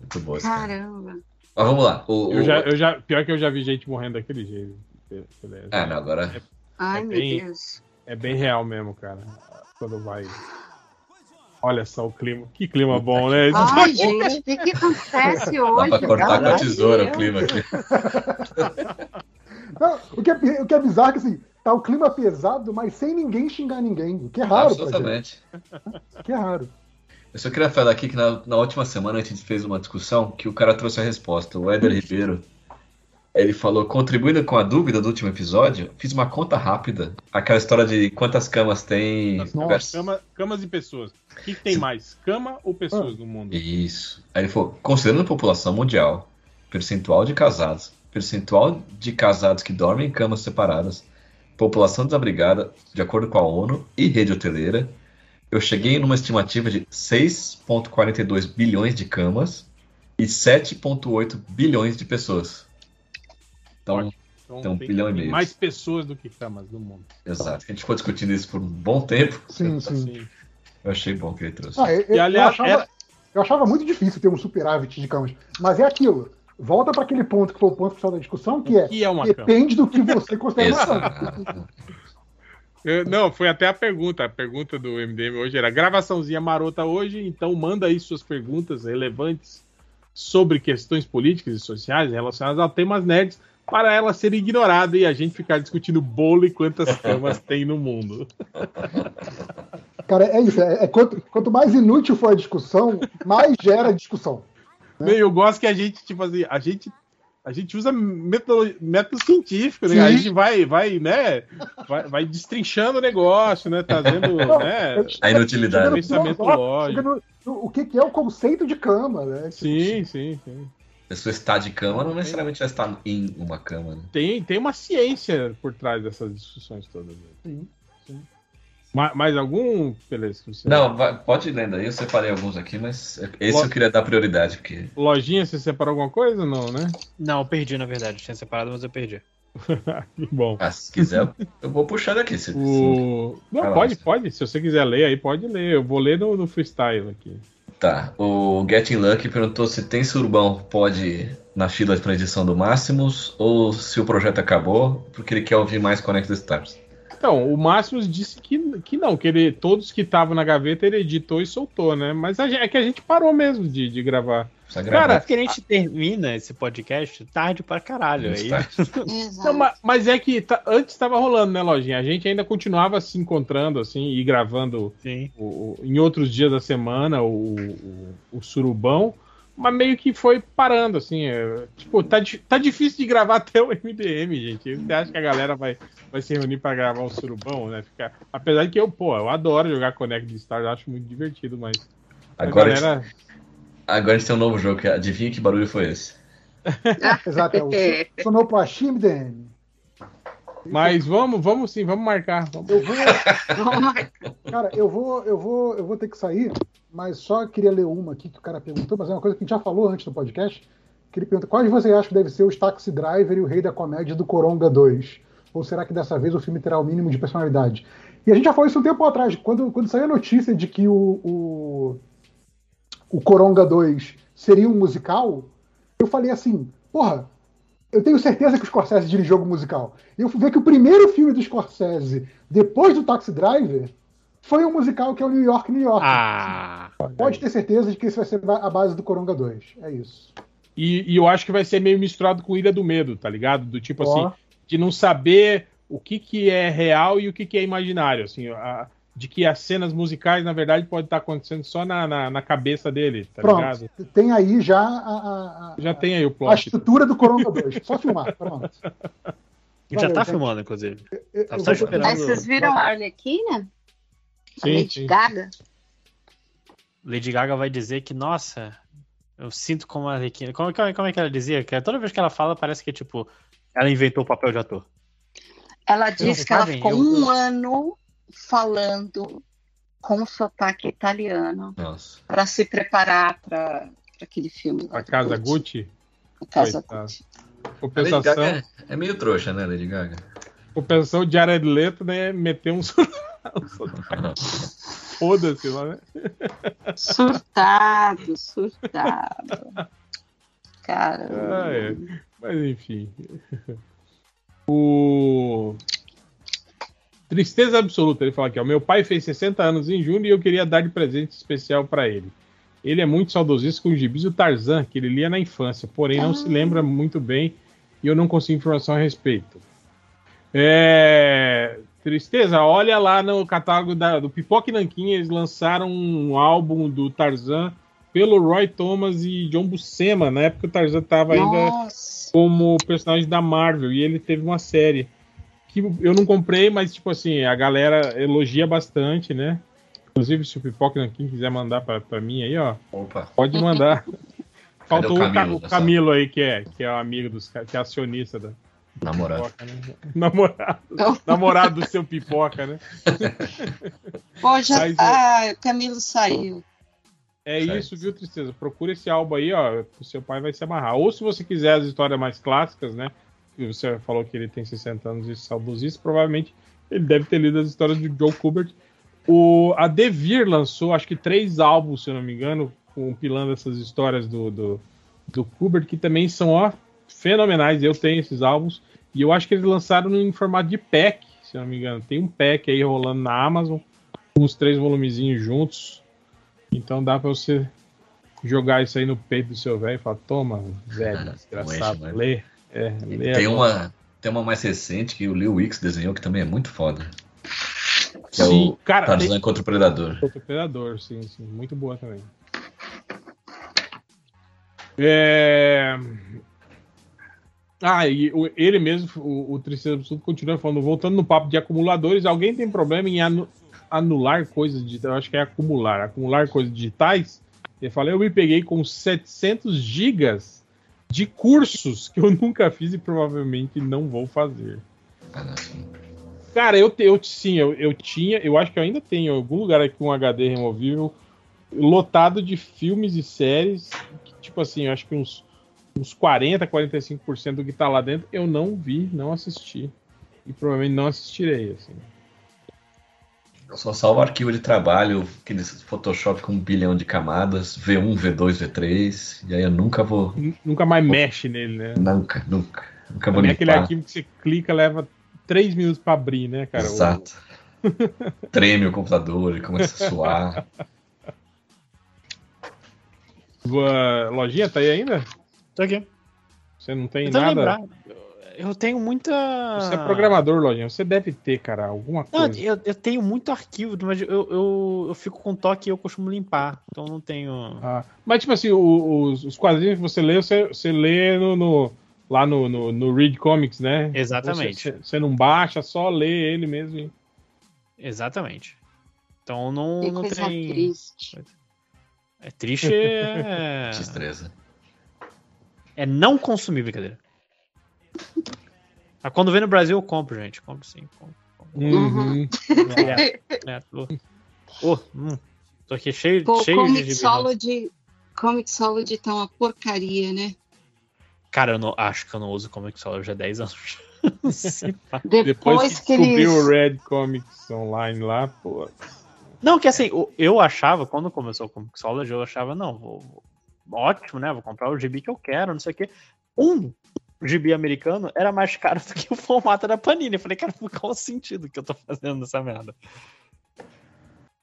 Muito boa esse cara. Mas vamos lá. O, Eu o- já, eu já, pior que eu já vi gente morrendo daquele jeito. Beleza. Ah, não, agora. Ai, É meu bem- Deus. É bem real mesmo, cara. Quando vai. Olha só o clima. Que clima bom, né? Ai, gente, o que, que acontece Dá hoje? pra cortar com a tesoura o clima aqui. Não, o, que é, o que é bizarro é que assim, tá o clima pesado, mas sem ninguém xingar ninguém. O que é raro, pra gente. Absolutamente. O que é raro. Eu só queria falar aqui que na, na última semana a gente fez uma discussão que o cara trouxe a resposta. O Éder Ribeiro. Ele falou, contribuindo com a dúvida do último episódio, fiz uma conta rápida. Aquela história de quantas camas tem. Nossa. Cama- camas e pessoas. O que, que tem mais? Cama ou pessoas Ah. no mundo? Isso. Aí ele falou, considerando a população mundial, percentual de casados, percentual de casados que dormem em camas separadas, população desabrigada, de acordo com a ONU e rede hoteleira, eu cheguei numa estimativa de 6,42 bilhões de camas e 7,8 bilhões de pessoas. Então, Então, Tem um tem, bilhão e meio. mais pessoas do que camas no mundo. exato. A gente ficou discutindo isso por um bom tempo. Sim, sim. Eu achei bom que ele trouxe. Ah, eu, E, eu aliás, achava, era- eu achava muito difícil ter um superávit de camas. Mas é aquilo. Volta para aquele ponto que foi o ponto principal da discussão, que é que é uma cama? depende do que você considera cama. Eu- não, foi até a pergunta. A pergunta do MDM hoje era gravaçãozinha marota hoje, então manda aí suas perguntas relevantes sobre questões políticas e sociais relacionadas a temas nerds para ela ser ignorada e a gente ficar discutindo bolo e quantas camas tem no mundo. Cara, é isso. É, é quanto, quanto mais inútil for a discussão, mais gera discussão. Meu, Eu gosto que a gente, tipo assim, a gente, a gente usa método, método científico, né? A Sim. gente vai, vai, né? Vai, vai destrinchando o negócio, né? Trazendo, né? A inutilidade. Pensamento lógico. no- o que, que é o conceito de cama, né? Sim, sim, sim. A pessoa está de cama não necessariamente já está em uma cama. Né? Tem, tem uma ciência por trás dessas discussões todas. né? Sim. Ma- Mais algum, beleza? você- Não, vai- pode ir lendo aí. Eu separei alguns aqui, mas esse eu queria dar prioridade, porque Lojinha, você separou alguma coisa? Não, né? Não, eu perdi, na verdade. Tinha separado, mas eu perdi. Que bom. ah, se quiser, eu vou puxar daqui. Se, O... Não, Vai pode, você. pode. Se você quiser ler aí, pode ler. Eu vou ler no, no freestyle aqui. Tá. O Getting Lucky perguntou se tem surubão pode ir na fila para edição do Máximos ou se o projeto acabou, porque ele quer ouvir mais Connect the Stars. Então, o Máximos disse que, que não, que ele, todos que estavam na gaveta ele editou e soltou, né? Mas a gente- é que a gente parou mesmo de, de gravar. Precisa Cara, gravar. É porque a gente termina esse podcast tarde pra caralho. Aí. Não, ma- mas, é que tá- antes estava rolando, né, Lojinha? A gente ainda continuava se encontrando, assim, e gravando sim. o- o- em outros dias da semana o, o, o surubão, mas meio que foi parando, assim. é, tipo, tá, tá difícil de gravar até o MDM, gente. Você acha que a galera vai, vai se reunir para gravar o surubão, né? Ficar... Apesar de que eu, pô, eu adoro jogar Connect Stars, acho muito divertido, mas Agora, a galera. agora a gente tem um novo jogo, que é Adivinha que barulho foi esse? Exato, é o so- sonoplastia MDM. Mas vamos, vamos sim, vamos marcar. Vamos. Eu vou, cara, eu vou, eu vou, eu vou ter que sair, mas só queria ler uma aqui que o cara perguntou, mas é uma coisa que a gente já falou antes do podcast. Que ele pergunta: quais você acha que deve ser os Taxi Driver e o Rei da Comédia do Coronga 2? Ou será que dessa vez o filme terá o mínimo de personalidade? E a gente já falou isso um tempo atrás, quando, quando saiu a notícia de que o, o, o Coronga 2 seria um musical, eu falei assim, porra, eu tenho certeza que o Scorsese dirigiu jogo musical. E eu fui ver que o primeiro filme do Scorsese, depois do Taxi Driver, foi um musical que é o New York, New York. Ah, Pode ter certeza de que esse vai ser a base do Coronga 2. É isso. E, e eu acho que vai ser meio misturado com Ilha do Medo, tá ligado? Do tipo Ó. assim, de não saber o que, que é real e o que, que é imaginário. Assim, a- de que as cenas musicais, na verdade, pode estar acontecendo só na, na, na cabeça dele, tá Pronto. ligado? Tem aí já a, a- a- Já tem aí o a plot. estrutura do Coronga 2. Só filmar, pronto. A gente Valeu, já tá gente. filmando, inclusive. Eu- Tá eu só vou- esperando. Aí vocês viram a Arlequina? A Sim, Lady sim. Gaga? Lady Gaga vai dizer que, nossa, eu sinto como a Arlequina. Como, como, como é que ela dizia? Que toda vez que ela fala, parece que, tipo, ela inventou o papel de ator. Ela disse que ela ficou eu- um ano falando com sotaque italiano para se preparar para aquele filme. A casa Gucci. A Casa Coitado. Gucci. A Lady Compensação, Gaga é, é meio trouxa, né, Lady Gaga? compensação de Jared Leto, né? Meter um foda-se lá, né? Surtado, surtado. Cara, Ah, é. Mas enfim. O. Tristeza absoluta, ele fala aqui, ó. Meu pai fez 60 anos em junho e eu queria dar de presente especial pra ele. Ele é muito saudosista com o gibis do Tarzan, que ele lia na infância, porém não se lembra muito bem e eu não consigo informação a respeito. É... Tristeza, olha lá no catálogo da- do Pipoca e Nanquim, eles lançaram um álbum do Tarzan pelo Roy Thomas e John Buscema, na época o Tarzan tava ainda como personagem da Marvel e ele teve uma série que eu não comprei, mas tipo assim, a galera elogia bastante, né? Inclusive, se o Pipoca Nanquim quiser mandar pra, pra mim aí, ó, Opa. pode mandar. Faltou o o, Ca- Camilo o Camilo aí, que é, que é o amigo dos que é acionista da Namorado. Pipoca, né? Namorado. Namorado do seu Pipoca, né? Pô, já, Mas, ah, o Camilo saiu. É Certo. isso, viu, Tristeza? Procura esse álbum aí, ó. O seu pai vai se amarrar. Ou se você quiser as histórias mais clássicas, né? Você falou que ele tem 60 anos e saudosista, provavelmente ele deve ter lido as histórias do Joe Kubert. O, a Devir lançou, acho que três álbuns, se eu não me engano, compilando essas histórias do, do, do Kubert, que também são, ó, fenomenais. Eu tenho esses álbuns. E eu acho que eles lançaram em formato de pack, se eu não me engano. Tem um pack aí rolando na Amazon, com os três volumezinhos juntos. Então dá pra você jogar isso aí no peito do seu velho e falar, toma, velho, desgraçado, lê. É, Tem agora." uma, tem uma mais recente que o Leo Wicks desenhou que também é muito foda. Que é Sim, o cara, Tarzan tem- contra o Predador. Outro Predador, sim, sim. Muito boa também. É... Ah, e o- ele mesmo, o, o Tristeza Absurdo, continua falando, voltando no papo de acumuladores, alguém tem problema em anu- anular coisas digitais? Eu acho que é acumular. Acumular coisas digitais? Ele fala, eu me peguei com 700 gigas de cursos que eu nunca fiz e provavelmente não vou fazer. Cara, eu, eu sim, eu, eu tinha, eu acho que eu ainda tenho algum lugar aqui um HD removível lotado de filmes e séries, que, tipo assim, eu acho que uns, uns 40, 45% do que tá lá dentro eu não vi, não assisti. E provavelmente não assistirei, assim. Eu só salvo arquivo de trabalho, aqueles Photoshop com um bilhão de camadas, V1, V2, V3, e aí eu nunca vou. Nunca mais mexe nele, né? Nunca, nunca. Nunca vou é aquele arquivo que você clica, leva 3 minutos pra abrir, né, cara? O- Exato. Treme o computador, ele começa a suar. Tua lojinha tá aí ainda? Tô aqui. Você não tem nada? lembrar. Eu tenho muita. Você é programador, lojinha. Você deve ter, cara, alguma Não, coisa. eu, eu tenho muito arquivo, mas eu, eu, eu fico com toque e eu costumo limpar. Então não tenho. Ah, mas, tipo assim, o- os, os quadrinhos que você lê, você, você lê no, no- lá no, no, no Read Comics, né? Exatamente. Você, você não baixa, só lê ele mesmo. e- Exatamente. Então não, Que não coisa tem. triste. É triste. É... Destreza. é não consumir, brincadeira. Ah, quando vem no Brasil, eu compro, gente. Compro sim. Compro. Uhum. É, é, tô... Ô, hum, tô aqui cheio, Pô, cheio de Comic gibi. Solid, Comic Solid tá uma porcaria, né? Cara, eu não, acho que eu não uso Comic Solid já há 10 anos. Depois Depois que descobriu eles. o Red Comics Online lá, pô. Não, que assim, eu achava, quando começou o Comic Solid, eu achava, não, vou, vou- ótimo, né? Vou comprar o gibi que eu quero, não sei o quê. Um gibi americano era mais caro do que o formato da Panini. Eu falei, cara, qual o sentido que eu tô fazendo nessa merda?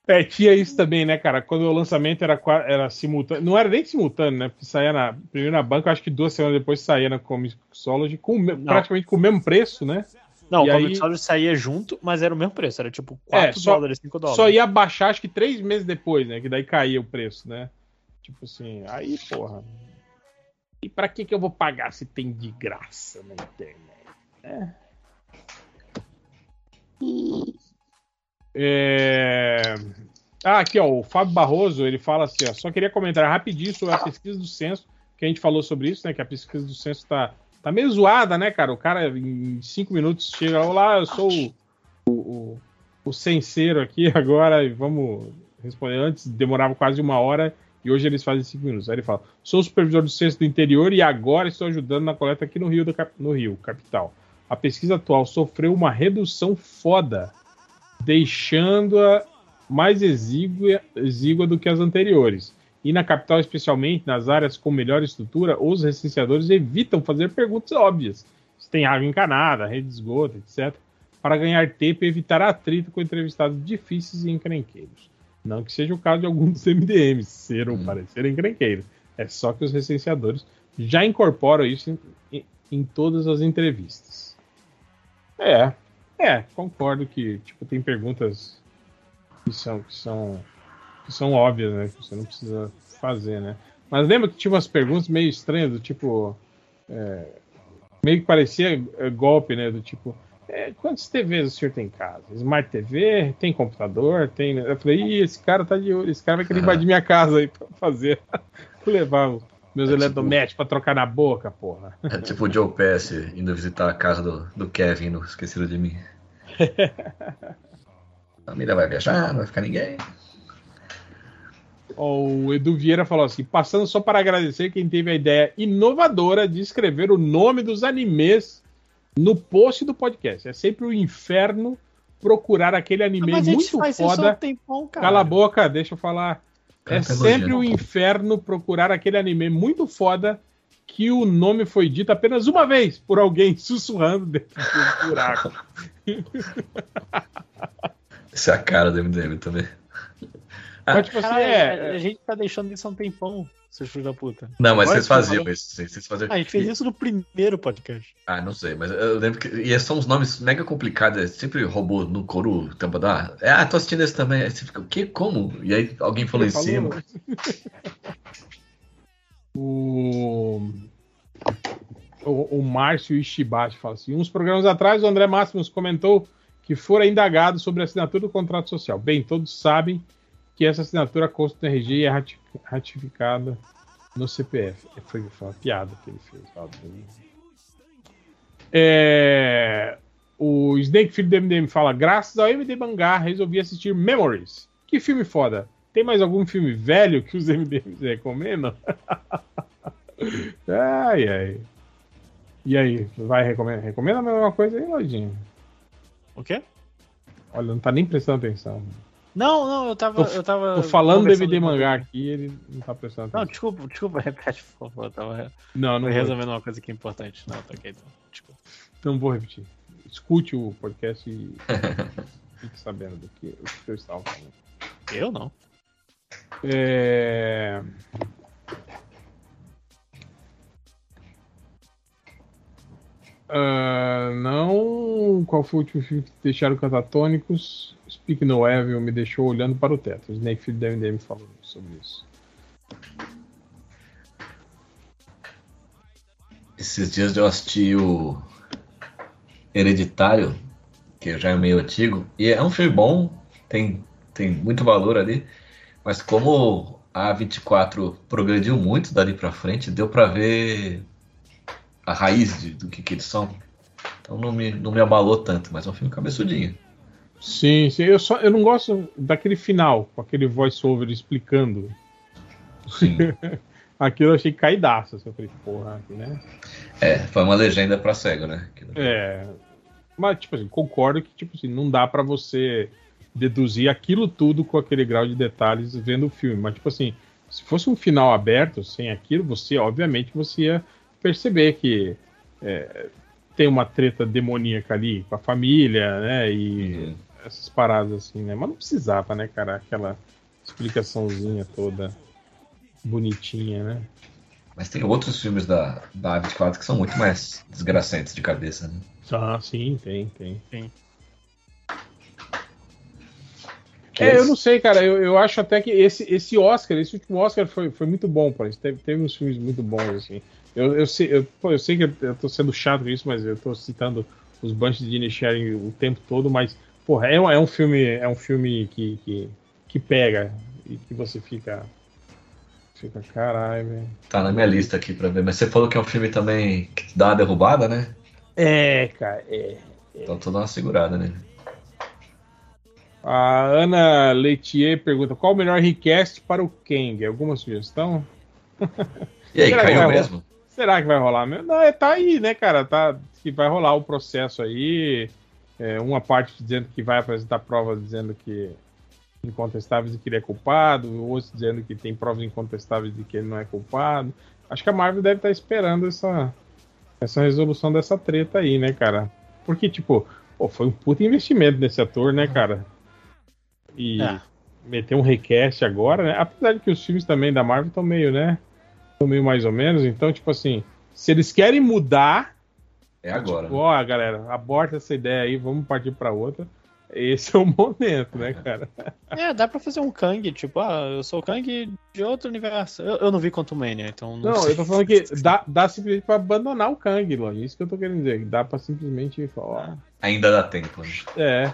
É, tinha isso também, né, cara? Quando o lançamento era, era simultâneo. Não era nem simultâneo, né? Porque saía na. Primeiro na banca, acho que duas semanas depois saía na Comixology, com, o me- praticamente com o mesmo preço, né? Não, E o aí- Comixology saía junto, mas era o mesmo preço. Era tipo 4 É, só- dólares, 5 dólares. Só ia baixar, acho que três meses depois, né? Que daí caía o preço, né? Tipo assim, aí, porra. E pra que que eu vou pagar se tem de graça na internet? É... Ah, aqui, ó, o Fábio Barroso, ele fala assim, ó, só queria comentar rapidinho sobre a pesquisa do censo, que a gente falou sobre isso, né, que a pesquisa do censo tá, tá meio zoada, né, cara? O cara em cinco minutos chega, olá, eu sou o, o, o, o aqui agora, e vamos responder. Antes demorava quase uma hora, e hoje eles fazem cinco minutos. Aí ele fala, sou supervisor do censo do interior e agora estou ajudando na coleta aqui no Rio, do no Rio, capital. A pesquisa atual sofreu uma redução foda, deixando-a mais exígua, exígua do que as anteriores. E na capital, especialmente nas áreas com melhor estrutura, os recenseadores evitam fazer perguntas óbvias. Se tem água encanada, rede de esgoto, etc. Para ganhar tempo e evitar atrito com entrevistados difíceis e encrenqueiros. Não que seja o caso de alguns dos MDMs ser ou parecer encrenqueiro. É só que os recenseadores já incorporam isso em, em- em todas as entrevistas. É, é, concordo que tipo, tem perguntas que são, que são, que são óbvias, né? Que você não precisa fazer, né? Mas lembra que tinha umas perguntas meio estranhas, do tipo. é, meio que parecia é, golpe, né? Do tipo. É, quantas TVs o senhor tem em casa? Smart TV? Tem computador? Tem. Eu falei, Ih, esse cara tá de olho, esse cara vai querer invadir minha casa aí pra fazer. Vou levar meus eletrodomésticos pra trocar na boca, porra. É tipo o Joe Pass indo visitar a casa do, do Kevin no Esquecido de Mim. A família vai viajar, não vai ficar ninguém. O Edu Vieira falou assim: passando só para agradecer quem teve a ideia inovadora de escrever o nome dos animes no post do podcast. É sempre o inferno procurar aquele anime Mas a gente muito um foda. tempão, cara. Cala a boca, deixa eu falar. É Cara, tá sempre o elogiando. inferno procurar aquele anime muito foda que o nome foi dito apenas uma vez por alguém sussurrando dentro do buraco. Essa é a cara do MDM também. Mas, tipo assim, é, a, a gente tá deixando isso há um tempão, seus filhos da puta. Não, mas Agora vocês faziam isso. Vocês vocês faziam... Ah, a gente fez isso no primeiro podcast. Ah, não sei, mas eu lembro que. E são uns nomes mega complicados, é sempre robô no couro, tampa da. É, ah, tô assistindo esse também. Aí você fica, o quê? Como? E aí alguém falou em Ele cima. falou. O... o, o Márcio Ishibashi fala assim: uns programas atrás, o André Máximos comentou que fora indagado sobre a assinatura do contrato social. Bem, todos sabem que essa assinatura consta no RG e é rati- ratificada no CPF. Foi, foi uma piada que ele fez. óbvio. É, O Snake Filho do MDM fala: graças ao MD Mangá, resolvi assistir Memories. Que filme foda! Tem mais algum filme velho que os MDMs recomendam? ai, ai. E aí, vai recomenda? Recomenda a mesma coisa aí, Lojinha? O quê? Olha, não tá nem prestando atenção. Não, não, eu tava. Tô, eu tava tô falando do com- Mangá aqui ele não tá prestando Não, atenção. desculpa, desculpa, repete, por favor. Eu tava Não, não, vou, resolvendo uma coisa que é importante. Não, tá ok, então. Desculpa. não vou repetir. Escute o podcast e fique sabendo do que, o que eu estava falando. Eu não. É... Ah, não. Qual foi o último filme que deixaram catatônicos? Evil me deixou olhando para o teto. O Snake Field da MDM falou sobre isso. Esses dias eu assisti o Hereditário, que já é meio antigo, e é um filme bom, tem, tem muito valor ali, mas como a A24 progrediu muito dali pra frente, deu pra ver a raiz de- do que, que eles são. Então não me, não me abalou tanto, mas é um filme cabeçudinho. Sim, sim. Eu, só, eu não gosto daquele final, com aquele voice-over explicando. Sim. Aquilo eu achei caidaço. assim, Eu falei, porra, né? É, foi uma legenda pra cego, né? É. Mas, tipo assim, concordo que, tipo assim, não dá pra você deduzir aquilo tudo com aquele grau de detalhes vendo o filme. Mas, tipo assim, se fosse um final aberto, sem aquilo, você, obviamente, você ia perceber que é, tem uma treta demoníaca ali com a família, né? E essas paradas assim, né? Mas não precisava, né, cara? Aquela explicaçãozinha toda bonitinha, né? Mas tem outros filmes da, da A24 que são muito mais desgraçantes de cabeça, né? Ah, sim, tem, tem. Sim. É, eu não sei, cara. Eu, eu acho até que esse, esse Oscar, esse último Oscar foi, foi muito bom pra isso. Teve, teve uns filmes muito bons, assim. Eu, eu, sei, eu, pô, eu sei que eu, eu tô sendo chato com isso, mas eu tô citando os Bunch de Sharing o tempo todo, mas, porra, é, um- é um filme, é um filme que, que, que pega e que você fica. Fica, caralho, velho. Tá na minha lista aqui pra ver. Mas você falou que é um filme também que dá uma derrubada, né? É, cara, é. Então tô dando uma segurada nele. A Ana Leitier pergunta: qual o melhor request para o Kang? Alguma sugestão? E aí, Será caiu mesmo? rolar? Será que vai rolar mesmo? Não, é, tá aí, né, cara? Tá, que vai rolar o processo aí. É, uma parte dizendo que vai apresentar provas dizendo que incontestáveis de que ele é culpado, outros dizendo que tem provas incontestáveis de que ele não é culpado. Acho que a Marvel deve estar esperando essa, essa resolução dessa treta aí, né, cara? Porque, tipo, pô, foi um puta investimento nesse ator, né, cara? E É. meter um request agora, né? Apesar de que os filmes também da Marvel estão meio, né? Estão meio mais ou menos. Então, tipo assim, se eles querem mudar, É agora. tipo, ó, galera, aborta essa ideia aí, vamos partir pra outra. Esse é o momento, né, cara? É, dá pra fazer um Kang, tipo, ah, eu sou o Kang de outro universo. Eu, eu não vi Quantum Mania, então não, Não, sei. eu tô falando que dá, dá simplesmente pra abandonar o Kang, Lone. Isso que eu tô querendo dizer. Dá pra simplesmente falar, Ainda dá tempo. né? é,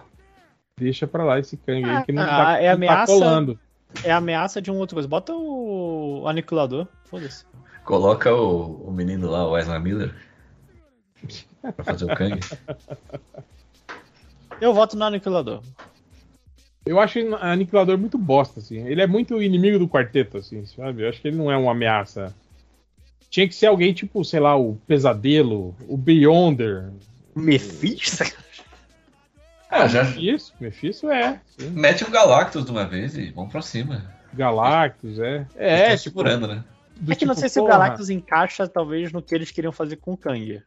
deixa pra lá esse Kang aí que não Ah, tá, é não tá ameaça- colando. É ameaça de um outro coisa. Bota o aniquilador, foda-se. Coloca o, o menino lá, o Ezra Miller. Pra fazer o Kang. Eu voto no aniquilador. Eu acho o Aniquilador muito bosta, assim. Ele é muito inimigo do quarteto, assim, sabe? Eu acho que ele não é uma ameaça. Tinha que ser alguém tipo, sei lá, o Pesadelo, o Beyonder. Mephisto? Ah, já Isso, Mephisto é. sim. mete o Galactus de uma vez e vamos pra cima. Galactus, é. É, tipo, segurando, né? do É que não tipo, sei se o Galactus encaixa, talvez, no que eles queriam fazer com o Kang.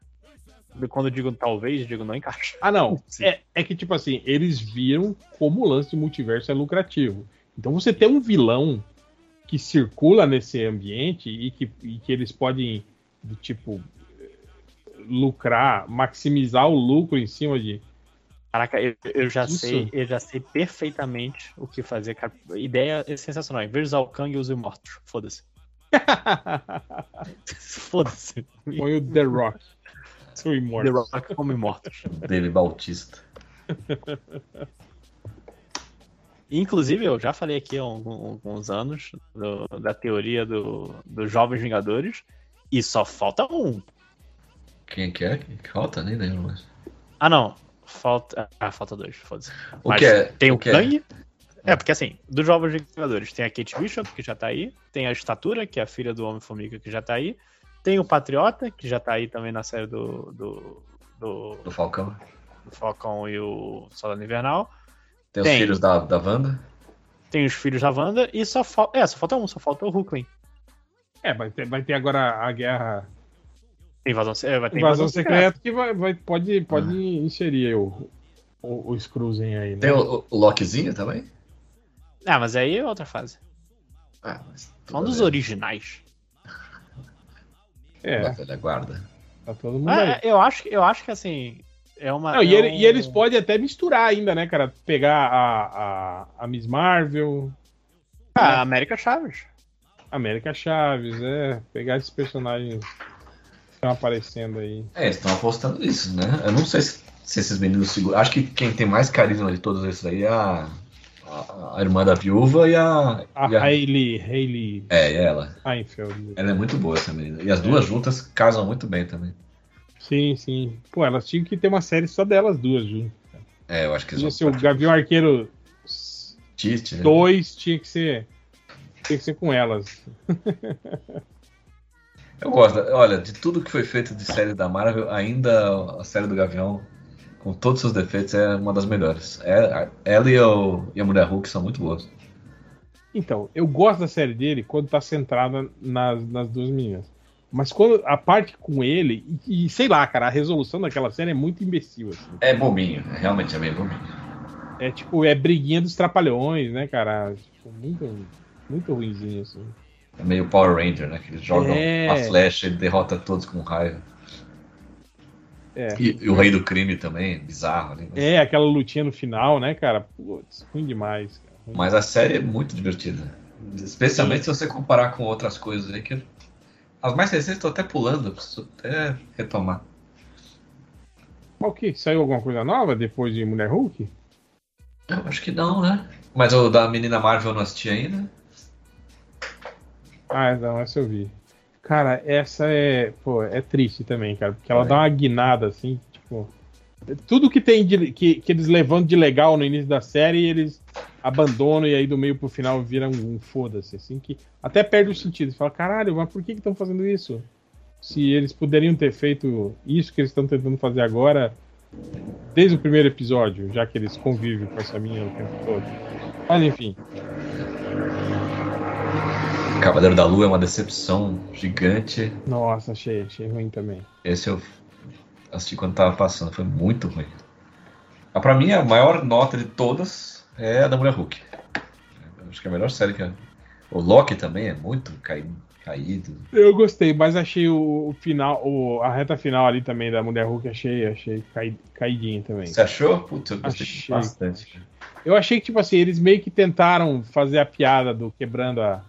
Quando eu digo talvez, digo não encaixa. Ah, não. É, é que, tipo assim, eles viram como o lance de multiverso é lucrativo. Então você tem um vilão que circula nesse ambiente e que, e que eles podem, do tipo, lucrar, maximizar o lucro em cima de. Caraca, eu, eu já Isso. sei, eu já sei perfeitamente o que fazer, cara. Ideia é sensacional. Em vez de usar o Kang, use o Mortos. Foda-se. Foda-se. Põe o The Rock. Seu The. Rock como Imortos. Dele Bautista. Inclusive, eu já falei aqui há alguns anos do- da teoria do, dos Jovens Vingadores. E só falta um. Quem que é? Quem falta? Nem lembro mais. Ah, não. Falta. Ah, falta dois, foda-se. O Mas que é? Tem o que é? Kang. É, porque assim, dos Jovens Vingadores tem a Kate Bishop, que já tá aí. Tem a Estatura, que é a filha do Homem-Formiga, que já tá aí. Tem o Patriota, que já tá aí também na série do. do, do, Do Falcão. do Falcão e o Soldado Invernal. Tem, Tem. os filhos da, da Wanda. Tem os filhos da Wanda e só falta. É, só falta um, só falta o Hulkling. É, vai ter, vai ter agora a guerra. Tem invasão, é, vai ter Invasão invasão secreta que vai, vai- pode, pode inserir o, o, o aí, né? Tem o, o Lokizinho também? Ah, mas aí é outra fase. Ah, mas. Falando dos originais. É, Da velha guarda. tá todo mundo Ah, aí. eu, acho, que- eu acho que assim. É uma. Não, e, é ele- um- e eles podem até misturar ainda, né, cara? Pegar a, a, a Miss Marvel, Ah, América Chaves. América Chaves, é. Pegar esses personagens que estão aparecendo aí. É, eles estão apostando nisso, né? Eu não sei se, se esses meninos seguram. Acho que quem tem mais carisma de todos esses aí é a, a, a irmã da viúva e a. A e a- Hailey, Hailey É, e ela. Seinfeld. Ela é muito boa essa menina. E as duas juntas casam muito bem também. Sim, sim. Pô, elas tinham que ter uma série só delas duas, viu? É, eu acho que ser o Gavião Arqueiro Tite, né? 2, tinha que ser. Tinha que ser com elas. Eu gosto. Olha, de tudo que foi feito de série da Marvel, ainda a série do Gavião, com todos os seus defeitos, é uma das melhores. É, ela e, o, e a Mulher Hulk são muito boas. Então, eu gosto da série dele quando tá centrada nas, nas duas meninas. Mas quando a parte com ele, e, e sei lá, cara, a resolução daquela série é muito imbecil, assim. É bobinho, realmente é meio bobinho. É tipo, é briguinha dos trapalhões, né, cara? Tipo, muito, muito ruimzinho, assim. É meio Power Ranger, né? Que eles jogam É. a flecha e derrota todos com raiva. É. E, e o Rei do Crime também, bizarro ali. Mas, É, aquela lutinha no final, né, cara? Putz, ruim demais. Cara. Ruim mas a série é muito divertida. Especialmente se você comparar com outras coisas aí que. As mais recentes estou até pulando, preciso até retomar. Mas o que? Saiu alguma coisa nova depois de Mulher Hulk? Eu acho que não, né? Mas o da menina Marvel eu não assisti ainda. Ah, não, essa eu vi. Cara, essa é, pô, é triste também, cara, porque ela É. dá uma guinada assim, tipo, tudo que tem de, que, que eles levantam de legal no início da série, eles abandonam e aí do meio pro final viram um, foda-se, assim, que até perde o sentido. Você fala, caralho, mas por que estão fazendo isso? Se eles poderiam ter feito isso que eles estão tentando fazer agora desde o primeiro episódio, já que eles convivem com essa minha o tempo todo. Mas enfim, Cavaleiro da Lua é uma decepção gigante. nossa, achei, achei ruim também. Esse eu assisti quando tava passando, foi muito ruim. Ah, pra mim, a maior nota de todas é a da Mulher Hulk. Acho que é a melhor série que. O Loki também é muito caído. caído. Eu gostei, mas achei o, final, o- a reta final ali também da Mulher Hulk, achei, achei cai, caidinha também. Você achou? Putz, eu gostei Achei. bastante. Eu achei que, tipo assim, eles meio que tentaram fazer a piada do quebrando a,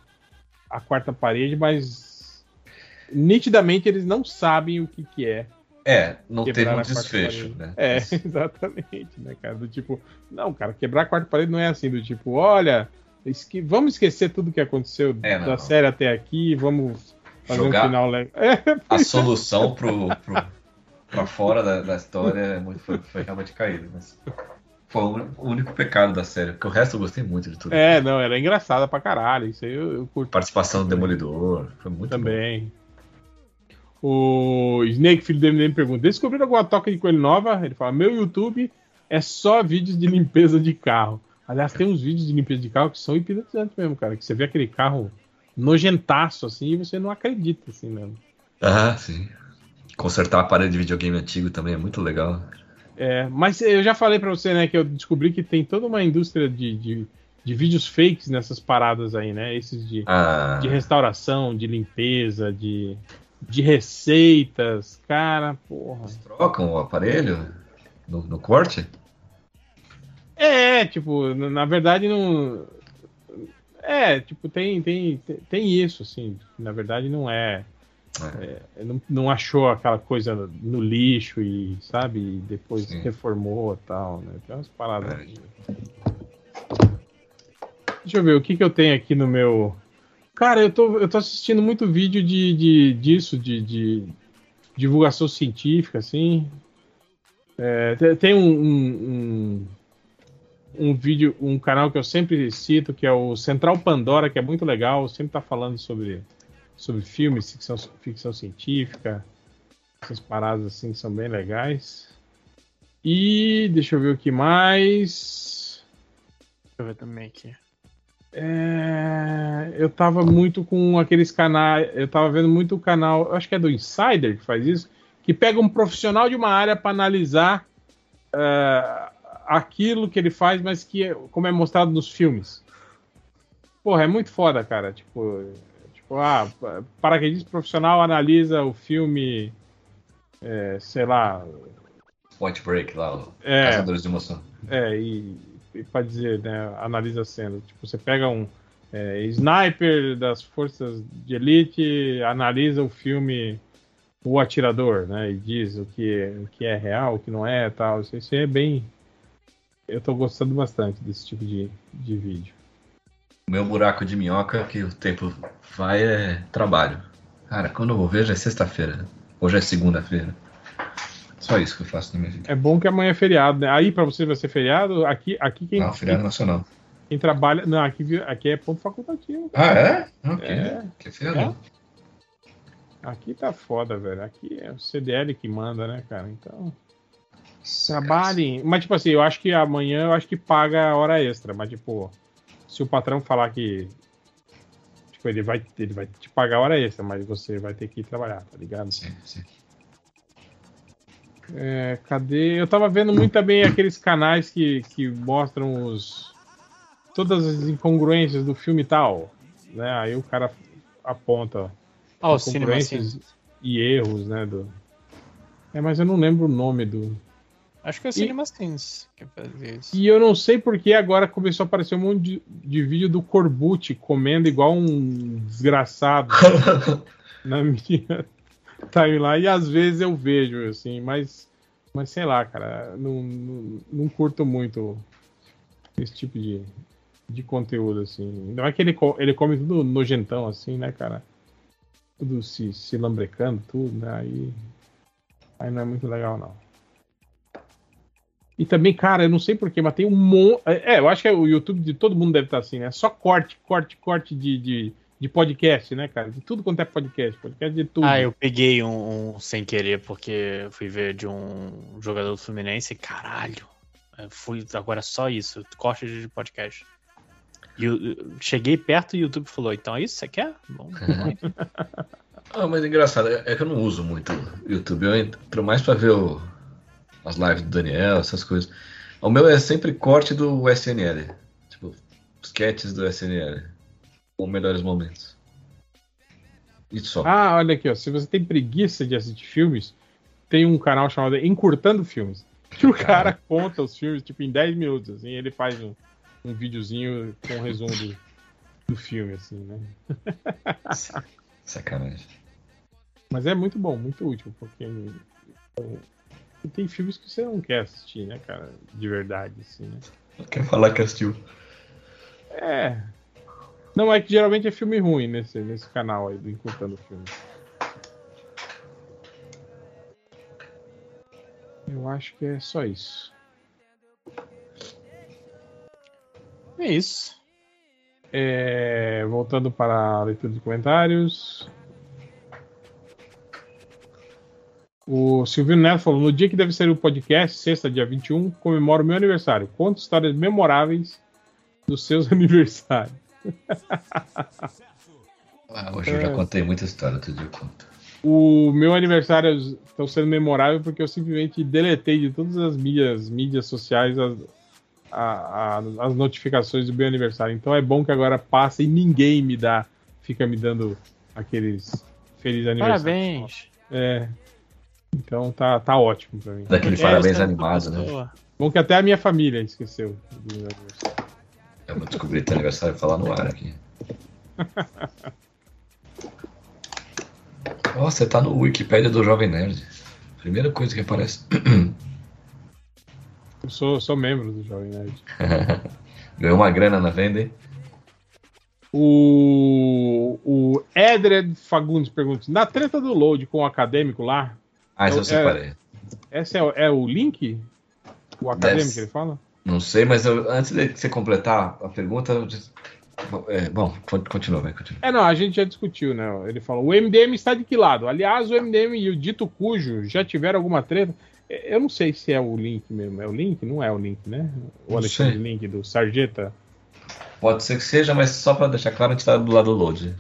a quarta parede, mas nitidamente eles não sabem o que, que é. É, não teve um desfecho, né? É, exatamente, né, cara? Do tipo, não, cara, quebrar a quarta parede não é assim, do tipo, olha, esque- vamos esquecer tudo que aconteceu É, não, da não. série até aqui, vamos fazer Jogar um final legal. É, A solução pro, pro, pra fora da, da história é muito- foi, foi realmente caído. Mas foi o único pecado da série, porque o resto eu gostei muito de tudo. É, não, era engraçada pra caralho. Isso aí eu, eu curti Participação do Demolidor, foi muito bom. também. O Snake, filho do MDM, pergunta: Descobriram alguma toca de coelho nova? Ele fala: Meu YouTube é só vídeos de limpeza de carro. Aliás, tem uns vídeos de limpeza de carro que são hipnotizantes mesmo, cara. Que você vê aquele carro nojentaço assim e você não acredita, assim mesmo. Ah, sim. Consertar aparelho de videogame antigo também é muito legal. É, mas eu já falei pra você, né, que eu descobri que tem toda uma indústria de, de, de vídeos fakes nessas paradas aí, né? Esses de. Ah, de restauração, de limpeza, de, de receitas. Cara, porra. trocam o aparelho no, no corte? É, tipo, na verdade não. É, tipo, tem, tem- tem isso, assim. Na verdade não é. É, não, não achou aquela coisa no lixo e, sabe, e depois Sim. reformou e tal, né? Tem umas paradas. assim. Deixa eu ver, o que, que eu tenho aqui no meu. Cara, eu tô, eu tô assistindo muito vídeo de, de, disso, de, de divulgação científica, assim. É, te- tem um, um, um, um vídeo, um canal que eu sempre cito, que é o Central Pandora, que é muito legal, sempre tá falando sobre, sobre filmes, ficção, ficção científica, essas paradas assim são bem legais. E deixa eu ver o que mais. Deixa eu ver também aqui. É, eu tava muito com aqueles canais. Eu tava vendo muito o canal, eu acho que é do Insider que faz isso, que pega um profissional de uma área para analisar é, aquilo que ele faz, mas que é- como é mostrado nos filmes. Porra, é muito foda, cara. Tipo, tipo ah, paraquedista profissional analisa o filme, é, sei lá, Point Break lá, o É. Caçadores de Emoção. É, e, e para dizer, né, analisa a cena. Tipo, você pega um é, sniper das forças de elite, analisa o filme O Atirador, né, e diz o que, o que é real, o que não é, tal. Isso, isso é bem... Eu tô gostando bastante desse tipo de, de vídeo. Meu buraco de minhoca, que o tempo vai, é trabalho. Cara, quando eu vou ver, já é sexta-feira. Hoje é segunda-feira. Só isso que eu faço na minha vida. É bom que amanhã é feriado, né? Aí para você vai ser feriado, aqui, aqui quem, Não, feriado nacional. quem trabalha... Não, aqui, aqui é ponto facultativo. Ah, é? Ok. É. Que feriado. Aqui tá foda, velho. Aqui é o CDL que manda, né, cara? Então. Trabalhem. Mas, tipo assim, eu acho que amanhã eu acho que paga hora extra. Mas, tipo, se o patrão falar que. Tipo, ele vai, ele vai te pagar a hora extra, mas você vai ter que ir trabalhar, tá ligado? Sim, sim. É, cadê? Eu tava vendo muito também aqueles canais que, que mostram os. Todas as incongruências do filme e tal. Né? Aí o cara aponta Ó, o as Cinema incongruências Sins. e erros, né? Do... É, mas eu não lembro o nome do. Acho que é o Cinema Sins que fazia isso. E eu não sei porque agora começou a aparecer um monte de, de vídeo do Corbucci comendo igual um desgraçado na minha timeline. E às vezes eu vejo, assim, mas, mas sei lá, cara, não, não, não curto muito esse tipo de, de conteúdo, assim. Não é que ele, ele come tudo nojentão, assim, né, cara? Tudo se, se lambrecando, tudo, né? Aí, aí não é muito legal, não. E também, cara, eu não sei porquê, mas tem um monte. É, eu acho que o YouTube de todo mundo deve estar assim, né? Só corte, corte, corte de, de, de podcast, né, cara? De tudo quanto é podcast. Podcast de tudo. Ah, eu peguei um, um sem querer, porque eu fui ver de um jogador do Fluminense e caralho. Fui agora só isso, corte de podcast. E eu, eu cheguei perto e o YouTube falou: então é isso que você quer? Bom, Ah, mas é engraçado, é é que eu não uso muito o YouTube. Eu entro mais pra ver o- as lives do Daniel, essas coisas. O meu é sempre corte do SNL. Tipo, sketches do SNL. Com melhores momentos. E só. Ah, olha aqui, ó. Se você tem preguiça de assistir filmes, tem um canal chamado Encurtando Filmes. Que o cara conta os filmes, tipo, em 10 minutos, assim, ele faz um, um videozinho com um resumo do, do filme, assim, né? Sacanagem. Mas é muito bom, muito útil, porque tem filmes que você não quer assistir, né, cara? De verdade, assim, né? Quer falar que assistiu. É. Não, é que geralmente é filme ruim nesse, nesse canal aí do Encurtando Filmes. Eu acho que é só isso. é isso. É, voltando para a leitura de comentários. O Silvio Neto falou: No dia que deve ser o podcast, sexta, dia 21, comemoro meu aniversário. Conta histórias memoráveis dos seus aniversários. Ah, hoje eu já contei muita história, outro dia eu conto. O meu aniversário está sendo memorável porque eu simplesmente deletei de todas as mídias, mídias sociais as, a- a- as notificações do meu aniversário. Então é bom que agora passa e ninguém me dá, fica me dando aqueles feliz aniversário. Parabéns. É. Então tá, tá ótimo pra mim. Daquele É, parabéns animado, né? pessoa. Bom que até a minha família esqueceu do meu aniversário. Eu vou descobrir teu aniversário e falar no ar aqui. Nossa, você tá no Wikipedia do Jovem Nerd. Primeira coisa que aparece. Eu sou, sou membro do Jovem Nerd. Ganhou uma grana na venda, hein? O, o Edred Fagundes pergunta: na treta do load com o acadêmico lá, Ah, isso eu É- separei. esse é, o- é o link? O acadêmico Deve- que ele fala? Não sei, mas eu- antes de você completar a pergunta. eu é, bom, con- continua, vai, continua. É, não, a gente já discutiu, né? Ele falou: o MDM está de que lado? Aliás, o MDM e o Dito Cujo já tiveram alguma treta? É, Eu não sei se é o link mesmo. É o link? Não é o link, né? O Alexandre. Link do Sarjeta. Pode ser que seja, mas só pra deixar claro, a gente tá do lado do load.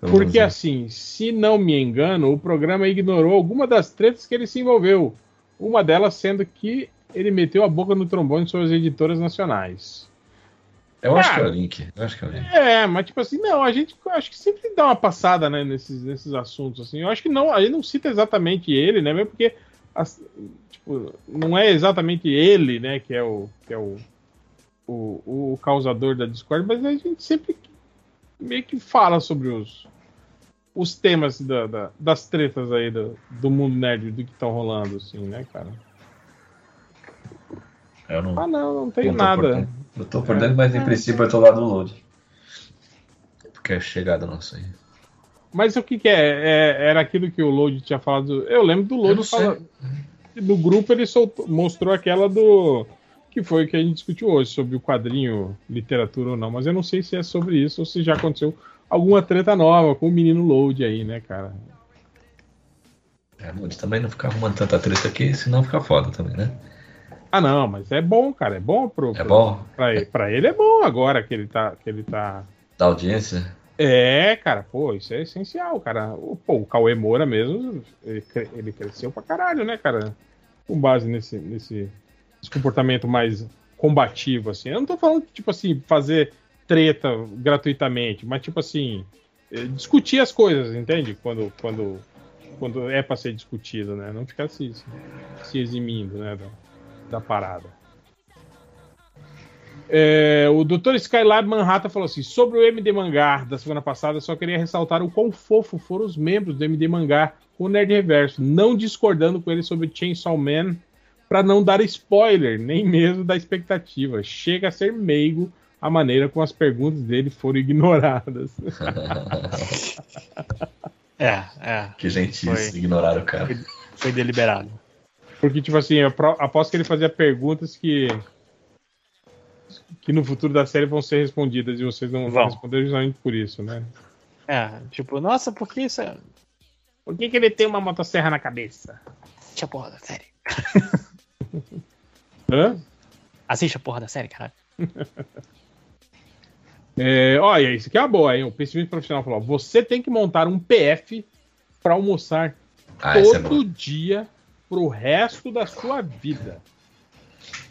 Porque menos, assim, se não me engano, o programa ignorou alguma das tretas que ele se envolveu. Uma delas sendo que ele meteu a boca no trombone sobre as editoras nacionais. Eu acho que é o link. Eu acho que é o link. É, mas tipo assim, não, a gente acho que sempre dá uma passada, né, nesses, nesses assuntos, assim. Eu acho que não, a gente não cita exatamente ele, né, mesmo porque as- tipo, não é exatamente ele, né, que é o que é o, o, o causador da discórdia, mas a gente sempre meio que fala sobre os os temas da- da- das tretas aí do, do mundo nerd, do que estão rolando, assim, né, cara? Eu não, Ah, não, não tenho nada. dentro. Eu tô por dentro, mas em princípio eu tô lá do load. Porque é chegada nossa aí. Mas o que, que é? É- Era aquilo que o Load tinha falado. Eu lembro do Load falar. No grupo ele soltou- mostrou aquela do. Que foi o que a gente discutiu hoje, sobre o quadrinho, literatura ou não. Mas eu não sei se é sobre isso ou se já aconteceu alguma treta nova com o menino Load aí, né, cara? É, load também não ficar arrumando tanta treta aqui, senão fica foda também, né? Ah, não, mas é bom, cara. É bom pro. É bom? Pra, ele- pra ele é bom agora que ele tá. Que ele tá... Da audiência. É, cara, pô, isso é essencial, cara. O, pô, o Cauê Moura mesmo, ele, cre- ele cresceu pra caralho, né, cara? com base nesse, nesse, nesse comportamento mais combativo, assim. Eu não tô falando, tipo assim, fazer treta gratuitamente, mas tipo assim, eh, discutir as coisas, entende? Quando, quando, quando é para ser discutido, né? Não ficar se, se, eximindo, né? Da, da parada. É, o Dr. Skylab Manhattan falou assim: sobre o MD Mangá da semana passada, só queria ressaltar o quão fofo foram os membros do MD Mangá com o Nerd Reverso, não discordando com ele sobre Chainsaw Man, para não dar spoiler, nem mesmo da expectativa. Chega a ser meigo a maneira como as perguntas dele foram ignoradas. É, é. Que gentis, Foi. ignoraram o cara. Foi, foi deliberado. Porque, tipo assim, eu aposto que ele fazia perguntas que. que no futuro da série vão ser respondidas e vocês não vão Vão. responder justamente por isso, né? É, tipo, nossa, por que isso é. Por que, que ele tem uma motosserra na cabeça? Assiste a porra da série. Hã? Assiste a porra da série, caralho. É, olha, isso aqui é uma boa, hein? O pessimista profissional falou: você tem que montar um PF para almoçar Ah, é todo boa. dia pro resto da sua vida.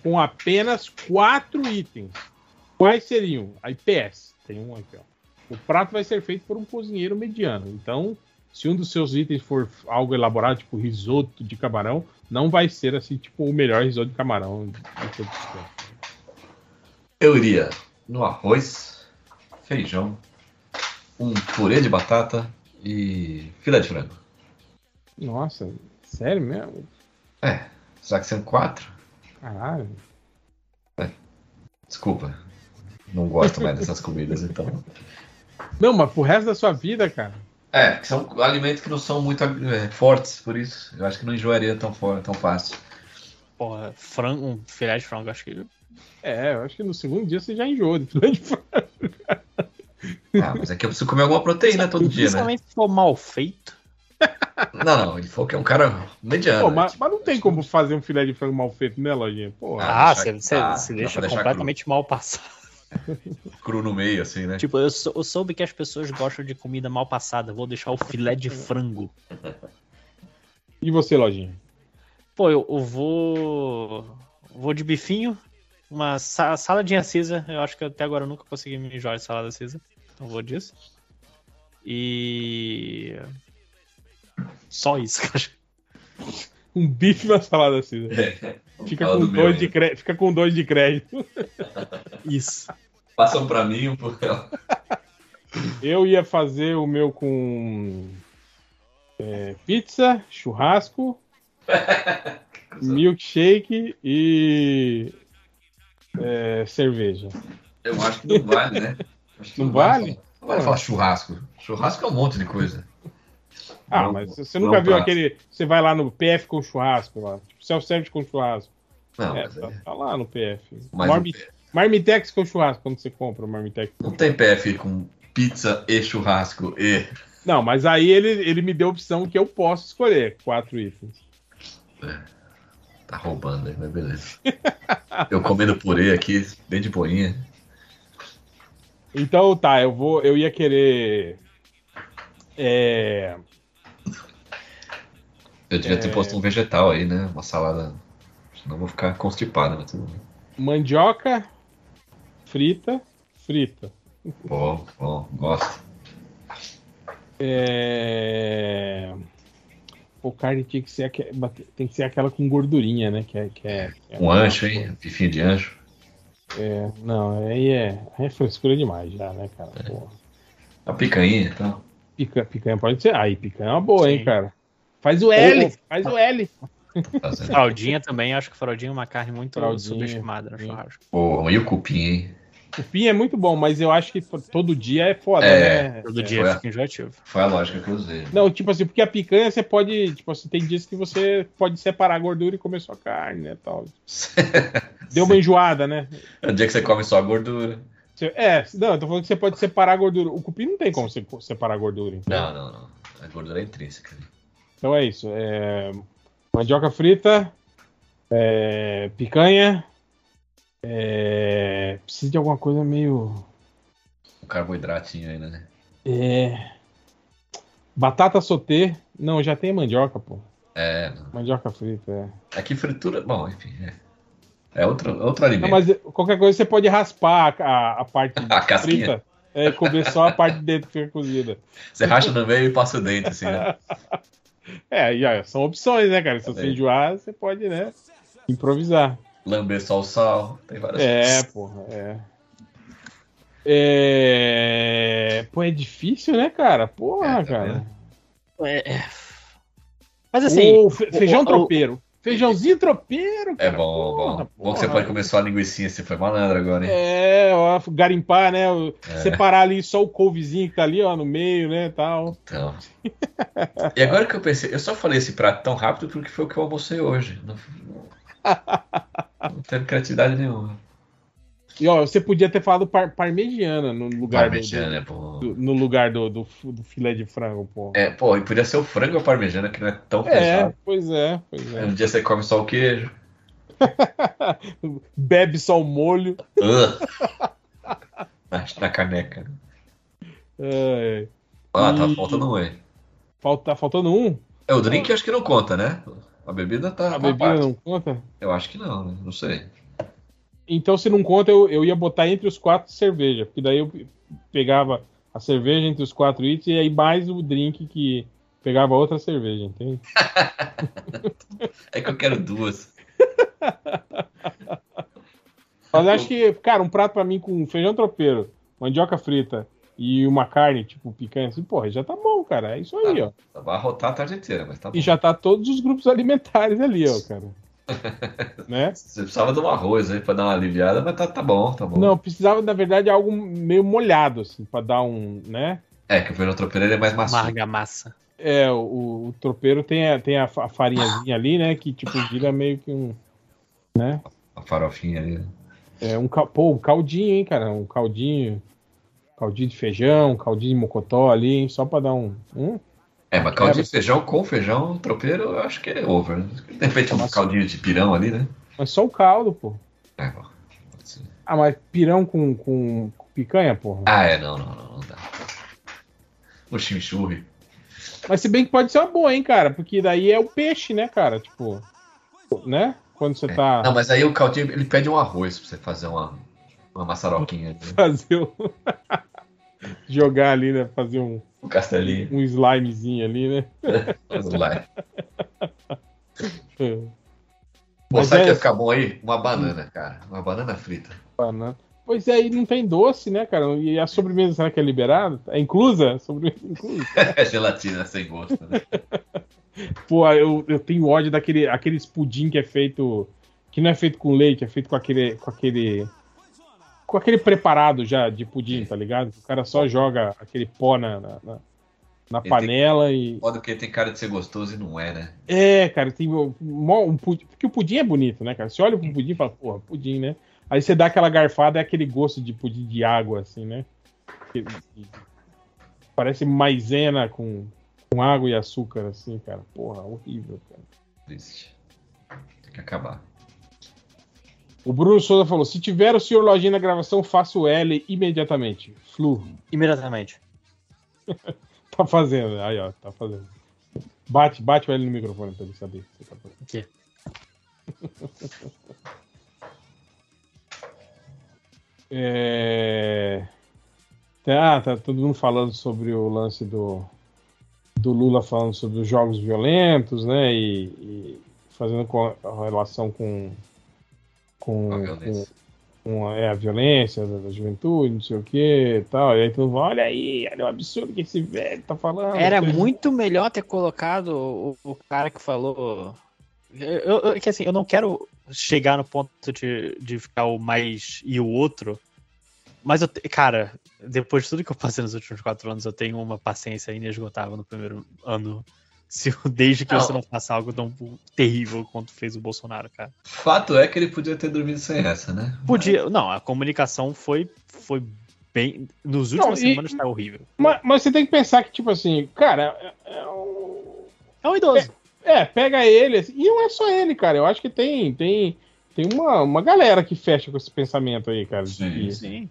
Com apenas quatro itens. Quais seriam? A IPS. Tem um aqui, ó. O prato vai ser feito por um cozinheiro mediano. Então, se um dos seus itens for algo elaborado, tipo risoto de camarão, não vai ser assim, tipo, o melhor risoto de camarão de todos os tempos. Eu iria no arroz, feijão, um purê de batata e filé de frango. Nossa, sério mesmo? É, será que são quatro? Caralho. Desculpa. Não gosto mais dessas comidas, então. Não, mas pro resto da sua vida, cara. É, que são alimentos que não são muito é, fortes, por isso. Eu acho que não enjoaria tão, tão fácil. Porra, frango, um filé de frango, acho que. É, eu acho que no segundo dia você já enjoou de filé de frango. Ah, mas é que eu preciso comer alguma proteína todo dia, né? Principalmente se for mal feito. Não, não, ele falou que é um cara mediano. Pô, né? mas, mas não tem como fazer um filé de frango mal feito, né, Lojinha? Porra. Ah, você, você, ah, deixa completamente mal passado. Cru no meio, assim, né? Tipo, eu, sou- eu soube que as pessoas gostam de comida mal passada. Vou deixar o filé de frango. E você, Lojinha? Pô, eu, eu vou. Vou de bifinho. Uma sa saladinha cinza. Eu acho que até agora eu nunca consegui me enjoar de salada cinza. Então vou disso. E. Só isso, cara. Um bife na salada assim. Fica Fala com, dois de cré- Fica com dois de crédito. Isso. Passam pra mim um pouco. Eu ia fazer o meu com é, pizza, churrasco, milkshake e é, cerveja. Eu acho que não vale, né? Que Não vale? Não vale falar churrasco. Churrasco é um monte de coisa. Ah, Não- mas você não nunca viu prato. aquele. Você vai lá no PF com churrasco, lá. Tipo, self-service com churrasco. Não, É, tá, é- tá lá no PF. mas não- Marmitex com churrasco, quando você compra o Marmitex. não tem PF com pizza e churrasco e. Não, mas aí ele, ele me deu a opção que eu posso escolher quatro itens. Tá roubando aí, mas beleza. Eu comendo purê aqui, bem de boinha. Então tá, eu vou. Eu ia querer. É, Eu devia ter posto um vegetal aí, né? Uma salada. Senão eu vou ficar constipado, mas tudo bem. mandioca frita, frita. Bom, bom, gosto. É... O carne tinha que ser tem que ser aquela com gordurinha, né? Que é, que é, que é- Um ancho, hein? Bifinho de ancho. É, não, aí é, aí é frescura demais já, né, cara? Porra. A picanha, então. Pica, picanha pode ser. Aí, picanha é uma boa, hein, Sim. cara? Faz o L, faz o L. Fraldinha também, acho que fraldinha é uma carne muito Fraldinha, subestimada no churrasco. Pô, e o cupim, hein? O pin é muito bom, mas eu acho que todo dia é foda, É, né? Todo É. dia a- fica enjoativo. Foi a lógica que eu usei. Não, tipo assim, porque a picanha você pode, tipo assim, tem dias que você pode separar a gordura e comer só carne, né, tal. Deu uma enjoada, né? É o dia que você come só a gordura. É, não, eu tô falando que você pode separar a gordura. O cupim não tem como você separar a gordura. Então, Não, não, não. A gordura é intrínseca. então é isso. É, mandioca frita, é, picanha. É, precisa de alguma coisa meio. Um carboidratinho aí, né? É, batata sotê. Não, já tem mandioca, pô. É, Mandioca frita, é. é que fritura. Bom, enfim. É, é outro, outro alimento. Não, mas qualquer coisa você pode raspar a, a parte A casquinha. frita. É, comer só a parte de dentro que fica cozida. Você racha no meio e passa o dente, assim, né? É, ó, são opções, né, cara? Se você enjoar, você pode, né? Improvisar. Lamber só o sal. Tem várias É, coisas. porra, é. É. Pô, é difícil, né, cara? Porra, É, tá cara. É, é. Mas assim, fe- feijão o- o- tropeiro. Feijãozinho tropeiro, É cara. bom, Porra, bom. Bom que você porra. pode comer só a linguicinha, você foi malandro agora, hein? É, ó, garimpar, né? o- É. Separar ali só o couvezinho que tá ali, ó, no meio, né, tal. Então. E agora que eu pensei, eu só falei esse prato tão rápido porque foi o que eu almocei hoje. Não, não teve criatividade nenhuma. E ó, você podia ter falado par parmegiana no lugar do- Parmegiana, pô. do, do- no lugar do, do, do filé de frango, pô. É, pô, e podia ser o frango à parmegiana, que não é tão É, pesado. pois é, pois é. Um dia você come só o queijo. Bebe só o molho. Na, na caneca. É, Ah, tá E- faltando um aí. falta, tá faltando um. É, o drink acho que não conta, né? A bebida tá. A bebida parte. não conta. Eu acho que não, né? Não sei. Então, se não conta, eu, eu ia botar entre os quatro cerveja. Porque daí eu pegava a cerveja entre os quatro itens e aí mais o drink que pegava outra cerveja, entende? É que eu quero duas. Mas acho que, cara, um prato pra mim com feijão tropeiro, mandioca frita e uma carne, tipo picanha, assim, porra, já tá bom, cara. É isso aí, ó. Vai rotar a tarde inteira, mas tá bom. E já tá todos os grupos alimentares ali, ó, cara. né? Você precisava de um arroz aí pra dar uma aliviada, mas tá, tá bom, tá bom. Não, precisava, na verdade, algo meio molhado, assim, pra dar um, né? É, que o feijão tropeiro ele é mais macio. Marga massa. É, o, o tropeiro tem a, tem a a farinhazinha ali, né? Que, tipo, vira meio que um, né? A farofinha ali. É um, pô, um caldinho, hein, cara? Um caldinho, caldinho de feijão, caldinho de mocotó ali, hein? Só pra dar um... um É, mas caldinho É, de feijão com feijão tropeiro, eu acho que é over. Né? De repente um caldinho de pirão ali, né? mas só o caldo, pô. É, bom. Ah, mas pirão com, com, picanha, porra. Ah, é, não, não, não, não dá. O chimichurri. Mas se bem que pode ser uma boa, hein, cara? Porque daí é o peixe, né, cara? Tipo, né? Quando você tá Não, mas aí o caldinho, ele pede um arroz pra você fazer uma, uma maçaroquinha. Né? fazer o... Jogar ali, né? Fazer um, Um castelinho. um slimezinho ali, né? Vamos lá. É. Pô, sabe o que é- ia ficar bom aí? Uma banana, cara. Uma banana frita. Banana. Pois é, e não tem doce, né, cara? E a sobremesa, será que é liberada? É inclusa? Sobremesa é inclusa? É gelatina sem gosto, né? Pô, eu, eu tenho ódio daquele aqueles pudim que é feito. Que não é feito com leite, é feito com aquele. com aquele. Com aquele preparado já de pudim, tá ligado? O cara só joga aquele pó na, na, na- na tem- panela e. Foda que tem cara de ser gostoso e não é, né? É, cara, tem um, um pudim. Porque o pudim é bonito, né, cara? Você olha pro pudim e fala, porra, pudim, né? Aí você dá aquela garfada, é aquele gosto de pudim de água, assim, né? Parece maisena com, com água e açúcar, assim, cara. Porra, horrível, cara. Triste. Tem que acabar. O Bruno Souza falou: se tiver o senhor Lojinha na gravação, faça o L imediatamente. Flu. Imediatamente. Tá fazendo. Aí, ó, tá fazendo. Bate, bate o L no microfone pra ele saber. que você tá fazendo. Aqui. É... Ah, tá todo mundo falando sobre o lance do, do Lula falando sobre os jogos violentos, né? E, e fazendo com a relação com, com, A com, violência. com a, é, a violência da, da juventude, não sei o que e tal. E aí todo mundo fala, olha aí, olha o absurdo que esse velho tá falando. Era muito melhor ter colocado o, o cara que falou. Eu, eu- que assim, eu não quero chegar no ponto de, de ficar o mais e o outro. Mas, eu, cara, depois de tudo que eu passei nos últimos quatro anos, eu tenho uma paciência inesgotável no primeiro ano. Se, desde que Não. você não faça algo tão terrível quanto fez o Bolsonaro, cara. Fato é que ele podia ter dormido sem essa, né? Podia. Não, a comunicação foi, foi bem. Nos últimos e- semanas tá horrível. Mas, mas você tem que pensar que, tipo assim, cara, é, é um- É um idoso. É, pega ele. assim, E não é só ele, cara. Eu acho que tem tem, tem uma, uma galera que fecha com esse pensamento aí, cara. Sim, de- Sim.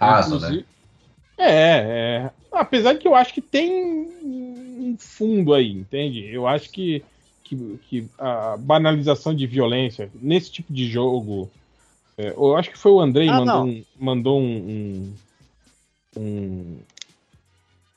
Inclusive- né? É, é. Apesar de que eu acho que tem um fundo aí, entende? Eu acho que, que que, a banalização de violência nesse tipo de jogo. é, eu acho que foi o Andrei Ah, mandou, um, mandou um, um, um,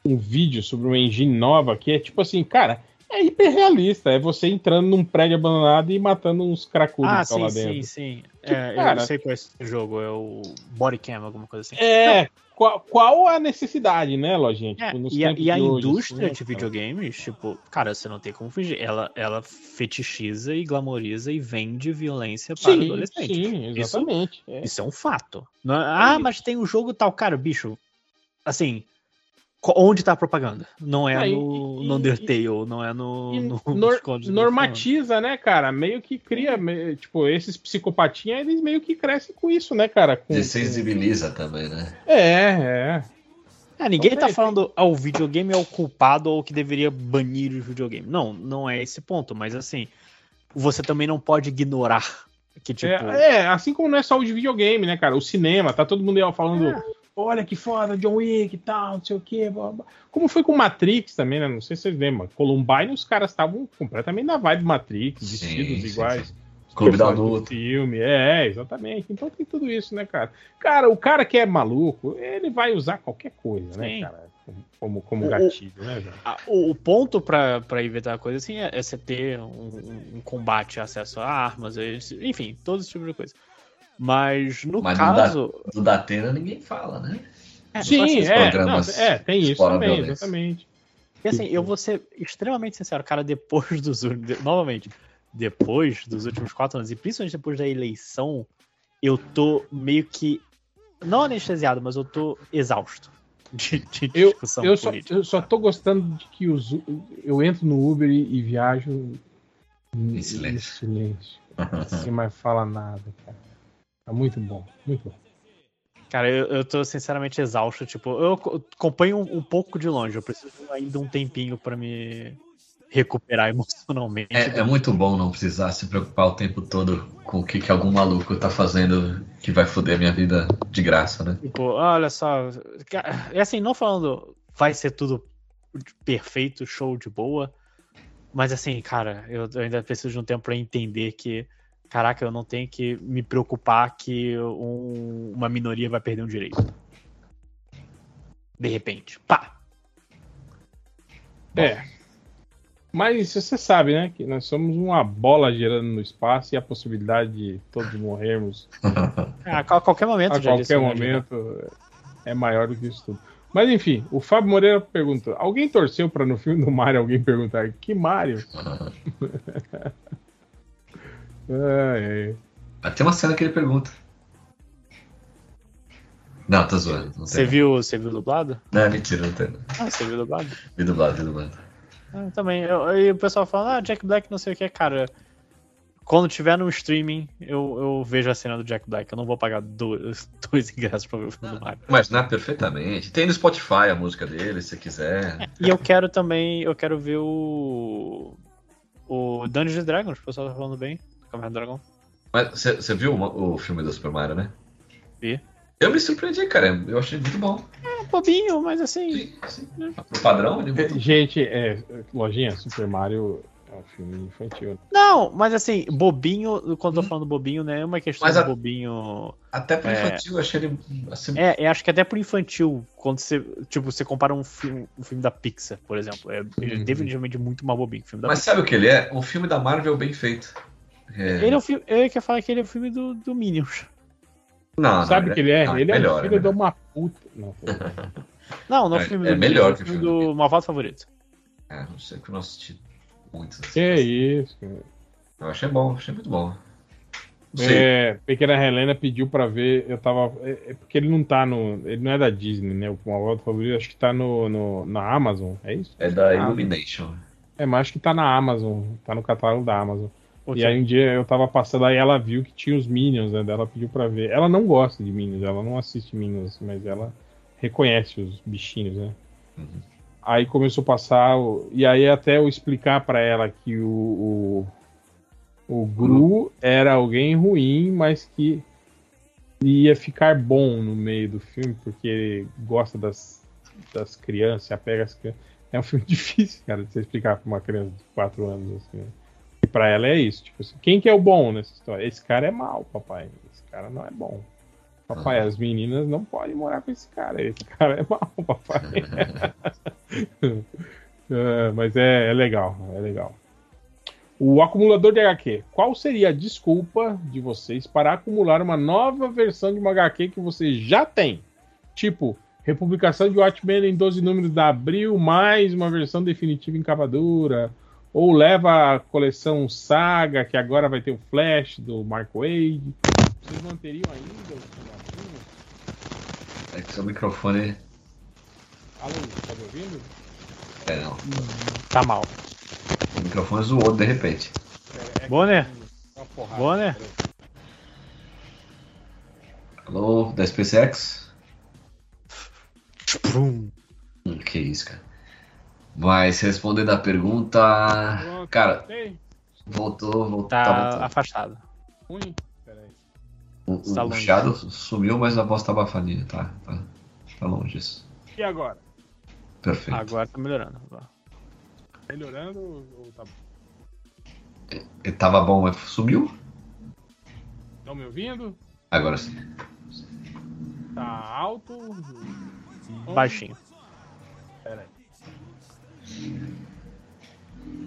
um vídeo sobre uma engine nova que é tipo assim, cara, é hiperrealista. É você entrando num prédio abandonado e matando uns cracudos Ah, que estão sim, lá sim, dentro. sim. Tipo, É, cara- eu sei qual é esse jogo, é o Bodycam, alguma coisa assim. É, qual, qual a necessidade, né, Lojinha? É, Tipo, nos e a, e a hoje, indústria assim, de videogames, tipo, cara, você não tem como fugir. Ela, ela fetichiza e glamoriza e vende violência para Sim, adolescente. sim, Isso- exatamente. é. Isso é um fato. Não é- ah, mas tem um jogo tal. Cara, bicho, assim, onde tá a propaganda? Não é Ah, e- no, e- no Undertale, não é no. E no nor- normatiza, né, cara? Meio que cria, me- tipo, esses psicopatinhas, eles meio que crescem com isso, né, cara? Com, Desensibiliza também, né? É, é. É, ninguém Não tá tem- falando ao videogame é o culpado ou que deveria banir o videogame. Não, não é esse ponto, mas assim, você também não pode ignorar que, tipo. É, é, assim como não é só o de videogame, né, cara? O cinema, tá todo mundo aí falando, É. olha que foda, John Wick e tal, não sei o quê. blá, blá. Como foi com Matrix também, né? Não sei se vocês lembram. Columbine, os caras estavam completamente na vibe Matrix, Sim, vestidos sim, iguais. sim. Clube da Luta. Filme, é, exatamente. Então tem tudo isso, né, cara? Cara, o cara que é maluco, ele vai usar qualquer coisa, né, Sim. cara? Como, como O- gatilho, né, velho? a- o, ponto pra, pra evitar a coisa assim é, é você ter um, um- um combate, acesso a armas, esse- enfim, todo esse tipo de coisa. Mas no Mas não dá- caso. Do Datena ninguém fala, né? é, Sim, é, não, é, tem isso também, violência. exatamente. E assim, eu vou ser extremamente sincero, cara, depois dos. de- Novamente, depois dos últimos quatro anos, e principalmente depois da eleição, eu tô meio que. Não anestesiado, mas eu tô exausto de, de Eu, discussão eu, só, política. eu só tô gostando de que os, eu entro no Uber e, e viajo em, silêncio. em silêncio. Sem mais falar nada, cara. Tá muito bom, muito bom. Cara, eu, eu tô sinceramente exausto. Tipo, eu co- acompanho um, um pouco de longe. Eu preciso ainda um tempinho pra me recuperar emocionalmente. É, é muito bom não precisar se preocupar o tempo todo com o que, que algum maluco tá fazendo que vai foder minha vida de graça, né? Tipo, olha só. É assim, não falando vai ser tudo perfeito, show de boa. Mas assim, cara, eu eu ainda preciso de um tempo pra entender que, caraca, eu não tenho que me preocupar que um- uma minoria vai perder um direito. De repente. Pá! É. Mas você sabe, né? Que nós somos uma bola girando no espaço e a possibilidade de todos morrermos A qual- qualquer momento a qualquer né? momento é maior do que isso tudo. Mas enfim, o Fábio Moreira pergunta: alguém torceu pra no filme do Mario alguém perguntar que Mario? Ai, tem uma cena que ele pergunta. Não, tô zoando. Não Você viu, você viu dublado? Não, é mentira, não tem. Ah, você viu dublado? Vi dublado, vi dublado. Ah, também. Eu, e o pessoal fala, ah, Jack Black não sei o que, cara. Quando tiver no streaming, eu, eu vejo a cena do Jack Black. Eu não vou pagar dois, dois ingressos pra ver o filme do Mario. Mas não é perfeitamente. Tem no Spotify a música dele, se você quiser. E eu quero também, eu quero ver o. O Dungeons and Dragons, o pessoal tá falando bem. Caverna do Dragão. Mas você viu o, o filme do Super Mario, né? Vi. Eu me surpreendi, cara. Eu achei muito bom. É bobinho, mas assim. Sim, sim. Pro padrão, ele é Gente, é, lojinha, Super Mario é um filme infantil. Não, mas assim, bobinho, quando eu tô falando bobinho, né? É uma questão Mas de a- bobinho. Até pro É. infantil, eu achei ele assim. É, eu acho que até pro infantil, quando você, tipo, você compara um filme, um filme da Pixar, por exemplo, é ele é Uhum. definitivamente muito mais bobinho que o filme da Mas Pixar. sabe o que ele é? Um filme da Marvel bem feito. É... Ele é filme, eu ia falar que ele é o filme do, do Minions. Não, Sabe o que ele é? não, ele é melhor, um filho é de uma puta. Não, Não, não é o É- filme é do melhor Minions, que é o filme do do Malvado Favorito. É, não sei que eu não assisti muitos. assim. que isso, cara. Eu achei bom, achei muito bom. É, Pequena Helena pediu pra ver, eu tava. É, é porque ele não tá no. Ele não é da Disney, né? O Malvado Favorito, acho que tá no, no, na Amazon, é isso? É da Ah, Illumination. É, mas acho que tá na Amazon, tá no catálogo da Amazon. E aí um dia eu tava passando aí ela viu que tinha os Minions, né? Ela pediu pra ver. Ela não gosta de Minions, ela não assiste Minions, mas ela reconhece os bichinhos, né? Uhum. Aí começou a passar. E aí até eu explicar pra ela que o, o, o Gru era alguém ruim, mas que ia ficar bom no meio do filme, porque ele gosta das, das crianças, apega às crianças. É um filme difícil, cara, de você explicar pra uma criança de 4 anos assim. né? Pra ela é isso. Tipo assim, quem que é o bom nessa história? Esse cara é mal, papai. Esse cara não é bom. Papai, as meninas não podem morar com esse cara. Esse cara é mal, papai. É, mas é, é legal, é legal. O acumulador de HQ. Qual seria a desculpa de vocês para acumular uma nova versão de uma HQ que você já tem? Tipo, republicação de Watchmen em 12 números da Abril, mais uma versão definitiva em capa dura. Ou leva a coleção Saga, que agora vai ter o Flash do Mark Wade. Vocês manteriam ainda os? É que seu microfone. Alan, tá me ouvindo? É, não. Tá mal. O microfone zoou de repente. É, é Bonner? porrada. Bonner? Peraí. Alô, da SpaceX? Prum. Hum, que isso, cara. Mas respondendo a pergunta. Pronto, Cara, voltei. voltou, voltou. Tá Tá afastado. Ruim? Peraí. O, tá o chiado sumiu, mas a voz tá abafadinha, tá? Tá, tá longe isso. E agora? Perfeito. Agora tá melhorando. Melhorando ou tá Ele tava bom, mas sumiu? Estão me ouvindo? Agora sim. Tá alto? Baixinho. Peraí.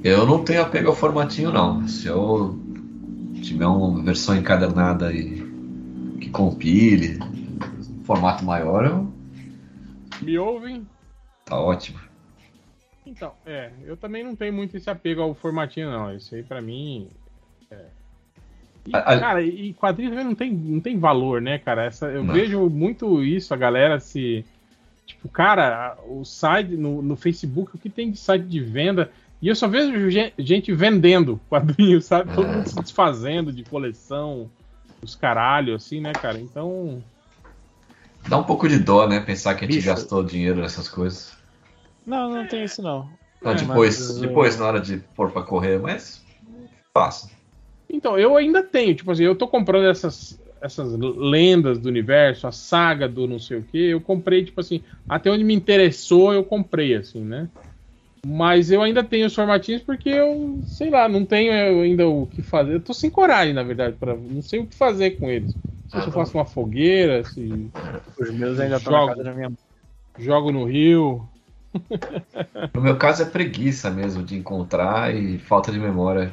Eu não tenho apego ao formatinho, não. Se eu tiver uma versão encadernada e que compile, formato maior, eu... Me ouvem? tá ótimo. Então, é, eu também não tenho muito esse apego ao formatinho, não. Isso aí pra mim. É. E, A- cara, e quadrinho também não tem, não tem valor, né, cara? Essa, eu Não. vejo muito isso, a galera se. Tipo, cara, o site no, no Facebook, o que tem de site de venda. E eu só vejo gen- gente vendendo quadrinhos, sabe? Todo É. mundo se desfazendo de coleção, os caralho, assim, né, cara? Então. Dá um pouco de dó, né? Pensar que a gente Bicho. gastou dinheiro nessas coisas. Não, não tem isso não. Não, É, depois, mas, depois, na hora de pôr pra correr, mas passa. Então, eu ainda tenho, tipo assim, eu tô comprando essas, essas lendas do universo, a saga do não sei o que, eu comprei, tipo assim, até onde me interessou, eu comprei, assim, né? Mas eu ainda tenho os formatinhos porque eu, sei lá, não tenho ainda o que fazer. Eu tô sem coragem, na verdade, para não sei o que fazer com eles. Não sei se eu faço uma fogueira, se Os meus ainda estão na Jogo. casa da minha mãe. jogo no rio. No meu caso é preguiça mesmo de encontrar e falta de memória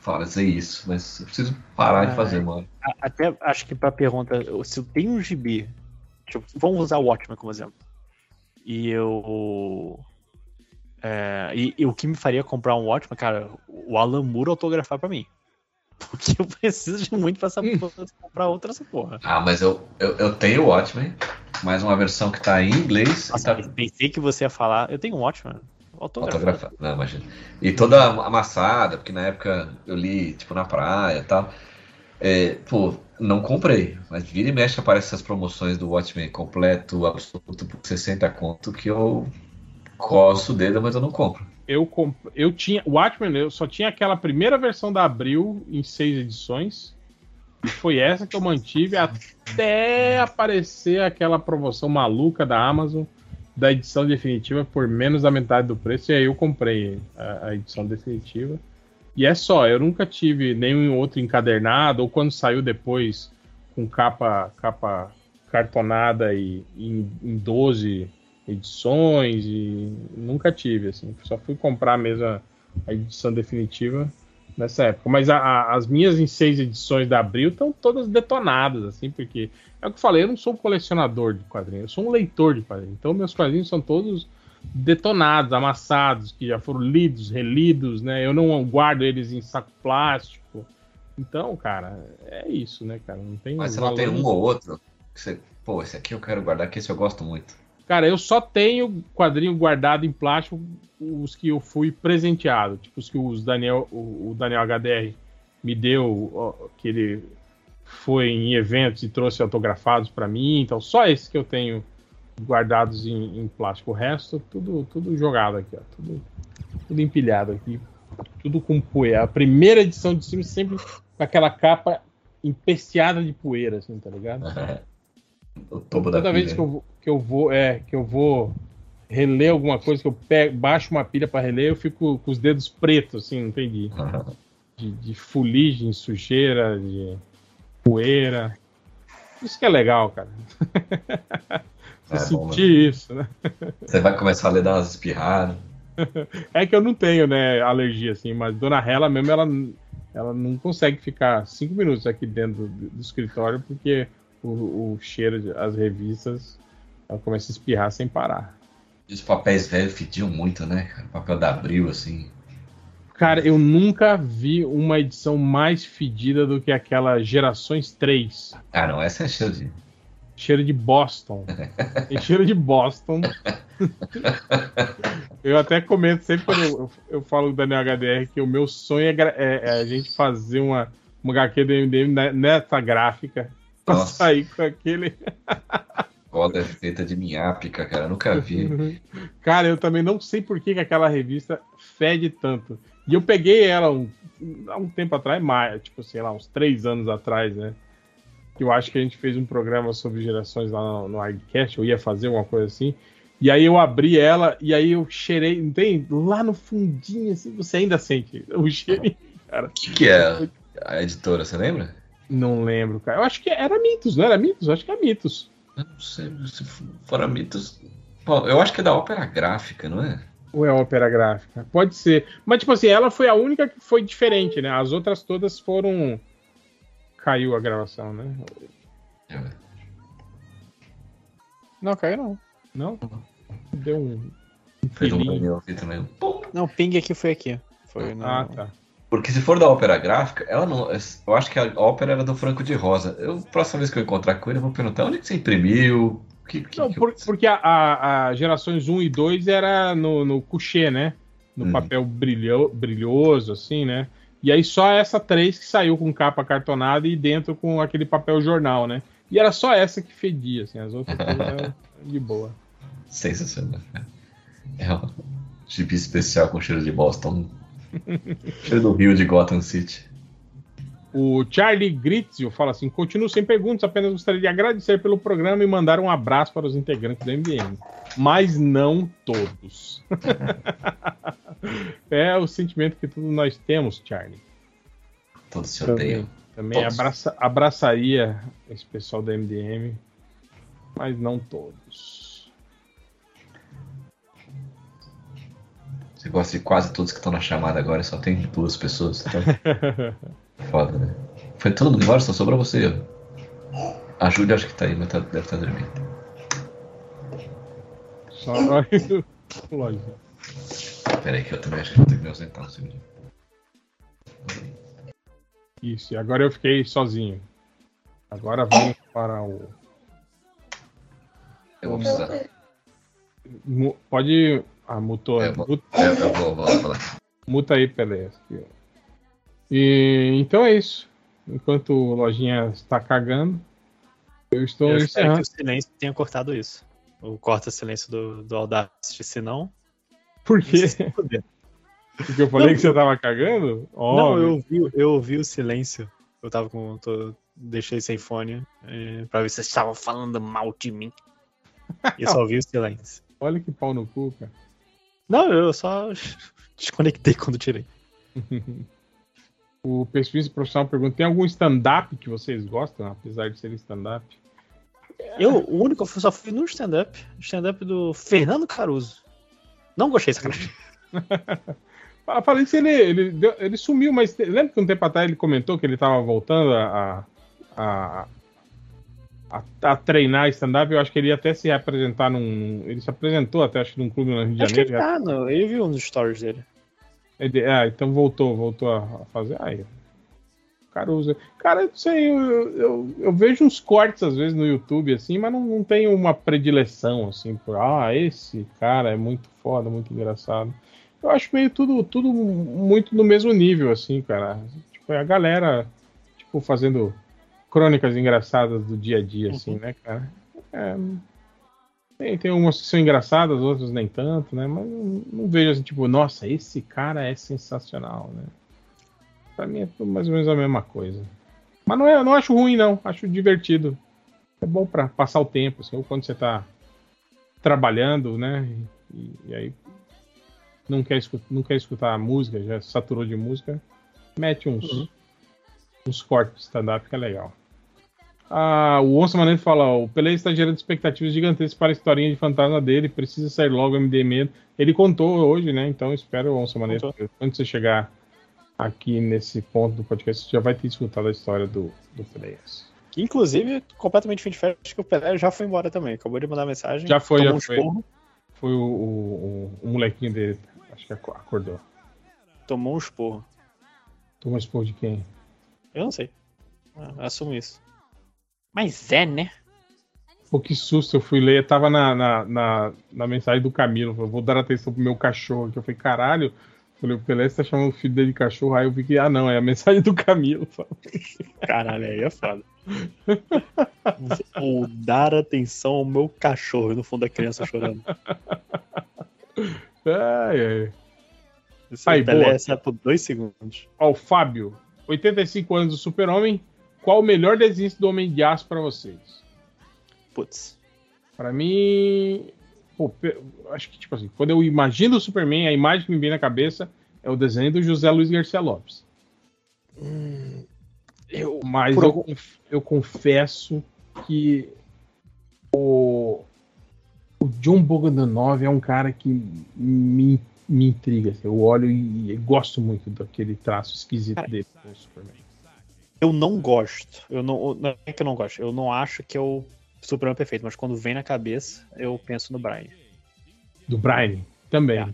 fazer isso. Mas eu preciso parar de Ah, fazer, é. mano. Até acho que pra pergunta, se eu tenho um gibi, tipo, vamos usar o Watchmen como exemplo. E eu. é, e, e o que me faria comprar um Watchmen, cara, o Alan Moore autografar pra mim. Porque eu preciso de muito pra essa porra, comprar outra essa porra. Ah, mas eu, eu, eu tenho o Watchmen, mais uma versão que tá em inglês Nossa, tá pensei que você ia falar. Eu tenho um Watchmen. Autografada. Não, imagina. E toda amassada, porque na época eu li, tipo, na praia e tal. É, pô, não comprei, mas vira e mexe aparece essas promoções do Watchmen completo, absoluto, por 60 conto, que eu coço o dedo, mas eu não compro. Eu, comp... eu tinha. O Watchmen, eu só tinha aquela primeira versão da Abril em seis edições. E foi essa que eu mantive até aparecer aquela promoção maluca da Amazon da edição definitiva por menos da metade do preço. E aí eu comprei a, a edição definitiva. E é só, eu nunca tive nenhum outro encadernado, ou quando saiu depois com capa, capa cartonada e em, em 12 edições e nunca tive, assim. Só fui comprar mesmo a edição definitiva nessa época. Mas a- a- as minhas em seis edições da Abril estão todas detonadas, assim, porque é o que eu falei, eu não sou um colecionador de quadrinhos, eu sou um leitor de quadrinhos. Então meus quadrinhos são todos detonados, amassados, que já foram lidos, relidos, né? Eu não guardo eles em saco plástico. Então, cara, é isso, né, cara? Não tem Mas você não tem um ou outro que você, pô, esse aqui eu quero guardar, que esse eu gosto muito. Cara, eu só tenho quadrinho guardado em plástico os que eu fui presenteado, tipo os que os Daniel, o, Daniel HDR me deu, que ele foi em eventos e trouxe autografados para mim, então só esses que eu tenho guardados em, em plástico. O resto tudo tudo jogado aqui, ó, tudo tudo empilhado aqui, tudo com poeira. A primeira edição de cima sempre com aquela capa empesteada de poeira, assim, tá ligado? o topo da Toda vez pilha. que eu, vou- que eu vou, é, que eu vou reler alguma coisa, que eu pego, baixo uma pilha para reler, eu fico com os dedos pretos, assim, não entendi. de, de fuligem, sujeira, de poeira. Isso que é legal, cara. Você É bom, sentir isso, né? Você vai começar a ler dar umas espirradas. É que eu não tenho, né, alergia, assim, mas Dona Hela mesmo, ela, ela não consegue ficar cinco minutos aqui dentro do, do escritório porque o, o cheiro, de- as revistas, ela começa a espirrar sem parar. E os papéis velhos fediam muito, né? cara? Papel da Abril, assim. Cara, eu nunca vi uma edição mais fedida do que aquela Gerações 3. Ah, não, essa é cheio de. Cheiro de Boston. Tem cheiro de Boston. eu até comento sempre quando eu, eu, falo do Daniel HDR que o meu sonho é, é- é a gente fazer uma, uma HQ do MDM ne- nessa gráfica. Pra Nossa. sair com aquele. Foda feita de minhápica, cara. Nunca vi. Cara, eu também não sei por que, que aquela revista fede tanto. E eu peguei ela um- há um tempo atrás, mais, tipo, sei lá, uns três anos atrás, né? Que eu acho que a gente fez um programa sobre gerações lá no, no eu ia fazer uma coisa assim. E aí eu abri ela e aí eu cheirei, não tem? Lá no fundinho, assim, você ainda sente o cheirinho, cara. O que, que é a editora, você lembra? Não lembro, cara. Eu acho que era Mitos, não era Mitos? Eu acho que é Mitos. Eu não sei se fora mitos. Bom, eu acho que é da ópera gráfica, não é? Ou é ópera gráfica? Pode ser. Mas, tipo assim, ela foi a única que foi diferente, né? As outras todas foram. Caiu a gravação, né? É. Não, caiu não. Não? Deu um. um Fez um. Não, o ping aqui foi aqui. Foi no... Ah, tá. Porque se for da ópera gráfica, ela não. Eu acho que a ópera era do Franco de Rosa. Eu, próxima vez que eu encontrar com ele, eu vou perguntar onde que você imprimiu. Que, que, Não, por- porque a, a- a gerações 1 e 2 era no, no né? No Hum. papel brilho, brilhoso, assim, né? E aí só essa 3 que saiu com capa cartonada e dentro com aquele papel jornal, né? E era só essa que fedia, assim, as outras eram de boa. Sensacional. É um gibi especial com cheiro de Boston. Cheiro do Rio de Gotham City. O Charlie Gritzio fala assim: continuo sem perguntas, apenas gostaria de agradecer pelo programa e mandar um abraço para os integrantes do MDM. Mas não todos. é o sentimento que todos nós temos, Charlie. Todos se Também, odeiam. também abraça- abraçaria esse pessoal do MDM, mas não todos. Você gosta de quase todos que estão na chamada agora, só tem duas pessoas. Então, foda, né? Foi todo mundo embora, só sobrou você. A Júlia acho que tá aí, mas tá- deve estar dormindo. Só Lógico. Pera aí que eu também acho que vou ter que me ausentar um segundinho. Isso, e agora eu fiquei sozinho. Agora vamos para o. Eu vou precisar. Pode. Ah, mutou. Eu vou, Muta, eu, eu vou, vou muta aí, Pelé. E então é isso. Enquanto o Lojinha está cagando, eu estou Eu espero que encerrando. o silêncio tenha cortado isso. Ou corta silêncio do, do Audacity, senão. Por quê? se. Porque eu falei que você estava cagando? Não, Óbvio. eu ouvi, eu ouvi o silêncio. Eu tava com. tô- deixei sem fone é, pra ver se vocês estavam falando mal de mim. E eu só ouvi o silêncio. Olha que pau no cu, cara. Não, eu só desconectei quando tirei. O pesquisa profissional pergunta: tem algum stand-up que vocês gostam, apesar de ser stand-up? Eu, o único, eu só fui no stand-up. Stand-up do Fernando Caruso. Não gostei, sacanagem. Fala- Falei se ele, ele, ele sumiu, mas lembra que um tempo atrás ele comentou que ele estava voltando a, a, a, a treinar stand-up? Eu acho que ele ia até se apresentar num. Ele se apresentou até, acho que num clube no Rio de Acho que ele Janeiro. tá, no, eu vi um dos stories dele. Ele- ah, então voltou, voltou a fazer. Aí, Caruso. Cara, eu não sei, eu, eu, eu vejo uns cortes às vezes no YouTube, assim, mas não, não tenho uma predileção, assim, por ah, esse cara é muito foda, muito engraçado. Eu acho meio tudo, tudo muito no mesmo nível, assim, cara. Tipo, é a galera, tipo, fazendo crônicas engraçadas do dia a dia, assim, né, cara? É, tem, tem umas que são engraçadas, outras nem tanto, né? Mas não, não vejo assim, tipo, nossa, esse cara é sensacional, né? Pra mim é tudo mais ou menos a mesma coisa. Mas não, é, não acho ruim, não. Acho divertido. É bom pra passar o tempo, assim, ou quando você tá trabalhando, né? E, e aí não quer, escutar, não quer escutar a música, já saturou de música. Mete uns, uns cortes de stand-up, que é legal. Ah, o Onça Manento fala: ó, o Pelé está gerando expectativas gigantescas para a historinha de fantasma dele, precisa sair logo MD Medo. Ele contou hoje, né? Então espero, Onça Manento, que antes de você chegar aqui nesse ponto do podcast, você já vai ter escutado a história do, do Pelé. Inclusive, completamente fim de festa, que o Pelé já foi embora também. Acabou de mandar mensagem. Já foi, já um foi. esporro, Foi o, o, o- o molequinho dele, acho que aco- acordou. tomou um esporro. Tomou expor de quem? Eu não sei. Ah, assumo isso. Mas é, né? Pô, que susto, eu fui ler, tava na, na, na, na mensagem do Camilo, falou, vou dar atenção pro meu cachorro aqui. Eu falei, caralho, falei, o Pelé tá chamando o filho dele de cachorro, aí eu vi que, ah não, é a mensagem do Camilo. Caralho, aí é foda. Vou dar atenção ao meu cachorro no fundo da criança chorando. Ai, ai. Esse Aí, Pelé boa. sai por dois segundos. Ó, o Fábio, 85 anos do Super-Homem, qual o melhor desenho do Homem de Aço pra vocês? Putz. Pra mim, pô, acho que, tipo assim, quando eu imagino o Superman, a imagem que me vem na cabeça é o desenho do José Luiz Garcia Lopes. Eu, Mas eu, algum- eu confesso que o, o John Bogdanov é um cara que me, me intriga. assim. Eu olho e, e gosto muito daquele traço esquisito Cara, dele com o Superman. Eu não gosto. Eu não, não é que eu não gosto. Eu não acho que é o Superman perfeito, mas quando vem na cabeça, eu penso no Brian. Do Brian também.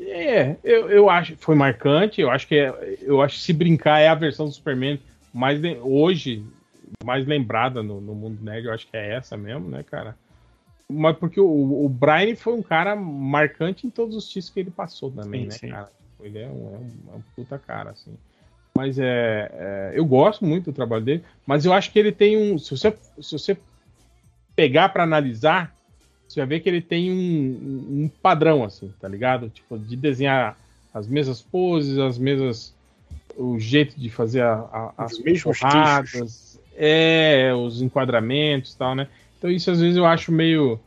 É, eu, eu acho foi marcante. Eu acho que é, eu acho que se brincar é a versão do Superman mais hoje mais lembrada no, no mundo nerd. Eu acho que é essa mesmo, né, cara? Mas porque o, o Brian foi um cara marcante em todos os títulos que ele passou também, Sim, né, sim. cara? Ele é um, é um, é um puta cara, assim. Mas é, é, eu gosto muito do trabalho dele, mas eu acho que ele tem um. Se você, se você pegar pra analisar, você vai ver que ele tem um, um padrão, assim, tá ligado? Tipo, de desenhar as mesmas poses, as mesmas. o jeito de fazer a, a- as mesmos porradas, é, os enquadramentos e tal, né? Então isso às vezes eu acho meio.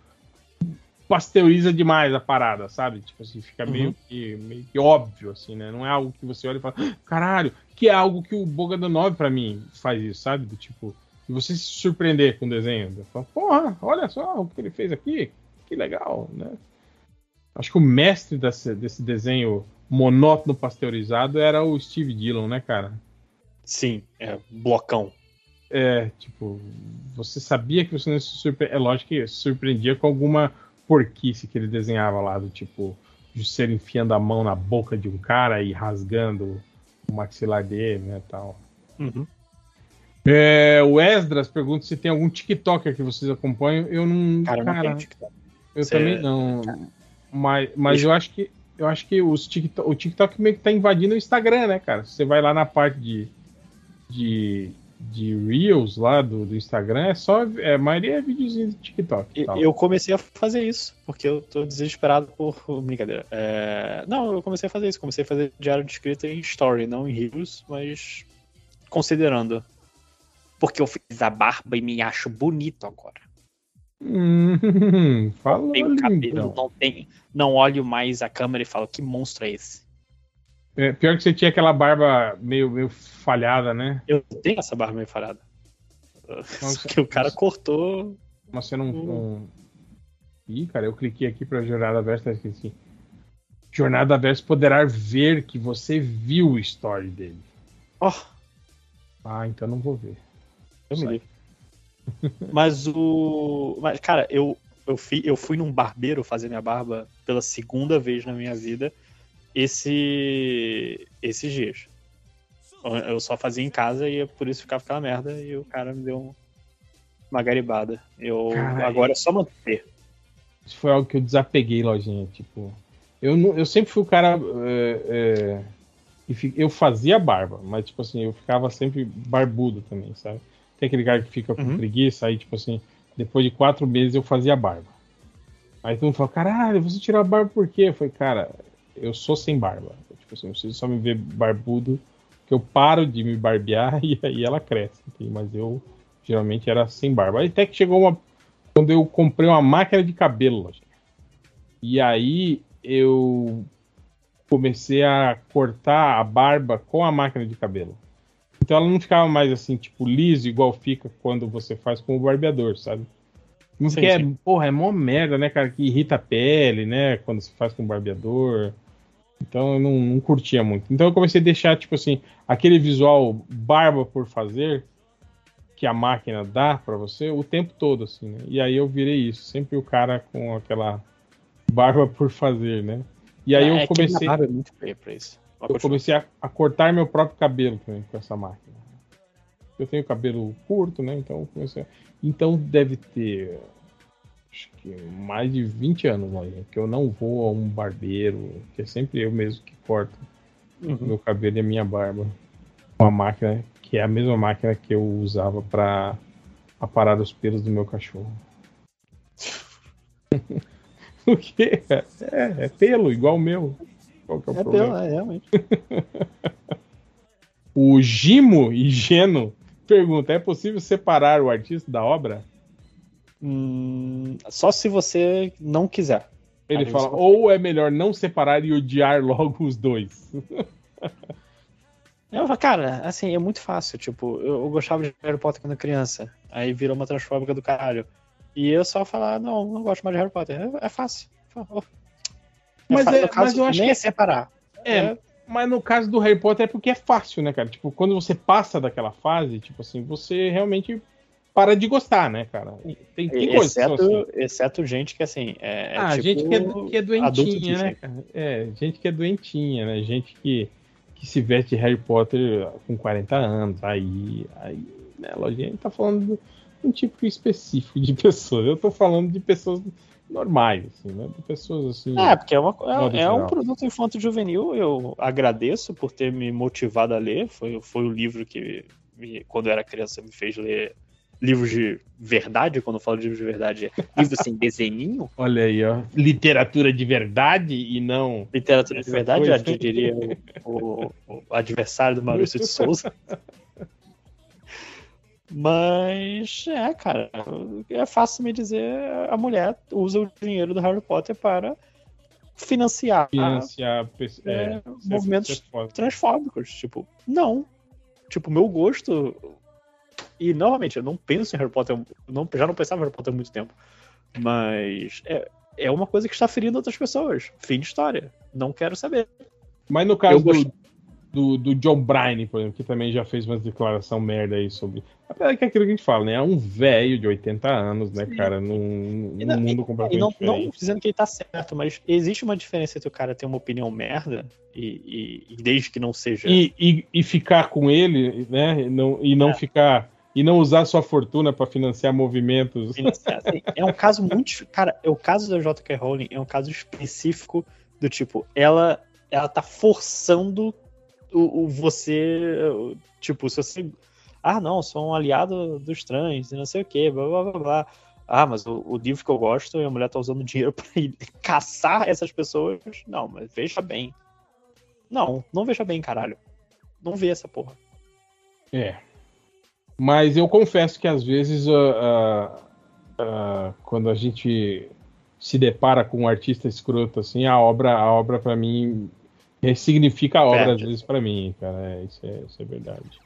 Pasteuriza demais a parada, sabe? Tipo assim, fica meio, Uhum. que, meio que óbvio, assim, né? Não é algo que você olha e fala, "Ah, caralho, que é algo que o Bogadanov pra mim faz isso, sabe? Do tipo, de você se surpreender com o desenho. Eu falo, Porra, olha só o que ele fez aqui, que legal, né? Acho que o mestre desse, desse desenho monótono pasteurizado era o Steve Dillon, né, cara? Sim, é blocão. É, tipo, você sabia que você não se surpreendia. É lógico que se surpreendia com alguma porquice que ele desenhava lá, do tipo, de ser enfiando a mão na boca de um cara e rasgando o maxilar dele, né, tal. Uhum. É, o Esdras pergunta se tem algum TikToker que vocês acompanham. Eu não. Cara, eu não cara, tenho TikTok. eu Você- também não. Mas, mas Deixa- eu acho que eu acho que os TikTok, o TikTok meio que tá invadindo o Instagram, né, cara? Você vai lá na parte de, de, de Reels lá do, do Instagram, é só. É, a maioria é videozinho de TikTok. Eu comecei a fazer isso, porque eu tô desesperado por. Brincadeira. É, Não, eu comecei a fazer isso. Comecei a fazer diário de escrita em story, não em reels, mas considerando. Porque eu fiz a barba e me acho bonito agora. Hum, fala Tenho cabelo, não. Não olho mais a câmera e falo, que monstro é esse? É, pior que você tinha aquela barba meio, meio falhada, né? Eu tenho essa barba meio falhada. Só Nossa, que o cara cortou. Mas você não. não... Ih, cara, eu cliquei aqui pra Jornada Verso, tá escrito assim. Jornada Verso poderá ver que você viu o story dele. Ó, Ah, então não vou ver. eu me Sai. livre. Mas o. Mas, cara, eu, eu, fui, eu fui num barbeiro fazer minha barba pela segunda vez na minha vida esse, esses dias. Eu só fazia em casa e por isso ficava aquela merda e o cara me deu um- uma garibada. Eu, Cara, agora é só manter. Isso foi algo que eu desapeguei, lojinha. Tipo, eu, não- eu sempre fui o cara. é, é, eu fazia barba, mas, tipo assim, eu ficava sempre barbudo também, sabe? Tem aquele cara que fica com Uhum. preguiça, aí, tipo assim, depois de quatro meses eu fazia barba. Aí todo mundo fala, caralho, você tirou a barba por quê? Eu falei, cara, eu sou sem barba. Tipo assim, você só me vê barbudo, que eu paro de me barbear e aí ela cresce. Mas eu geralmente era sem barba. Até que chegou uma. Quando eu comprei uma máquina de cabelo. E aí eu comecei a cortar a barba com a máquina de cabelo. Então ela não ficava mais assim, tipo, liso, igual fica quando você faz com o barbeador, sabe? Não Sim, porque é, sim. porra, é mó merda, né, cara? Que irrita a pele, né? Quando se faz com o barbeador. Então eu não, não curtia muito. Então eu comecei a deixar, tipo assim, aquele visual barba por fazer que a máquina dá pra você o tempo todo, assim, né? E aí eu virei isso. Sempre o cara com aquela barba por fazer, né? E aí É eu minha comecei. é muito feia pra isso. Eu comecei a, a cortar meu próprio cabelo também com essa máquina. Eu tenho cabelo curto, né? Então eu comecei. a- Então deve ter acho que mais de 20 anos aí, que eu não vou a um barbeiro, que é sempre eu mesmo que corto Uhum. meu cabelo e a minha barba. Uma máquina que é a mesma máquina que eu usava para aparar os pelos do meu cachorro. o quê? É, é pelo, igual o meu. Qual que é o É problema? pelo, é, realmente. O Gimo e Geno pergunta: é possível separar o artista da obra? Hum, só se você não quiser. Ele Aí fala: ou é melhor não separar e odiar logo os dois. Eu, cara, assim, é muito fácil. Tipo, eu, eu gostava de Harry Potter quando criança. Aí virou uma transfóbica do caralho. E eu só falar, não, não gosto mais de Harry Potter. É, é fácil. Oh. Mas fa- é- no caso, mas eu acho nem que é separar. É, mas no caso do Harry Potter é porque é fácil, né, cara? Tipo, quando você passa daquela fase, tipo assim, você realmente para de gostar, né, cara? Tem, exceto, assim. exceto gente que, assim, é, é Ah, tipo gente que é, que é doentinha, né, cara? É, gente que é doentinha, né? Gente que, que se veste de Harry Potter com 40 anos. Aí, aí né, Lojinha, a gente tá falando de um tipo específico de pessoas. Eu tô falando de pessoas normais, assim, né? De pessoas assim. É, porque é, uma, é, é um produto infanto-juvenil. Eu agradeço por ter me motivado a ler. Foi, foi o livro que, me- quando eu era criança, me fez ler livros de verdade. Quando eu falo de livros de verdade, é livro assim, desenhinho. Olha aí, ó. Literatura de verdade e não. Literatura de verdade, coisa. já diria o, o- o adversário do Maurício de Souza. Mas, é, cara, é fácil me dizer, a mulher usa o dinheiro do Harry Potter para financiar Financiar é, é, movimentos transfóbicos. Tipo, não. Tipo, meu gosto. E novamente, eu não penso em Harry Potter. Não, já não pensava em Harry Potter há muito tempo. Mas é, é uma coisa que está ferindo outras pessoas. Fim de história. Não quero saber. Mas no caso gost- do, do, do John Bryan, por exemplo, que também já fez uma declaração merda aí sobre. Apesar que é aquilo que a gente fala, né? É um velho de 80 anos, né, Sim. cara? Num, num não- mundo E completamente não, não diferente. dizendo que ele tá certo, mas existe uma diferença entre o cara ter uma opinião merda e, e- e desde que não seja. E, e, e ficar com ele, né? E não, e não É. ficar. E não usar sua fortuna para financiar movimentos. é um caso muito. Cara, é o caso da J.K. Rowling é um caso específico do tipo, ela, ela tá forçando o, o você. o- Tipo, se você. Ah, não, sou um aliado dos trans e não sei o que, blá blá blá blá. Ah, mas o, o livro que eu gosto e a mulher tá usando dinheiro pra ir caçar essas pessoas. Não, mas veja bem. Não, não veja bem, caralho. Não vê essa porra. É. Mas eu confesso que às vezes, ah, ah, ah, quando a gente se depara com um artista escroto assim, a obra, a obra para mim ressignifica a obra Perde. às vezes para mim, cara. É, isso, é, isso é verdade.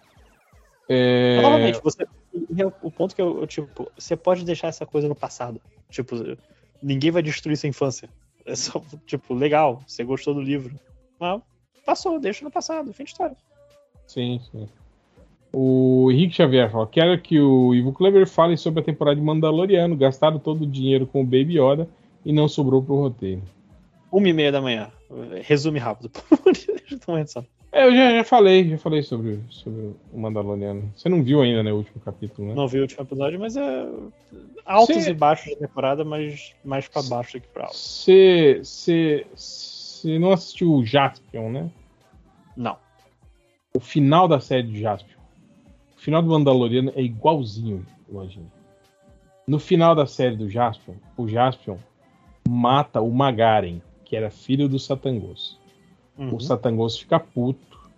É, Novamente, você, o ponto que eu, eu, tipo, você pode deixar essa coisa no passado. Tipo, ninguém vai destruir sua infância. É só, tipo, legal, você gostou do livro. Mas passou, deixa no passado, fim de história. Sim, sim. O Henrique Xavier fala: quero que o Ivo Kleber fale sobre a temporada de Mandaloriano. Gastaram todo o dinheiro com o Baby Yoda e não sobrou pro roteiro. Uma e meia da manhã. Resume rápido. É, eu já, já falei, já falei sobre, sobre o Mandaloriano. Você não viu ainda, né, o último capítulo, né? Não vi o último episódio, mas é altos Cê- e baixos da temporada, mas mais pra baixo do que pra alto. Você não assistiu o Jaspion, né? Não. O final da série de Jaspion. O final do Mandaloriano é igualzinho, Lojinha. No final da série do Jaspion, o Jaspion mata o Magaren, que era filho do Satangos. Uhum. O Satangos fica puto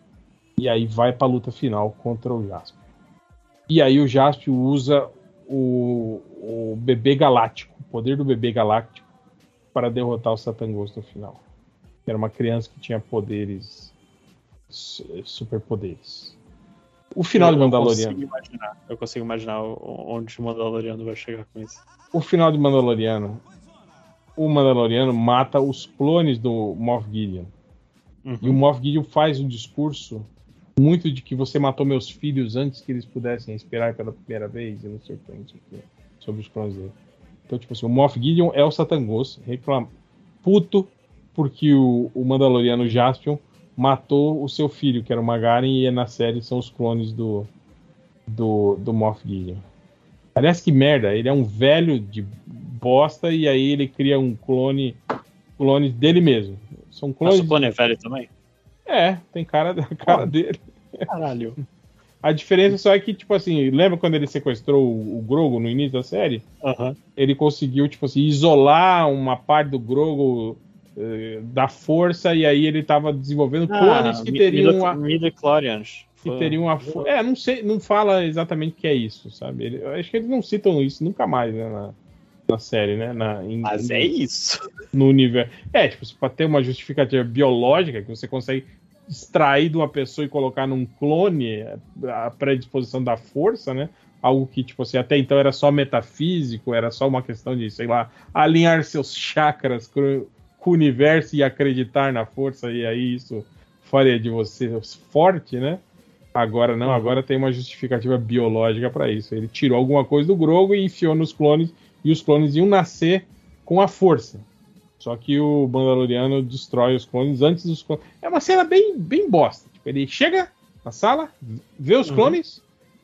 e aí vai pra luta final contra o Jaspion. E aí o Jaspion usa o, o bebê galáctico, o poder do bebê galáctico, para derrotar o Satangos no final. era uma criança que tinha poderes, su- superpoderes. O final de Eu Mandaloriano. consigo imaginar, eu consigo imaginar onde o Mandaloriano vai chegar com isso. O final de Mandaloriano. O Mandaloriano mata os clones do Moff Gideon. E o Moff Gideon faz um discurso muito de que você matou meus filhos antes que eles pudessem esperar pela primeira vez e não sei o que, não sei o que sobre os clones dele. Então, tipo assim, o Moff Gideon é o Satangos, reclama, puto porque o, o Mandaloriano Jaspion matou o seu filho, que era o Magaren, e na série são os clones do, do, do Moff Gideon. Aliás, que merda, ele é um velho de bosta e aí ele cria um clone, clones dele mesmo. São clones. Nosso clone é velho também? É, tem cara da cara dele. Caralho. A diferença só é que, tipo assim, lembra quando ele sequestrou o, o Grogo no início da série? Aham. Ele conseguiu, tipo assim, isolar uma parte do Grogo da força e aí ele tava desenvolvendo clones que Ah, teriam a, midichlorians. que teriam a É, não sei, não fala exatamente o que é isso, sabe? Ele- eu acho que eles não citam isso nunca mais, né, na, na série, né? Na, em- Mas é isso. no universo. É, tipo, para ter uma justificativa biológica que você consegue extrair de uma pessoa e colocar num clone a predisposição da força, né? Algo que, tipo assim, até então era só metafísico, era só uma questão de, sei lá, alinhar seus chakras com o universo e acreditar na força, e aí isso faria de você forte, né? Agora não, agora tem uma justificativa biológica para isso. Ele tirou alguma coisa do Grogo e enfiou nos clones, e os clones iam nascer com a força. Só que o Mandaloriano destrói os clones antes dos clones. É uma cena bem, bem bosta. Tipo, ele chega na sala, vê os clones,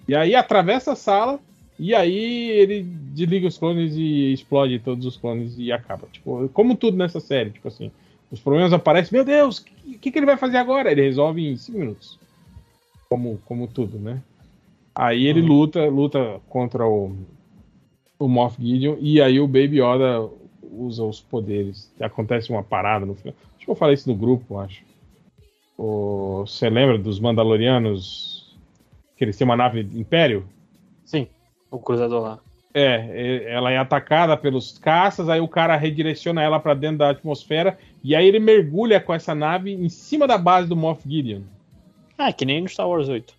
e aí atravessa a sala, e aí ele desliga os clones e explode todos os clones e acaba. Tipo, como tudo nessa série, tipo assim. Os problemas aparecem, meu Deus, o que, que, que ele vai fazer agora? Ele resolve em 5 minutos. Como, como tudo, né? Aí ele luta, luta contra o, o Moff Gideon, e aí o Baby Yoda usa os poderes. Acontece uma parada no final. Acho que eu falei isso no grupo, acho. O- Você lembra dos Mandalorianos? Que eles têm uma nave Império? O cruzador lá. É, é, ela é atacada pelos caças, aí o cara redireciona ela pra dentro da atmosfera, e aí ele mergulha com essa nave em cima da base do Moff Gideon. Ah, que nem no Star Wars 8.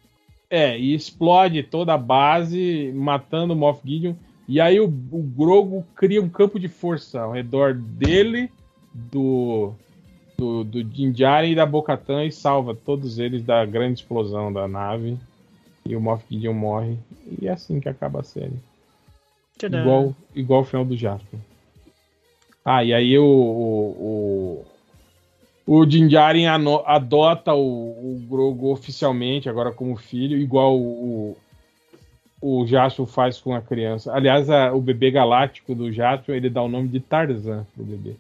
É, e explode toda a base, matando o Moff Gideon. E aí o, o Grogu cria um campo de força ao redor dele, do do, do Din Djarin e da Bo-Katan e salva todos eles da grande explosão da nave. E o Moff Gideon morre. E é assim que acaba a série. Igual, igual o final do Jasper. Ah, e aí o, o, o, o ano- adota o, o Grogu oficialmente, agora como filho, igual o, o Jasper faz com a criança. Aliás, a- o bebê galáctico do Jasper, ele dá o nome de Tarzan pro bebê.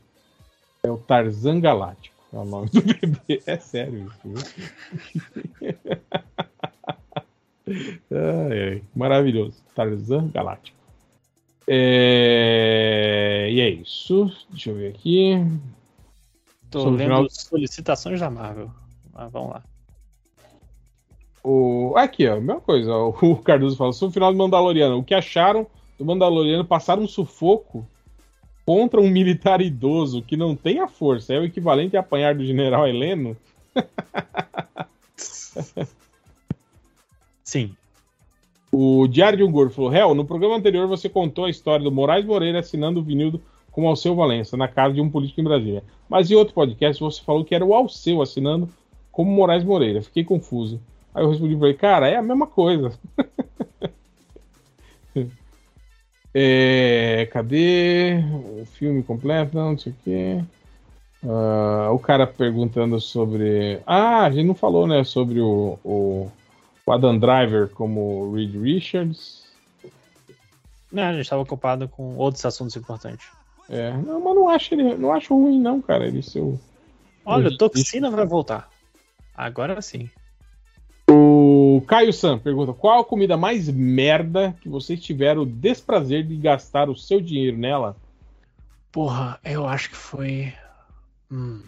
É o Tarzan Galáctico, é o nome do bebê. É sério isso. Ai, ai, maravilhoso. Tarzan Galáctico. É, E é isso. Deixa eu ver aqui. Tô Sobre o lendo final- solicitações da Marvel. Mas vamos lá. O... Aqui, ó, mesma coisa. ó, O Cardoso fala sobre o final do Mandaloriano. O que acharam do Mandaloriano passar um sufoco contra um militar idoso que não tem a força? É o equivalente a apanhar do general Heleno? Sim. O Diário de um Gordo falou: Hel, no programa anterior você contou a história do Moraes Moreira assinando o vinil com o Alceu Valença na casa de um político em Brasília. Mas em outro podcast você falou que era o Alceu assinando como Moraes Moreira. Fiquei confuso. Aí eu respondi e falei: Cara, é a mesma coisa. É, cadê o filme completo? Não, não sei o quê. Ah, o cara perguntando sobre. Ah, a gente não falou, né? Sobre o, o, o Adam Driver como Reed Richards. Não, a gente tava ocupado com outros assuntos importantes. É, não, mas não acho ele, não acho ruim, não, cara. Ele ser o. Olha, o Toxina vai voltar. Agora sim. O Caio Sam pergunta: qual a comida mais merda que vocês tiveram o desprazer de gastar o seu dinheiro nela? Porra, eu acho que foi. Hum.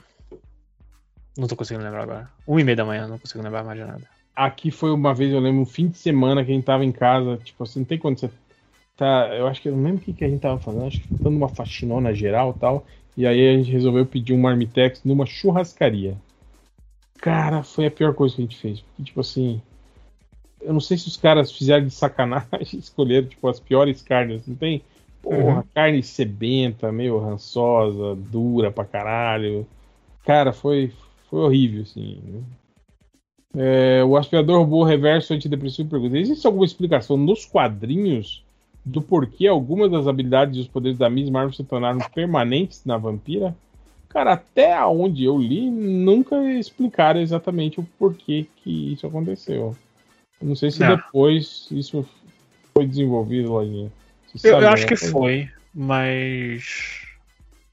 Não tô conseguindo lembrar agora. Um e meia da manhã, não consigo lembrar mais de nada. Aqui foi uma vez, eu lembro, um fim de semana que a gente tava em casa, tipo assim, não tem quando você tá. Eu acho que eu não lembro o que, que a gente tava fazendo, acho que dando uma faxinona geral e tal. E aí a gente resolveu pedir um marmitex numa churrascaria. Cara, foi a pior coisa que a gente fez. Porque, tipo assim. Eu não sei se os caras fizeram de sacanagem escolheram, tipo, as piores carnes. Não tem. Porra, Uhum. carne sebenta, meio rançosa, dura pra caralho. Cara, foi, foi horrível, assim. Né? É, o aspirador robô reverso antidepressivo pergunta: existe alguma explicação nos quadrinhos do porquê algumas das habilidades e os poderes da Miss Marvel se tornaram permanentes na vampira? Cara, até onde eu li, nunca explicaram exatamente o porquê que isso aconteceu. Eu não sei se Não. depois isso foi desenvolvido, Lojinha. Eu, eu acho que alguma coisa? foi, mas.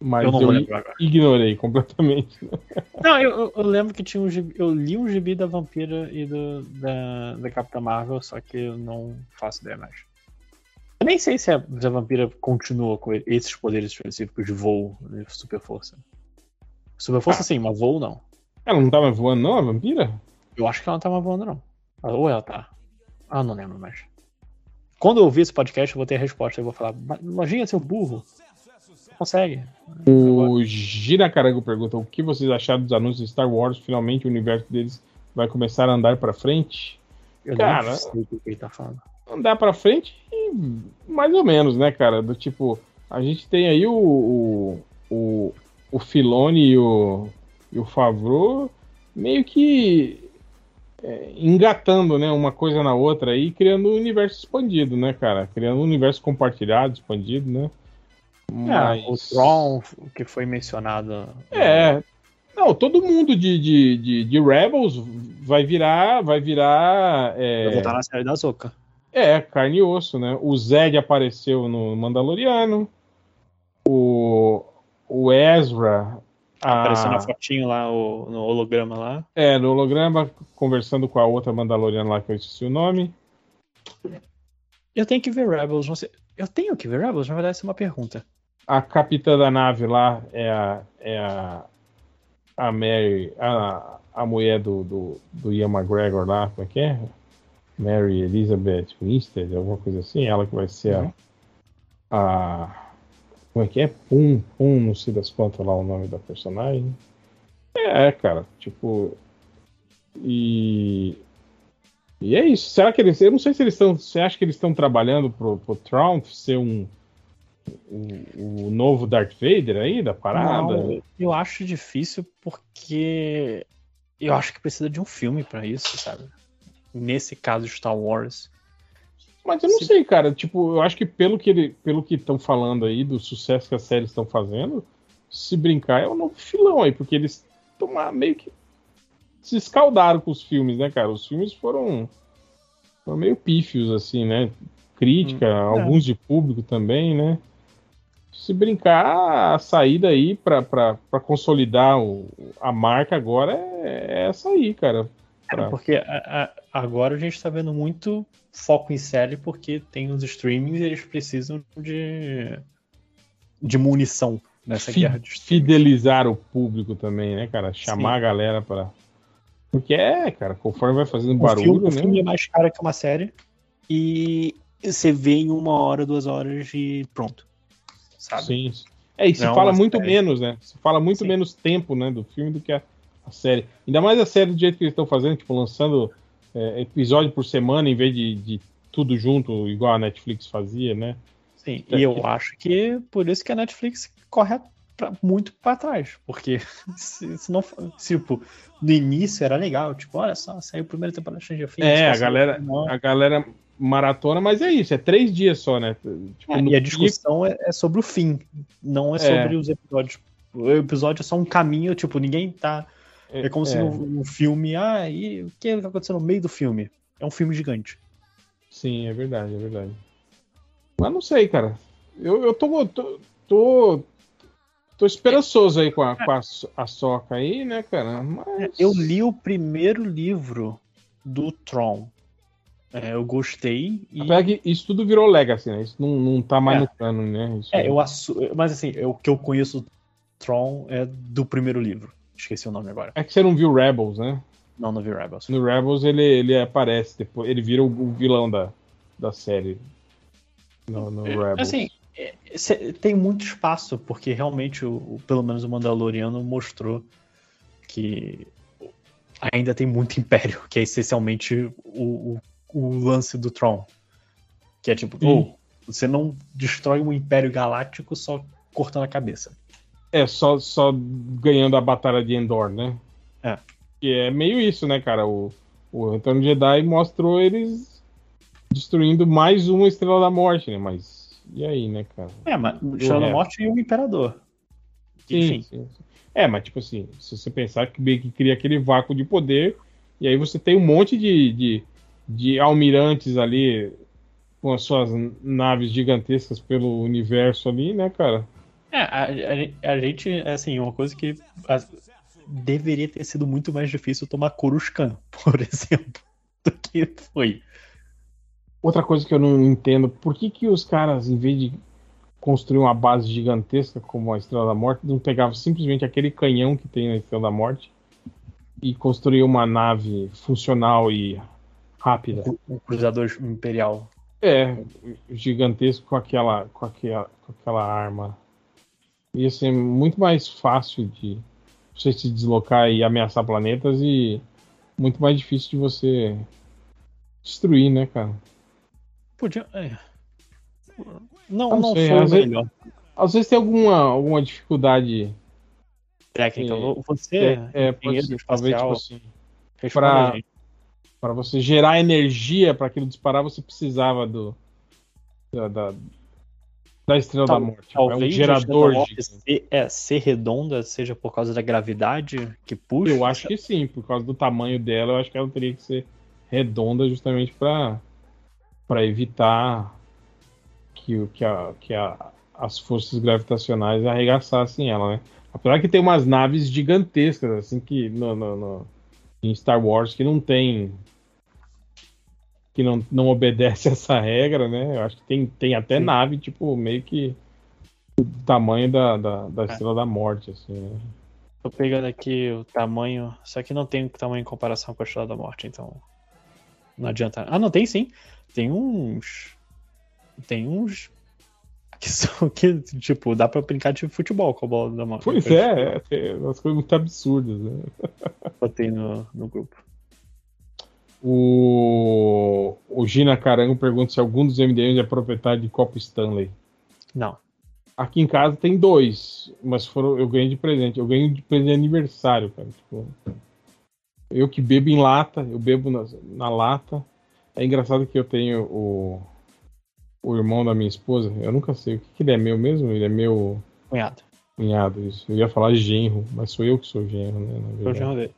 Mas eu não eu, ignorei completamente. Não, eu, eu- lembro que tinha um gibi, eu li um gibi da Vampira e do, da, da Capitã Marvel, só que eu não faço ideia mais. Eu nem sei se a, se a Vampira continua com esses poderes específicos de voo, de super força. Super força sim, mas voo não. Ela não tava voando, não, a vampira? Eu acho que ela não tá mais voando, não. Ah, Ou ela tá. Ah, não lembro mais. Quando eu ouvir esse podcast, eu vou ter a resposta. Eu vou falar, "Mas, Lojinha, seu burro. Consegue. O Gira Carango pergunta: o que vocês acharam dos anúncios de Star Wars? Finalmente o universo deles vai começar a andar pra frente? Eu Cara, não sei o que ele tá falando. andar pra frente, mais ou menos, né, cara? Do tipo, a gente tem aí o, o, o, o Filoni e o, e o Favreau meio que é, engatando, né, uma coisa na outra aí, criando um universo expandido, né, cara? Criando um universo compartilhado, expandido, né? É, o Tron, que foi mencionado. É. Não, todo mundo de, de, de, de Rebels vai virar. Vai virar. É, Vai voltar na série da Zoka. é, carne e osso, né? O Zed apareceu no Mandaloriano. O, o Ezra. a- Apareceu na fotinho lá, o- no holograma lá. é, no holograma, conversando com a outra Mandaloriana lá que eu esqueci o nome. Eu tenho que ver Rebels, sei. Eu tenho que ver Rebels? Na verdade, isso é uma pergunta. A capitã da nave lá é a. É a, a Mary. A, a mulher do, do, do Ian McGregor lá, como é que é? Mary Elizabeth Winstead, alguma coisa assim. Ela que vai ser a. a como é que é? Pum, Pum, não sei das quantas lá o nome da personagem. É, cara, tipo. E. E é isso. Será que eles. Eu não sei se eles estão. Você acha que eles estão trabalhando pro, pro Trump ser um. O, o novo Darth Vader aí da parada? Não, eu acho difícil porque eu acho que precisa de um filme pra isso, sabe? Nesse caso, Star Wars. Mas eu não sei, cara. Tipo, eu acho que pelo que ele, pelo que estão falando aí, do sucesso que as séries estão fazendo, se brincar é um novo filão aí, porque eles estão meio que se escaldaram com os filmes, né, cara? Os filmes foram, foram meio pífios, assim, né? Crítica, alguns de público também, né? Se brincar, a saída aí pra consolidar o, a marca agora é, é essa aí, cara. Pra- Porque a- a- agora a gente tá vendo muito foco em série porque tem os streamings e eles precisam de, de munição nessa fi- guerra de fidelizar o público também, né, cara? Chamar Sim. a galera pra. Porque é, cara, conforme vai fazendo O barulho, filme, o né? filme é mais caro que uma série e você vê em uma hora, duas horas e pronto. Sabe? Sim. É, e se Não, fala muito série. menos, né? Se fala muito Sim. menos tempo, né, do filme do que a, a série. Ainda mais a série do jeito que eles estão fazendo, tipo, lançando é, episódio por semana em vez de, de tudo junto, igual a Netflix fazia, né? Sim, É e eu que- acho que por isso que a Netflix corre pra- muito pra trás. Porque se, se não tipo, no início era legal, tipo, olha só, saiu a primeira temporada de Stranger Things. É, a galera, a galera maratona, mas é isso, é três dias só, né? Tipo, É, e a discussão é, é sobre o fim, não é sobre os episódios. O episódio é só um caminho, tipo, ninguém tá. É como se é. no, no filme, ah, e o que aconteceu no meio do filme? É um filme gigante. Sim, é verdade, é verdade. Mas não sei, cara. Eu, eu tô, tô, tô, tô esperançoso aí com a, com a, a soca aí, né, cara? Mas... Eu li o primeiro livro do Tron. É, eu gostei e. Apesar que isso tudo virou Legacy, né? Isso não, não tá mais É. no cano, né? Isso É, eu assu... Mas assim, o que eu conheço Tron é do primeiro livro. Esqueci o nome agora. É que você não viu Rebels, né? Não, não vi Rebels. No Rebels ele, ele aparece depois, ele vira o, vilão da, da série. No, no Rebels. Assim, é, tem muito espaço, porque realmente, o, o- pelo menos o Mandaloriano mostrou que ainda tem muito império, que é essencialmente o, o, o lance do Tron. Que é tipo, oh, você não destrói um império galáctico só cortando a cabeça. É, só, só ganhando a batalha de Endor, né? É. Que é meio isso, né, cara? O, o Retorno Jedi mostrou eles destruindo mais uma Estrela da Morte, né? Mas e aí, né, cara? É, mas Estrela da resto? Morte e o Imperador. Sim, sim, sim. É, mas tipo assim, se você pensar que meio que cria aquele vácuo de poder, e aí você tem um monte de, de, de almirantes ali com as suas naves gigantescas pelo universo ali, né, cara? É, a, a- a gente, assim, uma coisa que a- deveria ter sido muito mais difícil tomar Coruscant, por exemplo, do que foi. Outra coisa que eu não entendo, por que que os caras, em vez de construir uma base gigantesca como a Estrela da Morte, não pegavam simplesmente aquele canhão que tem na Estrela da Morte e construir uma nave funcional e rápida? O Cruzador Imperial. É, gigantesco com aquela, com aquela, com aquela arma. Ia ser muito mais fácil de você se deslocar e ameaçar planetas e muito mais difícil de você destruir, né, cara? Podia. é. Não, Não não, sei, foi às vezes- melhor. Às vezes tem alguma, alguma dificuldade. Técnica. É, Você, é, é, pode engenheiro ser, talvez, tipo assim, responda pra- a gente. Para você gerar energia para aquilo disparar, você precisava do da, da, da Estrela Tal- da Morte. Tipo, é um Talvez gerador gigante. ser, é, ser redonda seja por causa da gravidade que puxa. Eu acho que sim, por causa do tamanho dela, eu acho que ela teria que ser redonda justamente para para evitar que, o- que, a, que a, as forças gravitacionais arregaçassem ela, né? Apesar que tem umas naves gigantescas, assim, que no, no- no- em Star Wars que não tem. Que não, não obedece essa regra, né? Eu acho que tem, tem até Sim. nave, tipo, meio que do tamanho da, da, da Estrela da Morte, assim, né? Tô pegando aqui o tamanho. Só que não tem tamanho em comparação com a Estrela da Morte, então. Não adianta. Ah, não, tem sim. Tem uns. Tem uns. Que são que, tipo, dá pra brincar de futebol com a bola da morte. Pois é, é, tem umas coisas muito absurdas, né? Botei no, no grupo. O, o Gina Carango pergunta se algum dos MDMs é proprietário de copo Stanley. Não. Aqui em casa tem dois, mas foram, eu ganhei de presente. Eu ganhei de presente de aniversário, cara. Tipo, eu que bebo em lata, eu bebo na, na lata. É engraçado que eu tenho o, o irmão da minha esposa. Eu nunca sei o que, que ele é meu mesmo. Ele é meu Cunhado. cunhado, isso. Eu ia falar genro, mas sou eu que sou genro, né? na Sou genro dele.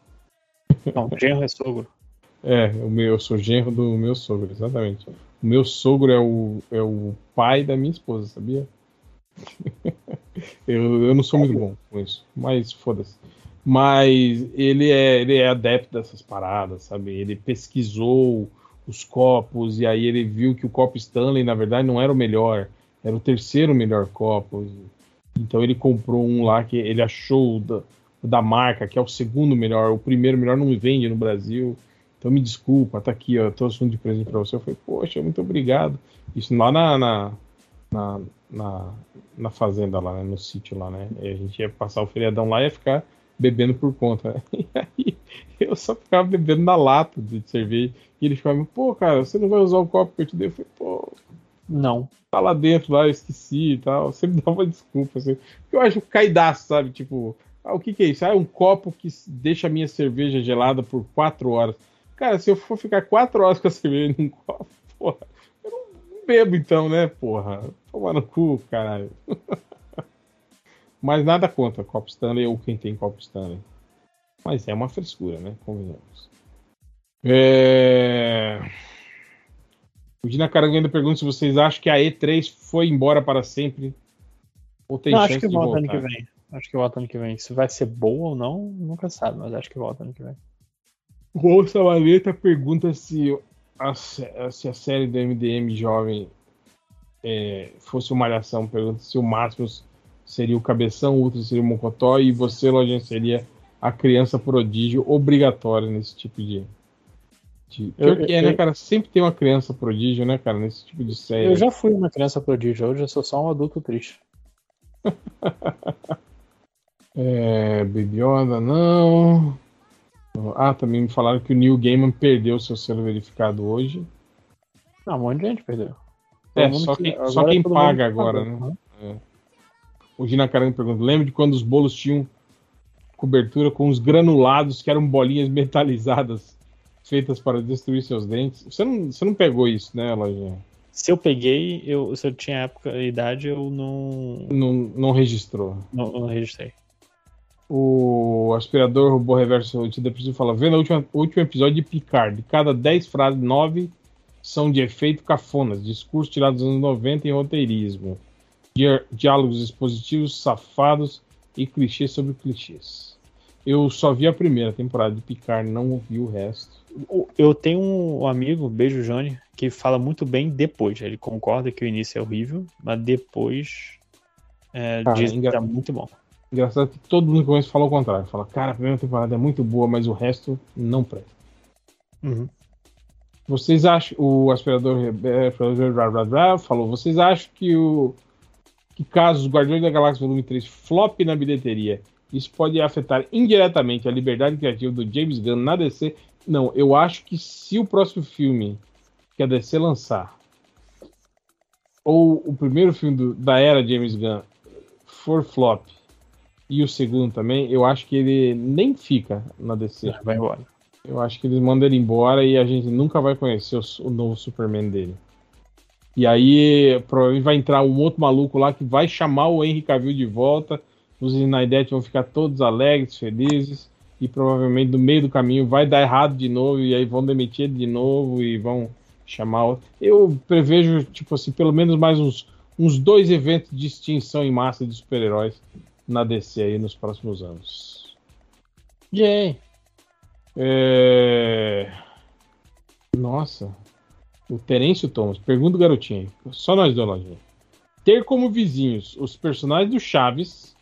Não, genro é sogro. É, o meu, eu sou genro do meu sogro, exatamente. O meu sogro é o, é o pai da minha esposa, sabia? eu, eu não sou muito bom com isso, mas foda-se. Mas ele é, ele é adepto dessas paradas, sabe? Ele pesquisou os copos e aí ele viu que o copo Stanley, na verdade, não era o melhor, era o terceiro melhor copo. Então ele comprou um lá que ele achou da, da marca, que é o segundo melhor, o primeiro melhor não vende no Brasil. Então me desculpa, tá aqui, ó, trouxe um de presente pra você. Eu falei, poxa, muito obrigado. Isso lá na, na, na, na, na fazenda lá, né, no sítio lá, né? E a gente ia passar o feriadão lá e ia ficar bebendo por conta. né? E aí eu só ficava bebendo na lata de cerveja. E ele ficava, pô, cara, você não vai usar o copo que eu te dei? Eu falei, pô, Não. tá lá dentro, lá, eu esqueci e tal. Me dá uma desculpa. Assim. Eu acho caidaço, sabe? Tipo, ah, o que, que é isso? Ah, é um copo que deixa a minha cerveja gelada por quatro horas. Cara, se eu for ficar quatro horas com a cerveja num copo, porra, eu não, bebo então, né, porra? Toma no cu, caralho. Mas nada contra copo Stanley ou quem tem copo Stanley. Mas é uma frescura, né? Convenhamos. É... O Dina Carango ainda pergunta se vocês acham que a E3 foi embora para sempre. Ou tem não, chance acho que de volta voltar. ano que vem. Acho que volta ano que vem. Se vai ser boa ou não, nunca sabe, mas acho que volta ano que vem. O Ouça Valeta pergunta se a, se a série do MDM jovem é, fosse uma malhação. Pergunta se o Máximos seria o cabeção, o Ultra seria o Mocotó e você, Lojinha, seria a criança prodígio obrigatória nesse tipo de, Pior Eu- que é, né, eu- cara? Sempre tem uma criança prodígio, né, cara, nesse tipo de série. Eu já fui uma criança prodígio, hoje eu sou só um adulto triste. É, Baby Yoda, não. Ah, também me falaram que o Neil Gaiman perdeu seu selo verificado hoje. Não, um monte de gente perdeu. É, Todo mundo só que- só quem paga agora, paga, né? É. O Gina Caramba pergunta: lembra de quando os bolos tinham cobertura com os granulados que eram bolinhas metalizadas feitas para destruir seus dentes? Você não, você não pegou isso, né, Lojinha? Se eu peguei, eu, se eu tinha época e idade, eu não, Não, não registrou. não, não registrei. O aspirador robô reverso antidepressivo fala: vendo o último, último episódio de Picard, de cada 10 frases, 9 são de efeito cafonas, discurso tirado dos anos 90 em roteirismo, Di- diálogos expositivos, safados e clichês sobre clichês. Eu só vi a primeira temporada de Picard, não vi o resto. Eu tenho um amigo, beijo Johnny, que fala muito bem depois. Ele concorda que o início é horrível, mas depois é, Cara, diz que engra- tá muito bom. Engraçado que todo mundo que conhece fala o contrário. Fala, cara, a primeira temporada é muito boa, mas o resto não presta. Uhum. Vocês acham, o aspirador blá, falou, vocês acham que o que caso os Guardiões da Galáxia Volume 3 flop na bilheteria, isso pode afetar indiretamente a liberdade criativa do James Gunn na DC? Não, eu acho que se o próximo filme que a DC lançar, ou o primeiro filme do- da era James Gunn for flop, e o segundo também, eu acho que ele nem fica na DC. Vai embora. Eu acho que eles mandam ele embora e a gente nunca vai conhecer o, o novo Superman dele. E aí, provavelmente vai entrar um outro maluco lá que vai chamar o Henry Cavill de volta. Os Snyder vão ficar todos alegres, felizes. E provavelmente no meio do caminho vai dar errado de novo. E aí vão demitir ele de novo e vão chamar outro. Eu prevejo, tipo assim, pelo menos mais uns, uns dois eventos de extinção em massa de super-heróis na DC aí nos próximos anos. Yay! É... Nossa. O Terêncio Thomas. Pergunta o garotinho. Só nós dois, Lojinha. Ter como vizinhos os personagens do Chaves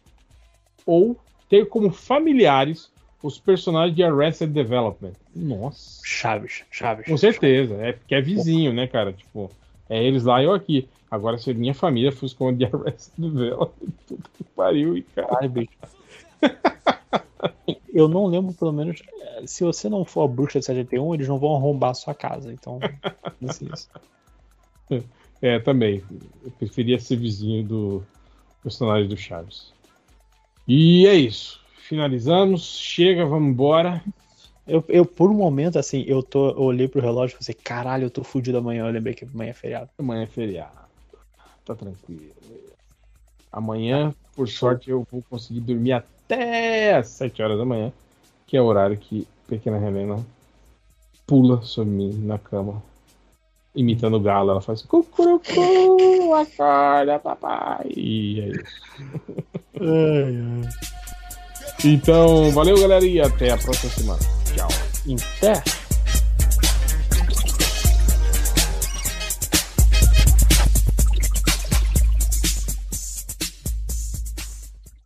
ou ter como familiares os personagens de Arrested Development. Nossa. Chaves, Chaves. Com certeza. É porque é vizinho, né, cara? Tipo, é eles lá e eu aqui. Agora, se minha família fosse como a de Arrested Development, puta que pariu, e cara. Ai, bicho. Eu não lembro, pelo menos, eh, se você não for a bruxa de 71, eles não vão arrombar a sua casa. Então, pense nisso. É, também. Eu preferia ser vizinho do personagem do Chaves. E é isso. Finalizamos. Chega, vamos embora. Eu, eu, por um momento, assim, eu, tô, eu olhei pro relógio e falei, caralho, eu tô fudido amanhã. Eu lembrei que amanhã é feriado. Amanhã é feriado. Tá tranquilo. Amanhã, por sorte, eu vou conseguir dormir até às 7 horas da manhã, que é o horário que pequena Helena pula sobre mim na cama, imitando o galo. Ela faz cucurucu, acorda, papai. E é isso. Então, valeu, galera, e até a próxima semana. Tchau. Até!